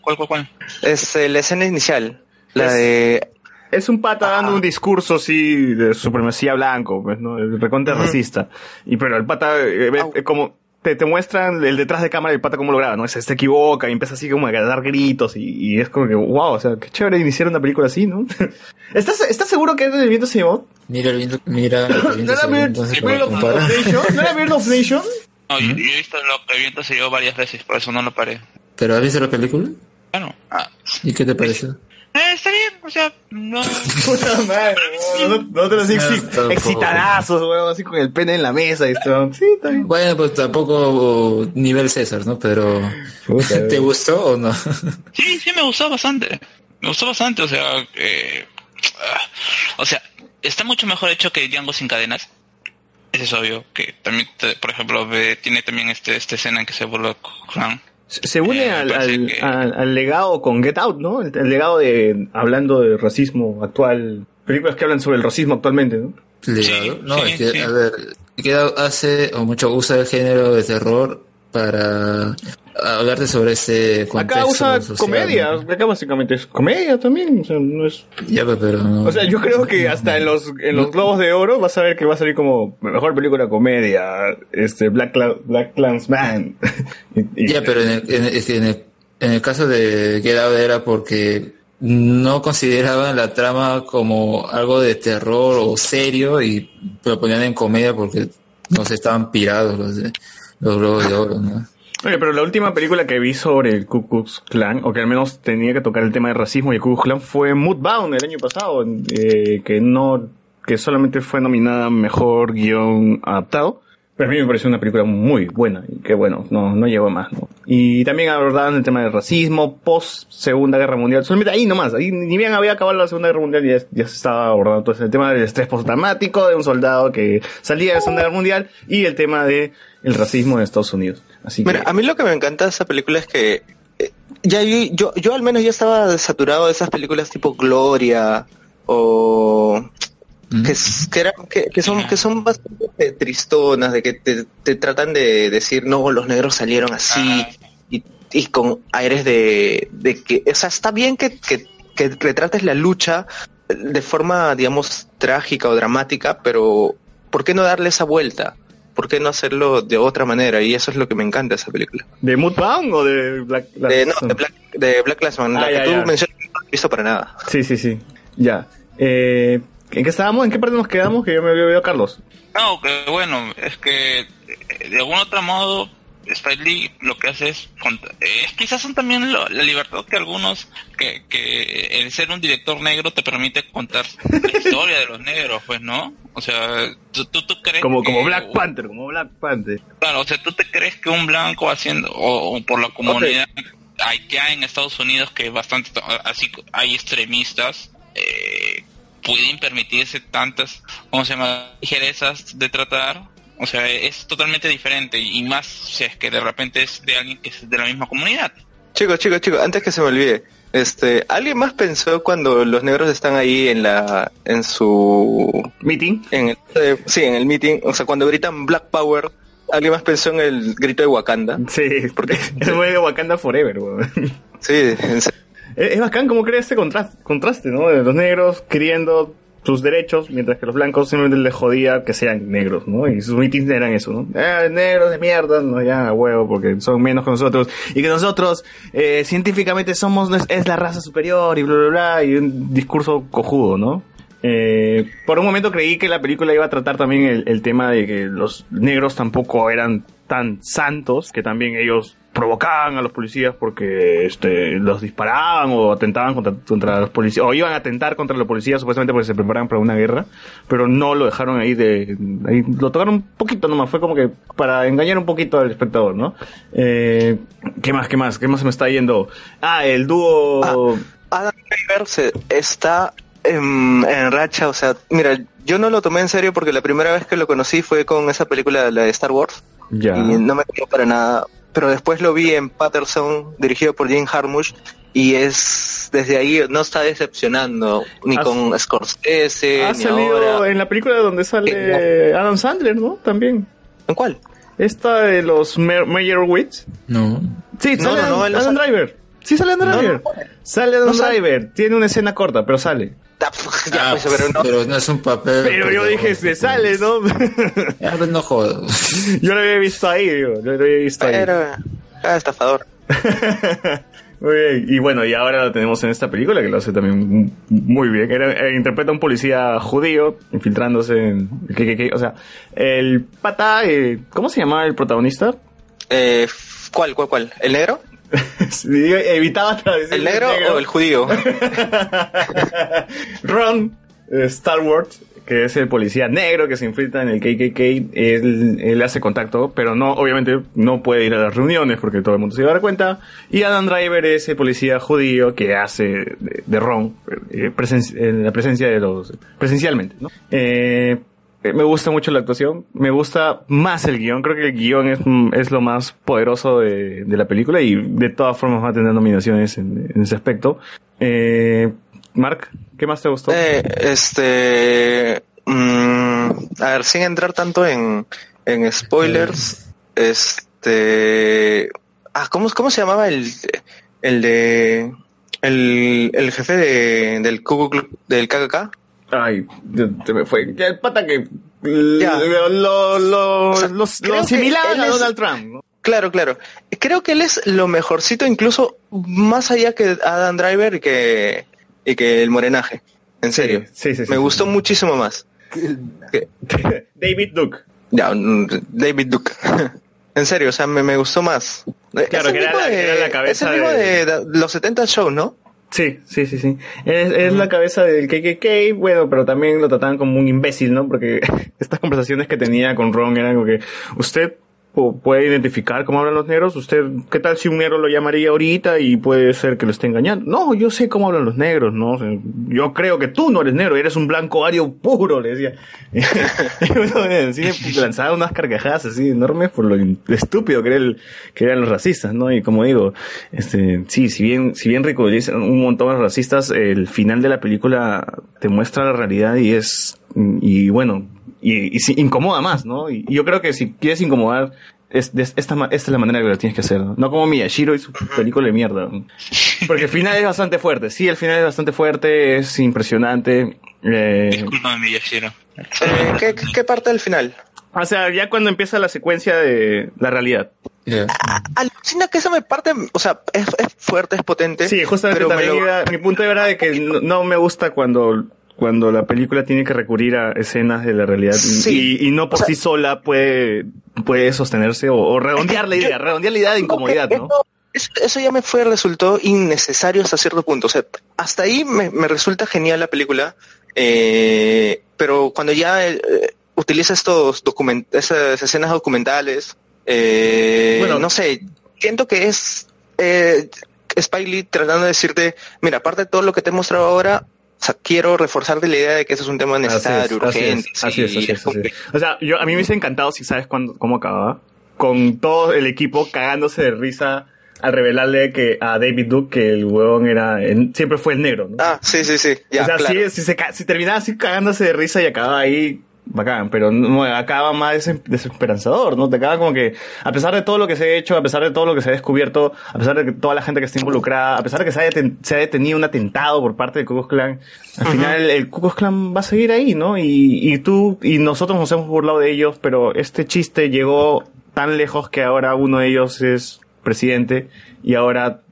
cuál, cuál, cuál? Es eh, la escena inicial, la Es- de Es un pata dando un discurso así de supremacía blanco, pues, ¿no? El recontra racista. Y pero el pata, eh, eh, como, te, te muestran el detrás de cámara del pata cómo lo graba, ¿no? Se, se equivoca y empieza así como a dar gritos y, y es como que, wow, o sea, qué chévere iniciar una película así, ¿no? ¿Estás, ¿Estás seguro que es del viento se llevó? Mira el viento, mira el ¿No viento? ¿No era Bird of Nation? No, yo, yo he visto lo que el viento se llevó varias veces, por eso no lo paré. ¿Pero has visto la película? Bueno, ah, ¿Y qué te pareció? Eh, está bien, o sea, no. Puta madre, no, no te lo así, tampoco. excitadazos, weón, así con el pene en la mesa y esto. Sí, está bien. Bueno, pues tampoco nivel César, ¿no? Pero ¿te gustó o no? Sí, sí, me gustó bastante. Me gustó bastante, o sea, eh, ah, o sea, está mucho mejor hecho que Django sin cadenas. Eso es obvio, que también, te- por ejemplo, ve- tiene también este, esta escena en que se vuelve clan. Se une Eh, al, al, que- al- al legado con Get Out, ¿no? El, el legado de hablando de racismo actual. Películas que hablan sobre el racismo actualmente, ¿no? Legado. no, sí, es que, sí. a ver, Get hace o mucho usa el género de terror para hablarte sobre este contexto Acá usa social, comedia, ¿no? acá básicamente es comedia también, o sea, no es... Ya, pues, pero no. O sea, yo creo que hasta en los, en los Globos de Oro vas a ver que va a salir como mejor película comedia, este, Black, Black Clansman. Ya, pero en el, en, el- es que en el, en el caso de Get Out era porque no consideraban la trama como algo de terror o serio y lo ponían en comedia porque no se estaban pirados los, de- de. Oye, pero la última película que vi sobre el Ku Klux Klan, o que al menos tenía que tocar el tema del racismo y el Ku Klux Klan, fue Moodbound el año pasado, eh, que no, que solamente fue nominada mejor guion adaptado. Pero a mí me pareció una película muy buena y que bueno, no, no llegó más, ¿no? Y también abordaban el tema del racismo post Segunda Guerra Mundial. Solamente ahí nomás, ahí ni bien había acabado la Segunda Guerra Mundial y ya, ya se estaba abordando todo ese tema del estrés postraumático de un soldado que salía de la Segunda Guerra Mundial y el tema de el racismo en Estados Unidos. Así Mira, que, a mí lo que me encanta de esa película es que eh, ya yo, yo, yo al menos ya estaba saturado de esas películas tipo Gloria o que, es- que, era- que, que son que son bastante tristonas de que te, te tratan de decir no los negros salieron así y, y con aires de, de que o sea está bien que, que, que retrates la lucha de forma digamos trágica o dramática pero ¿por qué no darle esa vuelta? ¿Por qué no hacerlo de otra manera? Y eso es lo que me encanta de esa película. ¿De Moodbound o de Black De, no, de Black, de Black Classman, Ah, la ya, que tú ya. mencionas no he visto para nada. Sí, sí, sí. Ya. Eh, ¿En qué estábamos? ¿En qué parte nos quedamos? Que yo me había oído Carlos. No, que bueno, es que eh, de algún otro modo Spike Lee lo que hace es, eh, quizás son también lo- la libertad que algunos, que, que el ser un director negro te permite contar la historia de los negros, pues, ¿no? O sea, tú, tú, tú crees Como, que- como Black Panther, como Black Panther. Claro, o sea, tú te crees que un blanco haciendo, o, o por la comunidad hay que hay en Estados Unidos que bastante, así hay extremistas, eh, pueden permitirse tantas, ¿cómo se llama?, ligerezas de tratar. O sea, es totalmente diferente y más si es que de repente es de alguien que es de la misma comunidad. Chicos, chicos, chicos, antes que se me olvide, este, ¿alguien más pensó cuando los negros están ahí en la, en su meeting? En el, eh, sí, en el meeting, o sea, cuando gritan Black Power, ¿alguien más pensó en el grito de Wakanda? Sí, porque es muy de Wakanda Forever, weón. Sí, en serio. Es, es bacán como crea este contraste, contraste, ¿no? De los negros queriendo sus derechos, mientras que los blancos simplemente les jodía que sean negros, ¿no? Y sus meetings eran eso, ¿no? Eh, negros de mierda, no, ya, huevo, porque son menos que nosotros. Y que nosotros, eh, científicamente somos, es la raza superior y bla, bla, bla, y un discurso cojudo, ¿no? Eh, por un momento creí que la película iba a tratar también el tema de que los negros tampoco eran tan santos, que también ellos provocaban a los policías porque este, los disparaban o atentaban contra, contra los policías, o iban a atentar contra los policías supuestamente porque se preparaban para una guerra, pero no lo dejaron ahí de, ahí lo tocaron un poquito nomás, fue como que para engañar un poquito al espectador, ¿no? Eh, ¿Qué más, qué más, qué más se me está yendo? Ah, el dúo... Adam Driver se está en, en racha, o sea, mira, yo no lo tomé en serio porque la primera vez que lo conocí fue con esa película, la de Star Wars, Ya. y no me gustó para nada, pero después lo vi en Patterson, dirigido por Jim Harmush, y es, desde ahí no está decepcionando, ni Has- con Scorsese, Ha ni salido ahora. en la película donde sale Adam Sandler, ¿no? También. ¿En cuál? Esta de los Mer- Meyerowitz. No. Sí, No, sale no, no, Adam. Driver. Sí, sale Adam No, Driver. no. Sale Adam No sale. Driver. Tiene una escena corta, pero sale. Ya, pues, pero no. Pero no es un papel. Pero yo dije, se sale, ¿no? Ya, pues no jodas. yo lo había visto ahí, digo. Yo lo había visto ahí. Era ah, estafador. Muy bien. Y bueno, y ahora lo tenemos en esta película que lo hace también muy bien. Era- eh, interpreta a un policía judío infiltrándose en... ¿qué, qué, qué? O sea, el pata... eh, ¿Cómo se llamaba el protagonista? Eh, ¿Cuál, cuál, cuál? ¿El negro? Sí, Evitaba traducir ¿El negro, o el judío? Ron eh, Star Wars, que es el policía negro que se infiltra en el KKK, él, él hace contacto, pero no, obviamente no puede ir a las reuniones porque todo el mundo se va a dar cuenta. Y Adam Driver es el policía judío que hace de, de Ron eh, presen- en la presencia de los presencialmente, ¿no? Eh, me gusta mucho la actuación, me gusta más el guion, creo que el guion es, mm, es lo más poderoso de, de la película y de todas formas va a tener nominaciones en, en ese aspecto. Eh, Mark, ¿qué más te gustó? Eh, este. mm, a ver, sin entrar tanto en, en spoilers, este. Ah, ¿cómo, ¿cómo se llamaba el, el de. El, el jefe de, del, del KKK? Ay, se me fue. El pata que lo, lo, lo, O sea, lo- él a es- Donald Trump, ¿no? Claro, claro. Creo que él es lo mejorcito, incluso más allá que Adam Driver y que, y que el morenaje. En serio. Sí, sí, sí. Me gustó muchísimo más. David Duke. Ya, mm, David Duke. En serio, o sea, me, me gustó más. Claro, Es que era la- que era la de- cabeza Es el mismo de- los 70 show, ¿no? Sí, sí, sí, sí. Es, es la cabeza del KKK, bueno, pero también lo trataban como un imbécil, ¿no? Porque estas conversaciones que tenía con Ron eran como que usted pu- puede identificar cómo hablan los negros, usted, ¿qué tal si un negro lo llamaría ahorita y puede ser que lo esté engañando? No, yo sé cómo hablan los negros, ¿no? Yo creo que tú no eres negro, eres un blanco ario puro, le decía. y lanzaba unas carcajadas así enormes por lo estúpido que, que eran los racistas, ¿no? Y como digo, este, sí, si bien, si bien ridiculizan un montón los racistas, el final de la película te muestra la realidad y es, y bueno, y, y sí, incomoda más, ¿no? Y, y yo creo que si quieres incomodar, es, de- esta, esta es la manera que lo tienes que hacer, ¿no? No como Miyashiro y su película de mierda. ¿no? Porque el final es bastante fuerte, sí, el final es bastante fuerte, es impresionante. Eh, Disculpa, Miyashiro. Eh, ¿qué, qué- qué parte del final? o sea, ya cuando empieza la secuencia de la realidad. Alucina que esa me parte, o sea, es, es fuerte, es potente. Sí, justamente pero también lo- iba- mi punto era de que no, no me gusta cuando cuando la película tiene que recurrir a escenas de la realidad Sí. y, y no por sí sola puede puede sostenerse o, o redondear la idea, redondear la idea de incomodidad, ¿no? Eso, eso ya me fue, resultó innecesario hasta cierto punto. O sea, hasta ahí me, me resulta genial la película, eh, pero cuando ya eh, utiliza estos document esas escenas documentales, eh, Bueno. no sé, siento que es eh, Spike Lee tratando de decirte, mira, aparte de todo lo que te he mostrado ahora, o sea, quiero reforzarte la idea de que eso es un tema necesario, así es, urgente. así es, sí, así es, así es. O sea, yo, a mí me hubiese encantado si sabes cuándo, cómo acababa. Con todo el equipo cagándose de risa al revelarle que a David Duke que el huevón era, siempre fue el negro, ¿no? Ah, sí, sí, sí. Ya, o sea, claro. sí, si, se, si terminaba así cagándose de risa y acababa ahí, bacán, pero no, acaba más desesperanzador, ¿no? Te acaba como que, a pesar de todo lo que se ha hecho, a pesar de todo lo que se ha descubierto, a pesar de que toda la gente que está involucrada, a pesar de que se haya, ten- se haya detenido un atentado por parte del Ku Klux Klan, al final el, el Ku Klux Klan va a seguir ahí, ¿no? Y, y tú y nosotros nos hemos burlado de ellos, pero este chiste llegó tan lejos que ahora uno de ellos es presidente y ahora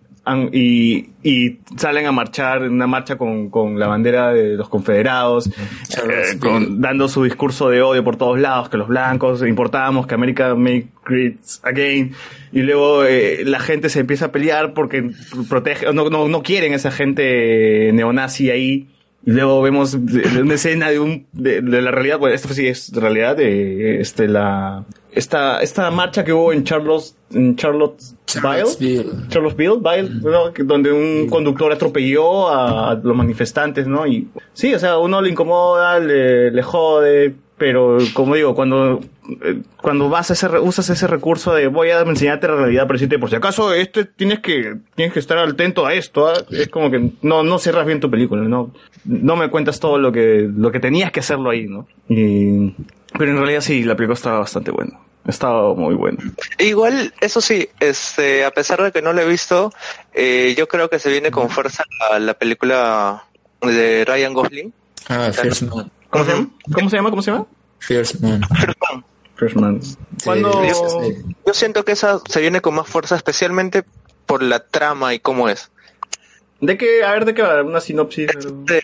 y, y salen a marchar en una marcha con, con la bandera de los confederados, eh, con- dando su discurso de odio por todos lados, que los blancos importamos, que América make great again, y luego eh, la gente se empieza a pelear porque protege, no, no, no quieren esa gente neonazi ahí. Y luego vemos una escena de un de, de la realidad, bueno, esto sí es realidad de este la esta esta marcha que hubo en Charlotte en Charlottesville, Charlottesville, Ville, ¿no? Donde un conductor atropelló a, a los manifestantes, ¿no? Y sí, o sea, uno le incomoda, le, le jode, pero como digo, cuando eh, cuando vas a ese re- usas ese recurso de voy a enseñarte la realidad, pero decirte por si acaso este tienes que tienes que estar atento a esto, ¿ah? es como que no no cierras bien tu película, no no me cuentas todo lo que lo que tenías que hacerlo ahí, ¿no? Y pero en realidad sí, la película estaba bastante buena. Estaba muy buena. Igual, eso sí, este, a pesar de que no lo he visto, eh, yo creo que se viene con fuerza la, la película de Ryan Gosling. Ah, First Man. ¿Cómo se llama? ¿Cómo se llama? ¿Cómo se llama? First Man. First Man. Cuando yo, yo siento que esa se viene con más fuerza, especialmente por la trama y cómo es. ¿De qué? A ver, ¿de qué va? Una sinopsis. De,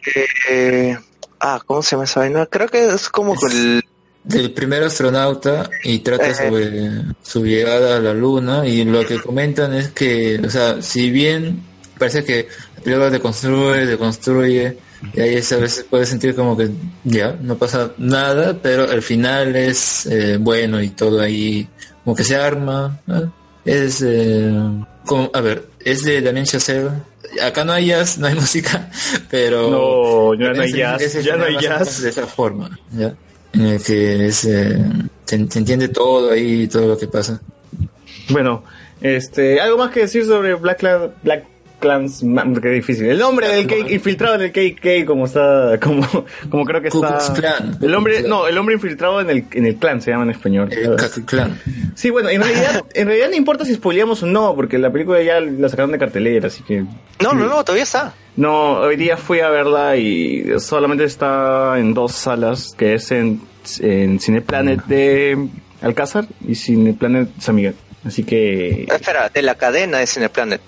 eh, ah, ¿cómo se llama esa vaina? Creo que es como con el... Del primer astronauta y trata Eh. sobre su llegada a la luna y lo que comentan es que, o sea, si bien parece que la película te construye, te construye y ahí es, a veces puedes sentir como que ya, no pasa nada, pero al final es eh, bueno y todo ahí como que se arma. ¿no? Es, eh, como, a ver, es de Damien Chazelle. Acá no hay jazz, no hay música, pero... No, ya no hay jazz, ya no hay jazz. De esa forma, ¿ya? En el que es, eh, se, se entiende todo ahí, todo lo que pasa. Bueno, este, algo más que decir sobre Black Black Clans, qué difícil. El nombre del cake infiltrado en el KK como está, como, como creo que está. Klan. El hombre, no, el hombre infiltrado en el, en el clan se llama en español. Clan. Sí, bueno, en realidad, en realidad no importa si spoileamos o no, porque la película ya la sacaron de cartelera, así que. No, no, no, todavía está. No, hoy día fui a verla y solamente está en dos salas, que es en, en Cineplanet de Alcázar y Cineplanet San Miguel. Así que Espera, de la cadena de Cineplanet.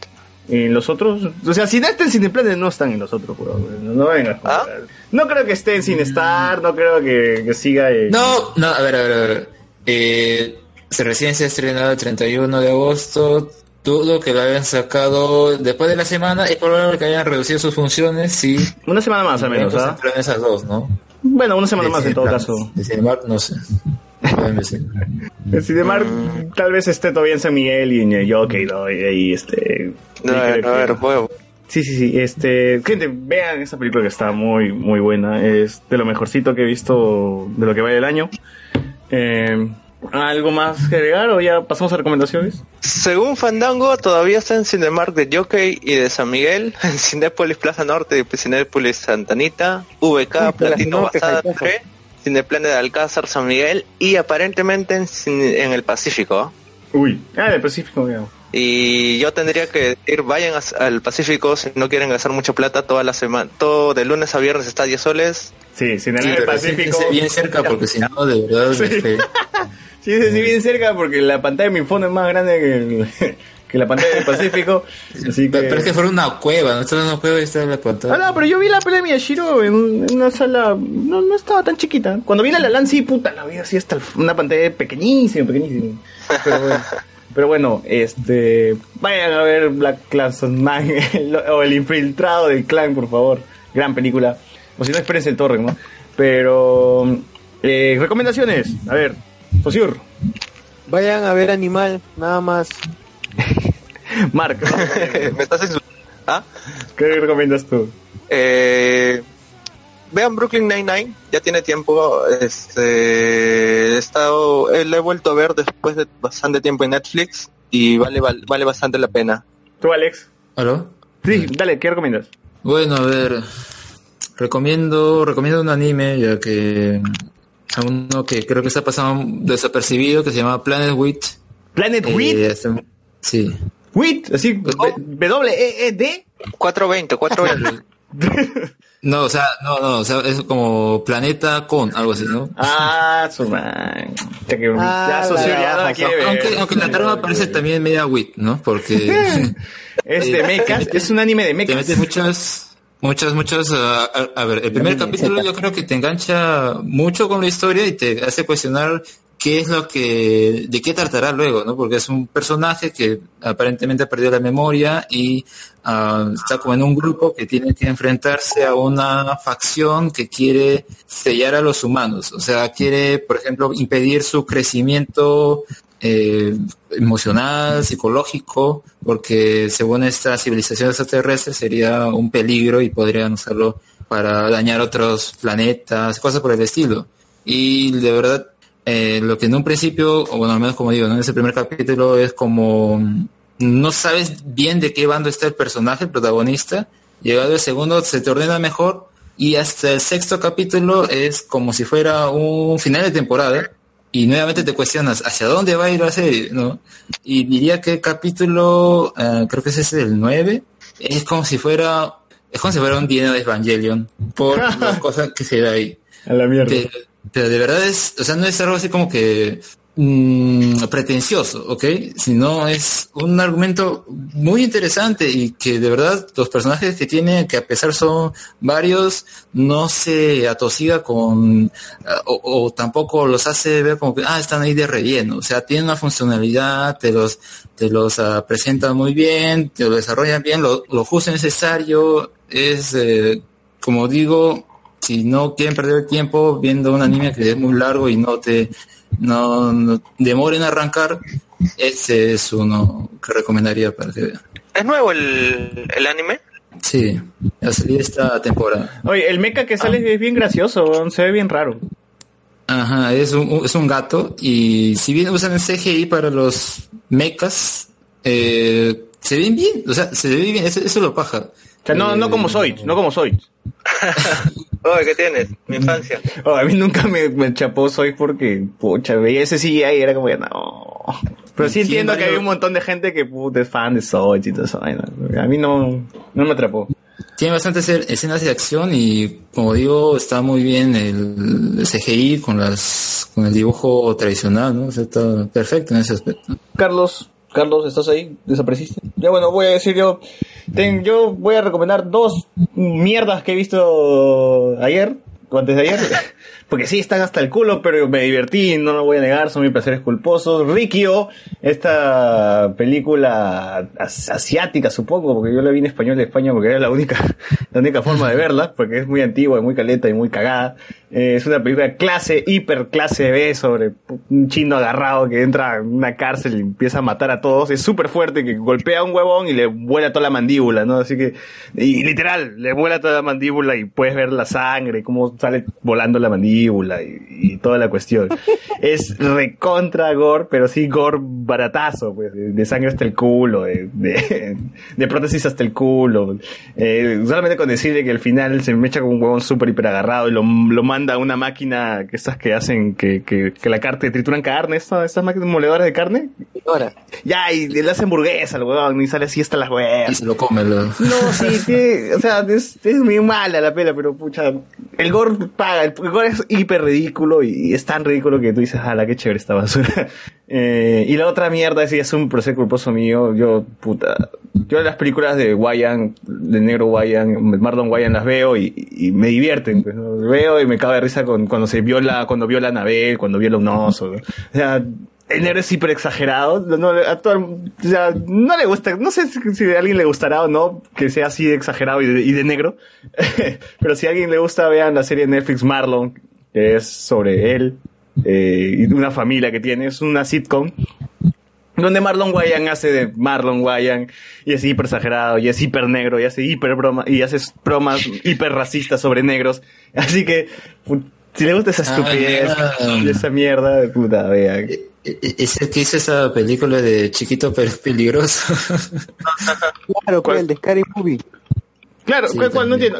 En los otros, o sea, si no está en Cineplanet no están en los otros, weón. no, no vengas. ¿Ah? No creo que esté en Cinestar, no creo que, que siga. No, no, a ver, a ver, a ver. Eh, se recién se ha estrenado el 31 de agosto. Dudo que lo hayan sacado después de la semana. Es probable que hayan reducido sus funciones. Sí. Una semana más al menos, ¿ah? Esas dos, ¿no? Bueno, una semana De más en todo caso. De Cinemark, no sé. Sin embargo, tal vez esté todavía en San Miguel y en el Jockey, ¿no? Y este. No, a ver, a ver, puedo. Sí, sí, sí. Este, gente, vean esa película que está muy, muy buena. Es de lo mejorcito que he visto de lo que va del año. Eh, ¿Algo más que agregar o ya pasamos a recomendaciones? Según Fandango, todavía está en Cinemark de Jockey y de San Miguel, en Cinépolis Plaza Norte y Cinépolis Santanita, VK, Platino Basada 3 en el de Alcázar, San Miguel y aparentemente en, en el Pacífico. Uy, ah, en el Pacífico, digamos. Y yo tendría que decir, vayan al Pacífico si no quieren gastar mucha plata toda la semana. Todo de lunes a viernes está 10 soles. Sí, sin el Pacífico. Bien cerca porque si no, de verdad. Este, sí, sí, sí, bien cerca porque la pantalla de mi fondo es más grande que que la pantalla del Pacífico. Así que... pero es que fuera una cueva, no está en una cueva y está en la pantalla. Ah, no, pero yo vi la pelea de Miyashiro en, un- en una sala. No, no estaba tan chiquita. Cuando vi la La Land, sí, puta, la vi así hasta el- una pantalla pequeñísima, pequeñísima. Pero bueno, pero bueno, este. Vayan a ver Black Klansman el- o El Infiltrado del Clan, por favor. Gran película. O si no, espérense el Torre, ¿no? Pero. eh, recomendaciones. A ver, Fosur. Vayan a ver Animal, nada más. Mark. Me estás insultando. ¿Ah? ¿Qué recomiendas tú? Eh, vean Brooklyn Nine-Nine, ya tiene tiempo. Este, he estado, eh, la he vuelto a ver después de bastante tiempo en Netflix y vale, val- vale bastante la pena. ¿Tú, Alex? ¿Aló? Sí, dale, ¿qué recomiendas? Bueno, a ver, recomiendo, recomiendo un anime, ya que a uno que creo que está pasando desapercibido, que se llama Planet Wheat. ¿Planet Eh, Wheat? hace- sí. ¿Wheat? Así, W-E-E-D. 420, 420. No, o sea, no, no, o sea, es como Planeta con, algo así, ¿no? Ah, su man. Ya que Ah, ya socio la ya no baja, quiere ver. Aunque, aunque la trama parece también media wit, ¿no? Porque Es de mechas, es un anime de te mechas. metes muchas, muchas, muchas. ah, a, a ver, el primer capítulo yo creo que te engancha mucho con la historia y te hace cuestionar qué es lo que, de qué tratará luego, ¿no? Porque es un personaje que aparentemente ha perdido la memoria y ah, está como en un grupo que tiene que enfrentarse a una facción que quiere sellar a los humanos. O sea, quiere, por ejemplo, impedir su crecimiento eh, emocional, psicológico, porque según esta civilización extraterrestre sería un peligro y podrían usarlo para dañar otros planetas, cosas por el estilo. Y de verdad, eh, lo que en un principio, o bueno, al menos como digo, ¿no? en ese primer capítulo es como no sabes bien de qué bando está el personaje, el protagonista. Llegado el segundo se te ordena mejor y hasta el sexto capítulo es como si fuera un final de temporada y nuevamente te cuestionas hacia dónde va a ir la serie, ¿no? Y diría que el capítulo, eh, creo que ese es el 9, es como si fuera, es como si fuera un día de Evangelion por las cosas que se da ahí. A la mierda. Pero de verdad es, o sea, no es algo así como que mm, pretencioso, ¿ok? Sino es un argumento muy interesante y que de verdad los personajes que tiene, que a pesar son varios, no se atosiga con, o, tampoco los hace ver como que, ah, están ahí de relleno. O sea, tienen una funcionalidad, te los, te los ah, presentan muy bien, te lo desarrollan bien, lo, lo justo necesario, es, eh, como digo, si no quieren perder el tiempo viendo un anime que es muy largo y no te no, no demora en arrancar, ese es uno que recomendaría para que vean. ¿Es nuevo el, el anime? Sí, a salir esta temporada. Oye, el mecha que sale es bien gracioso, se ve bien raro. Ajá, es un, es un gato y si bien usan el CGI para los mechas, eh, se ven bien, o sea, se ve bien, eso, eso lo paja. O sea, no, no como soy, no como soy. Oye, ¿qué tienes? Mi infancia. Oh, a mí nunca me, me chapó soy porque, pucha, veía ese CGI y era como, ya, no. Pero sí Sí, entiendo que hay un montón de gente que puta, es fan de Soy y todo eso. A mí no, no me atrapó. Tiene bastantes escen- escenas de acción y como digo, está muy bien el CGI con las con el dibujo tradicional, ¿no? O sea, está perfecto en ese aspecto. Carlos, Carlos, ¿estás ahí? ¿Desapareciste? Ya bueno, voy a decir yo, ten- yo voy a recomendar dos mierdas que he visto ayer, o antes de ayer. porque sí están hasta el culo, pero me divertí, no lo voy a negar, son mis placeres culposos. Rikio, esta película as- asiática, supongo, porque yo la vi en español de España porque era la única, la única forma de verla, porque es muy antigua, y muy caleta y muy cagada. Eh, es una película de clase, hiper clase B sobre un chino agarrado que entra a una cárcel y empieza a matar a todos. Es súper fuerte que golpea a un huevón y le vuela toda la mandíbula, ¿no? Así que, y literal, le vuela toda la mandíbula y puedes ver la sangre, cómo sale volando la mandíbula y, y toda la cuestión. es recontra gore, pero sí gore baratazo, pues, de, sangre hasta el culo, de, de, de prótesis hasta el culo. Eh, solamente con decirle que al final se me echa con un huevón súper hiper agarrado y lo, lo manda a una máquina, que estas que hacen que, que, que la carne, trituran carne, estas, estas máquinas moledoras de carne. Ahora. Ya, y le hace hamburguesa al huevón y sale así hasta las huevas. Y se lo come. Lo... No, sí, tiene- o sea, es, es muy mala la pela, pero pucha, el gore paga, el gore es hiper ridículo y es tan ridículo que tú dices, ala, qué chévere esta basura. Eh, y la otra mierda, ya es un proceso culposo mío, yo, puta, yo las películas de Wyan, de negro Wyan, Marlon Wyan las veo y, me divierten, pues, veo y me cago de risa con, cuando se viola, cuando viola a Anabel, cuando viola a un oso, o sea, el negro es hiper exagerado. No, o sea, no le gusta, no sé si, si a alguien le gustará o no que sea así de exagerado y de, y de negro. Pero si a alguien le gusta, vean la serie de Netflix Marlon, que es sobre él eh, y de una familia que tiene. Es una sitcom. Donde Marlon Wayans hace de Marlon Wayans y es hiper exagerado y es hiper negro y hace hiper broma y hace bromas hiper racistas sobre negros. Así que si le gusta esa estupidez Ah, y esa mierda, puta, vean. ¿Es el que hizo esa película de chiquito pero peligroso? Claro, pues el de Scary Movie. Claro.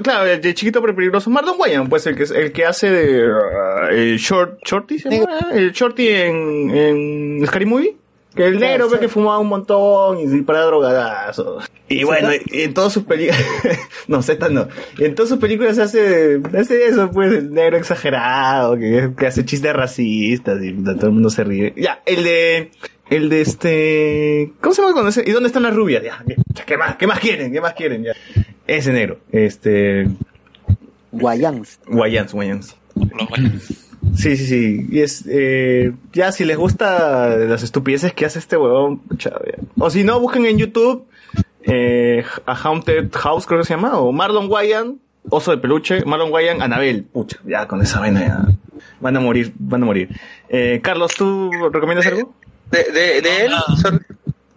Claro, el de chiquito pero peligroso. Marlon Wayans, pues el que el que hace de uh, el short shorty, ¿se llama? el shorty en en Scary Movie. Que el negro ve que fumaba un montón y disparaba drogadazo. Y bueno, y en todas sus películas, no, Z no. En todas sus películas hace, hace eso, pues, el negro exagerado, que, que hace chistes racistas y todo el mundo se ríe. Ya, el de, el de este, ¿cómo se llama cuando ese- ¿Y dónde están las rubias? Ya, ya, ¿qué más? ¿Qué más quieren? ¿Qué más quieren? Ya. Ese negro, este, Guayans. Wayans, Wayans. Sí, sí, sí. Y es, eh, ya, si les gusta las estupideces que hace este huevón, o si no, busquen en YouTube, eh, a Haunted House, creo que se llama, o Marlon Wayans, oso de peluche, Marlon Wayans, Anabel, pucha, ya, con esa vaina ya, van a morir, van a morir. Eh, Carlos, ¿tú recomiendas algo? De, de, de él,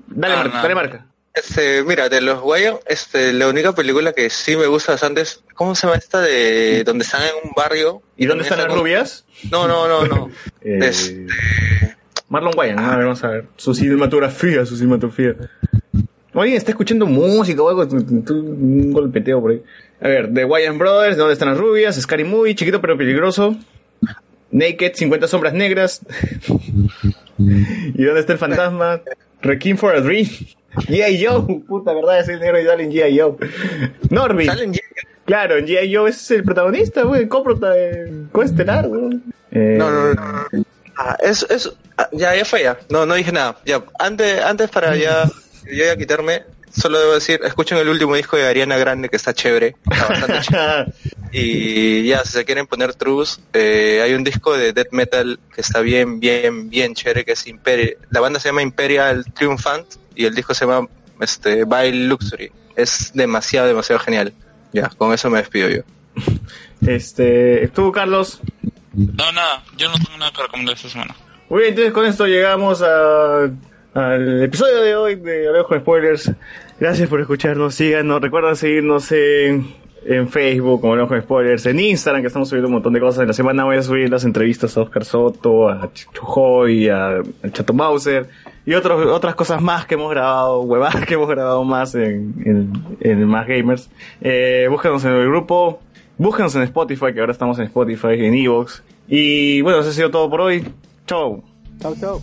Dale marca, dale marca. Este, mira, de los Wayans, este, la única película que sí me gusta bastante es, ¿cómo se llama esta de donde están en un barrio? ¿Y dónde están las rubias? No, no, no, no. Eh, Este, Marlon Wayans, a ver, vamos a ver. Su cinematografía, su cinematografía. Alguien está escuchando música o algo, un golpeteo por ahí. A ver, The Wayans Brothers, ¿Dónde están las rubias? Scary Movie, chiquito pero peligroso. Naked, 50 sombras negras. ¿Y dónde está el fantasma? Requiem for a Dream. G.I. Joe, puta verdad, es el negro y sale en G.I. Joe. Norby. Claro, en G.I. Joe es el protagonista, güey, coprota, coestelar, güey. Eh, No, no, no. no. Ah, es, es, ah, ya, ya fue ya. No, no dije nada. Ya, antes, antes para ya, yo ya quitarme, solo debo decir, escuchen el último disco de Ariana Grande que está chévere. Está bastante chévere. Y ya, si se quieren poner trus, eh, hay un disco de death metal que está bien, bien, bien chévere, que es Imperial. La banda se llama Imperial Triumphant y el disco se llama este, Vile Luxury. Es demasiado, demasiado genial. Ya, con eso me despido yo. Este, tú, Carlos. No, nada, yo no tengo nada que recomendar esta semana. Muy bien, entonces con esto llegamos a- al episodio de hoy de Hablemos con Spoilers. Gracias por escucharnos, síganos, recuerden seguirnos en, en Facebook como Hablemos con Spoilers, en Instagram que estamos subiendo un montón de cosas. En la semana voy a subir las entrevistas a Oscar Soto, a Chujoy, a, a Chato Mauser y otros, otras cosas más que hemos grabado, huevadas que hemos grabado más en, en, en Más Gamers. Eh, búscanos en el grupo, búscanos en Spotify, que ahora estamos en Spotify, en Evox. Y bueno, eso ha sido todo por hoy. Chau. Chau, chau.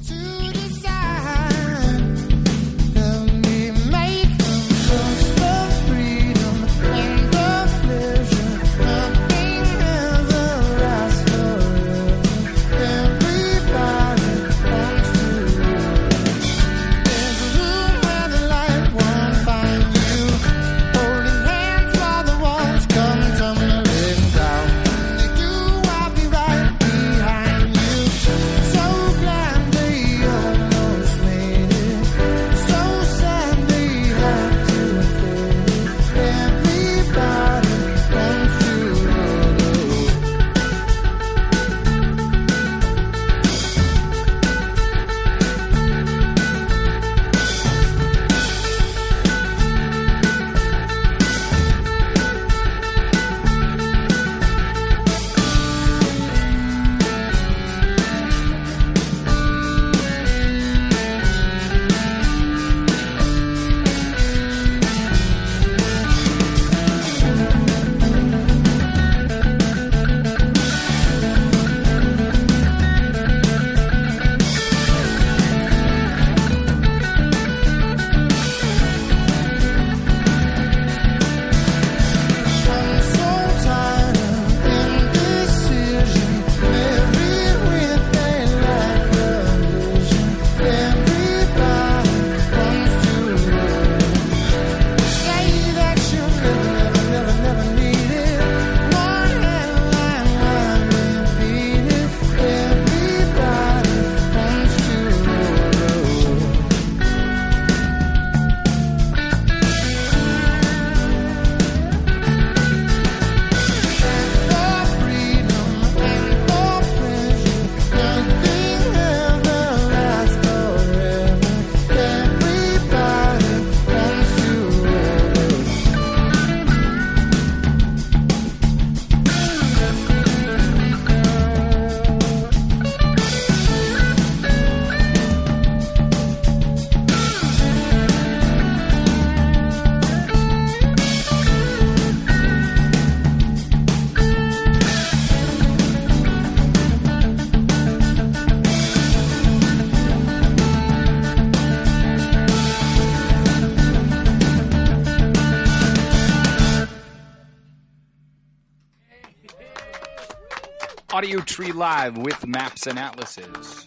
Tree Live with maps and atlases.